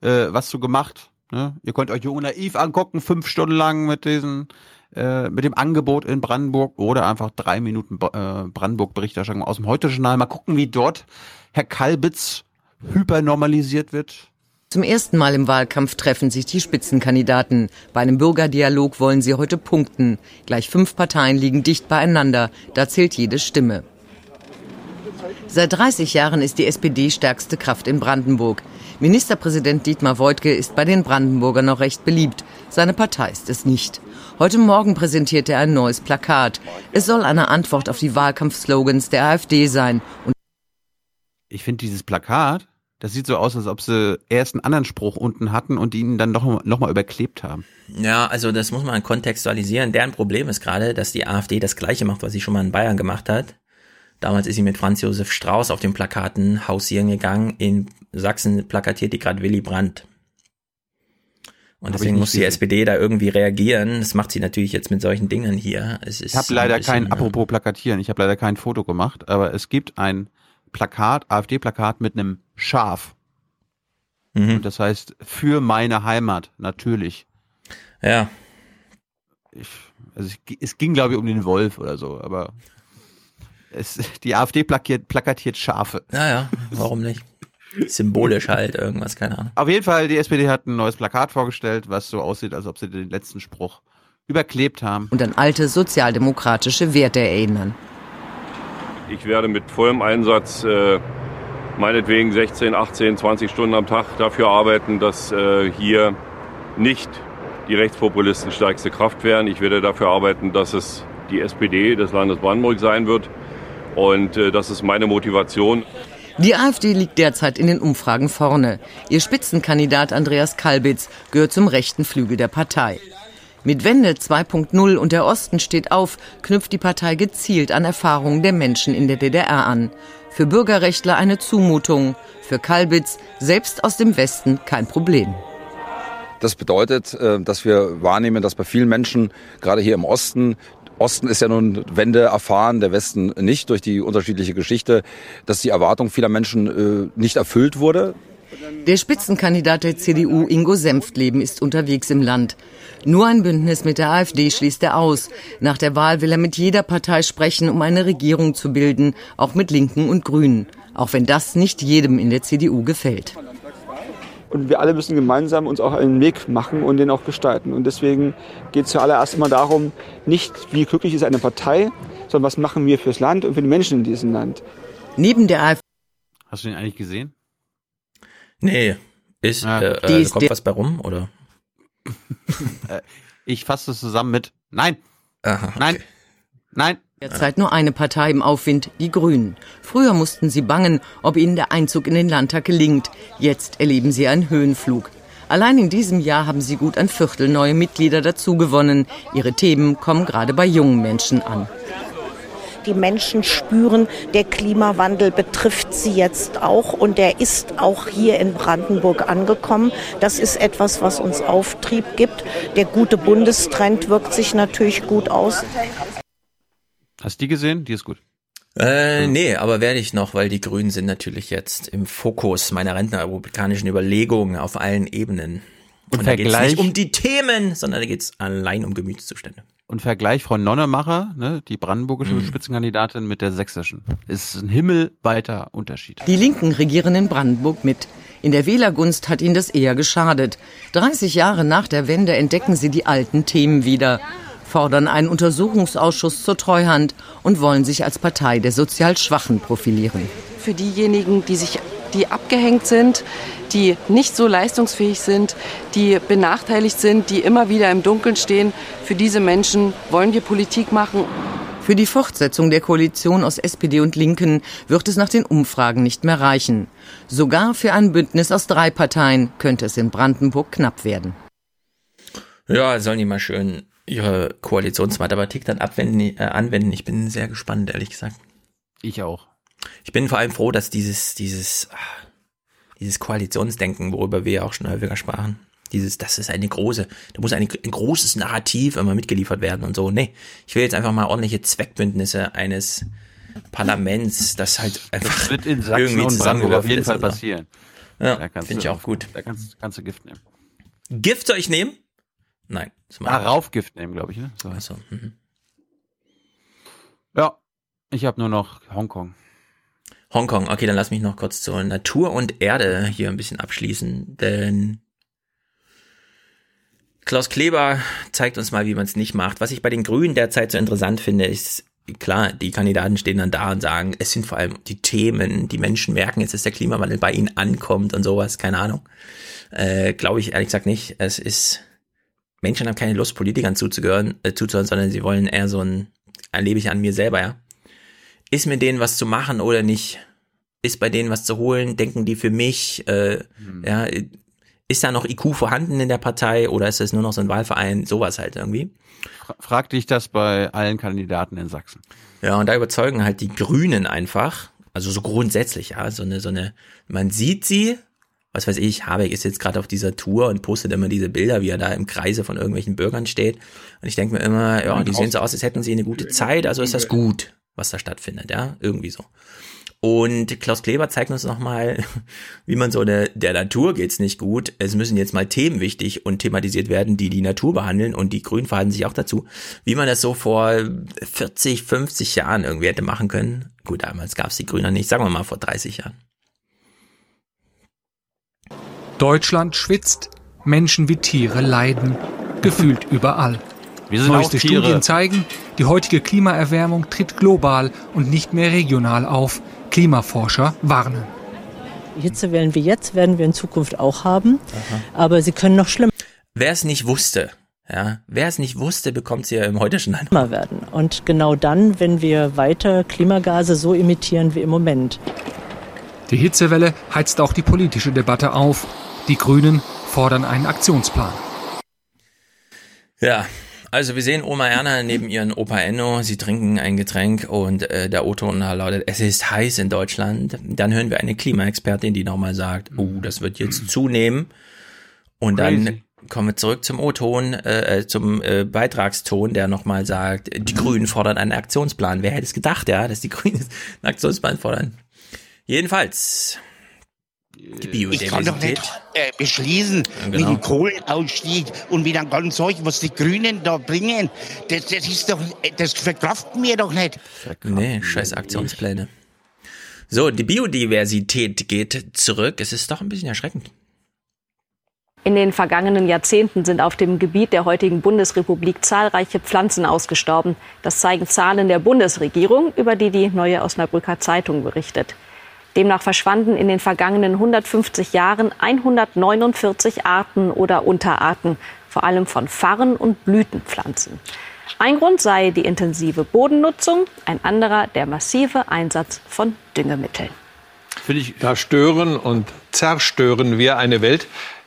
äh, was zu gemacht. Ne? Ihr könnt euch Jung Naiv angucken, fünf Stunden lang mit diesen, äh, mit dem Angebot in Brandenburg oder einfach drei Minuten äh, Brandenburg-Berichterstattung aus dem Heute-Journal. Mal gucken, wie dort Herr Kalbitz hypernormalisiert wird. Zum ersten Mal im Wahlkampf treffen sich die Spitzenkandidaten. Bei einem Bürgerdialog wollen sie heute punkten. Gleich fünf Parteien liegen dicht beieinander. Da zählt jede Stimme. Seit 30 Jahren ist die SPD stärkste Kraft in Brandenburg. Ministerpräsident Dietmar Woidke ist bei den Brandenburgern noch recht beliebt. Seine Partei ist es nicht. Heute Morgen präsentierte er ein neues Plakat. Es soll eine Antwort auf die Wahlkampfslogans der AfD sein. Und ich finde dieses Plakat das sieht so aus, als ob sie erst einen anderen Spruch unten hatten und ihn dann noch, noch mal überklebt haben. Ja, also das muss man kontextualisieren. Deren Problem ist gerade, dass die AfD das Gleiche macht, was sie schon mal in Bayern gemacht hat. Damals ist sie mit Franz Josef Strauß auf den Plakaten hausieren gegangen. In Sachsen plakatiert die gerade Willy Brandt. Und deswegen muss die. SPD da irgendwie reagieren. Das macht sie natürlich jetzt mit solchen Dingen hier. Es ist ich habe leider kein, apropos plakatieren, ich habe leider kein Foto gemacht, aber es gibt ein Plakat, AfD-Plakat mit einem Schaf. Mhm. Und das heißt, für meine Heimat, natürlich. Ja. Ich, also ich, es ging, glaube ich, um den Wolf oder so, aber es, die AfD plakatiert, plakatiert Schafe. Naja, warum nicht? Symbolisch halt irgendwas, keine Ahnung. Auf jeden Fall, die SPD hat ein neues Plakat vorgestellt, was so aussieht, als ob sie den letzten Spruch überklebt haben. Und an alte sozialdemokratische Werte erinnern. Ich werde mit vollem Einsatz äh, meinetwegen 16, 18, 20 Stunden am Tag dafür arbeiten, dass äh, hier nicht die Rechtspopulisten stärkste Kraft wären. Ich werde dafür arbeiten, dass es die SPD des Landes Brandenburg sein wird. Und äh, das ist meine Motivation. Die AfD liegt derzeit in den Umfragen vorne. Ihr Spitzenkandidat Andreas Kalbitz gehört zum rechten Flügel der Partei. Mit Wende 2.0 und der Osten steht auf, knüpft die Partei gezielt an Erfahrungen der Menschen in der DDR an. Für Bürgerrechtler eine Zumutung, für Kalbitz selbst aus dem Westen kein Problem. Das bedeutet, äh, dass wir wahrnehmen, dass bei vielen Menschen, gerade hier im Osten, Osten ist ja nun Wende erfahren, der Westen nicht durch die unterschiedliche Geschichte, dass die Erwartung vieler Menschen äh, nicht erfüllt wurde. Der Spitzenkandidat der CDU, Ingo Senftleben, ist unterwegs im Land. Nur ein Bündnis mit der AfD schließt er aus. Nach der Wahl will er mit jeder Partei sprechen, um eine Regierung zu bilden, auch mit Linken und Grünen. Auch wenn das nicht jedem in der CDU gefällt. Und wir alle müssen gemeinsam uns auch einen Weg machen und den auch gestalten. Und deswegen geht es zuallererst mal darum, nicht wie glücklich ist eine Partei, sondern was machen wir fürs Land und für die Menschen in diesem Land. Neben der AfD. Hast du den eigentlich gesehen? Nee. Ist, ja. äh, äh, kommt was bei rum, oder? Äh, ich fasse es zusammen mit Nein. Aha, okay. Nein. Nein. Derzeit nur eine Partei im Aufwind, die Grünen. Früher mussten sie bangen, ob ihnen der Einzug in den Landtag gelingt. Jetzt erleben sie einen Höhenflug. Allein in diesem Jahr haben sie gut ein Viertel neue Mitglieder dazugewonnen. Ihre Themen kommen gerade bei jungen Menschen an. Die Menschen spüren, der Klimawandel betrifft sie jetzt auch und der ist auch hier in Brandenburg angekommen. Das ist etwas, was uns Auftrieb gibt. Der gute Bundestrend wirkt sich natürlich gut aus. Hast du die gesehen? Die ist gut. Äh, nee, aber werde ich noch, weil die Grünen sind natürlich jetzt im Fokus meiner rentnerrepublikanischen Überlegungen auf allen Ebenen. Und, Und da geht es nicht um die Themen, sondern da geht es allein um Gemütszustände. Und Vergleich Frau Nonnemacher, ne, die brandenburgische mhm. Spitzenkandidatin mit der sächsischen, ist ein himmelweiter Unterschied. Die Linken regieren in Brandenburg mit. In der Wählergunst hat ihnen das eher geschadet. 30 Jahre nach der Wende entdecken sie die alten Themen wieder fordern einen Untersuchungsausschuss zur Treuhand und wollen sich als Partei der sozial Schwachen profilieren. Für diejenigen, die sich die abgehängt sind, die nicht so leistungsfähig sind, die benachteiligt sind, die immer wieder im Dunkeln stehen, für diese Menschen wollen wir Politik machen. Für die Fortsetzung der Koalition aus SPD und Linken wird es nach den Umfragen nicht mehr reichen. Sogar für ein Bündnis aus drei Parteien könnte es in Brandenburg knapp werden. Ja, sollen die mal schön ihre Koalitionsmathematik dann abwenden, äh, anwenden. Ich bin sehr gespannt, ehrlich gesagt. Ich auch. Ich bin vor allem froh, dass dieses, dieses, dieses Koalitionsdenken, worüber wir ja auch schon häufiger sprachen, dieses, das ist eine große, da muss eine, ein großes Narrativ immer mitgeliefert werden und so. Nee, ich will jetzt einfach mal ordentliche Zweckbündnisse eines Parlaments, das halt einfach das wird in Sachsen irgendwie zusammengeworfen auf jeden Fall passieren. Ja, finde ich auch gut. Da kannst, kannst du Gift nehmen. Gift soll ich nehmen? Nein. Ah, Raufgift nehmen, glaube ich. Ne? So. Achso. Mhm. Ja, ich habe nur noch Hongkong. Hongkong, okay, dann lass mich noch kurz zur Natur und Erde hier ein bisschen abschließen, denn Klaus Kleber zeigt uns mal, wie man es nicht macht. Was ich bei den Grünen derzeit so interessant finde, ist, klar, die Kandidaten stehen dann da und sagen, es sind vor allem die Themen, die Menschen merken jetzt, dass der Klimawandel bei ihnen ankommt und sowas, keine Ahnung. Äh, Glaube ich ehrlich gesagt nicht. Es ist Menschen haben keine Lust, Politikern zuzugehören, äh, zuzuhören, sondern sie wollen eher so ein, erlebe ich an mir selber, ja. Ist mit denen was zu machen oder nicht? Ist bei denen was zu holen? Denken die für mich? Äh, hm. Ja, ist da noch IQ vorhanden in der Partei oder ist es nur noch so ein Wahlverein? Sowas halt irgendwie. Frag dich das bei allen Kandidaten in Sachsen. Ja, und da überzeugen halt die Grünen einfach, also so grundsätzlich, ja, so eine, so eine, man sieht sie, was weiß ich, Habeck ist jetzt gerade auf dieser Tour und postet immer diese Bilder, wie er da im Kreise von irgendwelchen Bürgern steht. Und ich denke mir immer, ja, die sehen so aus, als hätten sie eine gute Zeit, also ist das gut, was da stattfindet, ja, irgendwie so. Und Klaus Kleber zeigt uns nochmal, wie man so eine, der Natur geht's nicht gut. Es müssen jetzt mal Themen wichtig und thematisiert werden, die die Natur behandeln und die Grünen verhalten sich auch dazu, wie man das so vor 40, 50 Jahren irgendwie hätte machen können. Gut, damals gab's die Grünen nicht, sagen wir mal vor 30 Jahren. Deutschland schwitzt, Menschen wie Tiere leiden, gefühlt überall. Wir sind Neueste auch Tiere. Studien zeigen, die heutige Klimaerwärmung tritt global und nicht mehr regional auf. Klimaforscher warnen. Die Hitzewellen wie jetzt werden wir in Zukunft auch haben, aber sie können noch schlimmer Wer es nicht wusste, ja, wer es nicht wusste, bekommt sie ja im heute schon werden. Und genau dann, wenn wir weiter Klimagase so emittieren wie im Moment. Die Hitzewelle heizt auch die politische Debatte auf. Die Grünen fordern einen Aktionsplan. Ja, also wir sehen Oma Erna neben ihren Opa Enno, sie trinken ein Getränk und äh, der O-Ton lautet, es ist heiß in Deutschland. Dann hören wir eine Klimaexpertin, die nochmal sagt, oh, das wird jetzt zunehmen. Und dann Crazy. kommen wir zurück zum O-Ton, äh, äh, zum äh, Beitragston, der nochmal sagt, die Grünen fordern einen Aktionsplan. Wer hätte es gedacht, ja, dass die Grünen einen Aktionsplan fordern? Jedenfalls, die Ich kann doch Biodiversität. nicht äh, beschließen mit genau. dem Kohlenausstieg und mit einem ganzen Zeug, was die Grünen da bringen. Das, das ist doch, das verkraften wir doch nicht. Nee, scheiß Aktionspläne. So, die Biodiversität geht zurück. Es ist doch ein bisschen erschreckend. In den vergangenen Jahrzehnten sind auf dem Gebiet der heutigen Bundesrepublik zahlreiche Pflanzen ausgestorben. Das zeigen Zahlen der Bundesregierung, über die die Neue Osnabrücker Zeitung berichtet. Demnach verschwanden in den vergangenen 150 Jahren 149 Arten oder Unterarten, vor allem von Farren- und Blütenpflanzen. Ein Grund sei die intensive Bodennutzung, ein anderer der massive Einsatz von Düngemitteln. Da stören und zerstören wir eine Welt,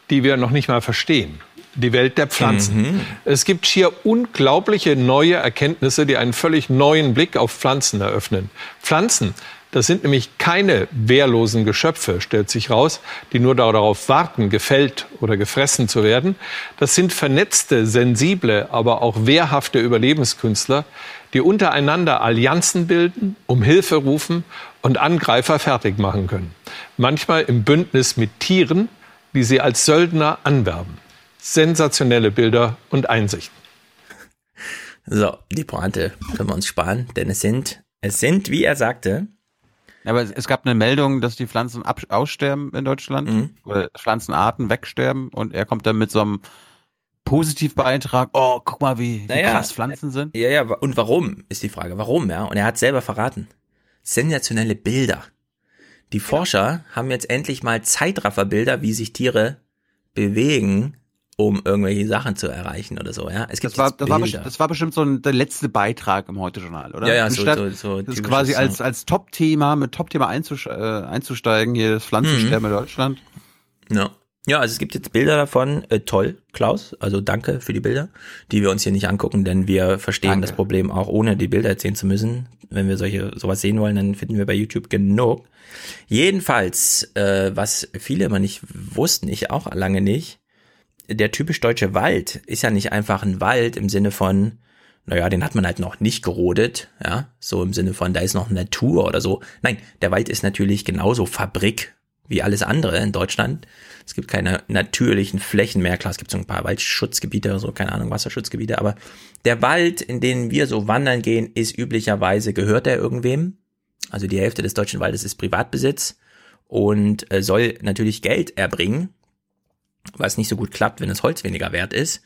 die wir noch nicht mal verstehen. Die Welt der Pflanzen. Es gibt hier unglaubliche neue Erkenntnisse, die einen völlig neuen Blick auf Pflanzen eröffnen. Pflanzen, das sind nämlich keine wehrlosen Geschöpfe, stellt sich raus, die nur darauf warten, gefällt oder gefressen zu werden. Das sind vernetzte, sensible, aber auch wehrhafte Überlebenskünstler, die untereinander Allianzen bilden, um Hilfe rufen und Angreifer fertig machen können. Manchmal im Bündnis mit Tieren, die sie als Söldner anwerben. Sensationelle Bilder und Einsichten. So, die Pointe können wir uns sparen, denn es sind, es sind, wie er sagte, Aber es, es gab eine Meldung, dass die Pflanzen aussterben in Deutschland, Mhm. oder Pflanzenarten wegsterben und er kommt dann mit so einem Positivbeitrag, oh, guck mal, wie, wie Naja, krass Pflanzen sind. Ja, ja, und warum ist die Frage. Warum, ja? Und er hat selber verraten. Sensationelle Bilder. Die Forscher haben jetzt endlich mal Zeitrafferbilder, wie sich Tiere bewegen, um irgendwelche Sachen zu erreichen oder so, ja? Es gibt Das war, das, war, das war bestimmt so ein, der letzte Beitrag im Heute-Journal, oder? Ja, ja, so- Anstatt so- so das typisches, quasi als, als Top-Thema, mit Top-Thema äh, einzusteigen, hier das Pflanzensterben Mhm. in Deutschland. Ja. Ja, also es gibt jetzt Bilder davon. Äh, toll, Klaus. Also danke für die Bilder, die wir uns hier nicht angucken, denn wir verstehen Danke. das Problem auch ohne die Bilder erzählen zu müssen. Wenn wir solche sowas sehen wollen, dann finden wir bei YouTube genug. Jedenfalls, äh, was viele immer nicht wussten, ich auch lange nicht, der typisch deutsche Wald ist ja nicht einfach ein Wald im Sinne von, naja, den hat man halt noch nicht gerodet, ja, so im Sinne von, da ist noch Natur oder so. Nein, der Wald ist natürlich genauso Fabrik wie alles andere in Deutschland. Es gibt keine natürlichen Flächen mehr. Klar, es gibt so ein paar Waldschutzgebiete oder so, keine Ahnung, Wasserschutzgebiete, aber der Wald, in den wir so wandern gehen, ist üblicherweise, gehört er irgendwem? Also die Hälfte des deutschen Waldes ist Privatbesitz und äh, soll natürlich Geld erbringen, was nicht so gut klappt, wenn das Holz weniger wert ist.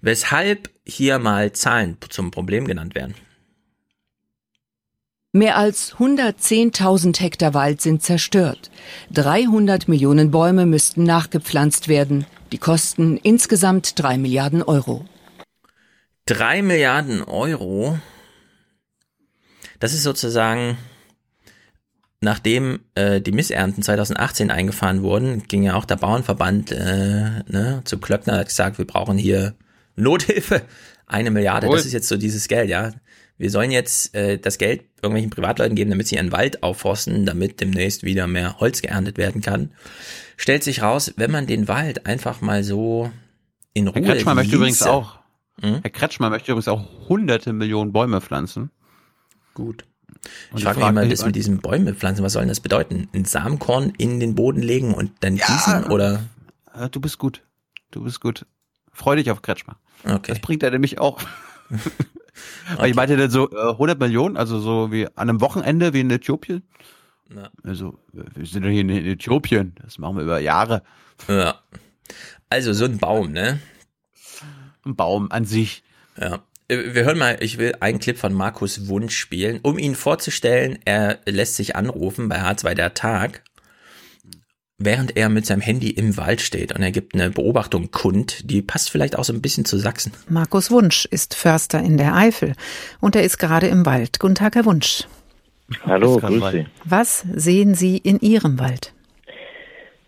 Weshalb hier mal Zahlen zum Problem genannt werden. Mehr als 110.000 Hektar Wald sind zerstört. 300 Millionen Bäume müssten nachgepflanzt werden. Die kosten insgesamt drei Milliarden Euro. Drei Milliarden Euro. Das ist sozusagen, nachdem äh, die Missernten 2018 eingefahren wurden, ging ja auch der Bauernverband äh, ne, zu Klöckner, hat gesagt, wir brauchen hier Nothilfe. Eine Milliarde, Jawohl. das ist jetzt so dieses Geld, ja. wir sollen jetzt äh, das Geld irgendwelchen Privatleuten geben, damit sie ihren Wald aufforsten, damit demnächst wieder mehr Holz geerntet werden kann. Stellt sich raus, wenn man den Wald einfach mal so in Ruhe Herr Kretschmer möchte übrigens auch, Hm? Herr Kretschmer möchte übrigens auch hunderte Millionen Bäume pflanzen. Gut. Und Ich frage mich mal, das mit diesem Bäume pflanzen, was soll denn das bedeuten? Ein Samenkorn in den Boden legen und dann gießen oder? Äh, Du bist gut. Du bist gut. Freu dich auf Kretschmer. Okay. Das bringt er nämlich auch. Aber ich meinte dann so äh, 100 Millionen, also so wie an einem Wochenende wie in Äthiopien. Ja. Also, äh, wir sind doch hier in Äthiopien. Das machen wir über Jahre. Ja. Also so ein Baum, ne? Ein Baum an sich. Ja. Äh, Wir hören mal, ich will einen Clip von Markus Wunsch spielen, um ihn vorzustellen. Er lässt sich anrufen bei H2 der Tag, während er mit seinem Handy im Wald steht und er gibt eine Beobachtung kund, die passt vielleicht auch so ein bisschen zu Sachsen. Markus Wunsch ist Förster in der Eifel und er ist gerade im Wald. Guten Tag, Herr Wunsch. Hallo, grüß. Sie. Was sehen Sie in Ihrem Wald?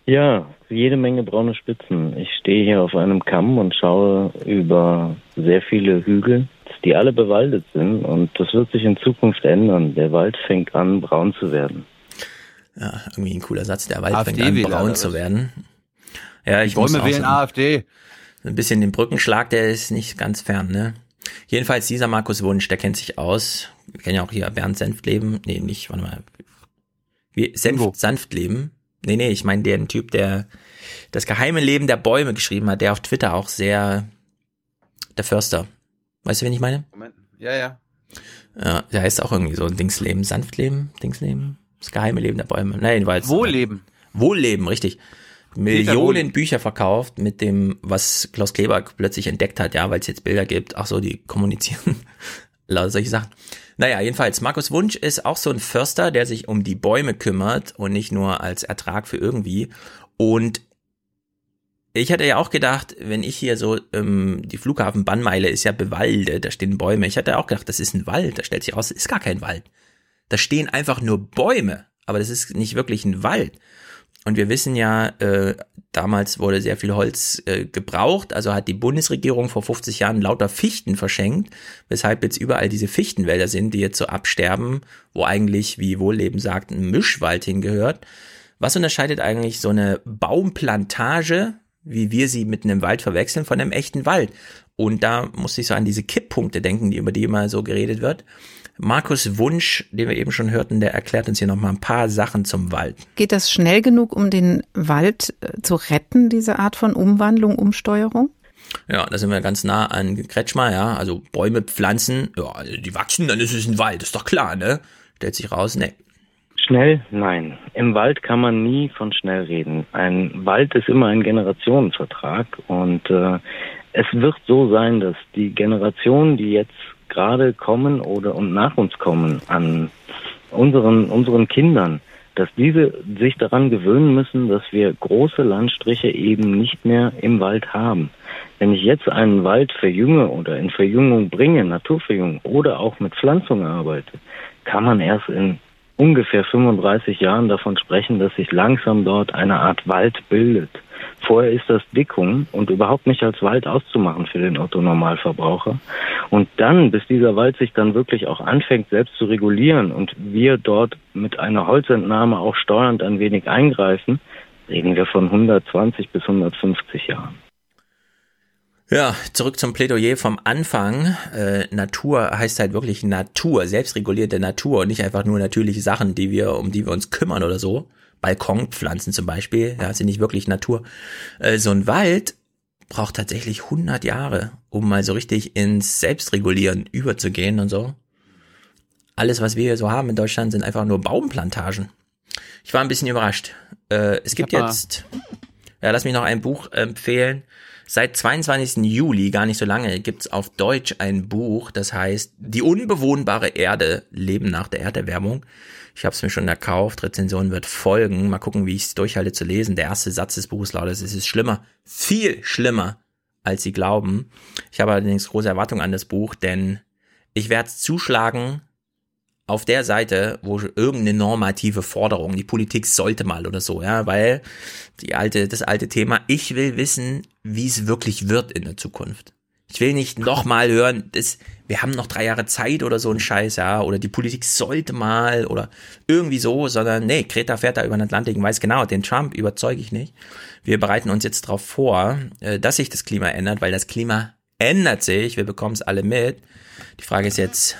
Ja, jede Menge braune Spitzen. Ich stehe hier auf einem Kamm und schaue über sehr viele Hügel, die alle bewaldet sind und das wird sich in Zukunft ändern. Der Wald fängt an, braun zu werden. Ja, irgendwie ein cooler Satz. Der Wald fängt AfD an, Wähler, braun zu werden. Ja, ich Bäume muss auch wählen so AfD. Ein bisschen den Brückenschlag, der ist nicht ganz fern, ne? Jedenfalls dieser Markus Wunsch, der kennt sich aus. Wir kennen ja auch hier Bernd Senftleben. Nee, nicht, warte mal. Wie, Senf, Sanftleben. Nee, nee, ich meine den Typ, der das geheime Leben der Bäume geschrieben hat, der auf Twitter auch sehr, der Förster. Weißt du, wen ich meine? Moment. Ja, ja. Ja, der heißt auch irgendwie so Dingsleben, Sanftleben, Dingsleben, das geheime Leben der Bäume. Nein, jedenfalls. Wohlleben. Wohlleben, richtig. Millionen. Bücher verkauft mit dem, was Klaus Kleber plötzlich entdeckt hat, ja, weil es jetzt Bilder gibt. Ach so, die kommunizieren. Lauter solche Sachen. Naja, jedenfalls, Markus Wunsch ist auch so ein Förster, der sich um die Bäume kümmert und nicht nur als Ertrag für irgendwie. Und ich hatte ja auch gedacht, wenn ich hier so, ähm, die Flughafen-Bannmeile ist ja bewaldet, da stehen Bäume. Ich hatte auch gedacht, das ist ein Wald. Da stellt sich raus, ist gar kein Wald. Da stehen einfach nur Bäume, aber das ist nicht wirklich ein Wald. Und wir wissen ja, äh, damals wurde sehr viel Holz äh, gebraucht, also hat die Bundesregierung vor 50 Jahren lauter Fichten verschenkt, weshalb jetzt überall diese Fichtenwälder sind, die jetzt so absterben, wo eigentlich, wie Wohlleben sagt, ein Mischwald hingehört. Was unterscheidet eigentlich so eine Baumplantage, wie wir sie mit einem Wald verwechseln, von einem echten Wald? Und da muss ich so an diese Kipppunkte denken, die über die immer so geredet wird. Markus Wunsch, den wir eben schon hörten, der erklärt uns hier noch mal ein paar Sachen zum Wald. Geht das schnell genug, um den Wald äh, zu retten, diese Art von Umwandlung, Umsteuerung? Ja, da sind wir ganz nah an Kretschmer, ja. Also Bäume pflanzen, ja, die wachsen, dann ist es ein Wald, ist doch klar, ne? Stellt sich raus, ne. Schnell? Nein. Im Wald kann man nie von schnell reden. Ein Wald ist immer ein Generationenvertrag und äh, es wird so sein, dass die Generationen, die jetzt gerade kommen oder und nach uns kommen, an unseren, unseren Kindern, dass diese sich daran gewöhnen müssen, dass wir große Landstriche eben nicht mehr im Wald haben. Wenn ich jetzt einen Wald verjünge oder in Verjüngung bringe, Naturverjüngung oder auch mit Pflanzung arbeite, kann man erst in ungefähr 35 Jahren davon sprechen, dass sich langsam dort eine Art Wald bildet. Vorher ist das Dickung und überhaupt nicht als Wald auszumachen für den Otto-Normalverbraucher. Und dann, bis dieser Wald sich dann wirklich auch anfängt, selbst zu regulieren und wir dort mit einer Holzentnahme auch steuernd ein wenig eingreifen, reden wir von 120 bis 150 Jahren. Ja, zurück zum Plädoyer vom Anfang. Äh, Natur heißt halt wirklich Natur, selbstregulierte Natur und nicht einfach nur natürliche Sachen, die wir, um die wir uns kümmern oder so. Balkonpflanzen zum Beispiel, ja, sind nicht wirklich Natur. Äh, so ein Wald braucht tatsächlich 100 Jahre, um mal so richtig ins Selbstregulieren überzugehen und so. Alles, was wir hier so haben in Deutschland, sind einfach nur Baumplantagen. Ich war ein bisschen überrascht. Äh, es gibt hab mal- jetzt, ja, lass mich noch ein Buch empfehlen. Seit 22. Juli, gar nicht so lange, gibt's auf Deutsch ein Buch, das heißt Die unbewohnbare Erde, Leben nach der Erderwärmung. Ich habe es mir schon gekauft, Rezension wird folgen. Mal gucken, wie ich es durchhalte zu lesen. Der erste Satz des Buches lautet, es ist schlimmer, viel schlimmer, als Sie glauben. Ich habe allerdings große Erwartungen an das Buch, denn ich werde zuschlagen auf der Seite, wo irgendeine normative Forderung, die Politik sollte mal oder so, ja, weil die alte, das alte Thema, ich will wissen, wie es wirklich wird in der Zukunft. Ich will nicht nochmal hören, das, wir haben noch drei Jahre Zeit oder so ein Scheiß, ja, oder die Politik sollte mal oder irgendwie so, sondern nee, Greta fährt da über den Atlantik und weiß genau, den Trump überzeuge ich nicht. Wir bereiten uns jetzt darauf vor, äh, dass sich das Klima ändert, weil das Klima ändert sich, wir bekommen es alle mit. Die Frage ist jetzt,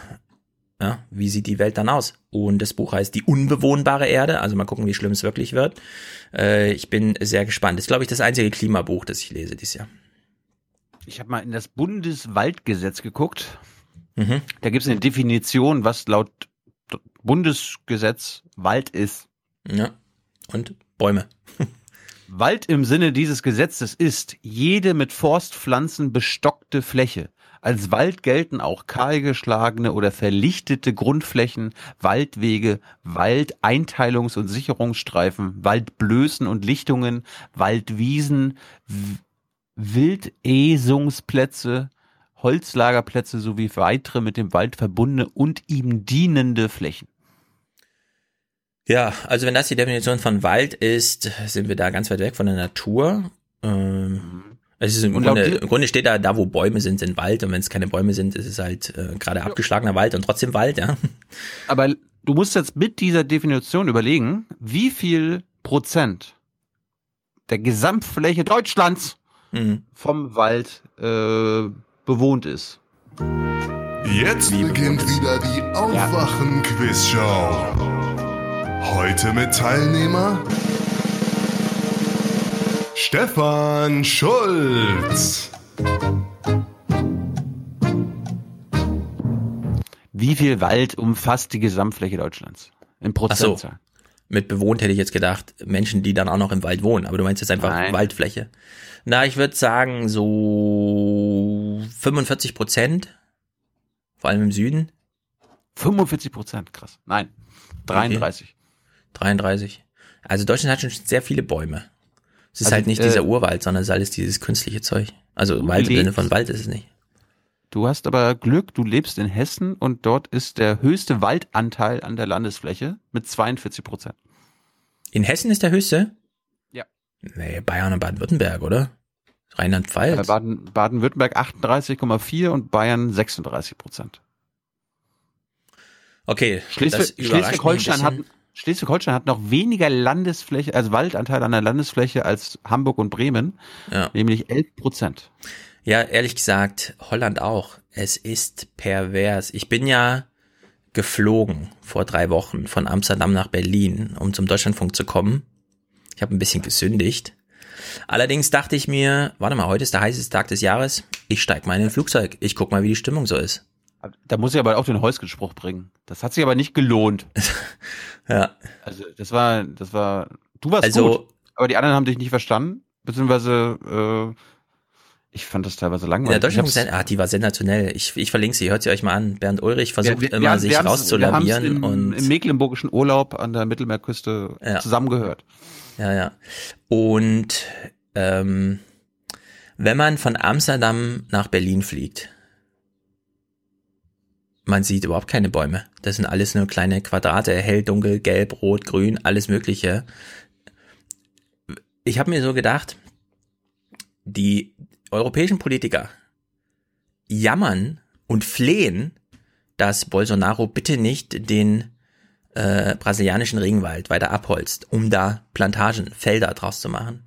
ja, wie sieht die Welt dann aus? Und das Buch heißt Die unbewohnbare Erde. Also mal gucken, wie schlimm es wirklich wird. Äh, ich bin sehr gespannt. Das ist, glaube ich, das einzige Klimabuch, das ich lese dieses Jahr. Ich habe mal in das Bundeswaldgesetz geguckt. Mhm. Da gibt es eine Definition, was laut Bundesgesetz Wald ist. Ja. Und Bäume. Wald im Sinne dieses Gesetzes ist jede mit Forstpflanzen bestockte Fläche. Als Wald gelten auch kahlgeschlagene oder verlichtete Grundflächen, Waldwege, Waldeinteilungs- und Sicherungsstreifen, Waldblößen und Lichtungen, Waldwiesen, Wildesungsplätze, Holzlagerplätze sowie weitere mit dem Wald verbundene und ihm dienende Flächen. Ja, also wenn das die Definition von Wald ist, sind wir da ganz weit weg von der Natur. Ähm, es ist im Grunde, im Grunde steht da, da wo Bäume sind, sind Wald und wenn es keine Bäume sind, ist es halt äh, gerade abgeschlagener Wald und trotzdem Wald, ja. Aber du musst jetzt mit dieser Definition überlegen, wie viel Prozent der Gesamtfläche Deutschlands mhm. vom Wald äh, bewohnt ist. Jetzt Wie beginnt wieder die Aufwachen-Quizshow. Heute mit Teilnehmer Stefan Schulz. Wie viel Wald umfasst die Gesamtfläche Deutschlands? In Prozentzahl. Mit bewohnt hätte ich jetzt gedacht, Menschen, die dann auch noch im Wald wohnen. Aber du meinst jetzt einfach Nein. Waldfläche. Na, ich würde sagen so 45 Prozent. Vor allem im Süden. 45 Prozent, krass. Nein, 33. Okay. 33. Also Deutschland hat schon sehr viele Bäume. Es ist also, halt nicht äh, dieser Urwald, sondern es ist alles dieses künstliche Zeug. Also Wald im Sinne von Wald ist es nicht. Du hast aber Glück, du lebst in Hessen und dort ist der höchste Waldanteil an der Landesfläche mit 42 Prozent. In Hessen ist der höchste? Ja. Nee, Bayern und Baden-Württemberg, oder? Rheinland-Pfalz. Baden, Baden-Württemberg 38,4 und Bayern 36 Prozent. Okay, Schleswig-Holstein hat, Schleswig-Holstein hat noch weniger Landesfläche, also Waldanteil an der Landesfläche als Hamburg und Bremen, ja. nämlich 11 Prozent. Ja, ehrlich gesagt, Holland auch. Es ist pervers. Ich bin ja geflogen vor drei Wochen von Amsterdam nach Berlin, um zum Deutschlandfunk zu kommen. Ich habe ein bisschen gesündigt. Allerdings dachte ich mir, warte mal, heute ist der heißeste Tag des Jahres. Ich steig mal in ein Flugzeug. Ich guck mal, wie die Stimmung so ist. Da muss ich aber auch den Heusgen-Spruch bringen. Das hat sich aber nicht gelohnt. ja. Also das war, das war, du warst also, gut, aber die anderen haben dich nicht verstanden, beziehungsweise äh, ich fand das teilweise langweilig. Ja, Deutschland, ah, die war sensationell. Ich, ich verlinke sie, hört sie euch mal an. Bernd Ulrich versucht wir, wir, immer, wir sich rauszulavieren. Im, und im mecklenburgischen Urlaub an der Mittelmeerküste ja. zusammengehört. Ja, ja. Und ähm, wenn man von Amsterdam nach Berlin fliegt, man sieht überhaupt keine Bäume. Das sind alles nur kleine Quadrate, hell, dunkel, gelb, rot, grün, alles Mögliche. Ich habe mir so gedacht, die europäischen Politiker jammern und flehen, dass Bolsonaro bitte nicht den äh, brasilianischen Regenwald weiter abholzt, um da Plantagen, Felder draus zu machen.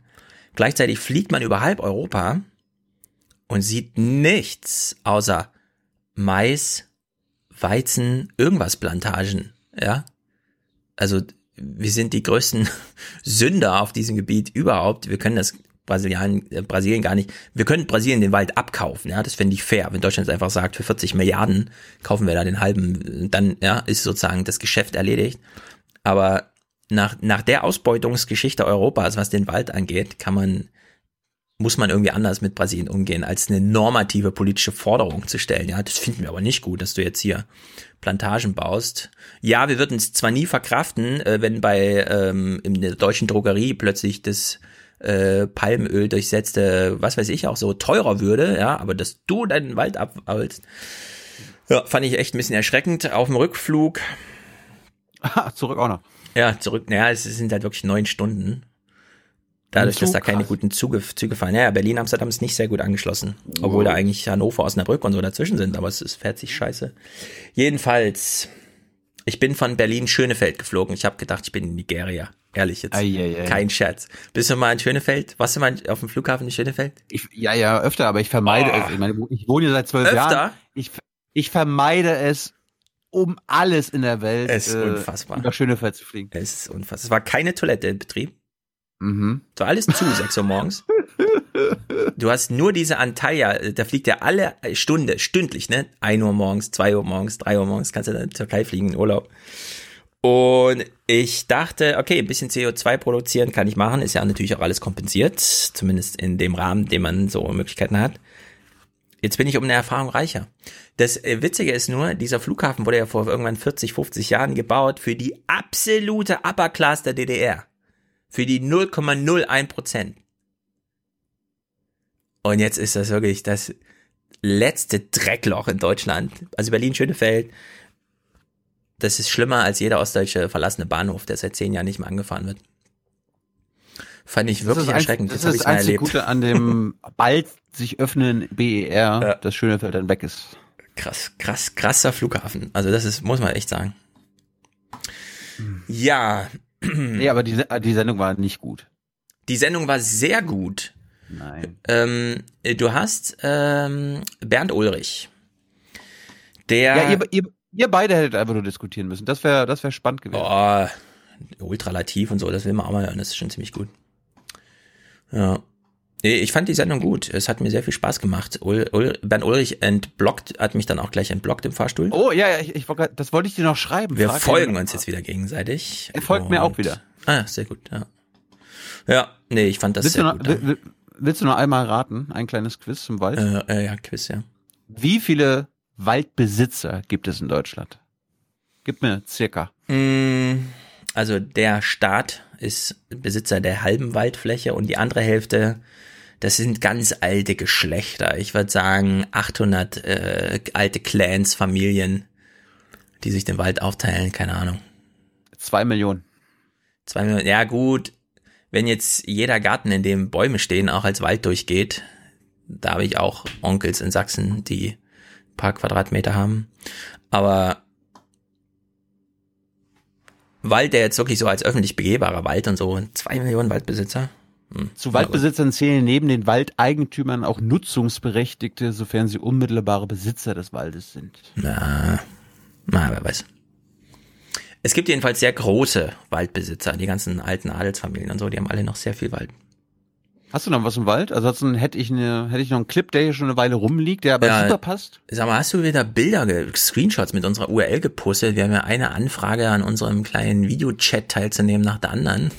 Gleichzeitig fliegt man über halb Europa und sieht nichts außer Mais, Weizen, irgendwas Plantagen, ja. Also wir sind die größten Sünder auf diesem Gebiet überhaupt. Wir können das Brasilien, äh, Brasilien gar nicht. Wir können Brasilien den Wald abkaufen, ja, das fände ich fair. Wenn Deutschland einfach sagt, für 40 Milliarden kaufen wir da den halben, dann ja, ist sozusagen das Geschäft erledigt. Aber nach, nach der Ausbeutungsgeschichte Europas, was den Wald angeht, kann man muss man irgendwie anders mit Brasilien umgehen, als eine normative politische Forderung zu stellen. Ja, das finden wir aber nicht gut, dass du jetzt hier Plantagen baust. Ja, wir würden es zwar nie verkraften, äh, wenn bei ähm, in der deutschen Drogerie plötzlich das äh, Palmöl durchsetzte, was weiß ich, auch so teurer würde, ja, aber dass du deinen Wald abholst, ja, fand ich echt ein bisschen erschreckend. Auf dem Rückflug. Ah, zurück auch noch. Ja, zurück, naja, es sind halt wirklich neun Stunden. Dadurch, dass da keine guten Züge, Züge fahren. Ja, ja, Berlin, Amsterdam ist nicht sehr gut angeschlossen. Obwohl da eigentlich Hannover, Osnabrück und so dazwischen sind, aber es ist, fährt sich scheiße. Jedenfalls, ich bin von Berlin Schönefeld geflogen. Ich habe gedacht, ich bin in Nigeria. Ehrlich jetzt. Eieiei. Kein Scherz. Bist du mal in Schönefeld? Warst du mal auf dem Flughafen in Schönefeld? Ich, ja, ja, öfter, aber ich vermeide Oh. es. Ich meine, ich wohne hier seit zwölf Öfter? Jahren. Ich, ich vermeide es um alles in der Welt. Es ist unfassbar. Über Schönefeld zu fliegen. Es ist unfassbar. Es war keine Toilette in Betrieb. Mhm. Es war alles zu, 6 Uhr morgens. Du hast nur diese Antalya, da fliegt ja alle Stunde, stündlich, ne? 1 Uhr morgens, 2 Uhr morgens, 3 Uhr morgens, kannst du in die Türkei fliegen in Urlaub. Und ich dachte, okay, ein bisschen CO2 produzieren kann ich machen, ist ja natürlich auch alles kompensiert, zumindest in dem Rahmen, den man so Möglichkeiten hat. Jetzt bin ich um eine Erfahrung reicher. Das äh, Witzige ist nur, dieser Flughafen wurde ja vor irgendwann 40, 50 Jahren gebaut für die absolute Upper Class der DDR. Für die 0,01 Prozent. Und jetzt ist das wirklich das letzte Dreckloch in Deutschland. Also Berlin-Schönefeld, das ist schlimmer als jeder ostdeutsche verlassene Bahnhof, der seit zehn Jahren nicht mehr angefahren wird. Fand ich wirklich das ist ein- erschreckend. Das Jetzt ist das einzige. Gute an dem bald sich öffnenden BER, dass Schönefeld dann weg ist. Krass, krass, krasser Flughafen. Also das ist, muss man echt sagen. Ja. Nee, aber die, die Sendung war nicht gut. Die Sendung war sehr gut. Nein. Ähm, du hast ähm, Bernd Ulrich. Der. Ja, ihr, ihr, ihr beide hättet einfach nur diskutieren müssen. Das wäre das wär spannend gewesen. Oh, ultralativ und so, das will man auch mal hören, das ist schon ziemlich gut. Ja. Nee, Ich fand die Sendung gut. Es hat mir sehr viel Spaß gemacht. Ul, Ul, Bernd Ulrich entblockt, hat mich dann auch gleich entblockt im Fahrstuhl. Oh ja, ja ich, ich, das wollte ich dir noch schreiben. Wir Frag folgen uns jetzt wieder gegenseitig. Er folgt mir auch wieder. Ah, sehr gut, ja. Ja, nee, ich fand das Willst du, sehr noch, gut. will- will- willst du noch einmal raten? Ein kleines Quiz zum Wald. Äh, äh, ja, Quiz, ja. Wie viele Waldbesitzer gibt es in Deutschland? Gib mir circa. Mm, Also der Staat ist Besitzer der halben Waldfläche und die andere Hälfte, das sind ganz alte Geschlechter. Ich würde sagen 800 äh, alte Clans, Familien, die sich den Wald aufteilen, keine Ahnung. Zwei Millionen. Zwei Millionen, ja gut, wenn jetzt jeder Garten, in dem Bäume stehen, auch als Wald durchgeht, da habe ich auch Onkels in Sachsen, die paar Quadratmeter haben. Aber Wald, der jetzt wirklich so als öffentlich begehbarer Wald und so, zwei Millionen Waldbesitzer. Hm. Zu Waldbesitzern zählen neben den Waldeigentümern auch Nutzungsberechtigte, sofern sie unmittelbare Besitzer des Waldes sind. Na, na, wer weiß. Es gibt jedenfalls sehr große Waldbesitzer, die ganzen alten Adelsfamilien und so, die haben alle noch sehr viel Wald. Hast du noch was im Wald? Ansonsten hätte ich, eine, hätte ich noch einen Clip, der hier schon eine Weile rumliegt, der aber Ja. super passt. Sag mal, hast du wieder Bilder, Screenshots mit unserer URL gepostet? Wir haben ja eine Anfrage an unserem kleinen Videochat teilzunehmen nach der anderen.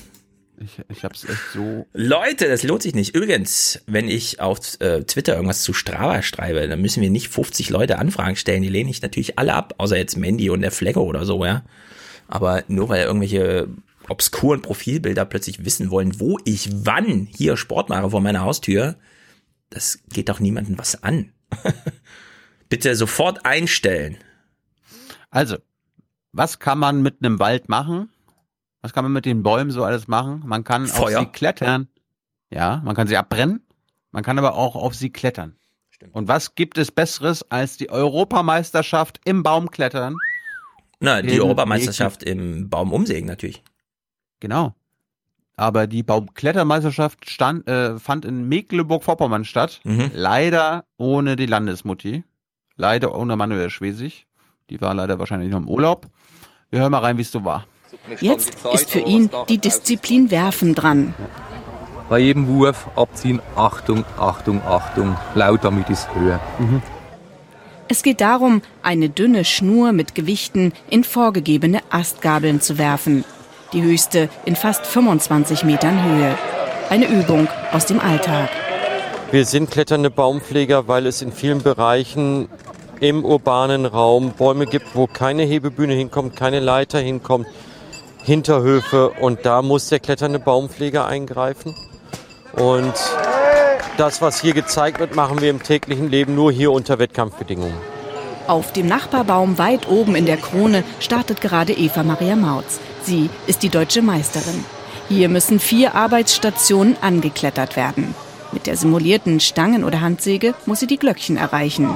Ich, ich hab's echt so. Leute, das lohnt sich nicht. Übrigens, wenn ich auf äh, Twitter irgendwas zu Strava schreibe, dann müssen wir nicht 50 Leute Anfragen stellen. Die lehne ich natürlich alle ab, außer jetzt Mandy und der Flegge oder so, ja. Aber nur weil irgendwelche obskuren Profilbilder plötzlich wissen wollen, wo ich wann hier Sport mache vor meiner Haustür, das geht doch niemandem was an. Bitte sofort einstellen. Also, was kann man mit einem Wald machen? Was kann man mit den Bäumen so alles machen? Man kann Feuer. auf sie klettern. Ja, man kann sie abbrennen. Man kann aber auch auf sie klettern. Und was gibt es Besseres als die Europameisterschaft im Baumklettern? Na, die Europameisterschaft im Baum umsägen natürlich. Genau. Aber die Baumklettermeisterschaft stand, äh, fand in Mecklenburg-Vorpommern statt. Mhm. Leider ohne die Landesmutti. Leider ohne Manuel Schwesig. Die war leider wahrscheinlich noch im Urlaub. Wir hören mal rein, wie es so war. Jetzt ist für ihn die Disziplin Werfen dran. Bei jedem Wurf abziehen, Achtung, Achtung, Achtung, laut damit ist höher. Es geht darum, eine dünne Schnur mit Gewichten in vorgegebene Astgabeln zu werfen. Die höchste in fast 25 Metern Höhe. Eine Übung aus dem Alltag. Wir sind kletternde Baumpfleger, weil es in vielen Bereichen im urbanen Raum Bäume gibt, wo keine Hebebühne hinkommt, keine Leiter hinkommt, Hinterhöfe und da muss der kletternde Baumpfleger eingreifen. Und das, was hier gezeigt wird, machen wir im täglichen Leben nur hier unter Wettkampfbedingungen. Auf dem Nachbarbaum weit oben in der Krone startet gerade Eva Maria Mautz. Sie ist die deutsche Meisterin. Hier müssen vier Arbeitsstationen angeklettert werden. Mit der simulierten Stangen- oder Handsäge muss sie die Glöckchen erreichen.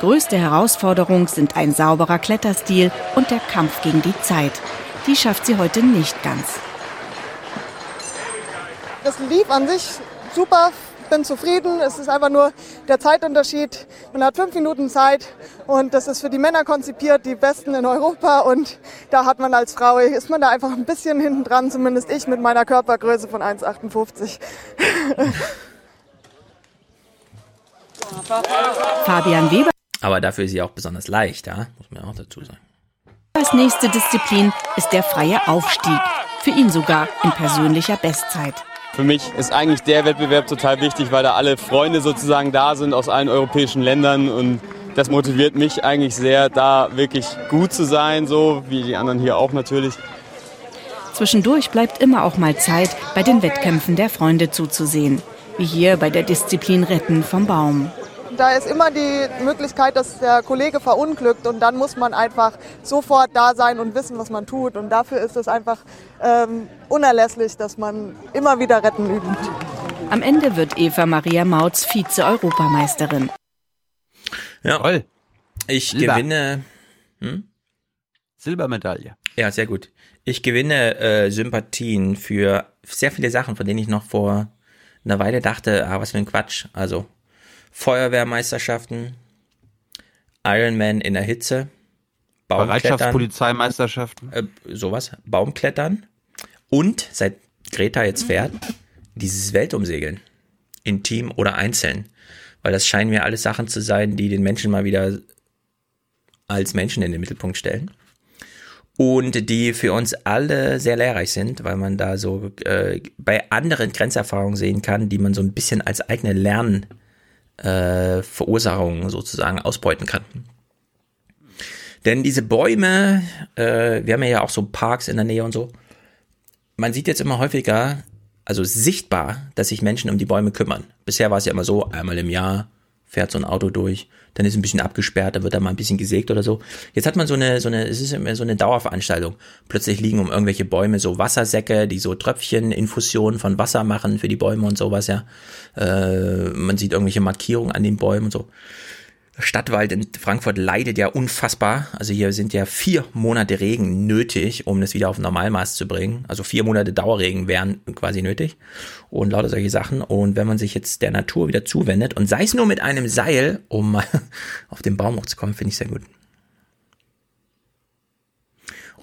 Größte Herausforderung sind ein sauberer Kletterstil und der Kampf gegen die Zeit. Die schafft sie heute nicht ganz. Das lief an sich super, bin zufrieden. Es ist einfach nur der Zeitunterschied. Man hat fünf Minuten Zeit und das ist für die Männer konzipiert, die Besten in Europa. Und da hat man als Frau, ist man da einfach ein bisschen hinten dran, zumindest ich mit meiner Körpergröße von 1,58. Fabian Weber Aber dafür ist sie auch besonders leicht, ja? Muss man auch dazu sagen. als nächste Disziplin ist der freie Aufstieg. Für ihn sogar in persönlicher Bestzeit. Für mich ist eigentlich der Wettbewerb total wichtig, weil da alle Freunde sozusagen da sind aus allen europäischen Ländern und das motiviert mich eigentlich sehr, da wirklich gut zu sein, so wie die anderen hier auch natürlich. Zwischendurch bleibt immer auch mal Zeit, bei den Wettkämpfen der Freunde zuzusehen. Wie hier bei der Disziplin Retten vom Baum. Da ist immer die Möglichkeit, dass der Kollege verunglückt und dann muss man einfach sofort da sein und wissen, was man tut. Und dafür ist es einfach ähm, unerlässlich, dass man immer wieder retten übt. Am Ende wird Eva Maria Mautz Vize-Europameisterin. Ja. Toll. Ich Silber. gewinne. Hm? Silbermedaille. Ja, sehr gut. Ich gewinne äh, Sympathien für sehr viele Sachen, von denen ich noch vor einer Weile dachte, ah, was für ein Quatsch. Also Feuerwehrmeisterschaften, Ironman in der Hitze, Baumklettern, Bereitschaftspolizeimeisterschaften. äh, sowas, Baumklettern und seit Greta jetzt fährt, dieses Weltumsegeln, in Team oder einzeln. Weil das scheinen mir alles Sachen zu sein, die den Menschen mal wieder als Menschen in den Mittelpunkt stellen. Und die für uns alle sehr lehrreich sind, weil man da so äh, bei anderen Grenzerfahrungen sehen kann, die man so ein bisschen als eigene Lernverursachung äh, Verursachung sozusagen ausbeuten kann. Denn diese Bäume, äh, wir haben ja auch so Parks in der Nähe und so, man sieht jetzt immer häufiger, also sichtbar, dass sich Menschen um die Bäume kümmern. Bisher war es ja immer so, einmal im Jahr fährt so ein Auto durch, dann ist ein bisschen abgesperrt, da wird da mal ein bisschen gesägt oder so. Jetzt hat man so eine, so eine, es ist immer so eine Dauerveranstaltung. Plötzlich liegen um irgendwelche Bäume so Wassersäcke, die so Tröpfchen, Infusionen von Wasser machen für die Bäume und sowas, ja. Äh, man sieht irgendwelche Markierungen an den Bäumen und so. Der Stadtwald in Frankfurt leidet ja unfassbar. Also hier sind ja vier Monate Regen nötig, um das wieder auf Normalmaß zu bringen. Also vier Monate Dauerregen wären quasi nötig. Und lauter solche Sachen. Und wenn man sich jetzt der Natur wieder zuwendet und sei es nur mit einem Seil, um auf den Baum hochzukommen, finde ich sehr gut.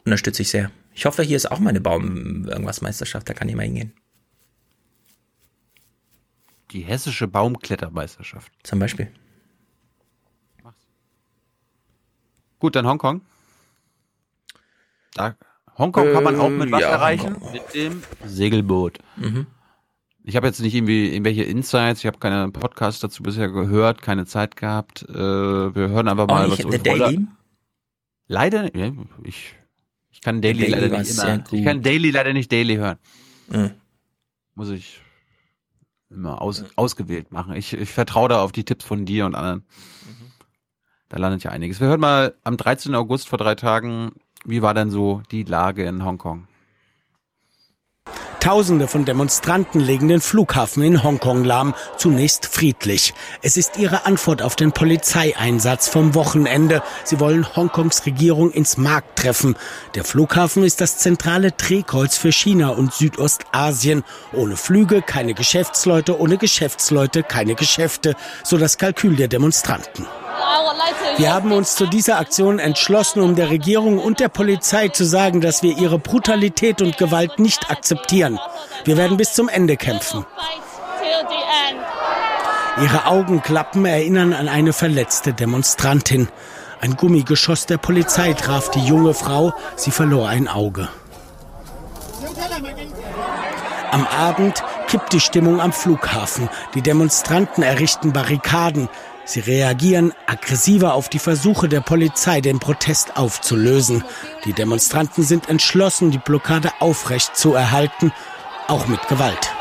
Unterstütze ich sehr. Ich hoffe, hier ist auch mal eine Baum irgendwas Meisterschaft, da kann ich mal hingehen. Die hessische Baumklettermeisterschaft. Zum Beispiel. Gut, dann Hongkong. Da, Hongkong kann man auch mit was ja, erreichen? Hongkong. Mit dem Segelboot. Mhm. Ich habe jetzt nicht irgendwie irgendwelche Insights, ich habe keine Podcasts dazu bisher gehört, keine Zeit gehabt. Äh, wir hören einfach mal, Auch nicht was The Daily? Leider, ja, ich, ich kann Daily, Daily leider nicht immer, ich kann Daily leider nicht Daily hören. Mhm. Muss ich immer aus, ausgewählt machen. Ich, ich vertraue da auf die Tipps von dir und anderen. Da landet ja einiges. Wir hören mal am 13. August vor drei Tagen, wie war denn so die Lage in Hongkong? Tausende von Demonstranten legen den Flughafen in Hongkong lahm, zunächst friedlich. Es ist ihre Antwort auf den Polizeieinsatz vom Wochenende. Sie wollen Hongkongs Regierung ins Markt treffen. Der Flughafen ist das zentrale Drehkreuz für China und Südostasien. Ohne Flüge keine Geschäftsleute, ohne Geschäftsleute keine Geschäfte, so das Kalkül der Demonstranten. Wir haben uns zu dieser Aktion entschlossen, um der Regierung und der Polizei zu sagen, dass wir ihre Brutalität und Gewalt nicht akzeptieren. Wir werden bis zum Ende kämpfen. Ihre Augenklappen erinnern an eine verletzte Demonstrantin. Ein Gummigeschoss der Polizei traf die junge Frau, sie verlor ein Auge. Am Abend kippt die Stimmung am Flughafen. Die Demonstranten errichten Barrikaden. Sie reagieren aggressiver auf die Versuche der Polizei, den Protest aufzulösen. Die Demonstranten sind entschlossen, die Blockade aufrecht zu erhalten, auch mit Gewalt.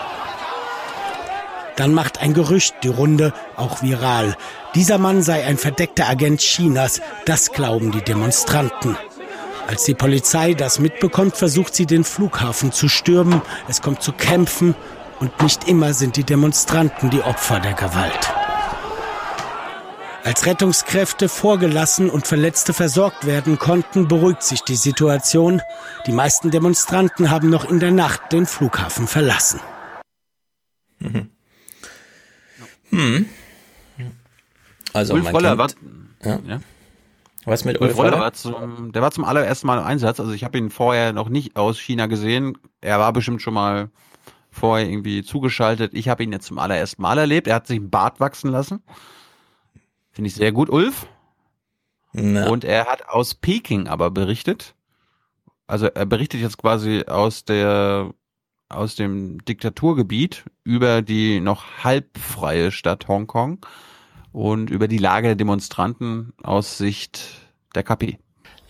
Dann macht ein Gerücht die Runde, auch viral. Dieser Mann sei ein verdeckter Agent Chinas. Das glauben die Demonstranten. Als die Polizei das mitbekommt, versucht sie den Flughafen zu stürmen. Es kommt zu Kämpfen und nicht immer sind die Demonstranten die Opfer der Gewalt. Als Rettungskräfte vorgelassen und Verletzte versorgt werden konnten, beruhigt sich die Situation. Die meisten Demonstranten haben noch in der Nacht den Flughafen verlassen. Mhm. Hm. Also Ulf man Roller kennt, war, ja. ja. Was mit Ulf Ulf Roller Roller? war zum, der war zum allerersten Mal im Einsatz. Also ich habe ihn vorher noch nicht aus China gesehen. Er war bestimmt schon mal vorher irgendwie zugeschaltet. Ich habe ihn jetzt zum allerersten Mal erlebt. Er hat sich einen Bart wachsen lassen. Finde ich sehr gut, Ulf. Und er hat aus Peking aber berichtet. Also er berichtet jetzt quasi aus der aus dem Diktaturgebiet über die noch halbfreie Stadt Hongkong und über die Lage der Demonstranten aus Sicht der KP.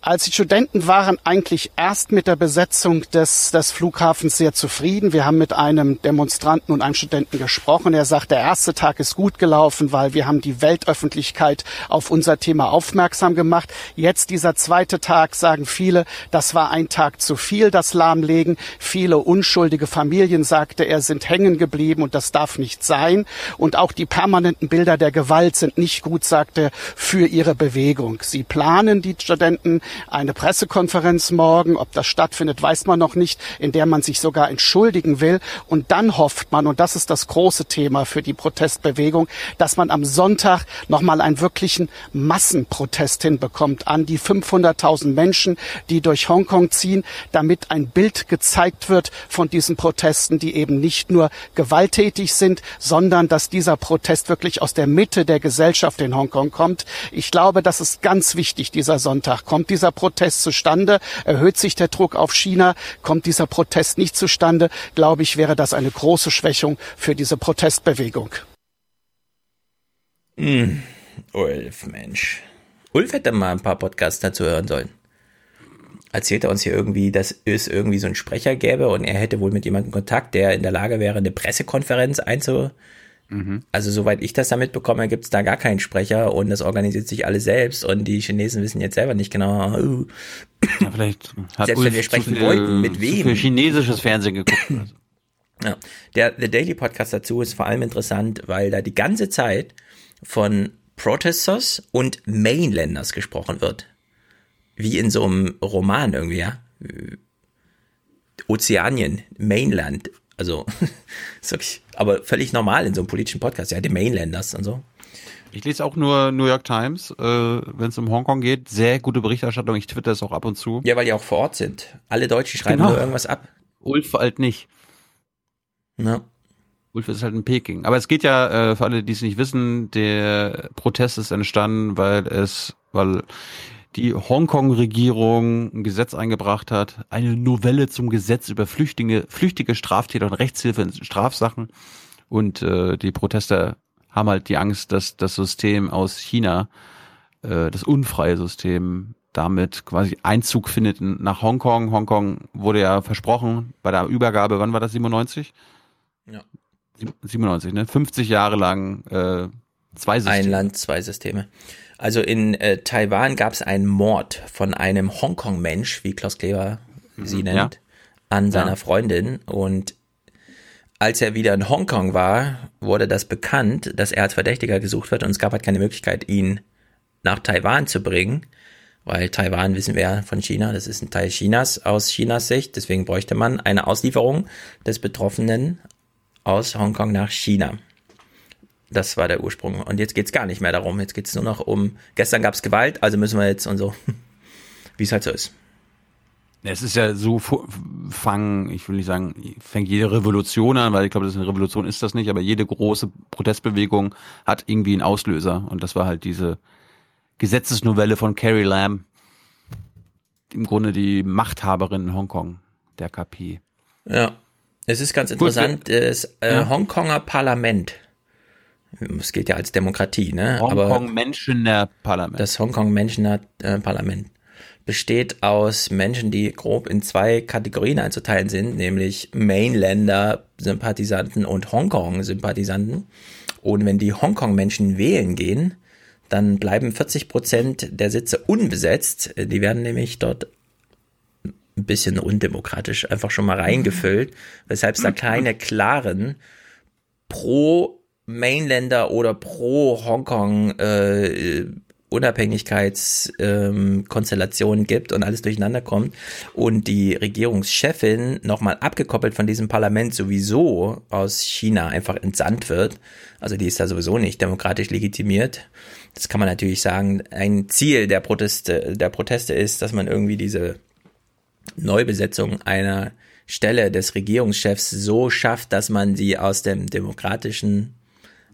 Als die Studenten waren eigentlich erst mit der Besetzung des, des Flughafens sehr zufrieden. Wir haben mit einem Demonstranten und einem Studenten gesprochen. Er sagt, der erste Tag ist gut gelaufen, weil wir haben die Weltöffentlichkeit auf unser Thema aufmerksam gemacht. Jetzt dieser zweite Tag, sagen viele, das war ein Tag zu viel, das Lahmlegen. Viele unschuldige Familien, sagte er, sind hängen geblieben und das darf nicht sein. Und auch die permanenten Bilder der Gewalt sind nicht gut, sagte er, für ihre Bewegung. Sie planen, die Studenten, eine Pressekonferenz morgen. Ob das stattfindet, weiß man noch nicht, in der man sich sogar entschuldigen will. Und dann hofft man, und das ist das große Thema für die Protestbewegung, dass man am Sonntag nochmal einen wirklichen Massenprotest hinbekommt an die 500.000 Menschen, die durch Hongkong ziehen, damit ein Bild gezeigt wird von diesen Protesten, die eben nicht nur gewalttätig sind, sondern dass dieser Protest wirklich aus der Mitte der Gesellschaft in Hongkong kommt. Ich glaube, das ist ganz wichtig, dieser Sonntag. Kommt dieser Protest zustande? Erhöht sich der Druck auf China? Kommt dieser Protest nicht zustande? Glaube ich, wäre das eine große Schwächung für diese Protestbewegung. Hm. Ulf, Mensch. Ulf hätte mal ein paar Podcasts dazu hören sollen. Erzählt er uns hier irgendwie, dass es irgendwie so einen Sprecher gäbe und er hätte wohl mit jemandem Kontakt, der in der Lage wäre, eine Pressekonferenz einzu. Also soweit ich das damit bekomme, gibt es da gar keinen Sprecher und das organisiert sich alles selbst und die Chinesen wissen jetzt selber nicht genau. Uh. Ja, vielleicht hat Selbst Ulf wenn wir sprechen viel, wollten, mit wem? viel chinesisches Fernsehen geguckt. Ja. Der, der Daily Podcast dazu ist vor allem interessant, weil da die ganze Zeit von Protesters und Mainlanders gesprochen wird. Wie in so einem Roman irgendwie, ja. Ozeanien, Mainland, also ist wirklich, aber völlig normal in so einem politischen Podcast, ja, die Mainlanders und so. Ich lese auch nur New York Times, äh, wenn es um Hongkong geht. Sehr gute Berichterstattung. Ich twitter es auch ab und zu. Ja, weil die auch vor Ort sind. Alle Deutschen schreiben Genau. nur irgendwas ab. Ulf halt nicht. Ja. Ulf ist halt in Peking. Aber es geht ja, äh, für alle, die es nicht wissen, der Protest ist entstanden, weil es, weil die Hongkong-Regierung ein Gesetz eingebracht hat, eine Novelle zum Gesetz über Flüchtlinge, flüchtige Straftäter und Rechtshilfe in Strafsachen. Und äh, die Protester haben halt die Angst, dass das System aus China, äh, das unfreie System, damit quasi Einzug findet in- nach Hongkong. Hongkong wurde ja versprochen bei der Übergabe, wann war das, 97? Ja. 97, ne? 50 Jahre lang äh, zwei Systeme. Ein Land, zwei Systeme. Also in äh, Taiwan gab es einen Mord von einem Hongkong-Mensch, wie Klaus Kleber sie Mhm, nennt, ja. an seiner Ja. Freundin. Und als er wieder in Hongkong war, wurde das bekannt, dass er als Verdächtiger gesucht wird und es gab halt keine Möglichkeit, ihn nach Taiwan zu bringen, weil Taiwan, wissen wir ja von China, das ist ein Teil Chinas aus Chinas Sicht, deswegen bräuchte man eine Auslieferung des Betroffenen aus Hongkong nach China. Das war der Ursprung. Und jetzt geht's gar nicht mehr darum. Jetzt geht's nur noch um, gestern gab's Gewalt, also müssen wir jetzt und so. Wie es halt so ist. Es ist ja so, fangen, ich will nicht sagen, fängt jede Revolution an, weil ich glaube, das ist eine Revolution ist das nicht, aber jede große Protestbewegung hat irgendwie einen Auslöser. Und das war halt diese Gesetzesnovelle von Carrie Lam, im Grunde die Machthaberin in Hongkong, der KP. Ja. Es ist ganz interessant, das äh, Ja. Hongkonger Parlament. Es geht ja als Demokratie, ne? Hongkong Menschener Parlament. Das Hongkong Menschener äh, besteht aus Menschen, die grob in zwei Kategorien einzuteilen sind, nämlich Mainländer-Sympathisanten und Hongkong-Sympathisanten. Und wenn die Hongkong-Menschen wählen gehen, dann bleiben 40 Prozent der Sitze unbesetzt. Die werden nämlich dort ein bisschen undemokratisch einfach schon mal reingefüllt, weshalb es da keine klaren pro Mainländer oder pro Hongkong äh, Unabhängigkeitskonstellationen ähm, gibt und alles durcheinander kommt und die Regierungschefin nochmal abgekoppelt von diesem Parlament sowieso aus China einfach entsandt wird, also die ist da sowieso nicht demokratisch legitimiert. Das kann man natürlich sagen, ein Ziel der Proteste, der Proteste ist, dass man irgendwie diese Neubesetzung einer Stelle des Regierungschefs so schafft, dass man sie aus dem demokratischen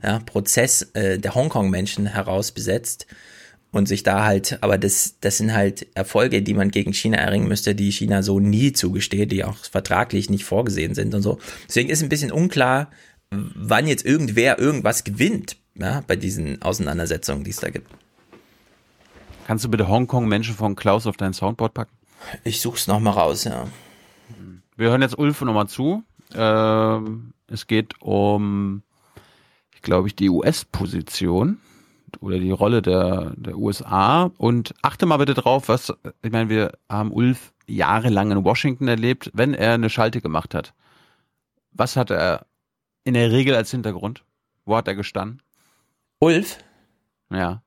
ja, Prozess äh, der Hongkong-Menschen heraus besetzt und sich da halt, aber das, das sind halt Erfolge, die man gegen China erringen müsste, die China so nie zugesteht, die auch vertraglich nicht vorgesehen sind und so. Deswegen ist ein bisschen unklar, wann jetzt irgendwer irgendwas gewinnt, ja, bei diesen Auseinandersetzungen, die es da gibt. Kannst du bitte Hongkong-Menschen von Klaus auf dein Soundboard packen? Ich such's noch mal raus, ja. Wir hören jetzt Ulf nochmal zu. Ähm, es geht um, glaube ich, die US-Position oder die Rolle der, der USA. Und achte mal bitte drauf, was, ich meine, wir haben Ulf jahrelang in Washington erlebt, wenn er eine Schalte gemacht hat. Was hat er in der Regel als Hintergrund? Wo hat er gestanden? Ulf? Ja.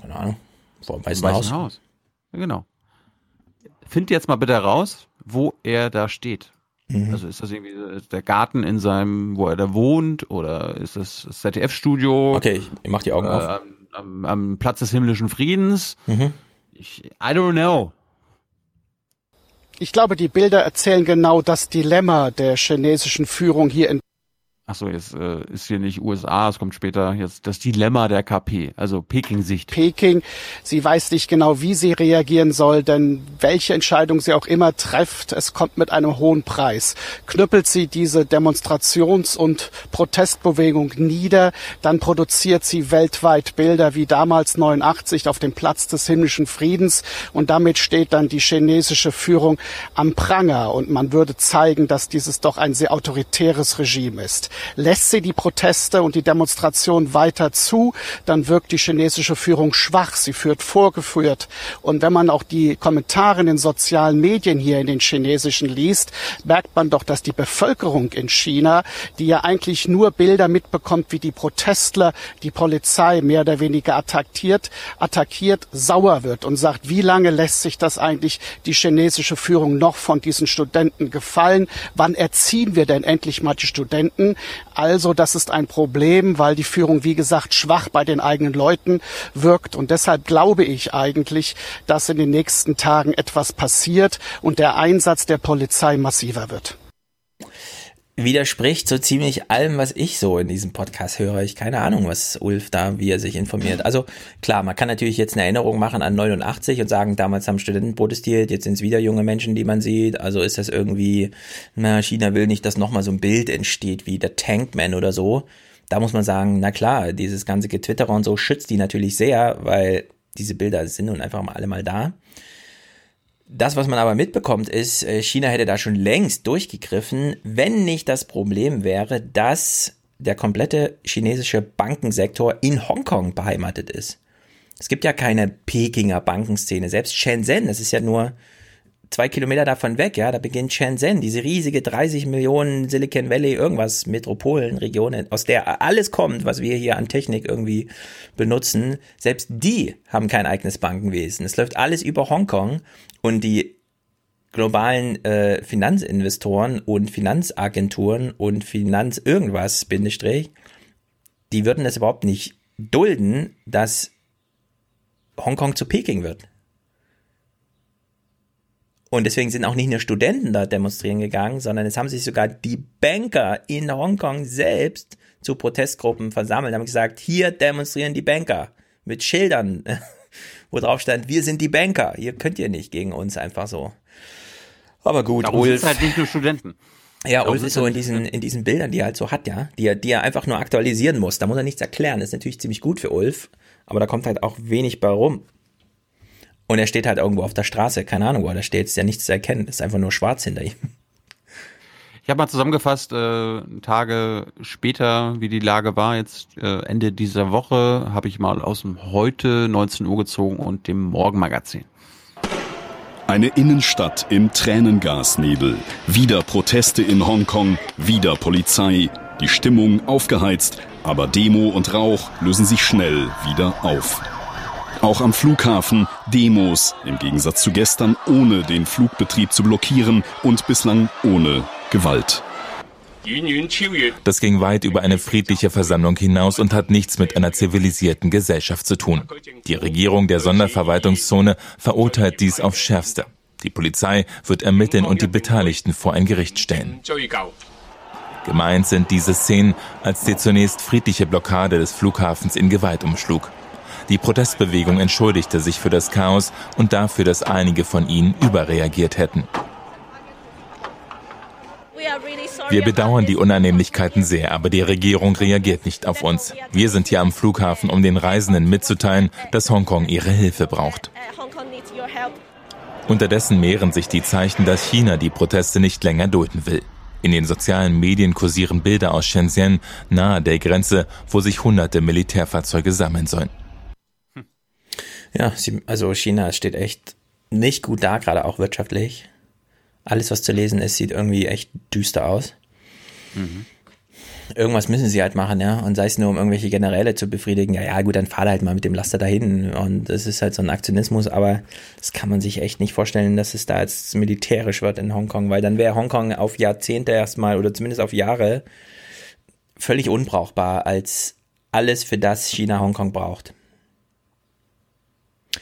Keine Ahnung. Vor dem Weißen, Weißen Haus. Haus. Ja, genau. Find jetzt mal bitte raus, wo er da steht. Mhm. Also ist das irgendwie der Garten in seinem, wo er da wohnt, oder ist das das ZDF-Studio? Okay, ich mach die Augen äh, auf. Am, am Platz des himmlischen Friedens. Mhm. Ich, I don't know. Ich glaube, die Bilder erzählen genau das Dilemma der chinesischen Führung hier in Ach so, jetzt äh, ist hier nicht USA, es kommt später jetzt das Dilemma der KP, also Peking-Sicht. Peking. Sie weiß nicht genau, wie sie reagieren soll, denn welche Entscheidung sie auch immer trifft, es kommt mit einem hohen Preis. Knüppelt sie diese Demonstrations- und Protestbewegung nieder, dann produziert sie weltweit Bilder wie damals 89 auf dem Platz des himmlischen Friedens und damit steht dann die chinesische Führung am Pranger und man würde zeigen, dass dieses doch ein sehr autoritäres Regime ist. Lässt sie die Proteste und die Demonstration weiter zu, dann wirkt die chinesische Führung schwach. Sie führt vorgeführt. Und wenn man auch die Kommentare in den sozialen Medien hier in den chinesischen liest, merkt man doch, dass die Bevölkerung in China, die ja eigentlich nur Bilder mitbekommt, wie die Protestler die Polizei mehr oder weniger attackiert, attackiert, sauer wird und sagt, wie lange lässt sich das eigentlich die chinesische Führung noch von diesen Studenten gefallen? Wann erziehen wir denn endlich mal die Studenten? Also das ist ein Problem, weil die Führung, wie gesagt, schwach bei den eigenen Leuten wirkt. Und deshalb glaube ich eigentlich, dass in den nächsten Tagen etwas passiert und der Einsatz der Polizei massiver wird widerspricht so ziemlich allem, was ich so in diesem Podcast höre. Ich keine Ahnung, was Ulf da, wie er sich informiert. Also klar, man kann natürlich jetzt eine Erinnerung machen an 89 und sagen, damals haben Studenten protestiert, jetzt sind es wieder junge Menschen, die man sieht. Also ist das irgendwie, na, China will nicht, dass nochmal so ein Bild entsteht wie der Tankman oder so. Da muss man sagen, na klar, dieses ganze Getwitter und so schützt die natürlich sehr, weil diese Bilder sind nun einfach mal alle mal da. Das, was man aber mitbekommt, ist, äh, China hätte da schon längst durchgegriffen, wenn nicht das Problem wäre, dass der komplette chinesische Bankensektor in Hongkong beheimatet ist. Es gibt ja keine Pekinger Bankenszene. Selbst Shenzhen, das ist ja nur zwei Kilometer davon weg, ja, da beginnt Shenzhen, diese riesige 30 Millionen Silicon Valley, irgendwas Metropolenregionen, aus der alles kommt, was wir hier an Technik irgendwie benutzen. Selbst die haben kein eigenes Bankenwesen. Es läuft alles über Hongkong und die globalen äh, Finanzinvestoren und Finanzagenturen und Finanz irgendwas, Bindestrich, die würden es überhaupt nicht dulden, dass Hongkong zu Peking wird. Und deswegen sind auch nicht nur Studenten da demonstrieren gegangen, sondern es haben sich sogar die Banker in Hongkong selbst zu Protestgruppen versammelt, haben gesagt, hier demonstrieren die Banker mit Schildern wo drauf stand, wir sind die Banker, ihr könnt ihr nicht gegen uns einfach so. Aber gut, Darum Ulf. halt nicht nur Studenten. Ja, Ulf ist so in diesen, in diesen Bildern, die er halt so hat, ja, die er, die er einfach nur aktualisieren muss. Da muss er nichts erklären. Das ist natürlich ziemlich gut für Ulf, aber da kommt halt auch wenig bei rum. Und er steht halt irgendwo auf der Straße, keine Ahnung, wo er da steht, ist ja nichts zu erkennen, ist einfach nur schwarz hinter ihm. Ich habe mal zusammengefasst, äh, Tage später, wie die Lage war, jetzt äh, Ende dieser Woche, habe ich mal aus dem Heute 19 Uhr gezogen und dem Morgenmagazin. Eine Innenstadt im Tränengasnebel. Wieder Proteste in Hongkong, wieder Polizei. Die Stimmung aufgeheizt, aber Demo und Rauch lösen sich schnell wieder auf. Auch am Flughafen Demos, im Gegensatz zu gestern, ohne den Flugbetrieb zu blockieren und bislang ohne Gewalt. Das ging weit über eine friedliche Versammlung hinaus und hat nichts mit einer zivilisierten Gesellschaft zu tun. Die Regierung der Sonderverwaltungszone verurteilt dies aufs Schärfste. Die Polizei wird ermitteln und die Beteiligten vor ein Gericht stellen. Gemeint sind diese Szenen, als die zunächst friedliche Blockade des Flughafens in Gewalt umschlug. Die Protestbewegung entschuldigte sich für das Chaos und dafür, dass einige von ihnen überreagiert hätten. Wir bedauern die Unannehmlichkeiten sehr, aber die Regierung reagiert nicht auf uns. Wir sind hier am Flughafen, um den Reisenden mitzuteilen, dass Hongkong ihre Hilfe braucht. Unterdessen mehren sich die Zeichen, dass China die Proteste nicht länger dulden will. In den sozialen Medien kursieren Bilder aus Shenzhen, nahe der Grenze, wo sich hunderte Militärfahrzeuge sammeln sollen. Ja, also China steht echt nicht gut da, gerade auch wirtschaftlich alles, was zu lesen ist, sieht irgendwie echt düster aus. Mhm. Irgendwas müssen sie halt machen, ja. Und sei es nur, um irgendwelche Generäle zu befriedigen. Ja, ja, gut, dann fahr halt mal mit dem Laster dahin. Und das ist halt so ein Aktionismus, aber das kann man sich echt nicht vorstellen, dass es da jetzt militärisch wird in Hongkong, weil dann wäre Hongkong auf Jahrzehnte erstmal oder zumindest auf Jahre völlig unbrauchbar als alles, für das China Hongkong braucht.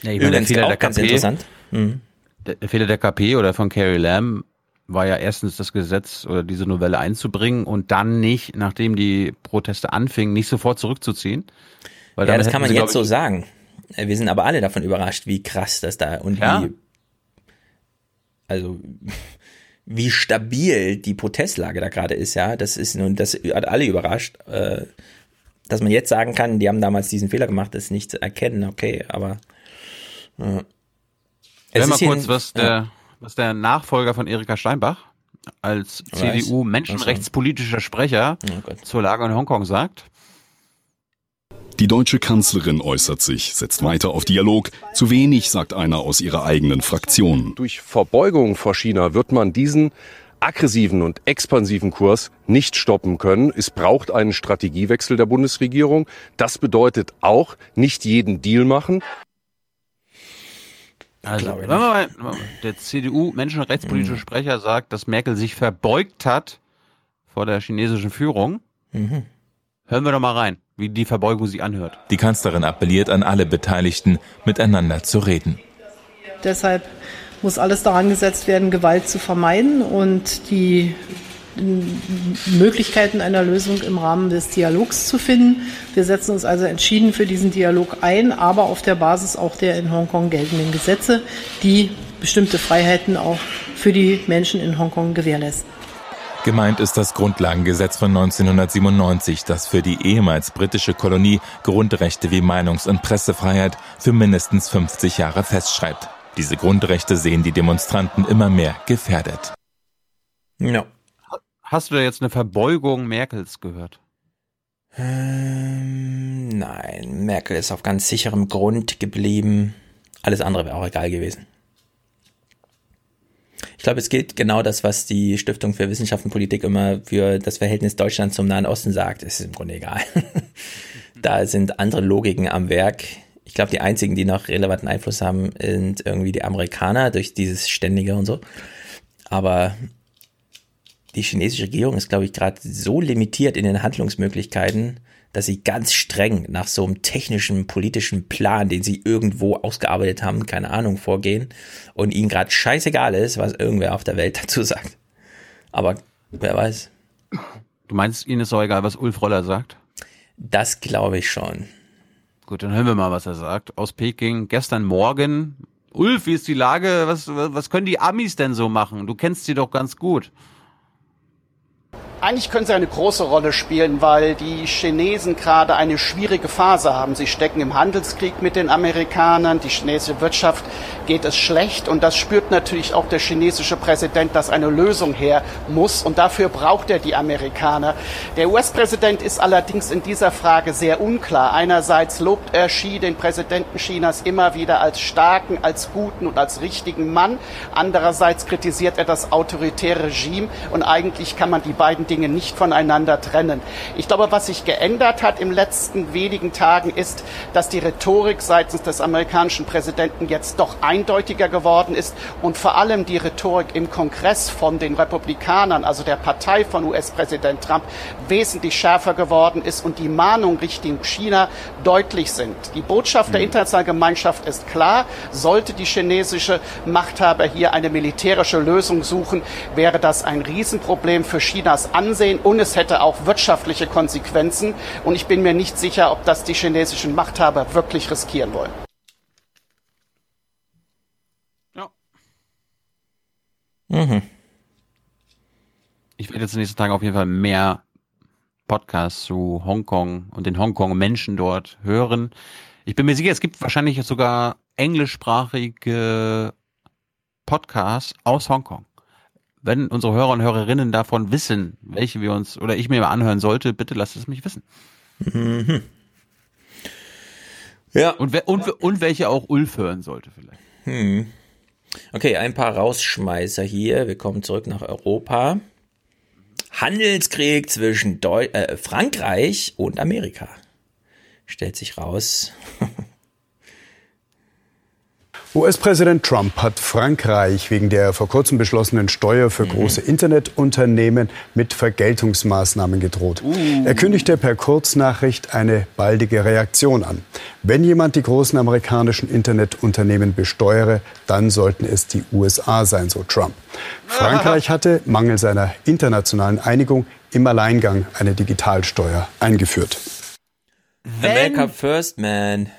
Ja, ich meine, Übrigens auch ganz KP, interessant. Mhm der Fehler der KP oder von Carrie Lam war ja erstens das Gesetz oder diese Novelle einzubringen und dann nicht, nachdem die Proteste anfingen, nicht sofort zurückzuziehen. ja, das kann man sie, jetzt so sagen. Wir sind aber alle davon überrascht, wie krass das da und ja? wie, also, wie stabil die Protestlage da gerade ist, ja. Das ist nun, das hat alle überrascht. Äh, dass man jetzt sagen kann, die haben damals diesen Fehler gemacht, ist nicht zu erkennen, okay, aber. Äh, Hör mal kurz, was der, ja. was der Nachfolger von Erika Steinbach als CDU-menschenrechtspolitischer Sprecher oh zur Lage in Hongkong sagt. Die deutsche Kanzlerin äußert sich, setzt weiter auf Dialog. Zu wenig, sagt einer aus ihrer eigenen Fraktion. Durch Verbeugung vor China wird man diesen aggressiven und expansiven Kurs nicht stoppen können. Es braucht einen Strategiewechsel der Bundesregierung. Das bedeutet auch nicht jeden Deal machen. Also, wenn mal, der CDU-menschenrechtspolitische mhm. Sprecher sagt, dass Merkel sich verbeugt hat vor der chinesischen Führung, mhm. hören wir doch mal rein, wie die Verbeugung sich anhört. Die Kanzlerin appelliert an alle Beteiligten, miteinander zu reden. Deshalb muss alles daran gesetzt werden, Gewalt zu vermeiden und die Möglichkeiten einer Lösung im Rahmen des Dialogs zu finden. Wir setzen uns also entschieden für diesen Dialog ein, aber auf der Basis auch der in Hongkong geltenden Gesetze, die bestimmte Freiheiten auch für die Menschen in Hongkong gewährleisten. Gemeint ist das Grundlagengesetz von 1997, das für die ehemals britische Kolonie Grundrechte wie Meinungs- und Pressefreiheit für mindestens 50 Jahre festschreibt. Diese Grundrechte sehen die Demonstranten immer mehr gefährdet. Ja. Hast du da jetzt eine Verbeugung Merkels gehört? Ähm, nein, Merkel ist auf ganz sicherem Grund geblieben. Alles andere wäre auch egal gewesen. Ich glaube, es gilt genau das, was die Stiftung für Wissenschaft und Politik immer für das Verhältnis Deutschland zum Nahen Osten sagt. Es ist im Grunde egal. da sind andere Logiken am Werk. Ich glaube, die einzigen, die noch relevanten Einfluss haben, sind irgendwie die Amerikaner durch dieses Ständige und so. Aber die chinesische Regierung ist, glaube ich, gerade so limitiert in den Handlungsmöglichkeiten, dass sie ganz streng nach so einem technischen, politischen Plan, den sie irgendwo ausgearbeitet haben, keine Ahnung, vorgehen und ihnen gerade scheißegal ist, was irgendwer auf der Welt dazu sagt. Aber wer weiß. Du meinst, ihnen ist auch egal, was Ulf Roller sagt? Das glaube ich schon. Gut, dann hören wir mal, was er sagt. Aus Peking, gestern Morgen. Ulf, wie ist die Lage? Was, was können die Amis denn so machen? Du kennst sie doch ganz gut. Eigentlich können sie eine große Rolle spielen, weil die Chinesen gerade eine schwierige Phase haben. Sie stecken im Handelskrieg mit den Amerikanern, die chinesische Wirtschaft geht es schlecht und das spürt natürlich auch der chinesische Präsident, dass eine Lösung her muss und dafür braucht er die Amerikaner. Der US-Präsident ist allerdings in dieser Frage sehr unklar. Einerseits lobt er Xi, den Präsidenten Chinas, immer wieder als starken, als guten und als richtigen Mann. Andererseits kritisiert er das autoritäre Regime und eigentlich kann man die beiden Dinge nicht voneinander trennen. Ich glaube, was sich geändert hat im letzten wenigen Tagen ist, dass die Rhetorik seitens des amerikanischen Präsidenten jetzt doch eindeutiger geworden ist und vor allem die Rhetorik im Kongress von den Republikanern, also der Partei von US-Präsident Trump, wesentlich schärfer geworden ist und die Mahnungen Richtung China deutlich sind. Die Botschaft der Mhm. internationalen Gemeinschaft ist klar, sollte die chinesische Machthaber hier eine militärische Lösung suchen, wäre das ein Riesenproblem für Chinas Ansehen und es hätte auch wirtschaftliche Konsequenzen. Und ich bin mir nicht sicher, ob das die chinesischen Machthaber wirklich riskieren wollen. Mhm. Ich werde jetzt in den nächsten Tagen auf jeden Fall mehr Podcasts zu Hongkong und den Hongkong-Menschen dort hören. Ich bin mir sicher, es gibt wahrscheinlich sogar englischsprachige Podcasts aus Hongkong. Wenn unsere Hörer und Hörerinnen davon wissen, welche wir uns oder ich mir mal anhören sollte, bitte lasst es mich wissen. Mhm. Ja. Und, und, und welche auch Ulf hören sollte vielleicht. Hm. Okay, ein paar Rausschmeißer hier. Wir kommen zurück nach Europa. Handelskrieg zwischen Deu äh, Frankreich und Amerika. Stellt sich raus. US-Präsident Trump hat Frankreich wegen der vor kurzem beschlossenen Steuer für große Internetunternehmen mit Vergeltungsmaßnahmen gedroht. Er kündigte per Kurznachricht eine baldige Reaktion an. Wenn jemand die großen amerikanischen Internetunternehmen besteuere, dann sollten es die USA sein, so Trump. Frankreich hatte mangels einer internationalen Einigung im Alleingang eine Digitalsteuer eingeführt. America First, man.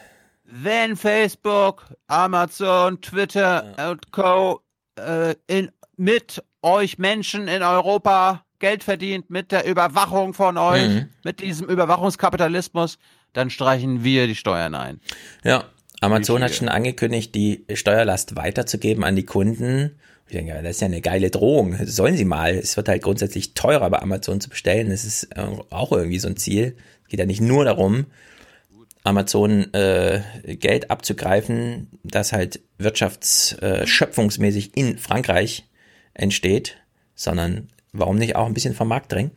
Wenn Facebook, Amazon, Twitter und Co. Äh, in, mit euch Menschen in Europa Geld verdient, mit der Überwachung von euch, Mhm. mit diesem Überwachungskapitalismus, dann streichen wir die Steuern ein. Ja, Amazon hat schon angekündigt, die Steuerlast weiterzugeben an die Kunden. Ich denke, das ist ja eine geile Drohung. Sollen sie mal. Es wird halt grundsätzlich teurer bei Amazon zu bestellen. Das ist äh, auch irgendwie so ein Ziel. Es geht ja nicht nur darum, Amazon äh, Geld abzugreifen, das halt wirtschaftsschöpfungsmäßig äh, in Frankreich entsteht, sondern warum nicht auch ein bisschen vom Markt drängen.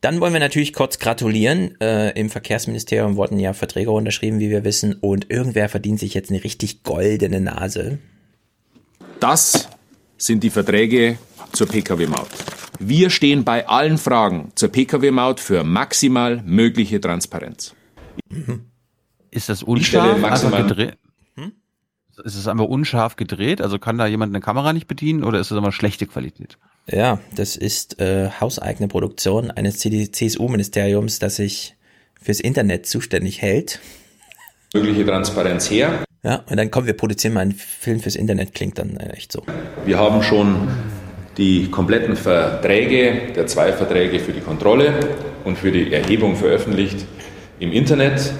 Dann wollen wir natürlich kurz gratulieren. Äh, Im Verkehrsministerium wurden ja Verträge unterschrieben, wie wir wissen, und irgendwer verdient sich jetzt eine richtig goldene Nase. Das sind die Verträge zur Pkw-Maut. Wir stehen bei allen Fragen zur Pkw-Maut für maximal mögliche Transparenz. Ist das unscharf maximal- gedreht? Ist es einfach unscharf gedreht? Also kann da jemand eine Kamera nicht bedienen oder ist es immer schlechte Qualität? Ja, das ist äh, hauseigene Produktion eines CSU-Ministeriums, das sich fürs Internet zuständig hält. Mögliche Transparenz her. Ja, und dann kommen wir produzieren mal einen Film fürs Internet, klingt dann äh, echt so. Wir haben schon die kompletten Verträge der zwei Verträge für die Kontrolle und für die Erhebung veröffentlicht im Internet.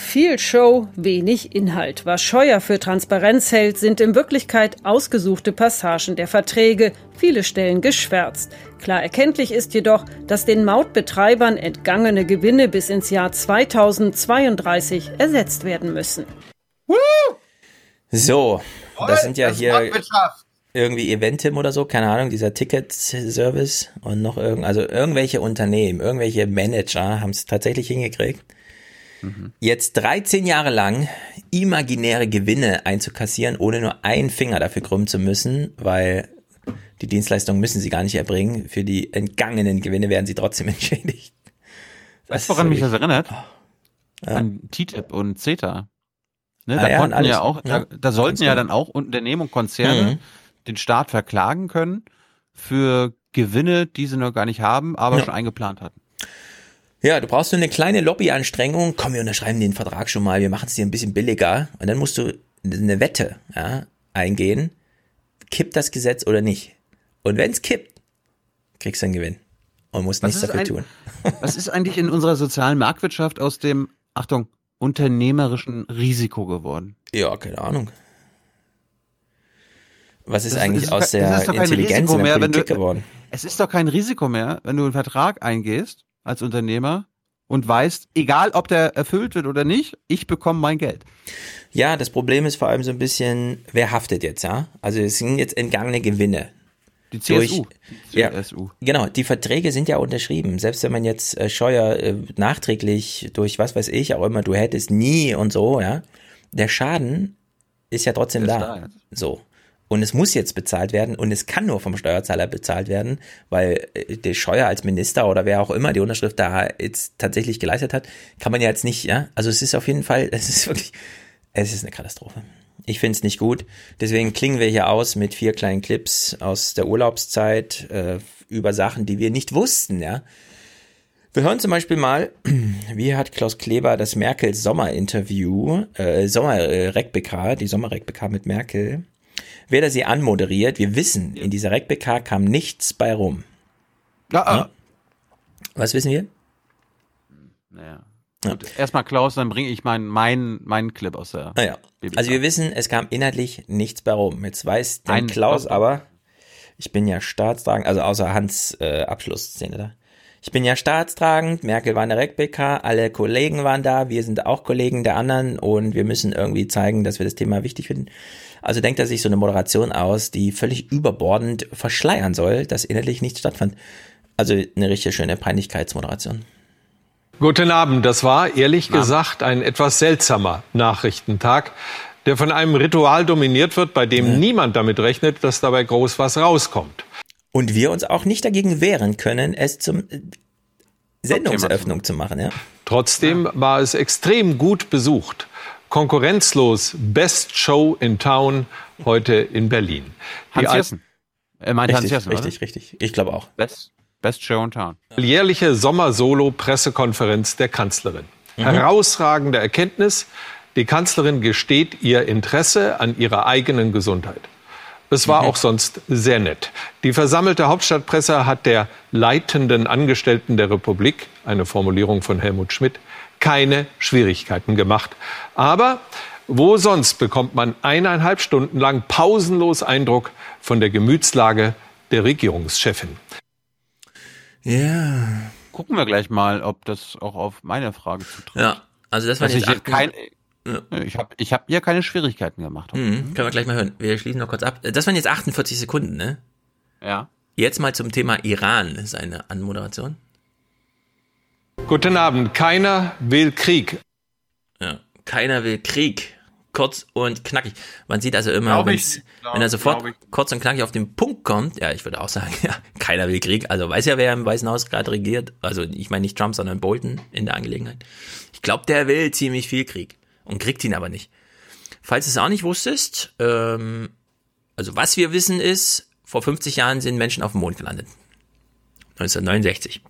Viel Show, wenig Inhalt. Was Scheuer für Transparenz hält, sind in Wirklichkeit ausgesuchte Passagen der Verträge, viele Stellen geschwärzt. Klar erkenntlich ist jedoch, dass den Mautbetreibern entgangene Gewinne bis ins Jahr 2032 ersetzt werden müssen. So, das sind ja hier irgendwie Eventim oder so, keine Ahnung, dieser Ticket-Service und noch irgend, also irgendwelche Unternehmen, irgendwelche Manager haben es tatsächlich hingekriegt, jetzt 13 Jahre lang imaginäre Gewinne einzukassieren, ohne nur einen Finger dafür krümmen zu müssen, weil die Dienstleistung müssen sie gar nicht erbringen. Für die entgangenen Gewinne werden sie trotzdem entschädigt. Weißt du, woran mich das erinnert? Ja. An TTIP und CETA. Ne, Ah da ja, konnten ja auch, Ja, da, da sollten ja dann auch Unternehmen und Konzerne Mhm. den Staat verklagen können für Gewinne, die sie noch gar nicht haben, aber schon eingeplant hatten. Ja, du brauchst nur eine kleine Lobbyanstrengung. Komm, wir unterschreiben den Vertrag schon mal. Wir machen es dir ein bisschen billiger. Und dann musst du eine Wette ja, eingehen. Kippt das Gesetz oder nicht? Und wenn es kippt, kriegst du einen Gewinn. und muss Was nichts dafür ein- tun. Was ist eigentlich in unserer sozialen Marktwirtschaft aus dem, Achtung, unternehmerischen Risiko geworden? Ja, keine Ahnung. Was ist Das eigentlich ist- aus der Intelligenz in der Politik du- geworden? Es ist doch kein Risiko mehr, wenn du einen Vertrag eingehst als Unternehmer und weißt, egal ob der erfüllt wird oder nicht, ich bekomme mein Geld. Ja, das Problem ist vor allem so ein bisschen, wer haftet jetzt, ja? Also es sind jetzt entgangene Gewinne. Die CSU. Die ja, genau, die Verträge sind ja unterschrieben. Selbst wenn man jetzt äh, Scheuer äh, nachträglich durch was weiß ich auch immer, du hättest nie und so, ja, der Schaden ist ja trotzdem ist da. da. So. Und es muss jetzt bezahlt werden und es kann nur vom Steuerzahler bezahlt werden, weil äh, der Scheuer als Minister oder wer auch immer die Unterschrift da jetzt tatsächlich geleistet hat, kann man ja jetzt nicht, ja. Also es ist auf jeden Fall, es ist wirklich, es ist eine Katastrophe. Ich finde es nicht gut. Deswegen klingen wir hier aus mit vier kleinen Clips aus der Urlaubszeit äh, über Sachen, die wir nicht wussten, ja. Wir hören zum Beispiel mal, wie hat Klaus Kleber das Merkels Sommerinterview, äh, Sommer äh, die Sommer RecBK mit Merkel, wer da sie anmoderiert. Wir wissen, in dieser RecBK kam nichts bei rum. Ja, Hm? Was wissen wir? Naja. Gut, erstmal Klaus, dann bringe ich meinen mein, meinen Clip aus der. Naja. BBK. Also wir wissen, es kam inhaltlich nichts bei rum. Jetzt weiß der Ein- Klaus aber, ich bin ja staatstragend, also außer Hans äh, Abschlussszene da. Ich bin ja staatstragend, Merkel war in der RecBK, alle Kollegen waren da, wir sind auch Kollegen der anderen und wir müssen irgendwie zeigen, dass wir das Thema wichtig finden. Also denkt er sich so eine Moderation aus, die völlig überbordend verschleiern soll, dass inhaltlich nichts stattfand. Also eine richtig schöne Peinlichkeitsmoderation. Guten Abend. Das war ehrlich gesagt ein etwas seltsamer Nachrichtentag, der von einem Ritual dominiert wird, bei dem niemand damit rechnet, dass dabei groß was rauskommt. Und wir uns auch nicht dagegen wehren können, es zum äh, Sendungseröffnung zu machen, ja. Trotzdem war es extrem gut besucht. Konkurrenzlos Best Show in Town heute in Berlin. Die Hans Jessen. Er meint Hans Richtig, Jessen, richtig, oder? richtig. Ich glaube auch. Best, best Show in Town. Jährliche Sommer-Solo-Pressekonferenz der Kanzlerin. Mhm. Herausragende Erkenntnis. Die Kanzlerin gesteht ihr Interesse an ihrer eigenen Gesundheit. Es war auch sonst sehr nett. Die versammelte Hauptstadtpresse hat der leitenden Angestellten der Republik, eine Formulierung von Helmut Schmidt, keine Schwierigkeiten gemacht. Aber wo sonst bekommt man eineinhalb Stunden lang pausenlos Eindruck von der Gemütslage der Regierungschefin. Ja. Gucken wir gleich mal, ob das auch auf meine Frage zutrifft. Ja, also das war Dass jetzt ich, kein, Ja. ich habe ich hab hier keine Schwierigkeiten gemacht. Mhm, können wir gleich mal hören. Wir schließen noch kurz ab. Das waren jetzt 48 Sekunden, ne? Ja. Jetzt mal zum Thema Iran, seine Anmoderation. Guten Abend. Keiner will Krieg. Ja. Keiner will Krieg. Kurz und knackig. Man sieht also immer, ich glaub- wenn er sofort kurz und knackig auf den Punkt kommt, ja, ich würde auch sagen, ja, keiner will Krieg. Also weiß ja, wer im Weißen Haus gerade regiert. Also ich meine nicht Trump, sondern Bolton in der Angelegenheit. Ich glaube, der will ziemlich viel Krieg und kriegt ihn aber nicht. Falls du es auch nicht wusstest, ähm, also was wir wissen ist, vor 50 Jahren sind Menschen auf dem Mond gelandet. 1969.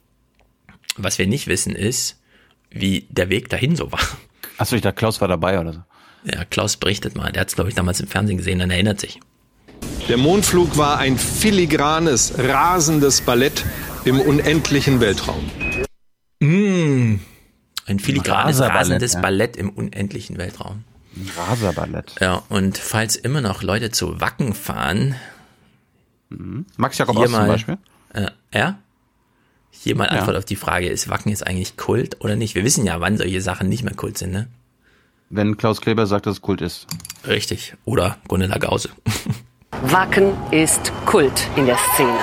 Was wir nicht wissen ist, wie der Weg dahin so war. Achso, ich dachte, Klaus war dabei oder so. Ja, Klaus berichtet mal. Der hat es, glaube ich, damals im Fernsehen gesehen und erinnert sich. Der Mondflug war ein filigranes, rasendes Ballett im unendlichen Weltraum. Mm. Ein filigranes, Raserballett, rasendes ja. Ballett im unendlichen Weltraum. Ein Raserballett. Ja, und falls immer noch Leute zu Wacken fahren. Max Jakob Ost zum mal, Beispiel. Äh, ja? Hier mal Ja. Antwort auf die Frage, ist Wacken jetzt eigentlich Kult oder nicht? Wir wissen ja, wann solche Sachen nicht mehr Kult sind, ne? Wenn Klaus Kleber sagt, dass es Kult ist. Richtig. Oder Gunilla Gause. Wacken ist Kult in der Szene.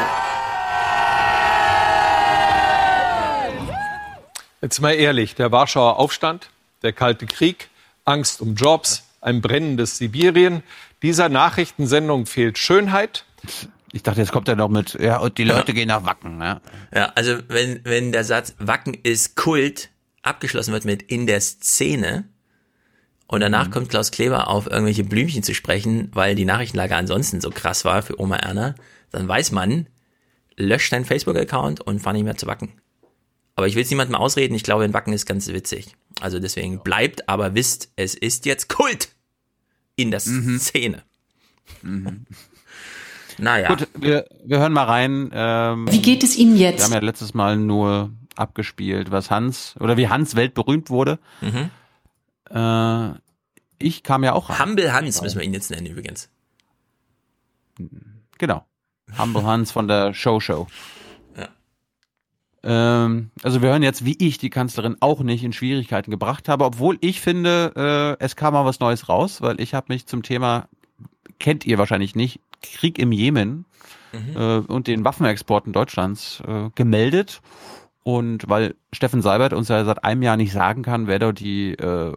Jetzt mal ehrlich, der Warschauer Aufstand, der Kalte Krieg, Angst um Jobs, ein brennendes Sibirien. Dieser Nachrichtensendung fehlt Schönheit. Ich dachte, jetzt kommt er noch mit, ja, und die Leute gehen nach Wacken, ja. Ja, also wenn, wenn der Satz Wacken ist Kult abgeschlossen wird mit in der Szene und danach kommt Klaus Kleber auf irgendwelche Blümchen zu sprechen, weil die Nachrichtenlage ansonsten so krass war für Oma Erna, dann weiß man, löscht deinen Facebook-Account und fahr nicht mehr zu Wacken. Aber ich will es niemandem ausreden, ich glaube, in Wacken ist ganz witzig. Also deswegen bleibt, aber wisst, es ist jetzt Kult in der Szene. Naja. Gut, wir, wir hören mal rein. Ähm, Wie geht es Ihnen jetzt? Wir haben ja letztes Mal nur abgespielt, was Hans, oder wie Hans weltberühmt wurde. Mhm. Äh, ich kam ja auch rein. Humble Hans müssen wir ihn jetzt nennen übrigens. Genau. Humble Hans von der Show Show. Ja. Ähm, also wir hören jetzt, wie ich die Kanzlerin auch nicht in Schwierigkeiten gebracht habe, obwohl ich finde, äh, es kam mal was Neues raus, weil ich habe mich zum Thema, kennt ihr wahrscheinlich nicht, Krieg im Jemen Mhm. äh, und den Waffenexporten Deutschlands äh, gemeldet. Und weil Steffen Seibert uns ja seit einem Jahr nicht sagen kann, wer dort die äh,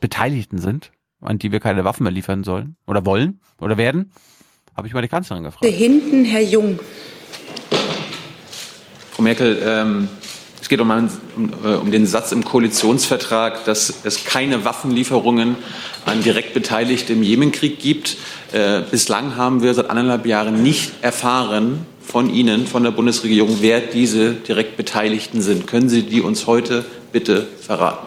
Beteiligten sind, an die wir keine Waffen mehr liefern sollen oder wollen oder werden, habe ich mal die Kanzlerin gefragt. Hinten, Herr Jung. Frau Merkel, ähm, es geht um, einen, um, äh, um den Satz im Koalitionsvertrag, dass es keine Waffenlieferungen an direkt Beteiligte im Jemenkrieg gibt. Äh, bislang haben wir seit anderthalb Jahren nicht erfahren von Ihnen, von der Bundesregierung, wer diese direkt Beteiligten sind. Können Sie die uns heute bitte verraten?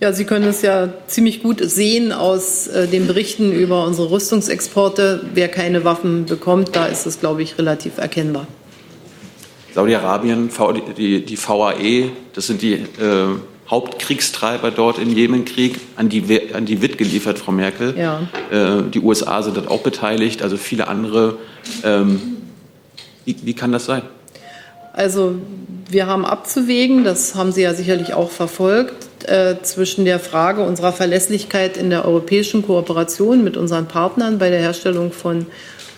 Ja, Sie können es ja ziemlich gut sehen aus äh, den Berichten über unsere Rüstungsexporte. Wer keine Waffen bekommt, da ist es, glaube ich, relativ erkennbar. Saudi-Arabien, die, die VAE, das sind die äh, Hauptkriegstreiber dort im Jemenkrieg, an die, an die wird geliefert, Frau Merkel. Ja. Äh, die USA sind dort auch beteiligt, also viele andere. Ähm, wie, wie kann das sein? Also wir haben abzuwägen, das haben Sie ja sicherlich auch verfolgt, äh, zwischen der Frage unserer Verlässlichkeit in der europäischen Kooperation mit unseren Partnern bei der Herstellung von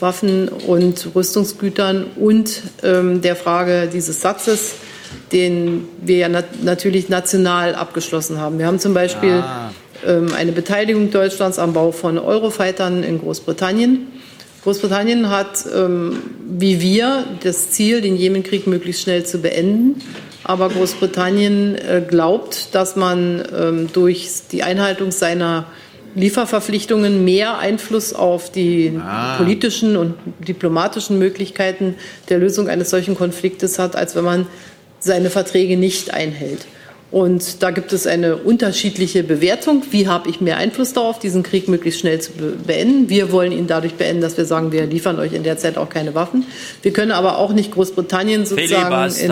Waffen und Rüstungsgütern und ähm, der Frage dieses Satzes, den wir ja nat natürlich national abgeschlossen haben. Wir haben zum Beispiel ähm, eine Beteiligung Deutschlands am Bau von Eurofightern in Großbritannien. Großbritannien hat, ähm, wie wir, das Ziel, den Jemenkrieg möglichst schnell zu beenden. Aber Großbritannien äh, glaubt, dass man ähm, durch die Einhaltung seiner Lieferverpflichtungen mehr Einfluss auf die Ah. politischen und diplomatischen Möglichkeiten der Lösung eines solchen Konfliktes hat, als wenn man seine Verträge nicht einhält. Und da gibt es eine unterschiedliche Bewertung. Wie habe ich mehr Einfluss darauf, diesen Krieg möglichst schnell zu be beenden? Wir wollen ihn dadurch beenden, dass wir sagen, wir liefern euch in der Zeit auch keine Waffen. Wir können aber auch nicht Großbritannien sozusagen in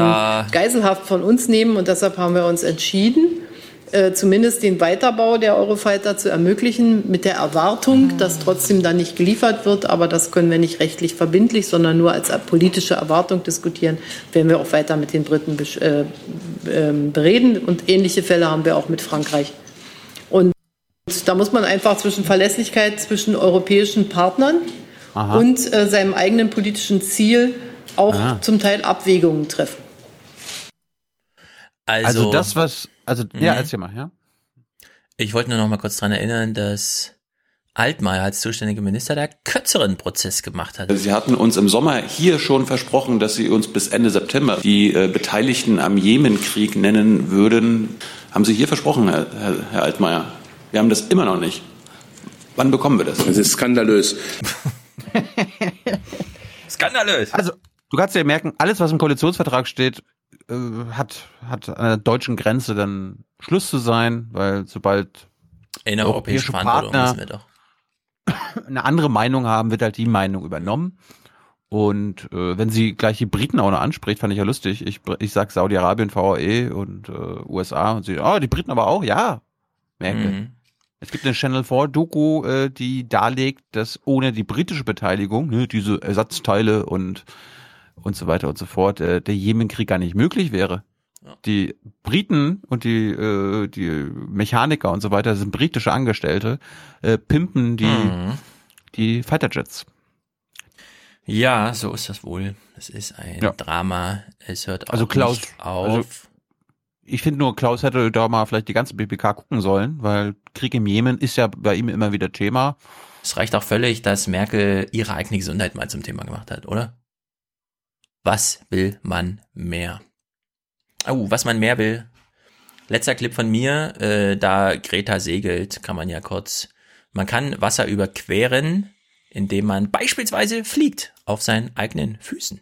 Geiselhaft von uns nehmen. Und deshalb haben wir uns entschieden, äh, zumindest den Weiterbau der Eurofighter zu ermöglichen, mit der Erwartung, dass trotzdem dann nicht geliefert wird. Aber das können wir nicht rechtlich verbindlich, sondern nur als politische Erwartung diskutieren, werden wir auch weiter mit den Briten äh, ähm, bereden. Und ähnliche Fälle haben wir auch mit Frankreich. Und da muss man einfach zwischen Verlässlichkeit zwischen europäischen Partnern Aha. und äh, seinem eigenen politischen Ziel auch Ah. zum Teil Abwägungen treffen. Also, Also, das, was, also, ja, Mhm. erzähl mal, ja. Ich wollte nur noch mal kurz dran erinnern, dass Altmaier als zuständiger Minister da kürzeren Prozess gemacht hat. Sie hatten uns im Sommer hier schon versprochen, dass Sie uns bis Ende September die äh, Beteiligten am Jemenkrieg nennen würden. Haben Sie hier versprochen, Herr, Herr, Herr Altmaier? Wir haben das immer noch nicht. Wann bekommen wir das? Das ist skandalös. Skandalös. Also, du kannst dir merken, alles, was im Koalitionsvertrag steht, äh, hat, hat an der deutschen Grenze dann Schluss zu sein, weil sobald In der europäischen Verantwortung wissen wir doch. eine andere Meinung haben, wird halt die Meinung übernommen. Und äh, wenn sie gleich die Briten auch noch anspricht, fand ich ja lustig. Ich, ich sag Saudi-Arabien, VAE und äh, USA und sie, oh, die Briten aber auch, ja. Merkel. Mhm. Es gibt eine Channel 4 Doku, äh, die darlegt, dass ohne die britische Beteiligung, ne, diese Ersatzteile und und so weiter und so fort, äh, der Jemenkrieg gar nicht möglich wäre. Die Briten und die äh, die Mechaniker und so weiter sind britische Angestellte, äh, pimpen die Mhm. die Fighterjets. Ja, so ist das wohl. Es ist ein Ja. Drama. Es hört Also Klaus, nicht auf. also ich finde nur, Klaus hätte da mal vielleicht die ganze BBK gucken sollen, weil Krieg im Jemen ist ja bei ihm immer wieder Thema. es reicht auch völlig, dass Merkel ihre eigene Gesundheit mal zum Thema gemacht hat, oder? Was will man mehr? Oh, was man mehr will. Letzter Clip von mir, äh, da Greta segelt, kann man ja kurz. Man kann Wasser überqueren, indem man beispielsweise fliegt auf seinen eigenen Füßen.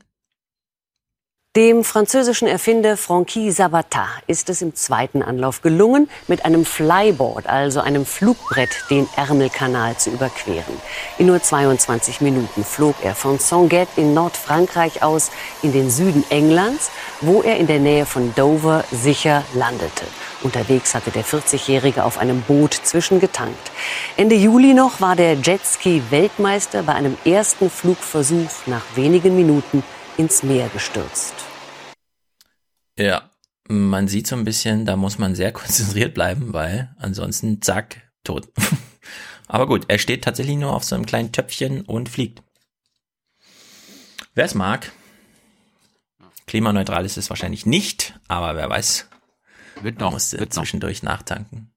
Dem französischen Erfinder Franquis Sabata ist es im zweiten Anlauf gelungen, mit einem Flyboard, also einem Flugbrett, den Ärmelkanal zu überqueren. In nur 22 Minuten flog er von Sanguet in Nordfrankreich aus in den Süden Englands, wo er in der Nähe von Dover sicher landete. Unterwegs hatte der 40-Jährige auf einem Boot zwischengetankt. Ende Juli noch war der Jetski-Weltmeister bei einem ersten Flugversuch nach wenigen Minuten ins Meer gestürzt. Ja, man sieht so ein bisschen, da muss man sehr konzentriert bleiben, weil ansonsten zack, tot. Aber gut, er steht tatsächlich nur auf so einem kleinen Töpfchen und fliegt. Wer es mag. Klimaneutral ist es wahrscheinlich nicht, aber wer weiß. Wird noch, musste wird noch. zwischendurch nachtanken.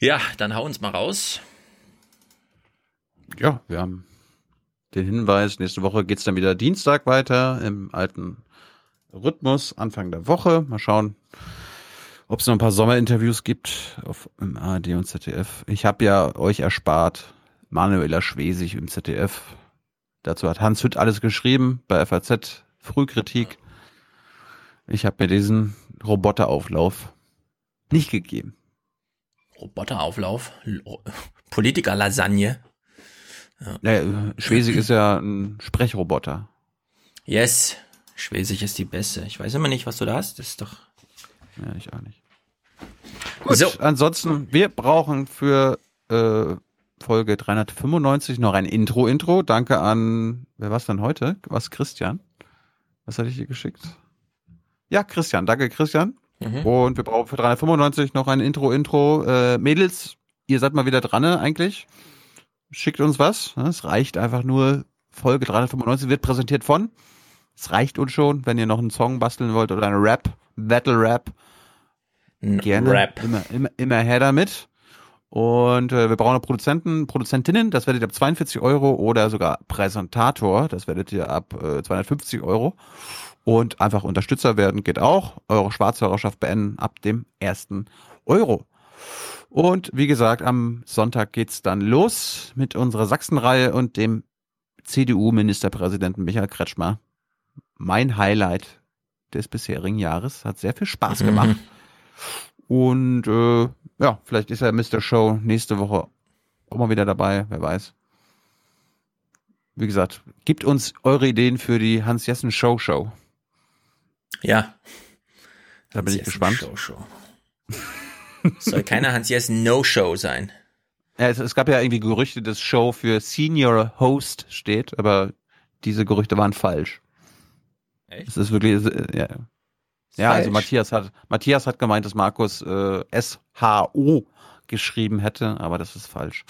Ja, dann hau uns mal raus. Ja, wir haben den Hinweis, nächste Woche geht's dann wieder Dienstag weiter im alten Rhythmus, Anfang der Woche. Mal schauen, ob es noch ein paar Sommerinterviews gibt auf im ARD und ZDF. Ich habe ja euch erspart, Manuela Schwesig im ZDF. Dazu hat Hans Hütt alles geschrieben bei FAZ, Frühkritik. Ich habe mir diesen Roboterauflauf nicht gegeben. Roboterauflauf, Politiker-Lasagne. Ja, äh, Schwesig ist ja ein Sprechroboter. Yes, Schwesig ist die Beste. Ich weiß immer nicht, was du da hast. Das ist doch. Ja, ich auch nicht. Gut, So. ansonsten, wir brauchen für äh, Folge 395 noch ein Intro-Intro. Danke an, wer war's denn heute? Was, Christian? Was hatte ich dir geschickt? Ja, Christian. Danke, Christian. Mhm. Und wir brauchen für 395 noch ein Intro-Intro. Äh, Mädels, ihr seid mal wieder dran, ne, eigentlich. Schickt uns was. ne? Es reicht einfach nur. Folge 395 wird präsentiert von. Es reicht uns schon, wenn ihr noch einen Song basteln wollt oder eine Rap, Battle Rap. Gerne. Rap. Immer, immer, immer her damit. Und äh, wir brauchen noch Produzenten, Produzentinnen, das werdet ihr ab 42 Euro oder sogar Präsentator, das werdet ihr ab äh, 250 Euro. Und einfach Unterstützer werden geht auch. Eure Schwarzhörerschaft beenden ab dem ersten Euro. Und wie gesagt, am Sonntag geht's dann los mit unserer Sachsenreihe und dem CDU-Ministerpräsidenten Michael Kretschmer. Mein Highlight des bisherigen Jahres. Hat sehr viel Spaß gemacht. Und äh, ja, vielleicht ist ja Mr. Show nächste Woche auch mal wieder dabei, wer weiß. Wie gesagt, gibt uns eure Ideen für die Hans-Jessen Show Show. Ja. Da bin ich gespannt. Show Show. Soll keine Hans-Jessen No-Show sein. Ja, es, es gab ja irgendwie Gerüchte, dass Show für Senior Host steht, aber diese Gerüchte waren falsch. Echt? Es ist wirklich, äh, ja. Ja, also? Matthias hat, Matthias hat gemeint, dass Markus äh, S-H-O geschrieben hätte, aber das ist falsch.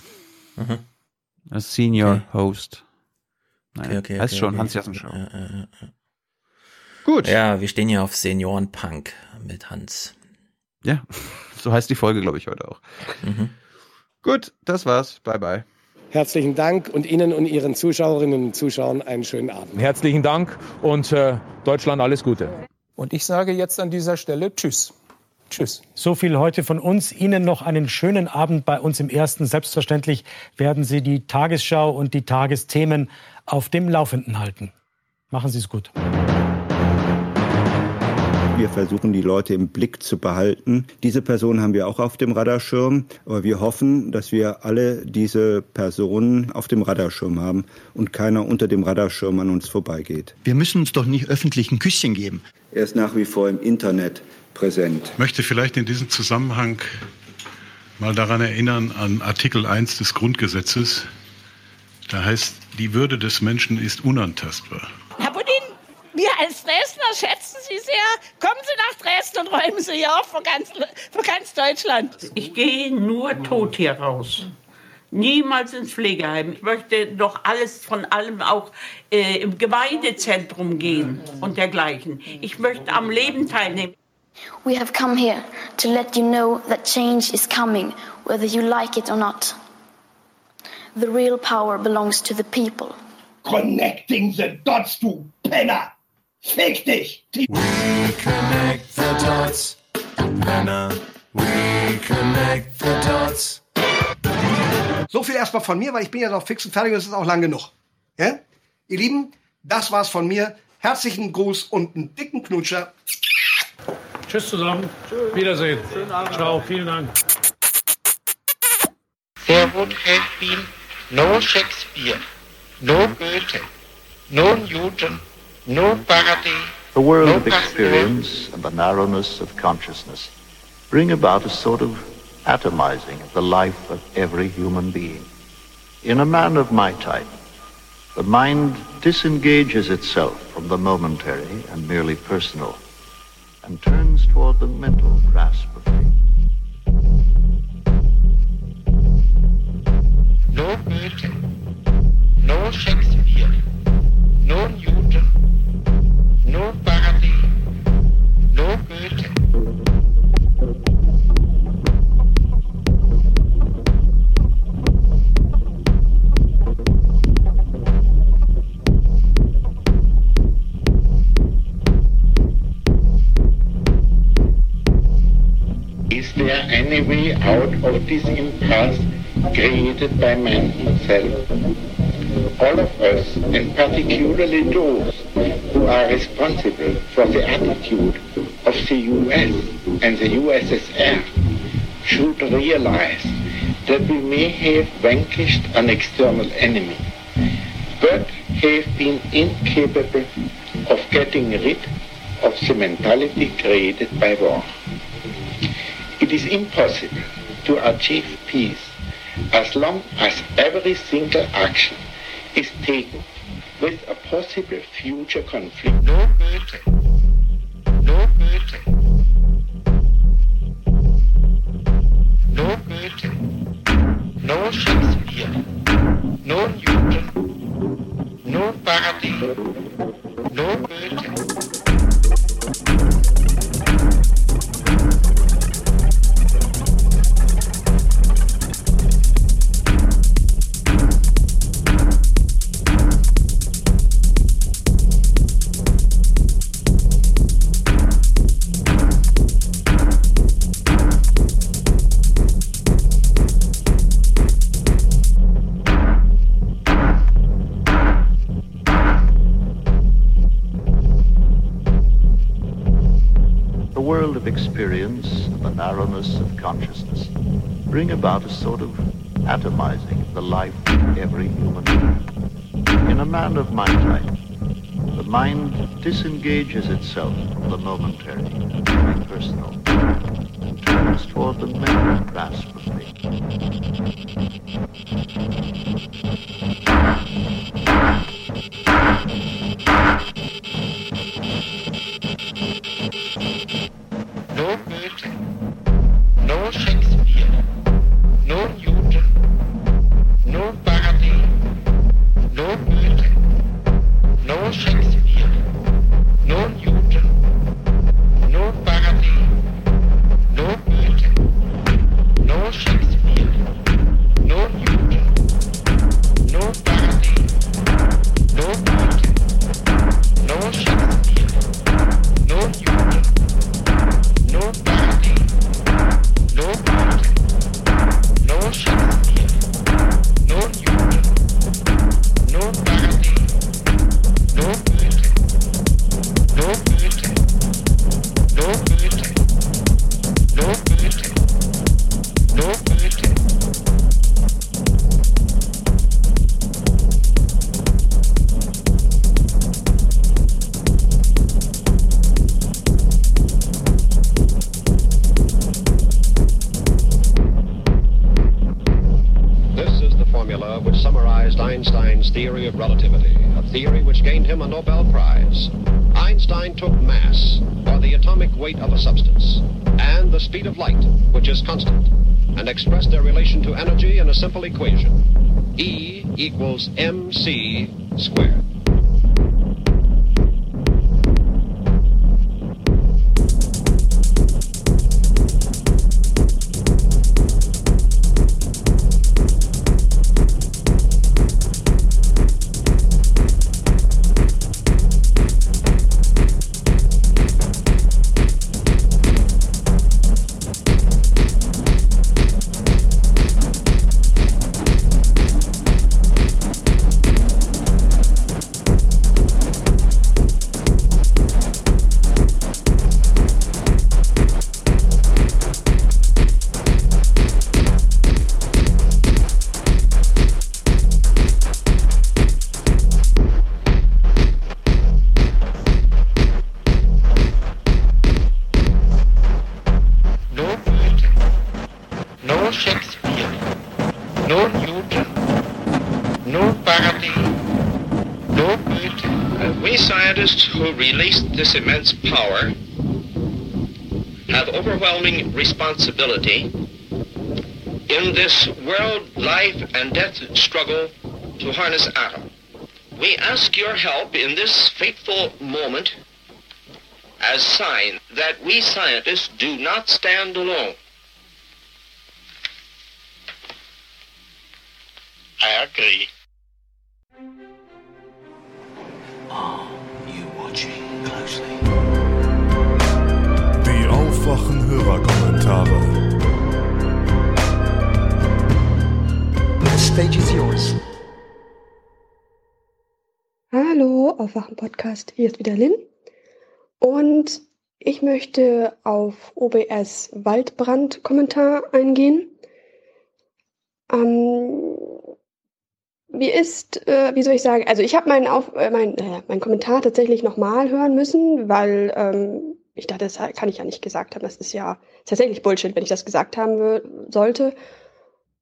Mhm. A Senior Okay. Host. Nein, Okay, okay, heißt okay, schon okay. Hans-Jessen Show. Äh, äh, äh. Gut. Ja, wir stehen hier auf Seniorenpunk mit Hans. Ja, so heißt die Folge, glaube ich, heute auch. Mhm. Gut, das war's. Bye, bye. Herzlichen Dank und Ihnen und Ihren Zuschauerinnen und Zuschauern einen schönen Abend. Herzlichen Dank und äh, Deutschland alles Gute. Und ich sage jetzt an dieser Stelle Tschüss. Tschüss. So viel heute von uns. Ihnen noch einen schönen Abend bei uns im Ersten. Selbstverständlich werden Sie die Tagesschau und die Tagesthemen auf dem Laufenden halten. Machen Sie es gut. Wir versuchen, die Leute im Blick zu behalten. Diese Person haben wir auch auf dem Radarschirm. Aber wir hoffen, dass wir alle diese Personen auf dem Radarschirm haben und keiner unter dem Radarschirm an uns vorbeigeht. Wir müssen uns doch nicht öffentlich ein Küsschen geben. Er ist nach wie vor im Internet präsent. Ich möchte vielleicht in diesem Zusammenhang mal daran erinnern an Artikel 1 des Grundgesetzes. Da heißt, die Würde des Menschen ist unantastbar. Herr Budin, wir als Dresdner schätzen Sie sehr. Kommen Sie nach Dresden und räumen Sie hier auf für ganz, für ganz Deutschland. Ich gehe nur tot hier raus. Niemals ins Pflegeheim. Ich möchte doch alles von allem auch äh, im Gemeindezentrum gehen und dergleichen. Ich möchte am Leben teilnehmen. We have come here to let you know that change is coming, whether you like it or not. The real power belongs to the people. Connecting the dots, du Penner! Fick dich! We connect the dots, Penner. We connect the dots. So viel erstmal von mir, weil ich bin ja noch fix und fertig und es ist auch lang genug. Ja? Ihr Lieben, das war's von mir. Herzlichen Gruß und einen dicken Knutscher. Tschüss zusammen. Wiedersehen. Ciao, vielen Dank. There would have been no Shakespeare, no Goethe, no Newton, no Faraday, The world no of experience and the narrowness of consciousness bring about a sort of atomizing of the life of every human being. In a man of my type, the mind disengages itself from the momentary and merely personal and turns toward the mental grasp of no Goethe, no Shakespeare, no Is there any way out of this impasse created by man himself? All of us, and particularly those who are responsible for the attitude of the US and the USSR, should realize that we may have vanquished an external enemy, but have been incapable of getting rid of the mentality created by war. It is impossible to achieve peace as long as every single action is taken with a possible future conflict. No Goethe. No Goethe. No Goethe. No Shakespeare. No Newton. No Faraday. No bring about a sort of atomizing of the life of every human being. In a man of my type, the mind disengages itself from the momentary and personal and turns toward the mental grasp simple equation. E equals mc responsibility in this world life and death struggle to harness atom. We ask your help in this fateful moment as sign that we scientists do not stand alone. Hier ist wieder Lynn. Und ich möchte auf OBS Waldbrand-Kommentar eingehen. Ähm, wie ist, äh, wie soll ich sagen, also ich habe meinen, äh, mein, äh, meinen Kommentar tatsächlich nochmal hören müssen, weil ähm, ich dachte, das kann ich ja nicht gesagt haben. Das ist ja tatsächlich Bullshit, wenn ich das gesagt haben sollte.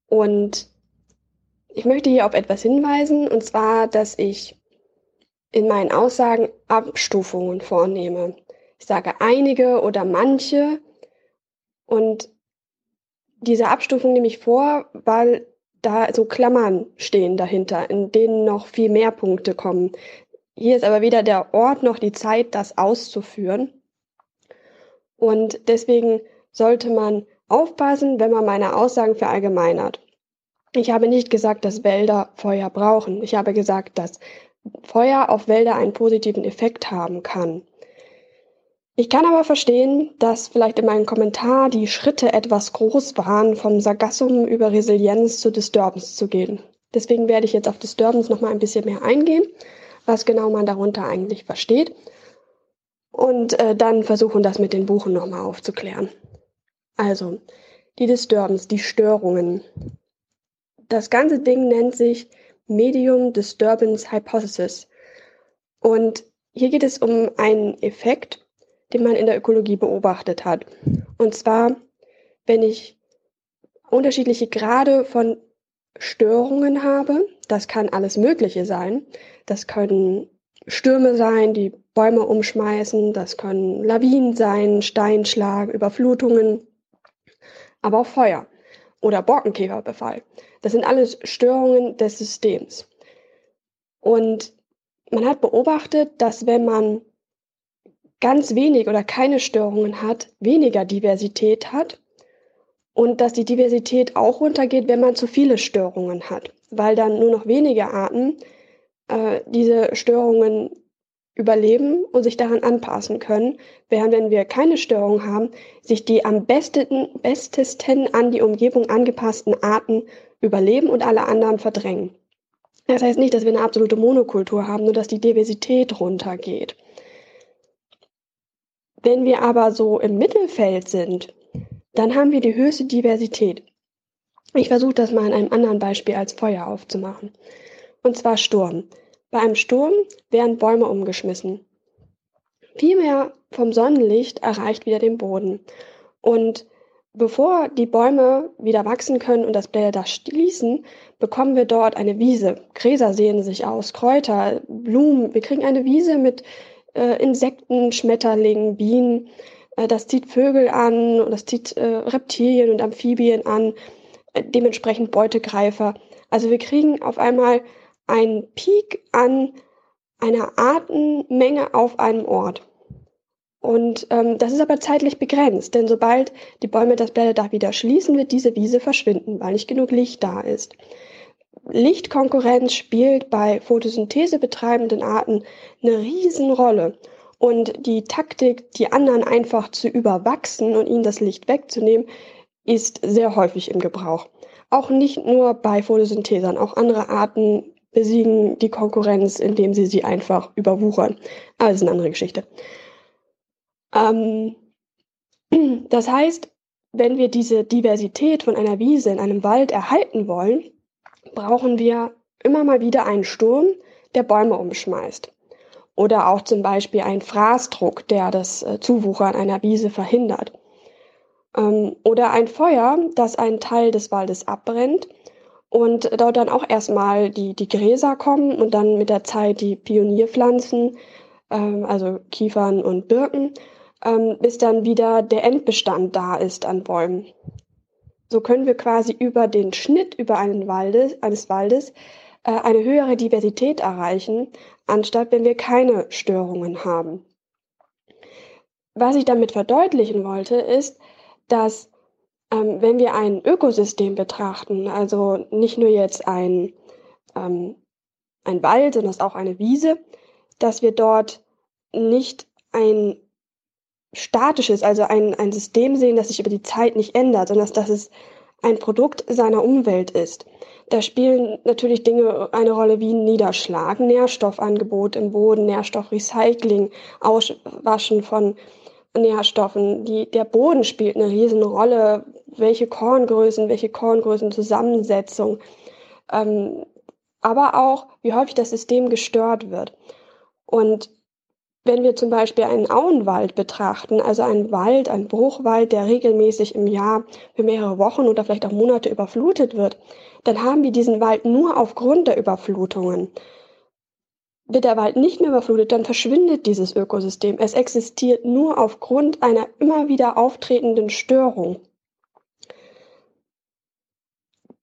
Und ich möchte hier auf etwas hinweisen, und zwar, dass ich in meinen Aussagen Abstufungen vornehme. Ich sage einige oder manche und diese Abstufung nehme ich vor, weil da so Klammern stehen dahinter, in denen noch viel mehr Punkte kommen. Hier ist aber weder der Ort noch die Zeit, das auszuführen. Und deswegen sollte man aufpassen, wenn man meine Aussagen verallgemeinert. Ich habe nicht gesagt, dass Wälder Feuer brauchen. Ich habe gesagt, dass Feuer auf Wälder einen positiven Effekt haben kann. Ich kann aber verstehen, dass vielleicht in meinem Kommentar die Schritte etwas groß waren, vom Sargassum über Resilienz zu Disturbance zu gehen. Deswegen werde ich jetzt auf Disturbance noch mal ein bisschen mehr eingehen, was genau man darunter eigentlich versteht. Und äh, dann versuchen, das mit den Buchen noch mal aufzuklären. Also, die Disturbance, die Störungen. Das ganze Ding nennt sich Medium Disturbance Hypothesis. Und hier geht es um einen Effekt, den man in der Ökologie beobachtet hat. Und zwar, wenn ich unterschiedliche Grade von Störungen habe, das kann alles Mögliche sein. Das können Stürme sein, die Bäume umschmeißen, das können Lawinen sein, Steinschlag, Überflutungen, aber auch Feuer oder Borkenkäferbefall. Das sind alles Störungen des Systems. Und man hat beobachtet, dass wenn man ganz wenig oder keine Störungen hat, weniger Diversität hat und dass die Diversität auch runtergeht, wenn man zu viele Störungen hat, weil dann nur noch wenige Arten äh, diese Störungen überleben und sich daran anpassen können, während wenn wir keine Störung haben, sich die am besten, bestesten an die Umgebung angepassten Arten überleben und alle anderen verdrängen. Das heißt nicht, dass wir eine absolute Monokultur haben, nur dass die Diversität runtergeht. Wenn wir aber so im Mittelfeld sind, dann haben wir die höchste Diversität. Ich versuche das mal an einem anderen Beispiel als Feuer aufzumachen. Und zwar Sturm. Bei einem Sturm werden Bäume umgeschmissen. Viel mehr vom Sonnenlicht erreicht wieder den Boden. Und bevor die Bäume wieder wachsen können und das Blätter schließen, bekommen wir dort eine Wiese. Gräser sehen sich aus, Kräuter, Blumen. Wir kriegen eine Wiese mit äh, Insekten, Schmetterlingen, Bienen. Äh, das zieht Vögel an und das zieht äh, Reptilien und Amphibien an, äh, dementsprechend Beutegreifer. Also wir kriegen auf einmal einen Peak an einer Artenmenge auf einem Ort. Und ähm, das ist aber zeitlich begrenzt, denn sobald die Bäume das Blätterdach wieder schließen, wird diese Wiese verschwinden, weil nicht genug Licht da ist. Lichtkonkurrenz spielt bei Photosynthese betreibenden Arten eine Riesenrolle. Und die Taktik, die anderen einfach zu überwachsen und ihnen das Licht wegzunehmen, ist sehr häufig im Gebrauch. Auch nicht nur bei Photosynthesern, auch andere Arten besiegen die Konkurrenz, indem sie sie einfach überwuchern. Aber das ist eine andere Geschichte. Ähm, das heißt, wenn wir diese Diversität von einer Wiese in einem Wald erhalten wollen, brauchen wir immer mal wieder einen Sturm, der Bäume umschmeißt. Oder auch zum Beispiel einen Fraßdruck, der das äh, Zuwuchern einer Wiese verhindert. Ähm, oder ein Feuer, das einen Teil des Waldes abbrennt und dort dann auch erstmal die, die Gräser kommen und dann mit der Zeit die Pionierpflanzen, ähm, also Kiefern und Birken, ähm, bis dann wieder der Endbestand da ist an Bäumen. So können wir quasi über den Schnitt über einen Waldes, eines Waldes äh, eine höhere Diversität erreichen, anstatt wenn wir keine Störungen haben. Was ich damit verdeutlichen wollte, ist, dass ähm, wenn wir ein Ökosystem betrachten, also nicht nur jetzt ein, ähm, ein Wald, sondern auch eine Wiese, dass wir dort nicht ein statisches, also ein, ein System sehen, das sich über die Zeit nicht ändert, sondern dass es ein Produkt seiner Umwelt ist. Da spielen natürlich Dinge eine Rolle wie Niederschlag, Nährstoffangebot im Boden, Nährstoffrecycling, Auswaschen von Nährstoffen. Die, der Boden spielt eine Riesenrolle. Welche Korngrößen, welche Korngrößenzusammensetzung. Ähm, aber auch, wie häufig das System gestört wird. Und wenn wir zum Beispiel einen Auenwald betrachten, also einen Wald, einen Bruchwald, der regelmäßig im Jahr für mehrere Wochen oder vielleicht auch Monate überflutet wird, dann haben wir diesen Wald nur aufgrund der Überflutungen. Wird der Wald nicht mehr überflutet, dann verschwindet dieses Ökosystem. Es existiert nur aufgrund einer immer wieder auftretenden Störung.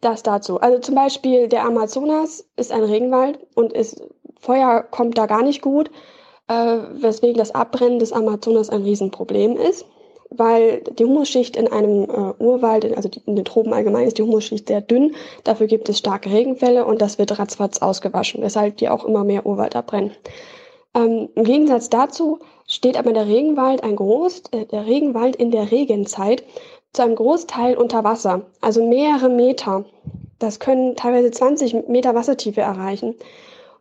Das dazu. Also zum Beispiel der Amazonas ist ein Regenwald und ist, Feuer kommt da gar nicht gut äh, weswegen das Abbrennen des Amazonas ein Riesenproblem ist, weil die Humusschicht in einem äh, Urwald, also in den Tropen allgemein, ist die Humusschicht sehr dünn. Dafür gibt es starke Regenfälle und das wird ratzfatz ausgewaschen, weshalb die auch immer mehr Urwald abbrennen. Ähm, Im Gegensatz dazu steht aber der Regenwald ein Groß, äh, der Regenwald in der Regenzeit zu einem Großteil unter Wasser, also mehrere Meter. Das können teilweise 20 Meter Wassertiefe erreichen.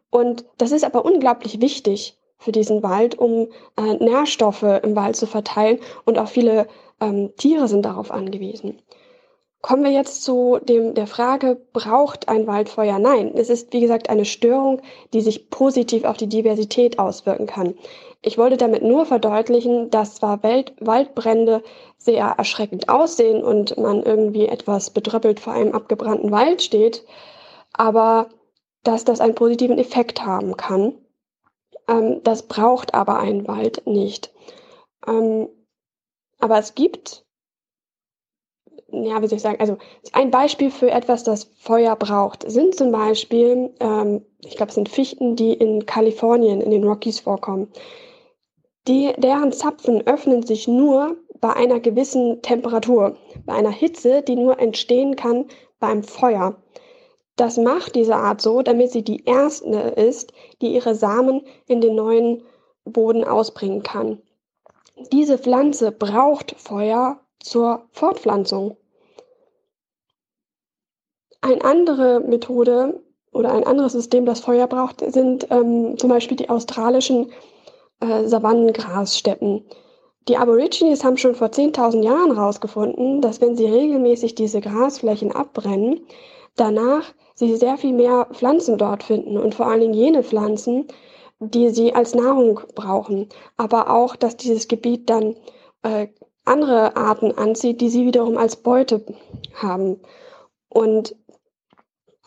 Und das ist aber unglaublich wichtig, für diesen Wald, um äh, Nährstoffe im Wald zu verteilen und auch viele ähm, Tiere sind darauf angewiesen. Kommen wir jetzt zu dem, der Frage, braucht ein Waldfeuer? Nein, es ist wie gesagt eine Störung, die sich positiv auf die Diversität auswirken kann. Ich wollte damit nur verdeutlichen, dass zwar Welt, Waldbrände sehr erschreckend aussehen und man irgendwie etwas bedröppelt vor einem abgebrannten Wald steht, aber dass das einen positiven Effekt haben kann ähm, das braucht aber ein Wald nicht. Ähm, aber es gibt, ja, wie soll ich sagen, also ein Beispiel für etwas, das Feuer braucht, sind zum Beispiel, ähm, ich glaube, es sind Fichten, die in Kalifornien, in den Rockies vorkommen. Die, deren Zapfen öffnen sich nur bei einer gewissen Temperatur, bei einer Hitze, die nur entstehen kann beim Feuer. Das macht diese Art so, damit sie die erste ist, die ihre Samen in den neuen Boden ausbringen kann. Diese Pflanze braucht Feuer zur Fortpflanzung. Eine andere Methode oder ein anderes System, das Feuer braucht, sind ähm, zum Beispiel die australischen äh, Savannengrassteppen. Die Aborigines haben schon vor 10.000 Jahren herausgefunden, dass wenn sie regelmäßig diese Grasflächen abbrennen, danach sie sehr viel mehr Pflanzen dort finden und vor allen Dingen jene Pflanzen, die sie als Nahrung brauchen, aber auch, dass dieses Gebiet dann äh, andere Arten anzieht, die sie wiederum als Beute haben. Und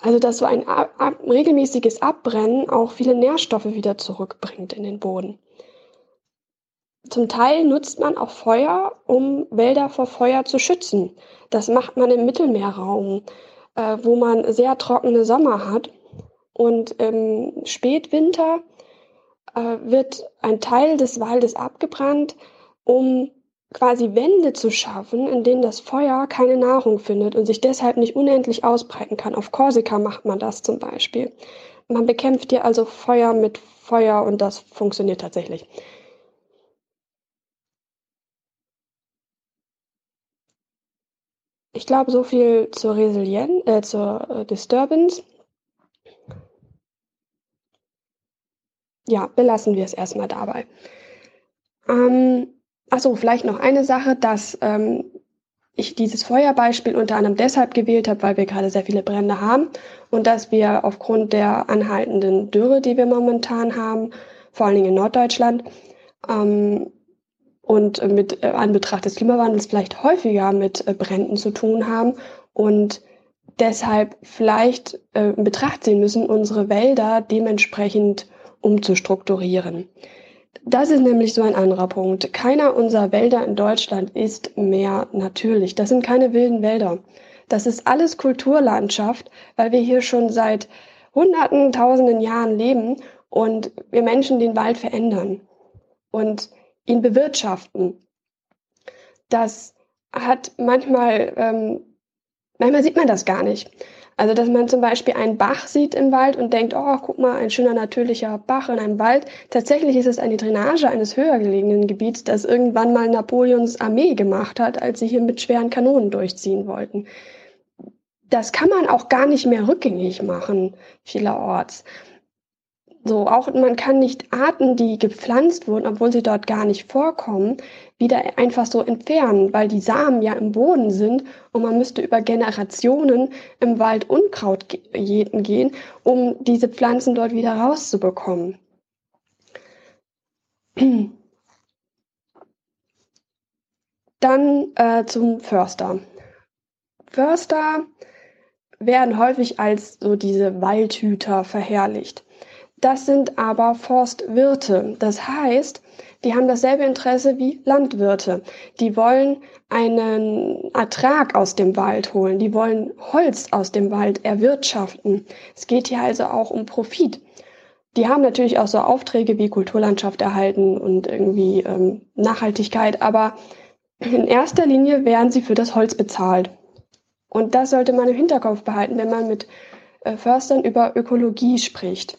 also dass so ein ab, ab, regelmäßiges Abbrennen auch viele Nährstoffe wieder zurückbringt in den Boden. Zum Teil nutzt man auch Feuer, um Wälder vor Feuer zu schützen. Das macht man im Mittelmeerraum äh, wo man sehr trockene Sommer hat. Und im Spätwinter äh, wird ein Teil des Waldes abgebrannt, um quasi Wände zu schaffen, in denen das Feuer keine Nahrung findet und sich deshalb nicht unendlich ausbreiten kann. Auf Korsika macht man das zum Beispiel. Man bekämpft hier also Feuer mit Feuer und das funktioniert tatsächlich. Ich glaube, so viel zur Resilienz, äh, zur äh, Disturbance. Ja, belassen wir es erstmal dabei. Ähm, achso, vielleicht noch eine Sache, dass ähm, ich dieses Feuerbeispiel unter anderem deshalb gewählt habe, weil wir gerade sehr viele Brände haben und dass wir aufgrund der anhaltenden Dürre, die wir momentan haben, vor allen Dingen in Norddeutschland, ähm, und mit äh, Anbetracht des Klimawandels vielleicht häufiger mit äh, Bränden zu tun haben und deshalb vielleicht äh, in Betracht ziehen müssen, unsere Wälder dementsprechend umzustrukturieren. Das ist nämlich so ein anderer Punkt. Keiner unserer Wälder in Deutschland ist mehr natürlich. Das sind keine wilden Wälder. Das ist alles Kulturlandschaft, weil wir hier schon seit Hunderten, Tausenden Jahren leben und wir Menschen den Wald verändern und ihn bewirtschaften. Das hat manchmal, ähm, manchmal sieht man das gar nicht. Also, dass man zum Beispiel einen Bach sieht im Wald und denkt, oh, guck mal, ein schöner natürlicher Bach in einem Wald. Tatsächlich ist es eine Drainage eines höher gelegenen Gebiets, das irgendwann mal Napoleons Armee gemacht hat, als sie hier mit schweren Kanonen durchziehen wollten. Das kann man auch gar nicht mehr rückgängig machen, vielerorts. So, auch man kann nicht Arten, die gepflanzt wurden, obwohl sie dort gar nicht vorkommen, wieder einfach so entfernen, weil die Samen ja im Boden sind und man müsste über Generationen im Wald Unkraut jäten gehen, um diese Pflanzen dort wieder rauszubekommen. Dann äh, zum Förster. Förster werden häufig als so diese Waldhüter verherrlicht. Das sind aber Forstwirte. Das heißt, die haben dasselbe Interesse wie Landwirte. Die wollen einen Ertrag aus dem Wald holen. Die wollen Holz aus dem Wald erwirtschaften. Es geht hier also auch um Profit. Die haben natürlich auch so Aufträge wie Kulturlandschaft erhalten und irgendwie ähm, Nachhaltigkeit, aber in erster Linie werden sie für das Holz bezahlt. Und das sollte man im Hinterkopf behalten, wenn man mit äh, Förstern über Ökologie spricht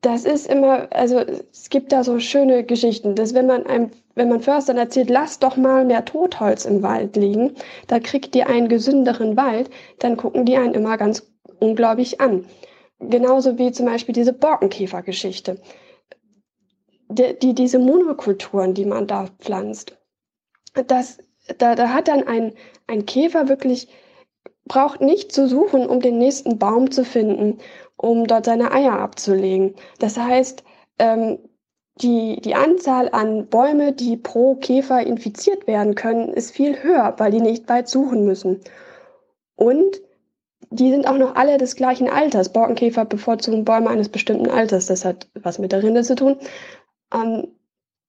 das ist immer, also es gibt da so schöne Geschichten, dass wenn man einem, wenn man Förstern erzählt, lass doch mal mehr Totholz im Wald liegen, da kriegt ihr einen gesünderen Wald, dann gucken die einen immer ganz unglaublich an. Genauso wie zum Beispiel diese Borkenkäfergeschichte. Die, die, diese Monokulturen, die man da pflanzt, das, da, da hat dann ein, ein Käfer wirklich braucht nicht zu suchen, um den nächsten Baum zu finden um dort seine Eier abzulegen. Das heißt, ähm, die, die Anzahl an Bäume, die pro Käfer infiziert werden können, ist viel höher, weil die nicht weit suchen müssen. Und die sind auch noch alle des gleichen Alters. Borkenkäfer bevorzugen Bäume eines bestimmten Alters. Das hat was mit der Rinde zu tun. Ähm,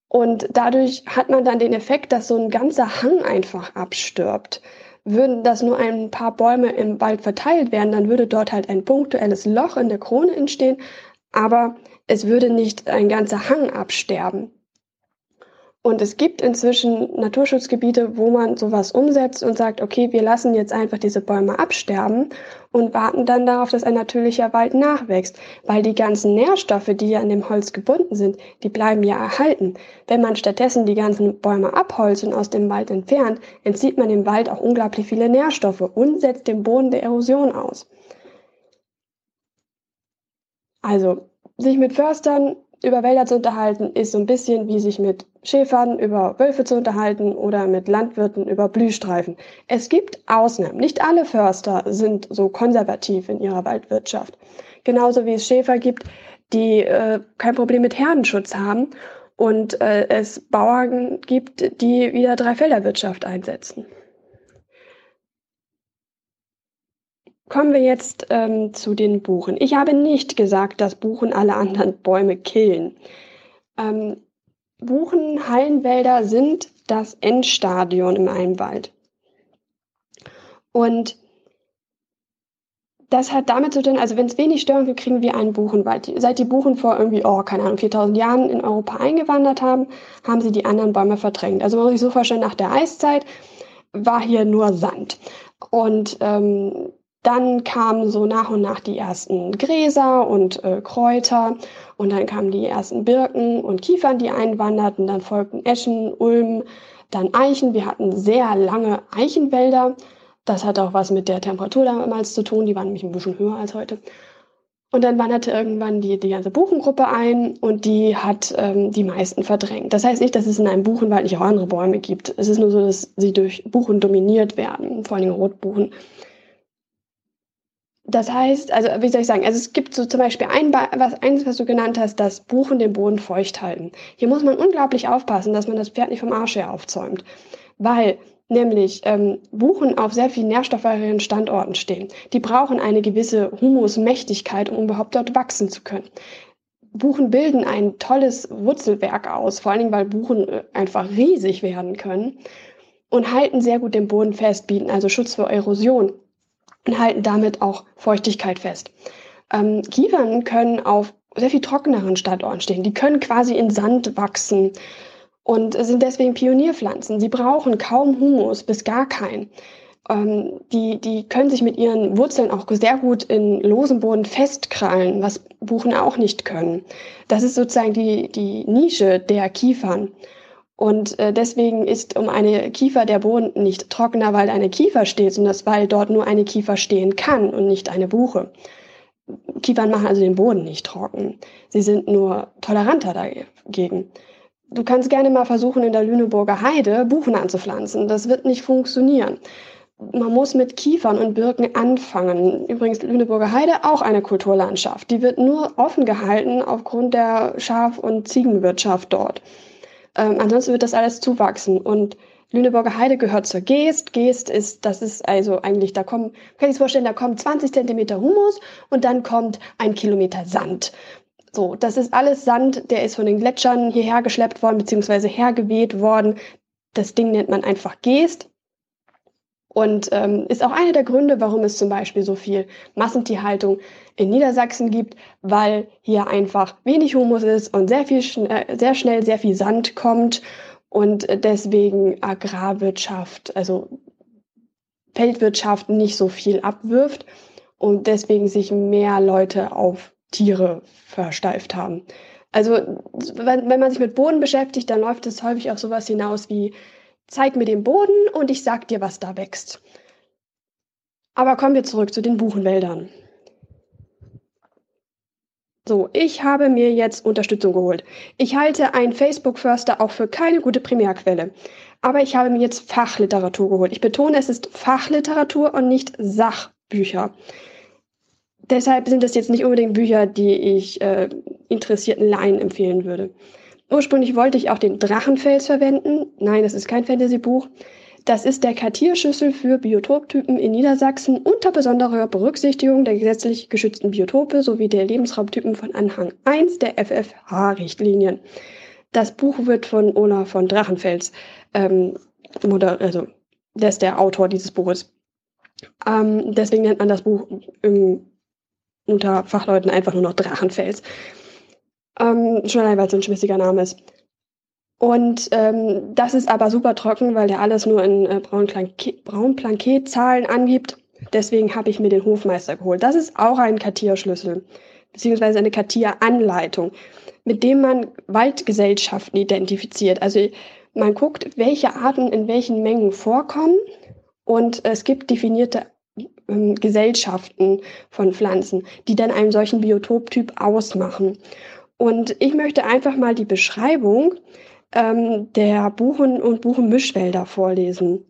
und dadurch hat man dann den Effekt, dass so ein ganzer Hang einfach abstirbt würden das nur ein paar Bäume im Wald verteilt werden, dann würde dort halt ein punktuelles Loch in der Krone entstehen, aber es würde nicht ein ganzer Hang absterben. Und es gibt inzwischen Naturschutzgebiete, wo man sowas umsetzt und sagt, okay, wir lassen jetzt einfach diese Bäume absterben und warten dann darauf, dass ein natürlicher Wald nachwächst, weil die ganzen Nährstoffe, die ja an dem Holz gebunden sind, die bleiben ja erhalten. Wenn man stattdessen die ganzen Bäume abholzt und aus dem Wald entfernt, entzieht man dem Wald auch unglaublich viele Nährstoffe und setzt den Boden der Erosion aus. Also, sich mit Förstern über Wälder zu unterhalten, ist so ein bisschen wie sich mit Schäfern über Wölfe zu unterhalten oder mit Landwirten über Blühstreifen. Es gibt Ausnahmen. Nicht alle Förster sind so konservativ in ihrer Waldwirtschaft. Genauso wie es Schäfer gibt, die äh, kein Problem mit Herdenschutz haben und äh, es Bauern gibt, die wieder Dreifelderwirtschaft einsetzen. Kommen wir jetzt ähm, zu den Buchen. Ich habe nicht gesagt, dass Buchen alle anderen Bäume killen. Ähm, Buchen, Hallenwälder sind das Endstadion in einem Wald. Und das hat damit zu tun, also wenn es wenig Störungen gibt, kriegen wir einen Buchenwald. Seit die Buchen vor irgendwie, oh, keine Ahnung, 4000 Jahren in Europa eingewandert haben, haben sie die anderen Bäume verdrängt. Also man muss sich so vorstellen, nach der Eiszeit war hier nur Sand. Und ähm, dann kamen so nach und nach die ersten Gräser und äh, Kräuter und dann kamen die ersten Birken und Kiefern, die einwanderten. Dann folgten Eschen, Ulmen, dann Eichen. Wir hatten sehr lange Eichenwälder. Das hat auch was mit der Temperatur damals zu tun. Die waren nämlich ein bisschen höher als heute. Und dann wanderte irgendwann die, die ganze Buchengruppe ein und die hat ähm, die meisten verdrängt. Das heißt nicht, dass es in einem Buchenwald nicht auch andere Bäume gibt. Es ist nur so, dass sie durch Buchen dominiert werden, vor allem Rotbuchen. Das heißt, also wie soll ich sagen, also es gibt so zum Beispiel ein, was, eins, was du genannt hast, das Buchen den Boden feucht halten. Hier muss man unglaublich aufpassen, dass man das Pferd nicht vom Arsch her aufzäumt. Weil nämlich ähm, Buchen auf sehr viel nährstoffreicheren Standorten stehen. Die brauchen eine gewisse Humusmächtigkeit, um überhaupt dort wachsen zu können. Buchen bilden ein tolles Wurzelwerk aus, vor allen Dingen, weil Buchen äh, einfach riesig werden können und halten sehr gut den Boden fest, bieten also Schutz vor Erosion und halten damit auch Feuchtigkeit fest. Ähm, Kiefern können auf sehr viel trockeneren Standorten stehen. Die können quasi in Sand wachsen und sind deswegen Pionierpflanzen. Sie brauchen kaum Humus bis gar keinen. Ähm, die, die können sich mit ihren Wurzeln auch sehr gut in losem Boden festkrallen, was Buchen auch nicht können. Das ist sozusagen die, die Nische der Kiefern. Und äh, deswegen ist um eine Kiefer der Boden nicht trockener, weil eine Kiefer steht, sondern weil dort nur eine Kiefer stehen kann und nicht eine Buche. Kiefern machen also den Boden nicht trocken. Sie sind nur toleranter dagegen. Du kannst gerne mal versuchen, in der Lüneburger Heide Buchen anzupflanzen. Das wird nicht funktionieren. Man muss mit Kiefern und Birken anfangen. Übrigens, Lüneburger Heide auch eine Kulturlandschaft. Die wird nur offen gehalten aufgrund der Schaf- und Ziegenwirtschaft dort. Ähm, ansonsten wird das alles zuwachsen. Und Lüneburger Heide gehört zur Geest. Geest ist, das ist also eigentlich, da kommen, kann ich sich vorstellen, da kommt 20 Zentimeter Humus und dann kommt ein Kilometer Sand. So, das ist alles Sand, der ist von den Gletschern hierher geschleppt worden, beziehungsweise hergeweht worden. Das Ding nennt man einfach Geest. Und ähm, ist auch einer der Gründe, warum es zum Beispiel so viel Massentierhaltung in Niedersachsen gibt, weil hier einfach wenig Humus ist und sehr viel schn äh, sehr schnell sehr viel Sand kommt und deswegen Agrarwirtschaft, also Feldwirtschaft nicht so viel abwirft und deswegen sich mehr Leute auf Tiere versteift haben. Also wenn, wenn man sich mit Boden beschäftigt, dann läuft es häufig auf sowas hinaus wie zeig mir den Boden und ich sag dir, was da wächst. Aber kommen wir zurück zu den Buchenwäldern. So, ich habe mir jetzt Unterstützung geholt. Ich halte ein Facebook-Förster auch für keine gute Primärquelle. Aber ich habe mir jetzt Fachliteratur geholt. Ich betone, es ist Fachliteratur und nicht Sachbücher. Deshalb sind es jetzt nicht unbedingt Bücher, die ich äh, interessierten Laien empfehlen würde. Ursprünglich wollte ich auch den Drachenfels verwenden. Nein, das ist kein Fantasy-Buch. Das ist der Kartierschlüssel für Biotoptypen in Niedersachsen unter besonderer Berücksichtigung der gesetzlich geschützten Biotope sowie der Lebensraumtypen von Anhang 1 der FFH-Richtlinien. Das Buch wird von Olaf von Drachenfels, ähm, oder, also, der ist der Autor dieses Buches. Ähm, deswegen nennt man das Buch im, unter Fachleuten einfach nur noch Drachenfels. Ähm, schon allein, weil es ein schmissiger Name ist. Und ähm, das ist aber super trocken, weil der alles nur in äh, Braunplankett-Zahlen angibt. Deswegen habe ich mir den Hofmeister geholt. Das ist auch ein Kartierschlüssel, beziehungsweise eine Kartieranleitung, mit dem man Waldgesellschaften identifiziert. Also man guckt, welche Arten in welchen Mengen vorkommen und es gibt definierte ähm, Gesellschaften von Pflanzen, die dann einen solchen Biotoptyp ausmachen. Und ich möchte einfach mal die Beschreibung ähm, der Buchen- und Buchenmischwälder vorlesen.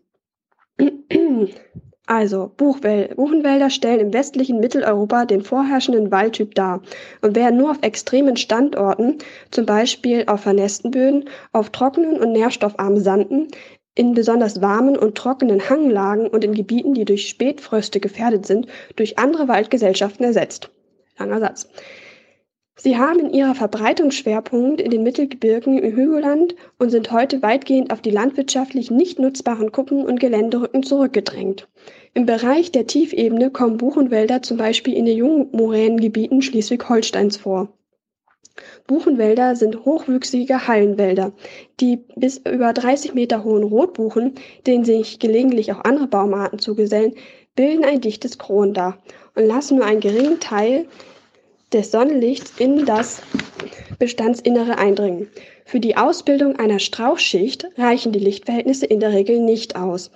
Also, Buchwäl Buchenwälder stellen im westlichen Mitteleuropa den vorherrschenden Waldtyp dar und werden nur auf extremen Standorten, zum Beispiel auf vernässten Böden, auf trockenen und nährstoffarmen Sanden, in besonders warmen und trockenen Hanglagen und in Gebieten, die durch Spätfröste gefährdet sind, durch andere Waldgesellschaften ersetzt. Langer Satz. Sie haben in ihrer Verbreitungsschwerpunkt in den Mittelgebirgen im Hügelland und sind heute weitgehend auf die landwirtschaftlich nicht nutzbaren Kuppen und Geländerücken zurückgedrängt. Im Bereich der Tiefebene kommen Buchenwälder zum Beispiel in den Jungmoränengebieten Schleswig-Holsteins vor. Buchenwälder sind hochwüchsige Hallenwälder. Die bis über 30 Meter hohen Rotbuchen, denen sich gelegentlich auch andere Baumarten zugesellen, bilden ein dichtes Kronendach und lassen nur einen geringen Teil des Sonnenlichts in das Bestandsinnere eindringen. Für die Ausbildung einer Strauchschicht reichen die Lichtverhältnisse in der Regel nicht aus.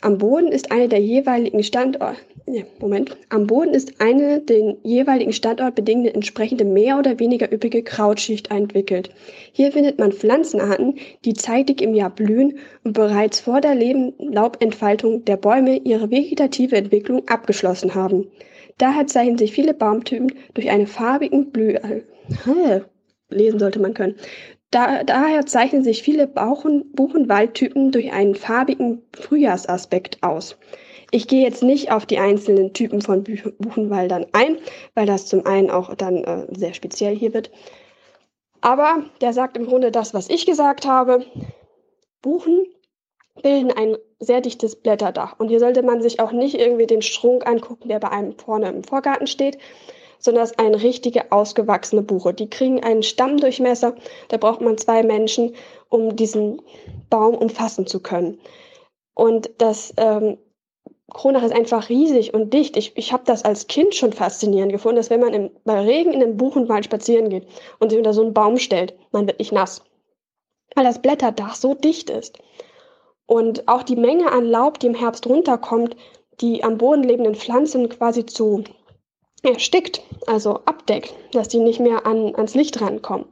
Am Boden ist eine der jeweiligen Standort Moment. Am Boden ist eine den jeweiligen Standort bedingende entsprechende mehr oder weniger üppige Krautschicht entwickelt. Hier findet man Pflanzenarten, die zeitig im Jahr blühen und bereits vor der Laubentfaltung der Bäume ihre vegetative Entwicklung abgeschlossen haben. Daher zeichnen sich viele Baumtypen durch eine farbigen Blüh äh, lesen sollte man können, Da, daher zeichnen sich viele Bauchen, Buchenwaldtypen durch einen farbigen Frühjahrsaspekt aus. Ich gehe jetzt nicht auf die einzelnen Typen von Buchenwaldern ein, weil das zum einen auch dann äh, sehr speziell hier wird. Aber der sagt im Grunde das, was ich gesagt habe. Buchen bilden ein sehr dichtes Blätterdach. Und hier sollte man sich auch nicht irgendwie den Strunk angucken, der bei einem vorne im Vorgarten steht, sondern das ist eine richtige ausgewachsene Buche. Die kriegen einen Stammdurchmesser, da braucht man zwei Menschen, um diesen Baum umfassen zu können. Und das ähm, Kronach ist einfach riesig und dicht. Ich, ich habe das als Kind schon faszinierend gefunden, dass wenn man im, bei Regen in einem Buchenwald spazieren geht und sich unter so einen Baum stellt, man wird nicht nass. Weil das Blätterdach so dicht ist. Und auch die Menge an Laub, die im Herbst runterkommt, die am Boden lebenden Pflanzen quasi zu erstickt, also abdeckt, dass die nicht mehr an, ans Licht rankommen.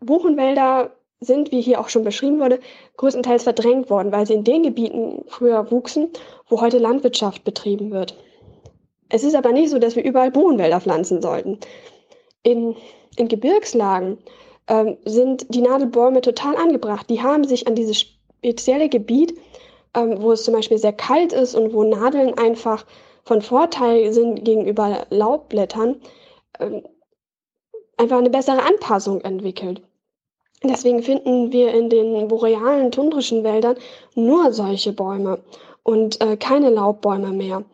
Buchenwälder sind, wie hier auch schon beschrieben wurde, größtenteils verdrängt worden, weil sie in den Gebieten früher wuchsen, wo heute Landwirtschaft betrieben wird. Es ist aber nicht so, dass wir überall Buchenwälder pflanzen sollten. In, in Gebirgslagen ähm, sind die Nadelbäume total angebracht. Die haben sich an dieses spezielle Gebiet, ähm, wo es zum Beispiel sehr kalt ist und wo Nadeln einfach von Vorteil sind gegenüber Laubblättern, ähm, einfach eine bessere Anpassung entwickelt. Deswegen finden wir in den borealen, tundrischen Wäldern nur solche Bäume und äh, keine Laubbäume mehr.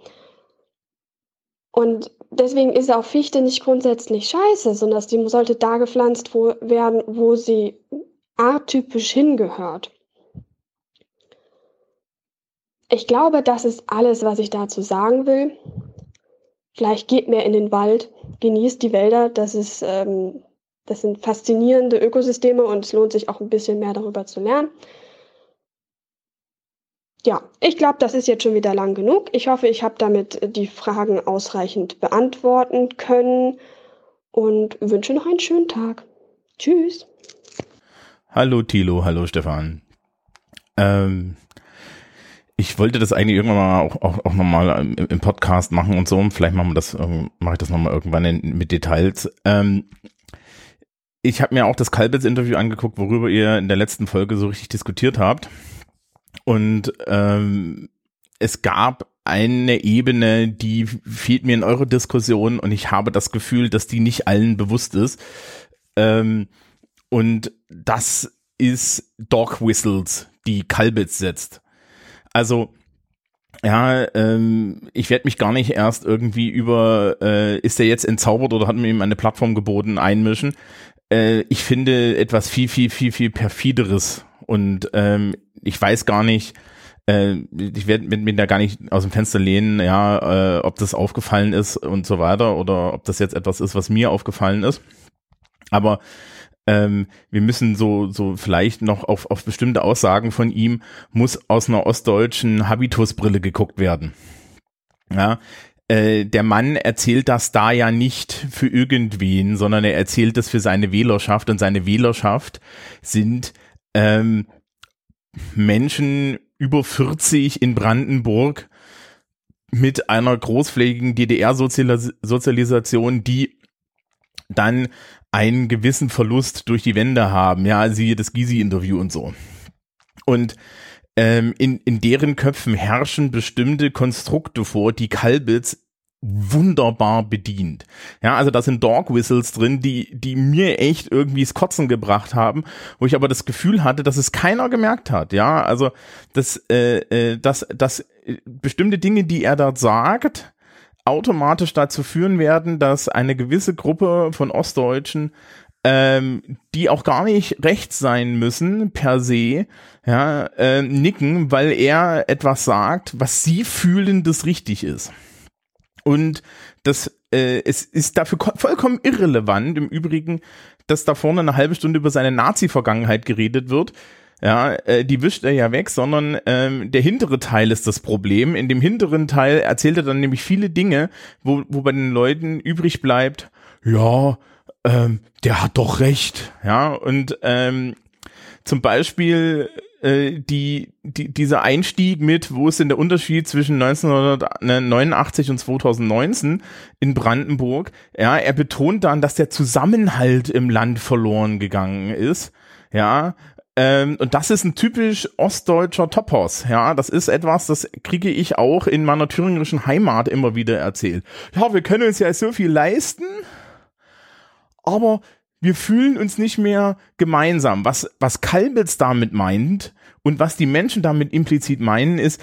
Und deswegen ist auch Fichte nicht grundsätzlich scheiße, sondern die sollte da gepflanzt wo, werden, wo sie arttypisch hingehört. Ich glaube, das ist alles, was ich dazu sagen will. Vielleicht geht mehr in den Wald, genießt die Wälder. Das ist, ähm, das sind faszinierende Ökosysteme und es lohnt sich auch ein bisschen mehr darüber zu lernen. Ja, ich glaube, das ist jetzt schon wieder lang genug. Ich hoffe, ich habe damit die Fragen ausreichend beantworten können und wünsche noch einen schönen Tag. Tschüss. Hallo Thilo, hallo Stefan. Ähm, ich wollte das eigentlich irgendwann mal auch, auch, auch nochmal im, im Podcast machen und so. Vielleicht machen wir das, ähm, mache ich das nochmal irgendwann in, mit Details. Ähm, ich habe mir auch das Kalbitz-Interview angeguckt, worüber ihr in der letzten Folge so richtig diskutiert habt. Und ähm, es gab eine Ebene, die fehlt mir in eurer Diskussion und ich habe das Gefühl, dass die nicht allen bewusst ist. Ähm, und das ist Dog Whistles, die Kalbitz setzt. Also ja, ähm, ich werde mich gar nicht erst irgendwie über, äh, ist der jetzt entzaubert oder hat mir ihm eine Plattform geboten, einmischen. Äh, ich finde etwas viel, viel, viel, viel perfideres und ähm, ich weiß gar nicht, äh, ich werde mit mir da gar nicht aus dem Fenster lehnen, ja, äh, ob das aufgefallen ist und so weiter oder ob das jetzt etwas ist, was mir aufgefallen ist. Aber ähm, wir müssen so, so vielleicht noch auf, auf bestimmte Aussagen von ihm, muss aus einer ostdeutschen Habitusbrille geguckt werden. Ja, äh, der Mann erzählt das da ja nicht für irgendwen, sondern er erzählt das für seine Wählerschaft und seine Wählerschaft sind ähm, Menschen über 40 in Brandenburg mit einer großflächigen DDR-Sozialisation, die dann einen gewissen Verlust durch die Wände haben. Ja, siehe das Gysi-Interview und so. Und ähm, in, in deren Köpfen herrschen bestimmte Konstrukte vor, die Kalbitz wunderbar bedient. Ja, also da sind Dog Whistles drin, die, die mir echt irgendwie das Kotzen gebracht haben, wo ich aber das Gefühl hatte, dass es keiner gemerkt hat. Ja, also, dass, äh, äh, dass, dass äh, bestimmte Dinge, die er dort sagt, automatisch dazu führen werden, dass eine gewisse Gruppe von Ostdeutschen ähm, die auch gar nicht rechts sein müssen per se, ja, äh, nicken, weil er etwas sagt, was sie fühlen, das richtig ist. Und das, äh, es ist dafür vollkommen irrelevant, im Übrigen, dass da vorne eine halbe Stunde über seine Nazi-Vergangenheit geredet wird. Ja, äh, die wischt er ja weg, sondern ähm, der hintere Teil ist das Problem. In dem hinteren Teil erzählt er dann nämlich viele Dinge, wo, wo bei den Leuten übrig bleibt, ja, ähm, der hat doch recht. Ja, und ähm, zum Beispiel äh, die, die, dieser Einstieg mit, wo ist denn der Unterschied zwischen 1989 und 2019 in Brandenburg? Ja, er betont dann, dass der Zusammenhalt im Land verloren gegangen ist. Ja, ähm, und das ist ein typisch ostdeutscher Topos. Ja, das ist etwas, das kriege ich auch in meiner thüringischen Heimat immer wieder erzählt. Ja, wir können uns ja so viel leisten, aber wir fühlen uns nicht mehr gemeinsam. Was, was Kalbitz damit meint und was die Menschen damit implizit meinen, ist,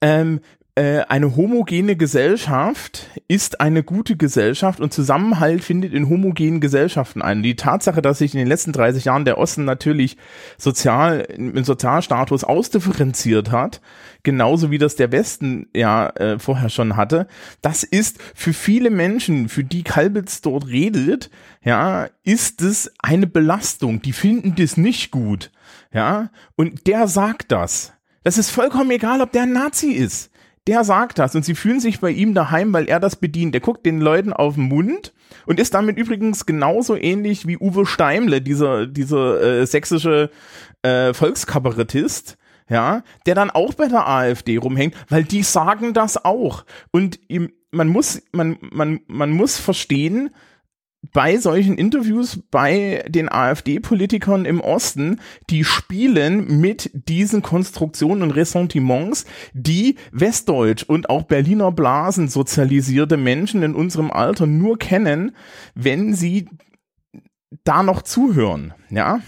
ähm, äh, eine homogene Gesellschaft ist eine gute Gesellschaft und Zusammenhalt findet in homogenen Gesellschaften ein. Die Tatsache, dass sich in den letzten 30 Jahren der Osten natürlich sozial, im Sozialstatus ausdifferenziert hat, genauso wie das der Westen ja äh, vorher schon hatte, das ist für viele Menschen, für die Kalbitz dort redet, ja, ist es eine Belastung. Die finden das nicht gut, ja, und der sagt das. Das ist vollkommen egal, ob der ein Nazi ist der sagt das und sie fühlen sich bei ihm daheim, weil er das bedient. Der guckt den Leuten auf den Mund und ist damit übrigens genauso ähnlich wie Uwe Steimle, dieser, dieser äh, sächsische äh, Volkskabarettist, ja, der dann auch bei der AfD rumhängt, weil die sagen das auch. Und ihm, man muss, man, man, man muss verstehen, bei solchen Interviews bei den AfD-Politikern im Osten, die spielen mit diesen Konstruktionen und Ressentiments, die Westdeutsch und auch Berliner Blasen sozialisierte Menschen in unserem Alter nur kennen, wenn sie da noch zuhören, ja.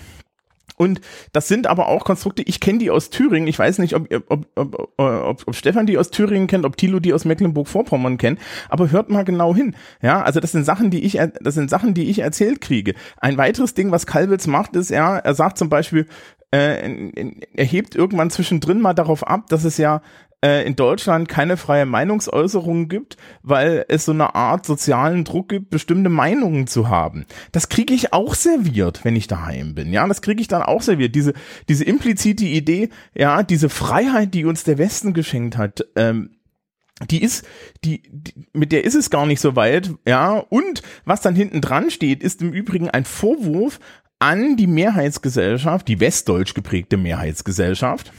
Und das sind aber auch Konstrukte, ich kenne die aus Thüringen, ich weiß nicht, ob, ob, ob, ob, ob Stefan die aus Thüringen kennt, ob Thilo die aus Mecklenburg-Vorpommern kennt, aber hört mal genau hin. Ja, also das sind Sachen, die ich, das sind Sachen, die ich erzählt kriege. Ein weiteres Ding, was Kalwitz macht, ist, ja, er sagt zum Beispiel, äh, er hebt irgendwann zwischendrin mal darauf ab, dass es ja äh, in Deutschland keine freie Meinungsäußerung gibt, weil es so eine Art sozialen Druck gibt, bestimmte Meinungen zu haben. Das kriege ich auch serviert, wenn ich daheim bin. Ja, das kriege ich dann auch serviert. Diese, diese implizite Idee, ja, diese Freiheit, die uns der Westen geschenkt hat, ähm, die ist, die, die, mit der ist es gar nicht so weit, ja. Und was dann hinten dran steht, ist im Übrigen ein Vorwurf an die Mehrheitsgesellschaft, die westdeutsch geprägte Mehrheitsgesellschaft,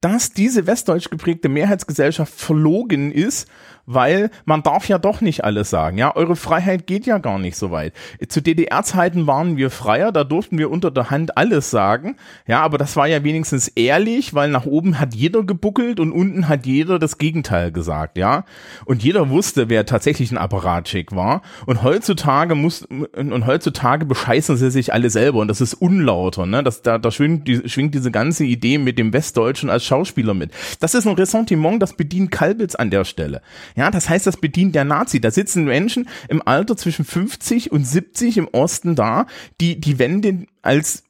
dass diese westdeutsch geprägte Mehrheitsgesellschaft verlogen ist weil man darf ja doch nicht alles sagen. Ja, eure Freiheit geht ja gar nicht so weit. Zu DDR-Zeiten waren wir freier, da durften wir unter der Hand alles sagen. Ja, aber das war ja wenigstens ehrlich, weil nach oben hat jeder gebuckelt und unten hat jeder das Gegenteil gesagt. Ja, und jeder wusste, wer tatsächlich ein Apparatschik war. Und heutzutage muss und heutzutage bescheißen sie sich alle selber und das ist unlauter. Ne, das da da schwingt, die, schwingt diese ganze Idee mit dem Westdeutschen als Schauspieler mit. Das ist ein Ressentiment, das bedient Kalbitz an der Stelle. Ja, das heißt, das bedient der Nazi. Da sitzen Menschen im Alter zwischen 50 und 70 im Osten da, die die Wende als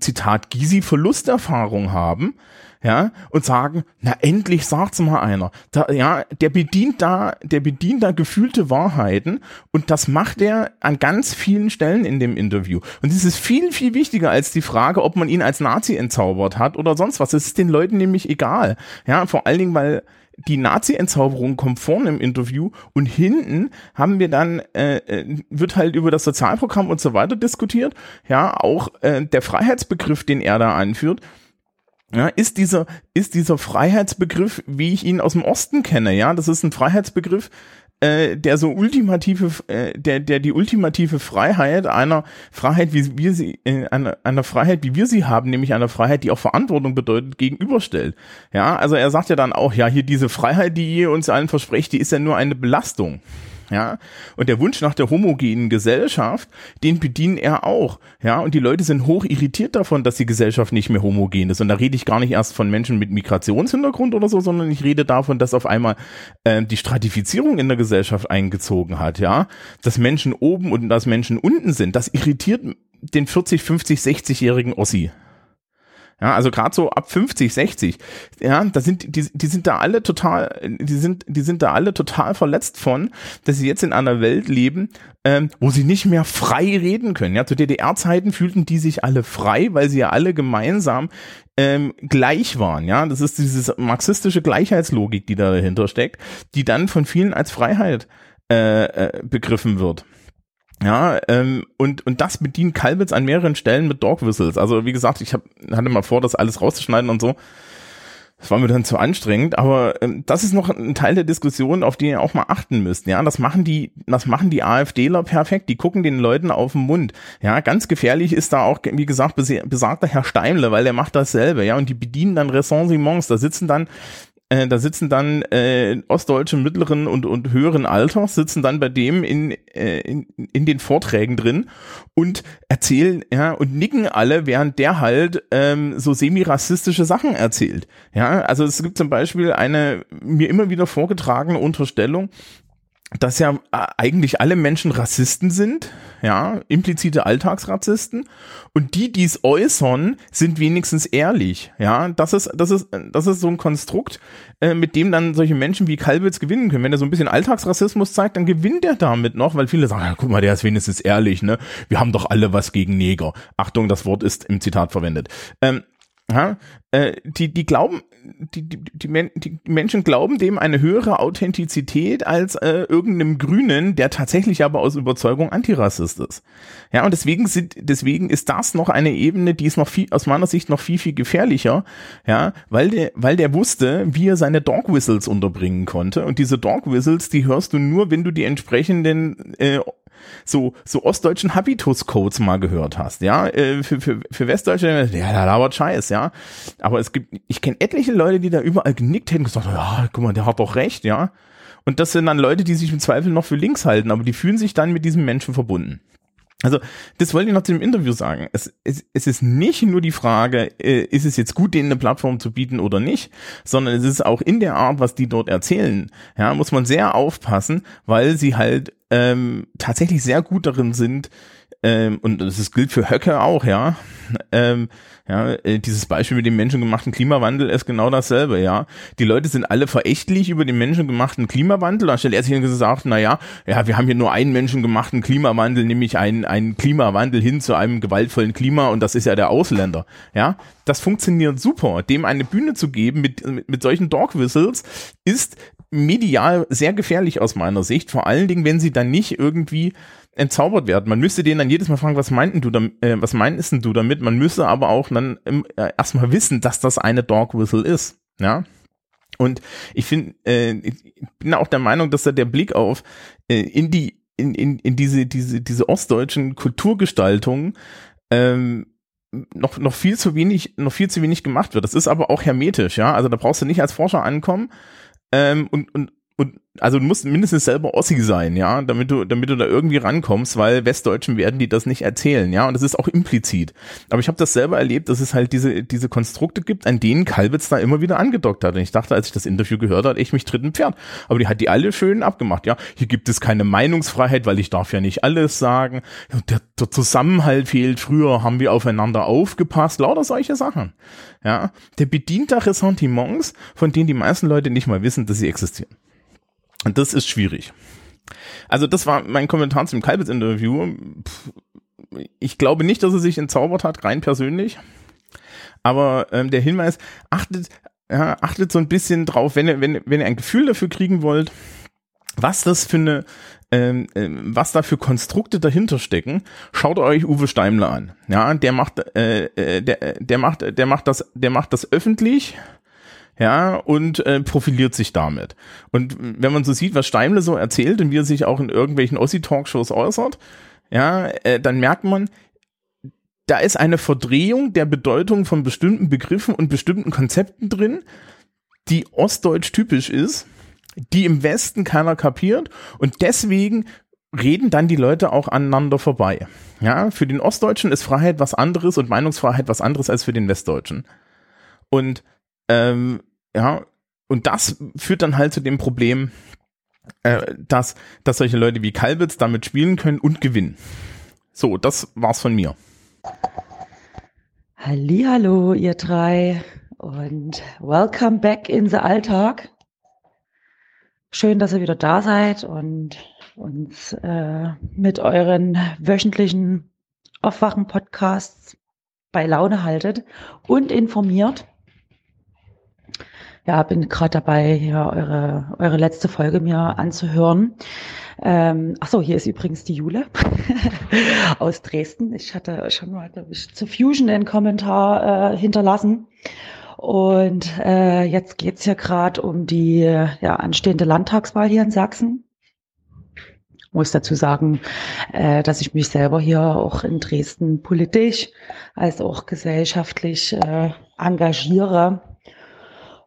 Zitat Gysi Verlusterfahrung haben, ja, und sagen, na endlich sagt's mal einer. Da, ja, der bedient da, der bedient da gefühlte Wahrheiten und das macht er an ganz vielen Stellen in dem Interview. Und das ist viel, viel wichtiger als die Frage, ob man ihn als Nazi entzaubert hat oder sonst was. Das ist den Leuten nämlich egal. Ja, vor allen Dingen, weil die Nazi-Entzauberung kommt vorne im Interview und hinten haben wir dann, äh, äh, wird halt über das Sozialprogramm und so weiter diskutiert. Ja, auch äh, der Freiheitsbegriff, den er da anführt. Ja, ist dieser, ist dieser Freiheitsbegriff, wie ich ihn aus dem Osten kenne, ja, das ist ein Freiheitsbegriff, äh, der so ultimative, äh, der, der die ultimative Freiheit einer Freiheit, wie wir sie, äh, einer, einer Freiheit, wie wir sie haben, nämlich einer Freiheit, die auch Verantwortung bedeutet, gegenüberstellt. Ja, also er sagt ja dann auch, ja, hier diese Freiheit, die ihr uns allen versprecht, die ist ja nur eine Belastung. Ja, und der Wunsch nach der homogenen Gesellschaft, den bedient er auch. Ja, und die Leute sind hoch irritiert davon, dass die Gesellschaft nicht mehr homogen ist. Und da rede ich gar nicht erst von Menschen mit Migrationshintergrund oder so, sondern ich rede davon, dass auf einmal äh, die Stratifizierung in der Gesellschaft eingezogen hat. Ja, dass Menschen oben und dass Menschen unten sind. Das irritiert den 40, 50, 60-jährigen Ossi. Ja, also gerade so ab 50, 60. Ja, da sind die, die sind da alle total, die sind, die sind da alle total verletzt von, dass sie jetzt in einer Welt leben, ähm, wo sie nicht mehr frei reden können. Ja, zu DDR-Zeiten fühlten die sich alle frei, weil sie ja alle gemeinsam ähm, gleich waren. Ja, das ist diese marxistische Gleichheitslogik, die da dahinter steckt, die dann von vielen als Freiheit äh, äh, begriffen wird. Ja, ähm, und, und das bedient Kalbitz an mehreren Stellen mit Dog Whistles. Also wie gesagt, ich hab, hatte mal vor, das alles rauszuschneiden und so. Das war mir dann zu anstrengend, aber ähm, das ist noch ein Teil der Diskussion, auf die ihr auch mal achten müsst. Ja, das machen die, das machen die AfDler perfekt. Die gucken den Leuten auf den Mund. Ja, ganz gefährlich ist da auch, wie gesagt, besagter Herr Steimle, weil der macht dasselbe. Ja, und die bedienen dann Ressentiments. Da sitzen dann äh, da sitzen dann äh, ostdeutsche mittleren und, und höheren Alters, sitzen dann bei dem in, äh, in, in den Vorträgen drin und erzählen, ja, und nicken alle, während der halt ähm, so semi-rassistische Sachen erzählt. Ja, also es gibt zum Beispiel eine mir immer wieder vorgetragene Unterstellung, dass ja äh, eigentlich alle Menschen Rassisten sind, ja, implizite Alltagsrassisten und die, die es äußern, sind wenigstens ehrlich, ja, das ist, das ist, das ist so ein Konstrukt, äh, mit dem dann solche Menschen wie Kalbitz gewinnen können. Wenn er so ein bisschen Alltagsrassismus zeigt, dann gewinnt er damit noch, weil viele sagen, ja, guck mal, der ist wenigstens ehrlich, ne, wir haben doch alle was gegen Neger. Achtung, das Wort ist im Zitat verwendet. Ähm, ja, äh, die, die glauben, die, die, die, die Menschen glauben dem eine höhere Authentizität als äh, irgendeinem Grünen, der tatsächlich aber aus Überzeugung Antirassist ist. Ja, und deswegen sind, deswegen ist das noch eine Ebene, die ist noch viel, aus meiner Sicht noch viel, viel gefährlicher, ja, weil der, weil der wusste, wie er seine Dog Whistles unterbringen konnte. Und diese Dog Whistles, die hörst du nur, wenn du die entsprechenden äh, so, so ostdeutschen Habitus-Codes mal gehört hast, ja, äh, für, für, für Westdeutsche, ja, da labert Scheiß, ja. Aber es gibt, ich kenne etliche Leute, die da überall genickt hätten gesagt, ja, guck mal, der hat doch recht, ja. Und das sind dann Leute, die sich im Zweifel noch für links halten, aber die fühlen sich dann mit diesem Menschen verbunden. Also, das wollte ich noch zu dem Interview sagen. Es, es, es ist nicht nur die Frage, äh, ist es jetzt gut, denen eine Plattform zu bieten oder nicht, sondern es ist auch in der Art, was die dort erzählen. Ja, muss man sehr aufpassen, weil sie halt ähm, tatsächlich sehr gut darin sind, ähm, und das gilt für Höcke auch, ja, ähm, ja, äh, dieses Beispiel mit dem menschengemachten Klimawandel ist genau dasselbe, ja. Die Leute sind alle verächtlich über den menschengemachten Klimawandel. Anstelle er sich gesagt, na ja, ja, wir haben hier nur einen menschengemachten Klimawandel, nämlich einen, einen Klimawandel hin zu einem gewaltvollen Klima und das ist ja der Ausländer, ja. Das funktioniert super. Dem eine Bühne zu geben mit, mit, mit solchen Dog Whistles ist medial sehr gefährlich aus meiner Sicht. Vor allen Dingen, wenn sie dann nicht irgendwie entzaubert werden. Man müsste den dann jedes Mal fragen, was meinten du damit, äh, was meinst du damit? Man müsste aber auch dann äh, erstmal wissen, dass das eine Dog Whistle ist. Ja. Und ich finde, äh, ich bin auch der Meinung, dass da der Blick auf äh, in die in, in, in diese diese diese ostdeutschen Kulturgestaltungen ähm, noch noch viel zu wenig noch viel zu wenig gemacht wird. Das ist aber auch hermetisch, ja. Also da brauchst du nicht als Forscher ankommen ähm, und und also du musst mindestens selber Ossi sein, ja, damit du, damit du da irgendwie rankommst, weil Westdeutschen werden die das nicht erzählen, ja, und das ist auch implizit. Aber ich habe das selber erlebt, dass es halt diese, diese Konstrukte gibt, an denen Kalbitz da immer wieder angedockt hat. Und ich dachte, als ich das Interview gehört habe, ich mich dritten Pferd. Aber die hat die alle schön abgemacht, ja. Hier gibt es keine Meinungsfreiheit, weil ich darf ja nicht alles sagen. Der, der Zusammenhalt fehlt. Früher haben wir aufeinander aufgepasst. Lauter solche Sachen. Ja. Der bedient da Ressentiments, von denen die meisten Leute nicht mal wissen, dass sie existieren. Das ist schwierig. Also das war mein Kommentar zum Kalbitz-Interview. Ich glaube nicht, dass er sich entzaubert hat, rein persönlich. Aber ähm, der Hinweis, achtet, ja, achtet so ein bisschen drauf, wenn ihr, wenn, wenn ihr ein Gefühl dafür kriegen wollt, was das für eine, ähm, ähm, was da für Konstrukte dahinter stecken, schaut euch Uwe Steimler an. Ja, der macht, äh, äh der, der macht, der macht das, der macht das öffentlich ja, und äh, profiliert sich damit. Und wenn man so sieht, was Steimle so erzählt und wie er sich auch in irgendwelchen Ossi-Talkshows äußert, ja, äh, dann merkt man, da ist eine Verdrehung der Bedeutung von bestimmten Begriffen und bestimmten Konzepten drin, die ostdeutsch typisch ist, die im Westen keiner kapiert und deswegen reden dann die Leute auch aneinander vorbei. Ja, für den Ostdeutschen ist Freiheit was anderes und Meinungsfreiheit was anderes als für den Westdeutschen. Und ähm, ja, und das führt dann halt zu dem Problem, äh, dass, dass solche Leute wie Kalbitz damit spielen können und gewinnen. So, das war's von mir. Hallo, ihr drei und welcome back in the Alltag. Schön, dass ihr wieder da seid und uns äh, mit euren wöchentlichen Aufwachen-Podcasts bei Laune haltet und informiert. Ja, bin gerade dabei, hier eure, eure letzte Folge mir anzuhören. Ähm, ach so, hier ist übrigens die Jule aus Dresden. Ich hatte schon mal, glaube ich, zu Fusion einen Kommentar äh, hinterlassen. Und äh, jetzt geht's ja gerade um die ja, anstehende Landtagswahl hier in Sachsen. Muss dazu sagen, äh, dass ich mich selber hier auch in Dresden politisch als auch gesellschaftlich äh, engagiere.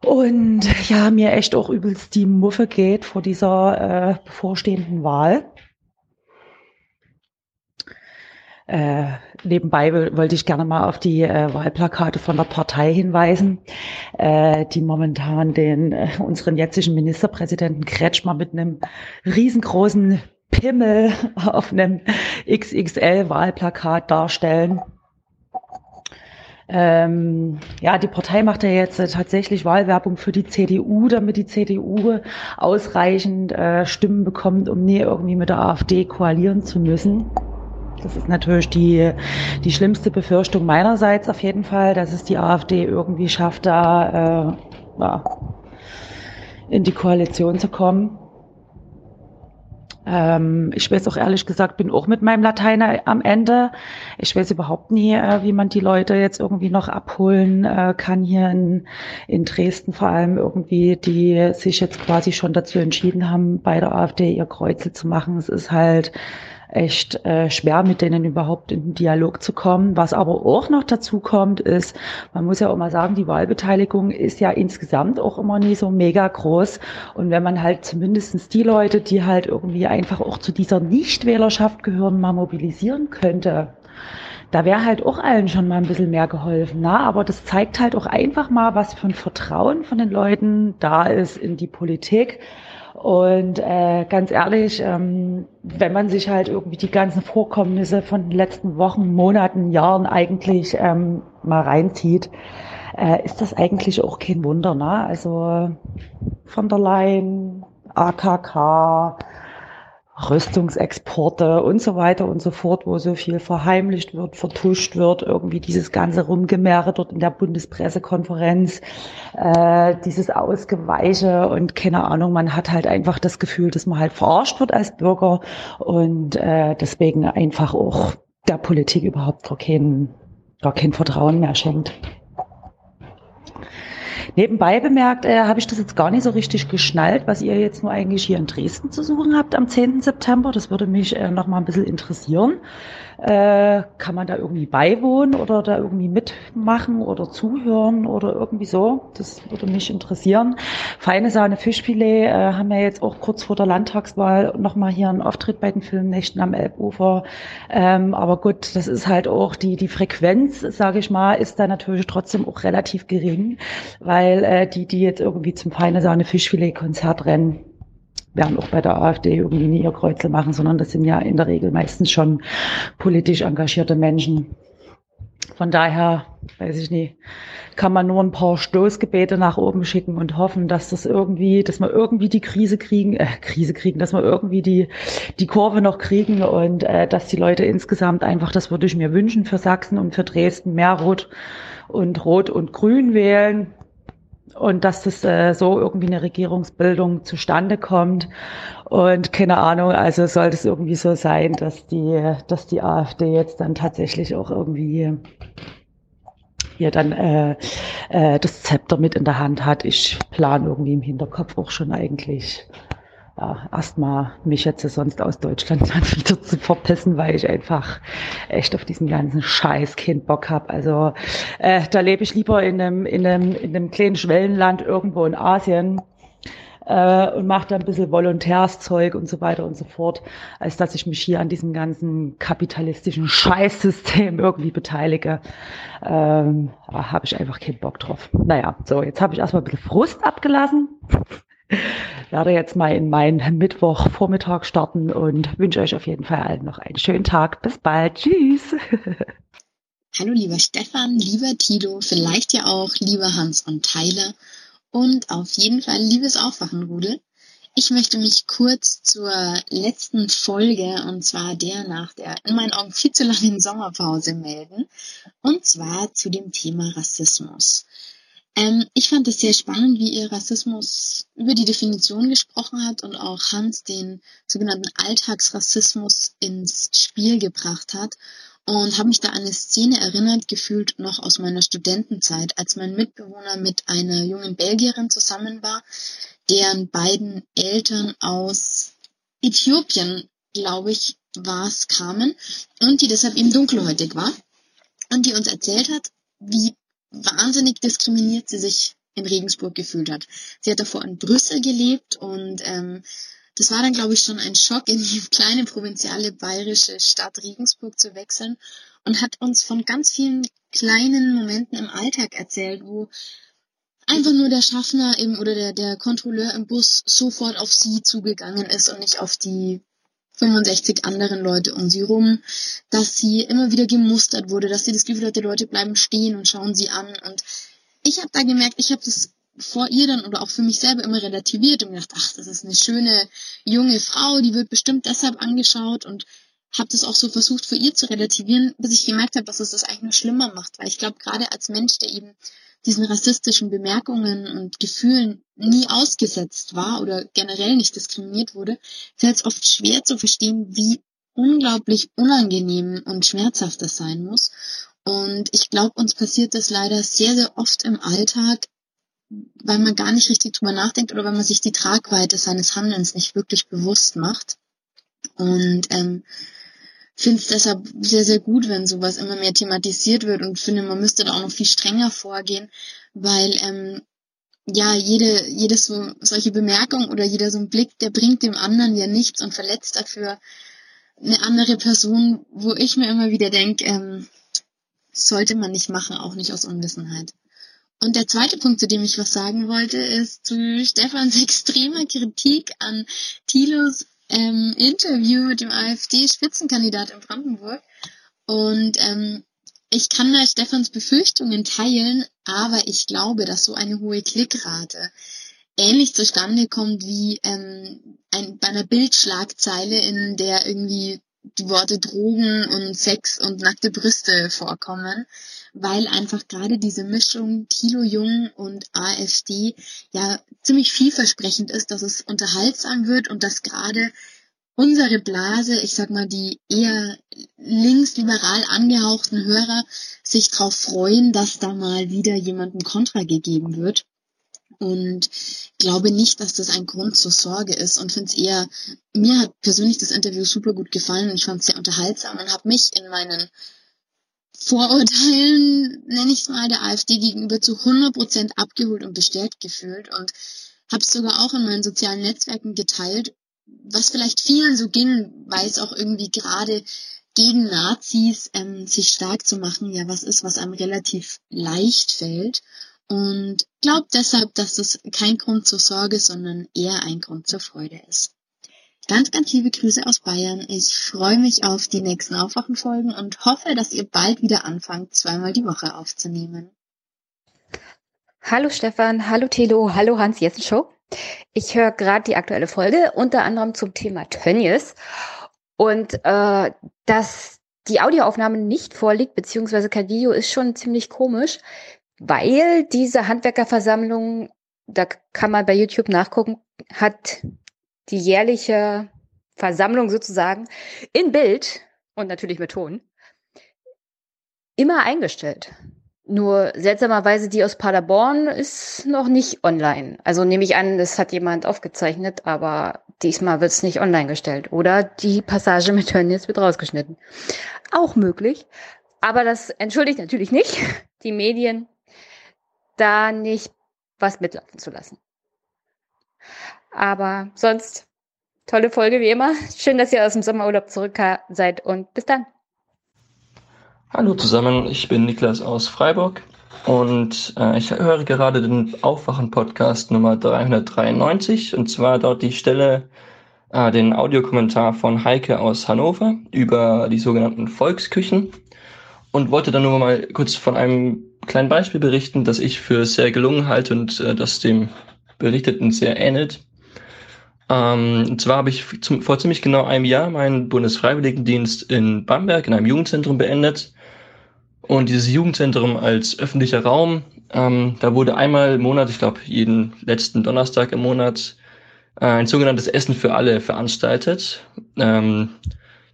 Und ja, mir echt auch übelst die Muffe geht vor dieser äh, bevorstehenden Wahl. Äh, nebenbei wollte ich gerne mal auf die äh, Wahlplakate von der Partei hinweisen, äh, die momentan den äh, unseren jetzigen Ministerpräsidenten Kretschmer mit einem riesengroßen Pimmel auf einem XXL-Wahlplakat darstellen. Ähm, ja, die Partei macht ja jetzt äh, tatsächlich Wahlwerbung für die CDU, damit die CDU ausreichend äh, Stimmen bekommt, um nie irgendwie mit der AfD koalieren zu müssen. Das ist natürlich die, die schlimmste Befürchtung meinerseits auf jeden Fall, dass es die AfD irgendwie schafft, da äh, ja, in die Koalition zu kommen. Ähm, ich weiß auch ehrlich gesagt, bin auch mit meinem Latein am Ende. Ich weiß überhaupt nie, äh, wie man die Leute jetzt irgendwie noch abholen äh, kann hier in, in Dresden vor allem irgendwie, die sich jetzt quasi schon dazu entschieden haben, bei der AfD ihr Kreuzel zu machen. Es ist halt echt äh, schwer, mit denen überhaupt in den Dialog zu kommen. Was aber auch noch dazu kommt, ist, man muss ja auch mal sagen, die Wahlbeteiligung ist ja insgesamt auch immer nie so mega groß. Und wenn man halt zumindestens die Leute, die halt irgendwie einfach auch zu dieser Nichtwählerschaft gehören, mal mobilisieren könnte, da wäre halt auch allen schon mal ein bisschen mehr geholfen. Na? Aber das zeigt halt auch einfach mal, was für ein Vertrauen von den Leuten da ist in die Politik und äh, ganz ehrlich, ähm, wenn man sich halt irgendwie die ganzen Vorkommnisse von den letzten Wochen, Monaten, Jahren eigentlich ähm, mal reinzieht, äh, ist das eigentlich auch kein Wunder. Ne? Also von der Leyen, AKK, Rüstungsexporte und so weiter und so fort, wo so viel verheimlicht wird, vertuscht wird, irgendwie dieses ganze Rumgemäre dort in der Bundespressekonferenz, äh, dieses Ausgeweiche und keine Ahnung, man hat halt einfach das Gefühl, dass man halt verarscht wird als Bürger und äh, deswegen einfach auch der Politik überhaupt gar kein, gar kein Vertrauen mehr schenkt. Nebenbei bemerkt, äh, habe ich das jetzt gar nicht so richtig geschnallt, was ihr jetzt nur eigentlich hier in Dresden zu suchen habt am 10. September. Das würde mich äh, noch mal ein bisschen interessieren. Äh, kann man da irgendwie beiwohnen oder da irgendwie mitmachen oder zuhören oder irgendwie so? Das würde mich interessieren. Feine Sahne Fischfilet äh, haben wir jetzt auch kurz vor der Landtagswahl nochmal hier einen Auftritt bei den Filmnächten am Elbufer. Ähm, aber gut, das ist halt auch die, die Frequenz, sage ich mal, ist da natürlich trotzdem auch relativ gering, weil äh, die, die jetzt irgendwie zum Feine Sahne Fischfilet Konzert rennen, werden auch bei der AfD irgendwie nie ihr Kreuzel machen, sondern das sind ja in der Regel meistens schon politisch engagierte Menschen. Von daher, weiß ich nicht, kann man nur ein paar Stoßgebete nach oben schicken und hoffen, dass das irgendwie, dass wir irgendwie die Krise kriegen, äh, Krise kriegen, dass wir irgendwie die, die Kurve noch kriegen und äh, dass die Leute insgesamt einfach, das würde ich mir wünschen für Sachsen und für Dresden, mehr Rot und Rot und Grün wählen und dass das äh, so irgendwie eine Regierungsbildung zustande kommt. Und keine Ahnung, also soll das irgendwie so sein, dass die, dass die AfD jetzt dann tatsächlich auch irgendwie hier dann äh, äh, das Zepter mit in der Hand hat. Ich plane irgendwie im Hinterkopf auch schon eigentlich ja, erstmal mich jetzt sonst aus Deutschland dann wieder zu verpissen, weil ich einfach echt auf diesen ganzen Scheiß keinen Bock hab. Also äh, da lebe ich lieber in einem, in, einem, in einem kleinen Schwellenland irgendwo in Asien äh, und mache da ein bisschen Volontärszeug und so weiter und so fort, als dass ich mich hier an diesem ganzen kapitalistischen Scheißsystem irgendwie beteilige. Ähm, habe ich einfach keinen Bock drauf. Naja, so, jetzt habe ich erstmal ein bisschen Frust abgelassen werde jetzt mal in meinen Mittwochvormittag starten und wünsche euch auf jeden Fall allen noch einen schönen Tag. Bis bald. Tschüss. Hallo lieber Stefan, lieber Tilo, vielleicht ja auch lieber Hans und Tyler und auf jeden Fall liebes Aufwachenrudel. Ich möchte mich kurz zur letzten Folge, und zwar der nach der in meinen Augen viel zu langen Sommerpause melden, und zwar zu dem Thema Rassismus. Ähm, ich fand es sehr spannend, wie ihr Rassismus über die Definition gesprochen hat und auch Hans den sogenannten Alltagsrassismus ins Spiel gebracht hat und habe mich da an eine Szene erinnert gefühlt noch aus meiner Studentenzeit, als mein Mitbewohner mit einer jungen Belgierin zusammen war, deren beiden Eltern aus Äthiopien, glaube ich, war es, kamen und die deshalb eben dunkelhäutig war und die uns erzählt hat, wie wahnsinnig diskriminiert sie sich in Regensburg gefühlt hat. Sie hat davor in Brüssel gelebt und ähm, das war dann, glaube ich, schon ein Schock, in die kleine provinziale bayerische Stadt Regensburg zu wechseln und hat uns von ganz vielen kleinen Momenten im Alltag erzählt, wo einfach nur der Schaffner im, oder der, der Kontrolleur im Bus sofort auf sie zugegangen ist und nicht auf die 65 anderen Leute um sie rum, dass sie immer wieder gemustert wurde, dass sie das Gefühl hatte, Leute bleiben stehen und schauen sie an. Und ich habe da gemerkt, ich habe das vor ihr dann oder auch für mich selber immer relativiert und gedacht, ach, das ist eine schöne junge Frau, die wird bestimmt deshalb angeschaut und habe das auch so versucht für ihr zu relativieren, bis ich gemerkt habe, dass es das eigentlich nur schlimmer macht, weil ich glaube, gerade als Mensch, der eben diesen rassistischen Bemerkungen und Gefühlen nie ausgesetzt war oder generell nicht diskriminiert wurde, fällt es oft schwer zu verstehen, wie unglaublich unangenehm und schmerzhaft das sein muss. Und ich glaube, uns passiert das leider sehr, sehr oft im Alltag, weil man gar nicht richtig drüber nachdenkt oder weil man sich die Tragweite seines Handelns nicht wirklich bewusst macht. Und ähm, finde es deshalb sehr, sehr gut, wenn sowas immer mehr thematisiert wird und finde, man müsste da auch noch viel strenger vorgehen, weil ähm, ja, jede, jedes so, solche Bemerkung oder jeder so ein Blick, der bringt dem anderen ja nichts und verletzt dafür eine andere Person, wo ich mir immer wieder denke, ähm, sollte man nicht machen, auch nicht aus Unwissenheit. Und der zweite Punkt, zu dem ich was sagen wollte, ist zu Stefans extremer Kritik an Thilos ähm, Interview mit dem AfD-Spitzenkandidat in Brandenburg. Und ähm, ich kann da Stefans Befürchtungen teilen, aber ich glaube, dass so eine hohe Klickrate ähnlich zustande kommt wie ähm, ein, bei einer Bildschlagzeile, in der irgendwie die Worte Drogen und Sex und nackte Brüste vorkommen, weil einfach gerade diese Mischung Thilo Jung und AfD ja ziemlich vielversprechend ist, dass es unterhaltsam wird und dass gerade unsere Blase, ich sag mal, die eher linksliberal angehauchten Hörer sich darauf freuen, dass da mal wieder jemandem Kontra gegeben wird. Und glaube nicht, dass das ein Grund zur Sorge ist und finde es eher, mir hat persönlich das Interview super gut gefallen und ich fand es sehr unterhaltsam und habe mich in meinen Vorurteilen, nenne ich es mal, der AfD gegenüber zu 100% abgeholt und bestärkt gefühlt und habe es sogar auch in meinen sozialen Netzwerken geteilt, was vielleicht vielen so ging, weil es auch irgendwie gerade gegen Nazis ähm, sich stark zu machen, ja was ist, was einem relativ leicht fällt und glaube deshalb, dass das kein Grund zur Sorge, sondern eher ein Grund zur Freude ist. Ganz, ganz liebe Grüße aus Bayern. Ich freue mich auf die nächsten Aufwachenfolgen und hoffe, dass ihr bald wieder anfangt, zweimal die Woche aufzunehmen. Hallo Stefan, hallo Telo, hallo Hans Jessen Show. Ich höre gerade die aktuelle Folge, unter anderem zum Thema Tönnies. Und äh, dass die Audioaufnahme nicht vorliegt, beziehungsweise kein Video, ist schon ziemlich komisch weil diese Handwerkerversammlung, da kann man bei YouTube nachgucken, hat die jährliche Versammlung sozusagen in Bild und natürlich mit Ton immer eingestellt. Nur seltsamerweise die aus Paderborn ist noch nicht online. Also nehme ich an, das hat jemand aufgezeichnet, aber diesmal wird es nicht online gestellt. Oder die Passage mit Tönnies wird rausgeschnitten. Auch möglich. Aber das entschuldigt natürlich nicht die Medien, da nicht was mitlaufen zu lassen. Aber sonst tolle Folge wie immer. Schön, dass ihr aus dem Sommerurlaub zurück seid und bis dann. Hallo zusammen, ich bin Niklas aus Freiburg und äh, ich höre gerade den Aufwachen-Podcast Nummer 393 und zwar dort die Stelle, äh, den Audiokommentar von Heike aus Hannover über die sogenannten Volksküchen und wollte dann nur mal kurz von einem kleinen Beispiel berichten, das ich für sehr gelungen halte und äh, das dem Berichteten sehr ähnelt. Ähm, und zwar habe ich zum, vor ziemlich genau einem Jahr meinen Bundesfreiwilligendienst in Bamberg in einem Jugendzentrum beendet Und dieses Jugendzentrum als öffentlicher Raum, ähm, da wurde einmal im Monat, ich glaube jeden letzten Donnerstag im Monat, äh, ein sogenanntes Essen für alle veranstaltet. Ähm,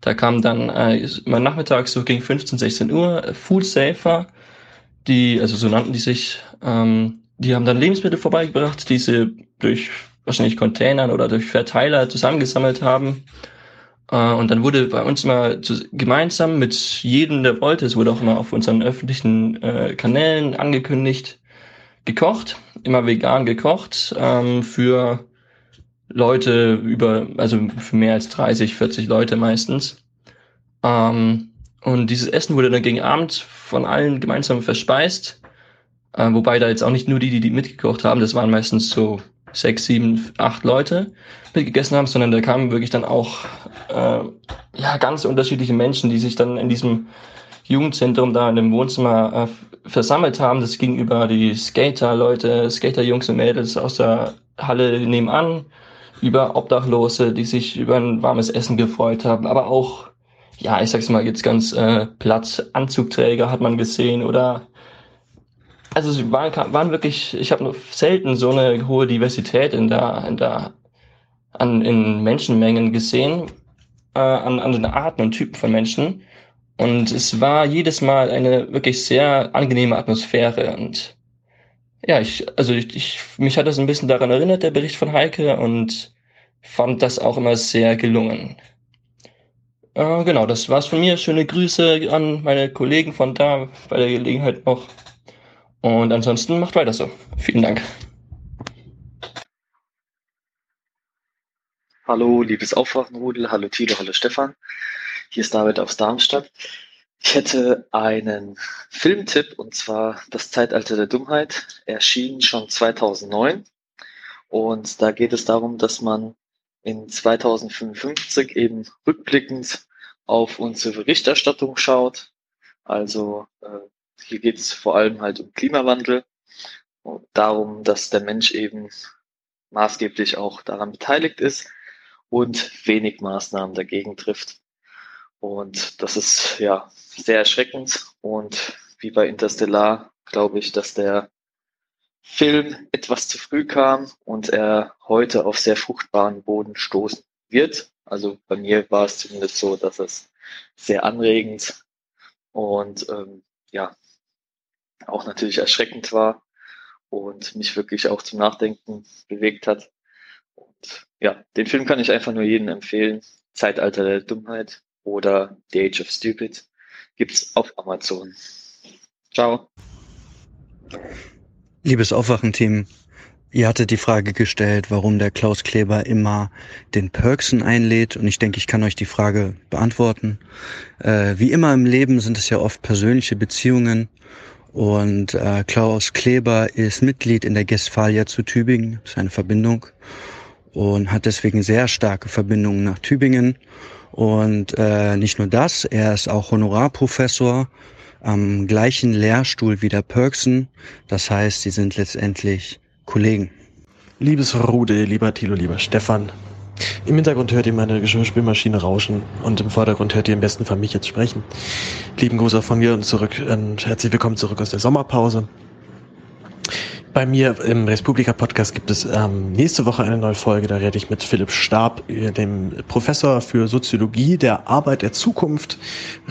da kam dann äh, immer nachmittags so gegen 15, 16 Uhr äh, Food Safer, die, also so nannten die sich, ähm, die haben dann Lebensmittel vorbeigebracht, die sie durch wahrscheinlich Containern oder durch Verteiler zusammengesammelt haben. Äh, und dann wurde bei uns immer zu, gemeinsam mit jedem, der wollte, es wurde auch immer auf unseren öffentlichen äh, Kanälen angekündigt, gekocht, immer vegan gekocht, ähm, für Leute über, also für mehr als 30, 40 Leute meistens. Ähm, und dieses Essen wurde dann gegen Abend von allen gemeinsam verspeist. Äh, wobei da jetzt auch nicht nur die, die, die mitgekocht haben, das waren meistens so sechs, sieben, acht Leute mitgegessen haben, sondern da kamen wirklich dann auch äh, ja, ganz unterschiedliche Menschen, die sich dann in diesem Jugendzentrum da in dem Wohnzimmer äh, versammelt haben. Das ging über die Skater-Leute, Skater-Jungs und Mädels aus der Halle nebenan, über Obdachlose, die sich über ein warmes Essen gefreut haben, aber auch, ja, ich sag's mal jetzt ganz äh, platt, Anzugträger hat man gesehen oder also es waren, waren wirklich, ich habe noch selten so eine hohe Diversität in der, in der, an, in Menschenmengen gesehen, äh, an, an den Arten und Typen von Menschen. Und es war jedes Mal eine wirklich sehr angenehme Atmosphäre und ja, ich, also ich, ich, mich hat das ein bisschen daran erinnert, der Bericht von Heike, und fand das auch immer sehr gelungen. Äh, genau, das war's von mir. Schöne Grüße an meine Kollegen von da bei der Gelegenheit noch. Und ansonsten macht weiter so. Vielen Dank. Hallo, liebes Aufwachenrudel. Hallo Tilo, hallo Stefan. Hier ist David aus Darmstadt. Ich hätte einen Filmtipp und zwar Das Zeitalter der Dummheit. Erschien schon 2009. Und da geht es darum, dass man in 2055 eben rückblickend auf unsere Berichterstattung schaut. Also äh, hier geht es vor allem halt um Klimawandel und darum, dass der Mensch eben maßgeblich auch daran beteiligt ist und wenig Maßnahmen dagegen trifft. Und das ist ja sehr erschreckend. Und wie bei Interstellar glaube ich, dass der Film etwas zu früh kam und er heute auf sehr fruchtbaren Boden stoßen wird. Also bei mir war es zumindest so, dass es sehr anregend und ähm, ja auch natürlich erschreckend war und mich wirklich auch zum Nachdenken bewegt hat. Und ja, den Film kann ich einfach nur jedem empfehlen. Zeitalter der Dummheit oder The Age of Stupid gibt's auf Amazon. Ciao. Liebes Aufwachenteam, Ihr hattet die Frage gestellt, warum der Klaus Kleber immer den Perksen einlädt. Und ich denke, ich kann euch die Frage beantworten. Äh, wie immer im Leben sind es ja oft persönliche Beziehungen. Und äh, Klaus Kleber ist Mitglied in der Guestphalia zu Tübingen, ist eine Verbindung, und hat deswegen sehr starke Verbindungen nach Tübingen. Und äh, nicht nur das, er ist auch Honorarprofessor am gleichen Lehrstuhl wie der Perksen. Das heißt, sie sind letztendlich Kollegen. Liebes Rude, lieber Thilo, lieber Stefan, im Hintergrund hört ihr meine Geschirrspülmaschine rauschen und im Vordergrund hört ihr im besten Fall mich jetzt sprechen. Lieben Gruß von mir und zurück und herzlich willkommen zurück aus der Sommerpause. Bei mir im Respublika-Podcast gibt es ähm, nächste Woche eine neue Folge. Da rede ich mit Philipp Stab, dem Professor für Soziologie der Arbeit der Zukunft,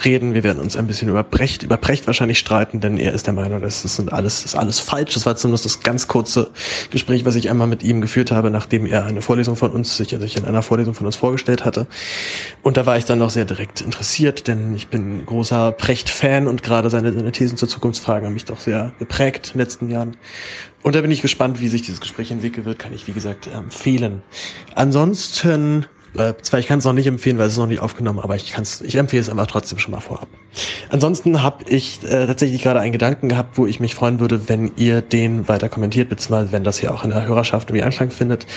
reden. Wir werden uns ein bisschen über Brecht, über Brecht wahrscheinlich streiten, denn er ist der Meinung, dass das sind alles, das ist alles falsch. Das war zumindest das ganz kurze Gespräch, was ich einmal mit ihm geführt habe, nachdem er eine Vorlesung von uns, sich, in einer Vorlesung von uns vorgestellt hatte. Und da war ich dann noch sehr direkt interessiert, denn ich bin großer Brecht-Fan und gerade seine, seine Thesen zur Zukunftsfragen haben mich doch sehr geprägt in den letzten Jahren. Und da bin ich gespannt, wie sich dieses Gespräch entwickeln wird, kann ich, wie gesagt, empfehlen. Ansonsten äh, zwar, ich kann es noch nicht empfehlen, weil es ist noch nicht aufgenommen, aber ich, kann's, ich empfehle es einfach trotzdem schon mal vorab. Ansonsten habe ich äh, tatsächlich gerade einen Gedanken gehabt, wo ich mich freuen würde, wenn ihr den weiter kommentiert, beziehungsweise wenn das hier auch in der Hörerschaft irgendwie Anklang findet.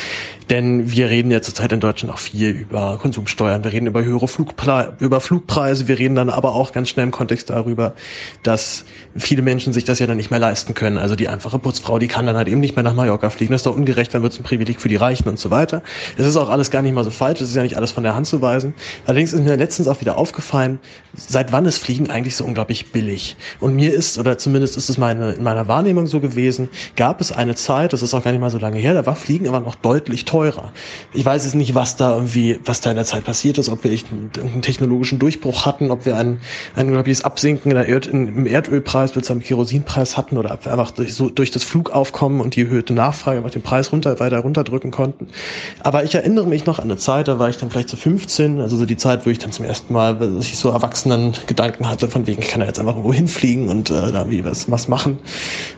Denn wir reden ja zurzeit in Deutschland auch viel über Konsumsteuern, wir reden über höhere Flugpre über Flugpreise, wir reden dann aber auch ganz schnell im Kontext darüber, dass viele Menschen sich das ja dann nicht mehr leisten können. Also die einfache Putzfrau, die kann dann halt eben nicht mehr nach Mallorca fliegen. Das ist doch ungerecht, dann wird es ein Privileg für die Reichen und so weiter. Es ist auch alles gar nicht mal so falsch Das ist ja nicht alles von der Hand zu weisen. Allerdings ist mir letztens auch wieder aufgefallen, seit wann ist Fliegen eigentlich so unglaublich billig? Und mir ist, oder zumindest ist es meine, in meiner Wahrnehmung so gewesen, gab es eine Zeit, das ist auch gar nicht mal so lange her, da war Fliegen immer noch deutlich teurer. Ich weiß jetzt nicht, was da irgendwie, was da in der Zeit passiert ist, ob wir einen, einen technologischen Durchbruch hatten, ob wir ein, ein unglaubliches Absinken in der Erd, im Erdölpreis bzw. im Kerosinpreis hatten oder einfach durch, so, durch das Flugaufkommen und die erhöhte Nachfrage einfach den Preis runter, weiter runterdrücken konnten. Aber ich erinnere mich noch an eine Zeit, da war ich dann vielleicht so 15, also so die Zeit, wo ich dann zum ersten Mal, dass ich so erwachsenen Gedanken hatte, von wegen, ich kann ja jetzt einfach irgendwo hinfliegen und äh, da wie was, was machen.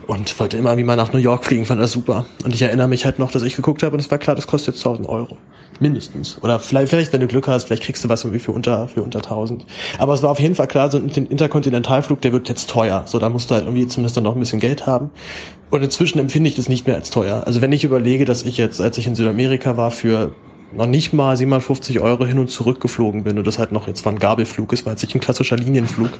Und wollte immer wie mal nach New York fliegen, fand das super. Und ich erinnere mich halt noch, dass ich geguckt habe und es war klar, das kostet jetzt 1000 Euro. Mindestens. Oder vielleicht, vielleicht, wenn du Glück hast, vielleicht kriegst du was irgendwie für unter, für unter 1000. Aber es war auf jeden Fall klar, so ein Interkontinentalflug, der wird jetzt teuer. So, da musst du halt irgendwie zumindest dann noch ein bisschen Geld haben. Und inzwischen empfinde ich das nicht mehr als teuer. Also wenn ich überlege, dass ich jetzt, als ich in Südamerika war, für noch nicht mal 750 Euro hin und zurück geflogen bin und das halt noch jetzt war ein Gabelflug ist, war jetzt nicht ein klassischer Linienflug.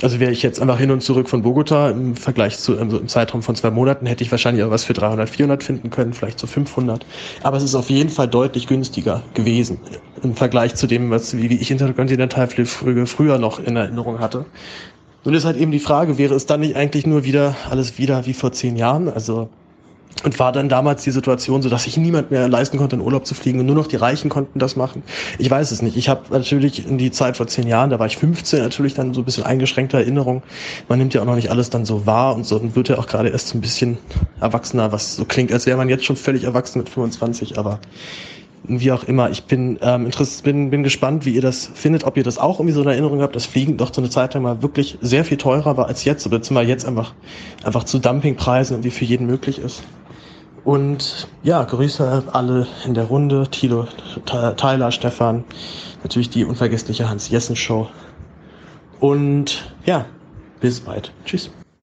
Also wäre ich jetzt einfach hin und zurück von Bogota im Vergleich zu also im Zeitraum von zwei Monaten hätte ich wahrscheinlich auch was für 300, 400 finden können, vielleicht so 500. Aber es ist auf jeden Fall deutlich günstiger gewesen im Vergleich zu dem, was wie ich Interkontinentalflüge früher noch in Erinnerung hatte. Nun ist halt eben die Frage, wäre es dann nicht eigentlich nur wieder alles wieder wie vor zehn Jahren? Also und war dann damals die Situation so, dass sich niemand mehr leisten konnte, in Urlaub zu fliegen und nur noch die Reichen konnten das machen. Ich weiß es nicht. Ich habe natürlich in die Zeit vor zehn Jahren, da war ich 15, natürlich dann so ein bisschen eingeschränkte Erinnerung. Man nimmt ja auch noch nicht alles dann so wahr und so und wird ja auch gerade erst so ein bisschen erwachsener, was so klingt, als wäre man jetzt schon völlig erwachsen mit 25, aber wie auch immer. Ich bin, ähm, bin, bin gespannt, wie ihr das findet, ob ihr das auch irgendwie so eine Erinnerung habt, dass Fliegen doch so eine Zeit lang mal wirklich sehr viel teurer war als jetzt, oder zumal jetzt einfach, einfach zu Dumpingpreisen irgendwie für jeden möglich ist. Und ja, Grüße alle in der Runde. Tilo, Tyler, Stefan, natürlich die unvergessliche Hans-Jessen-Show. Und ja, bis bald. Tschüss.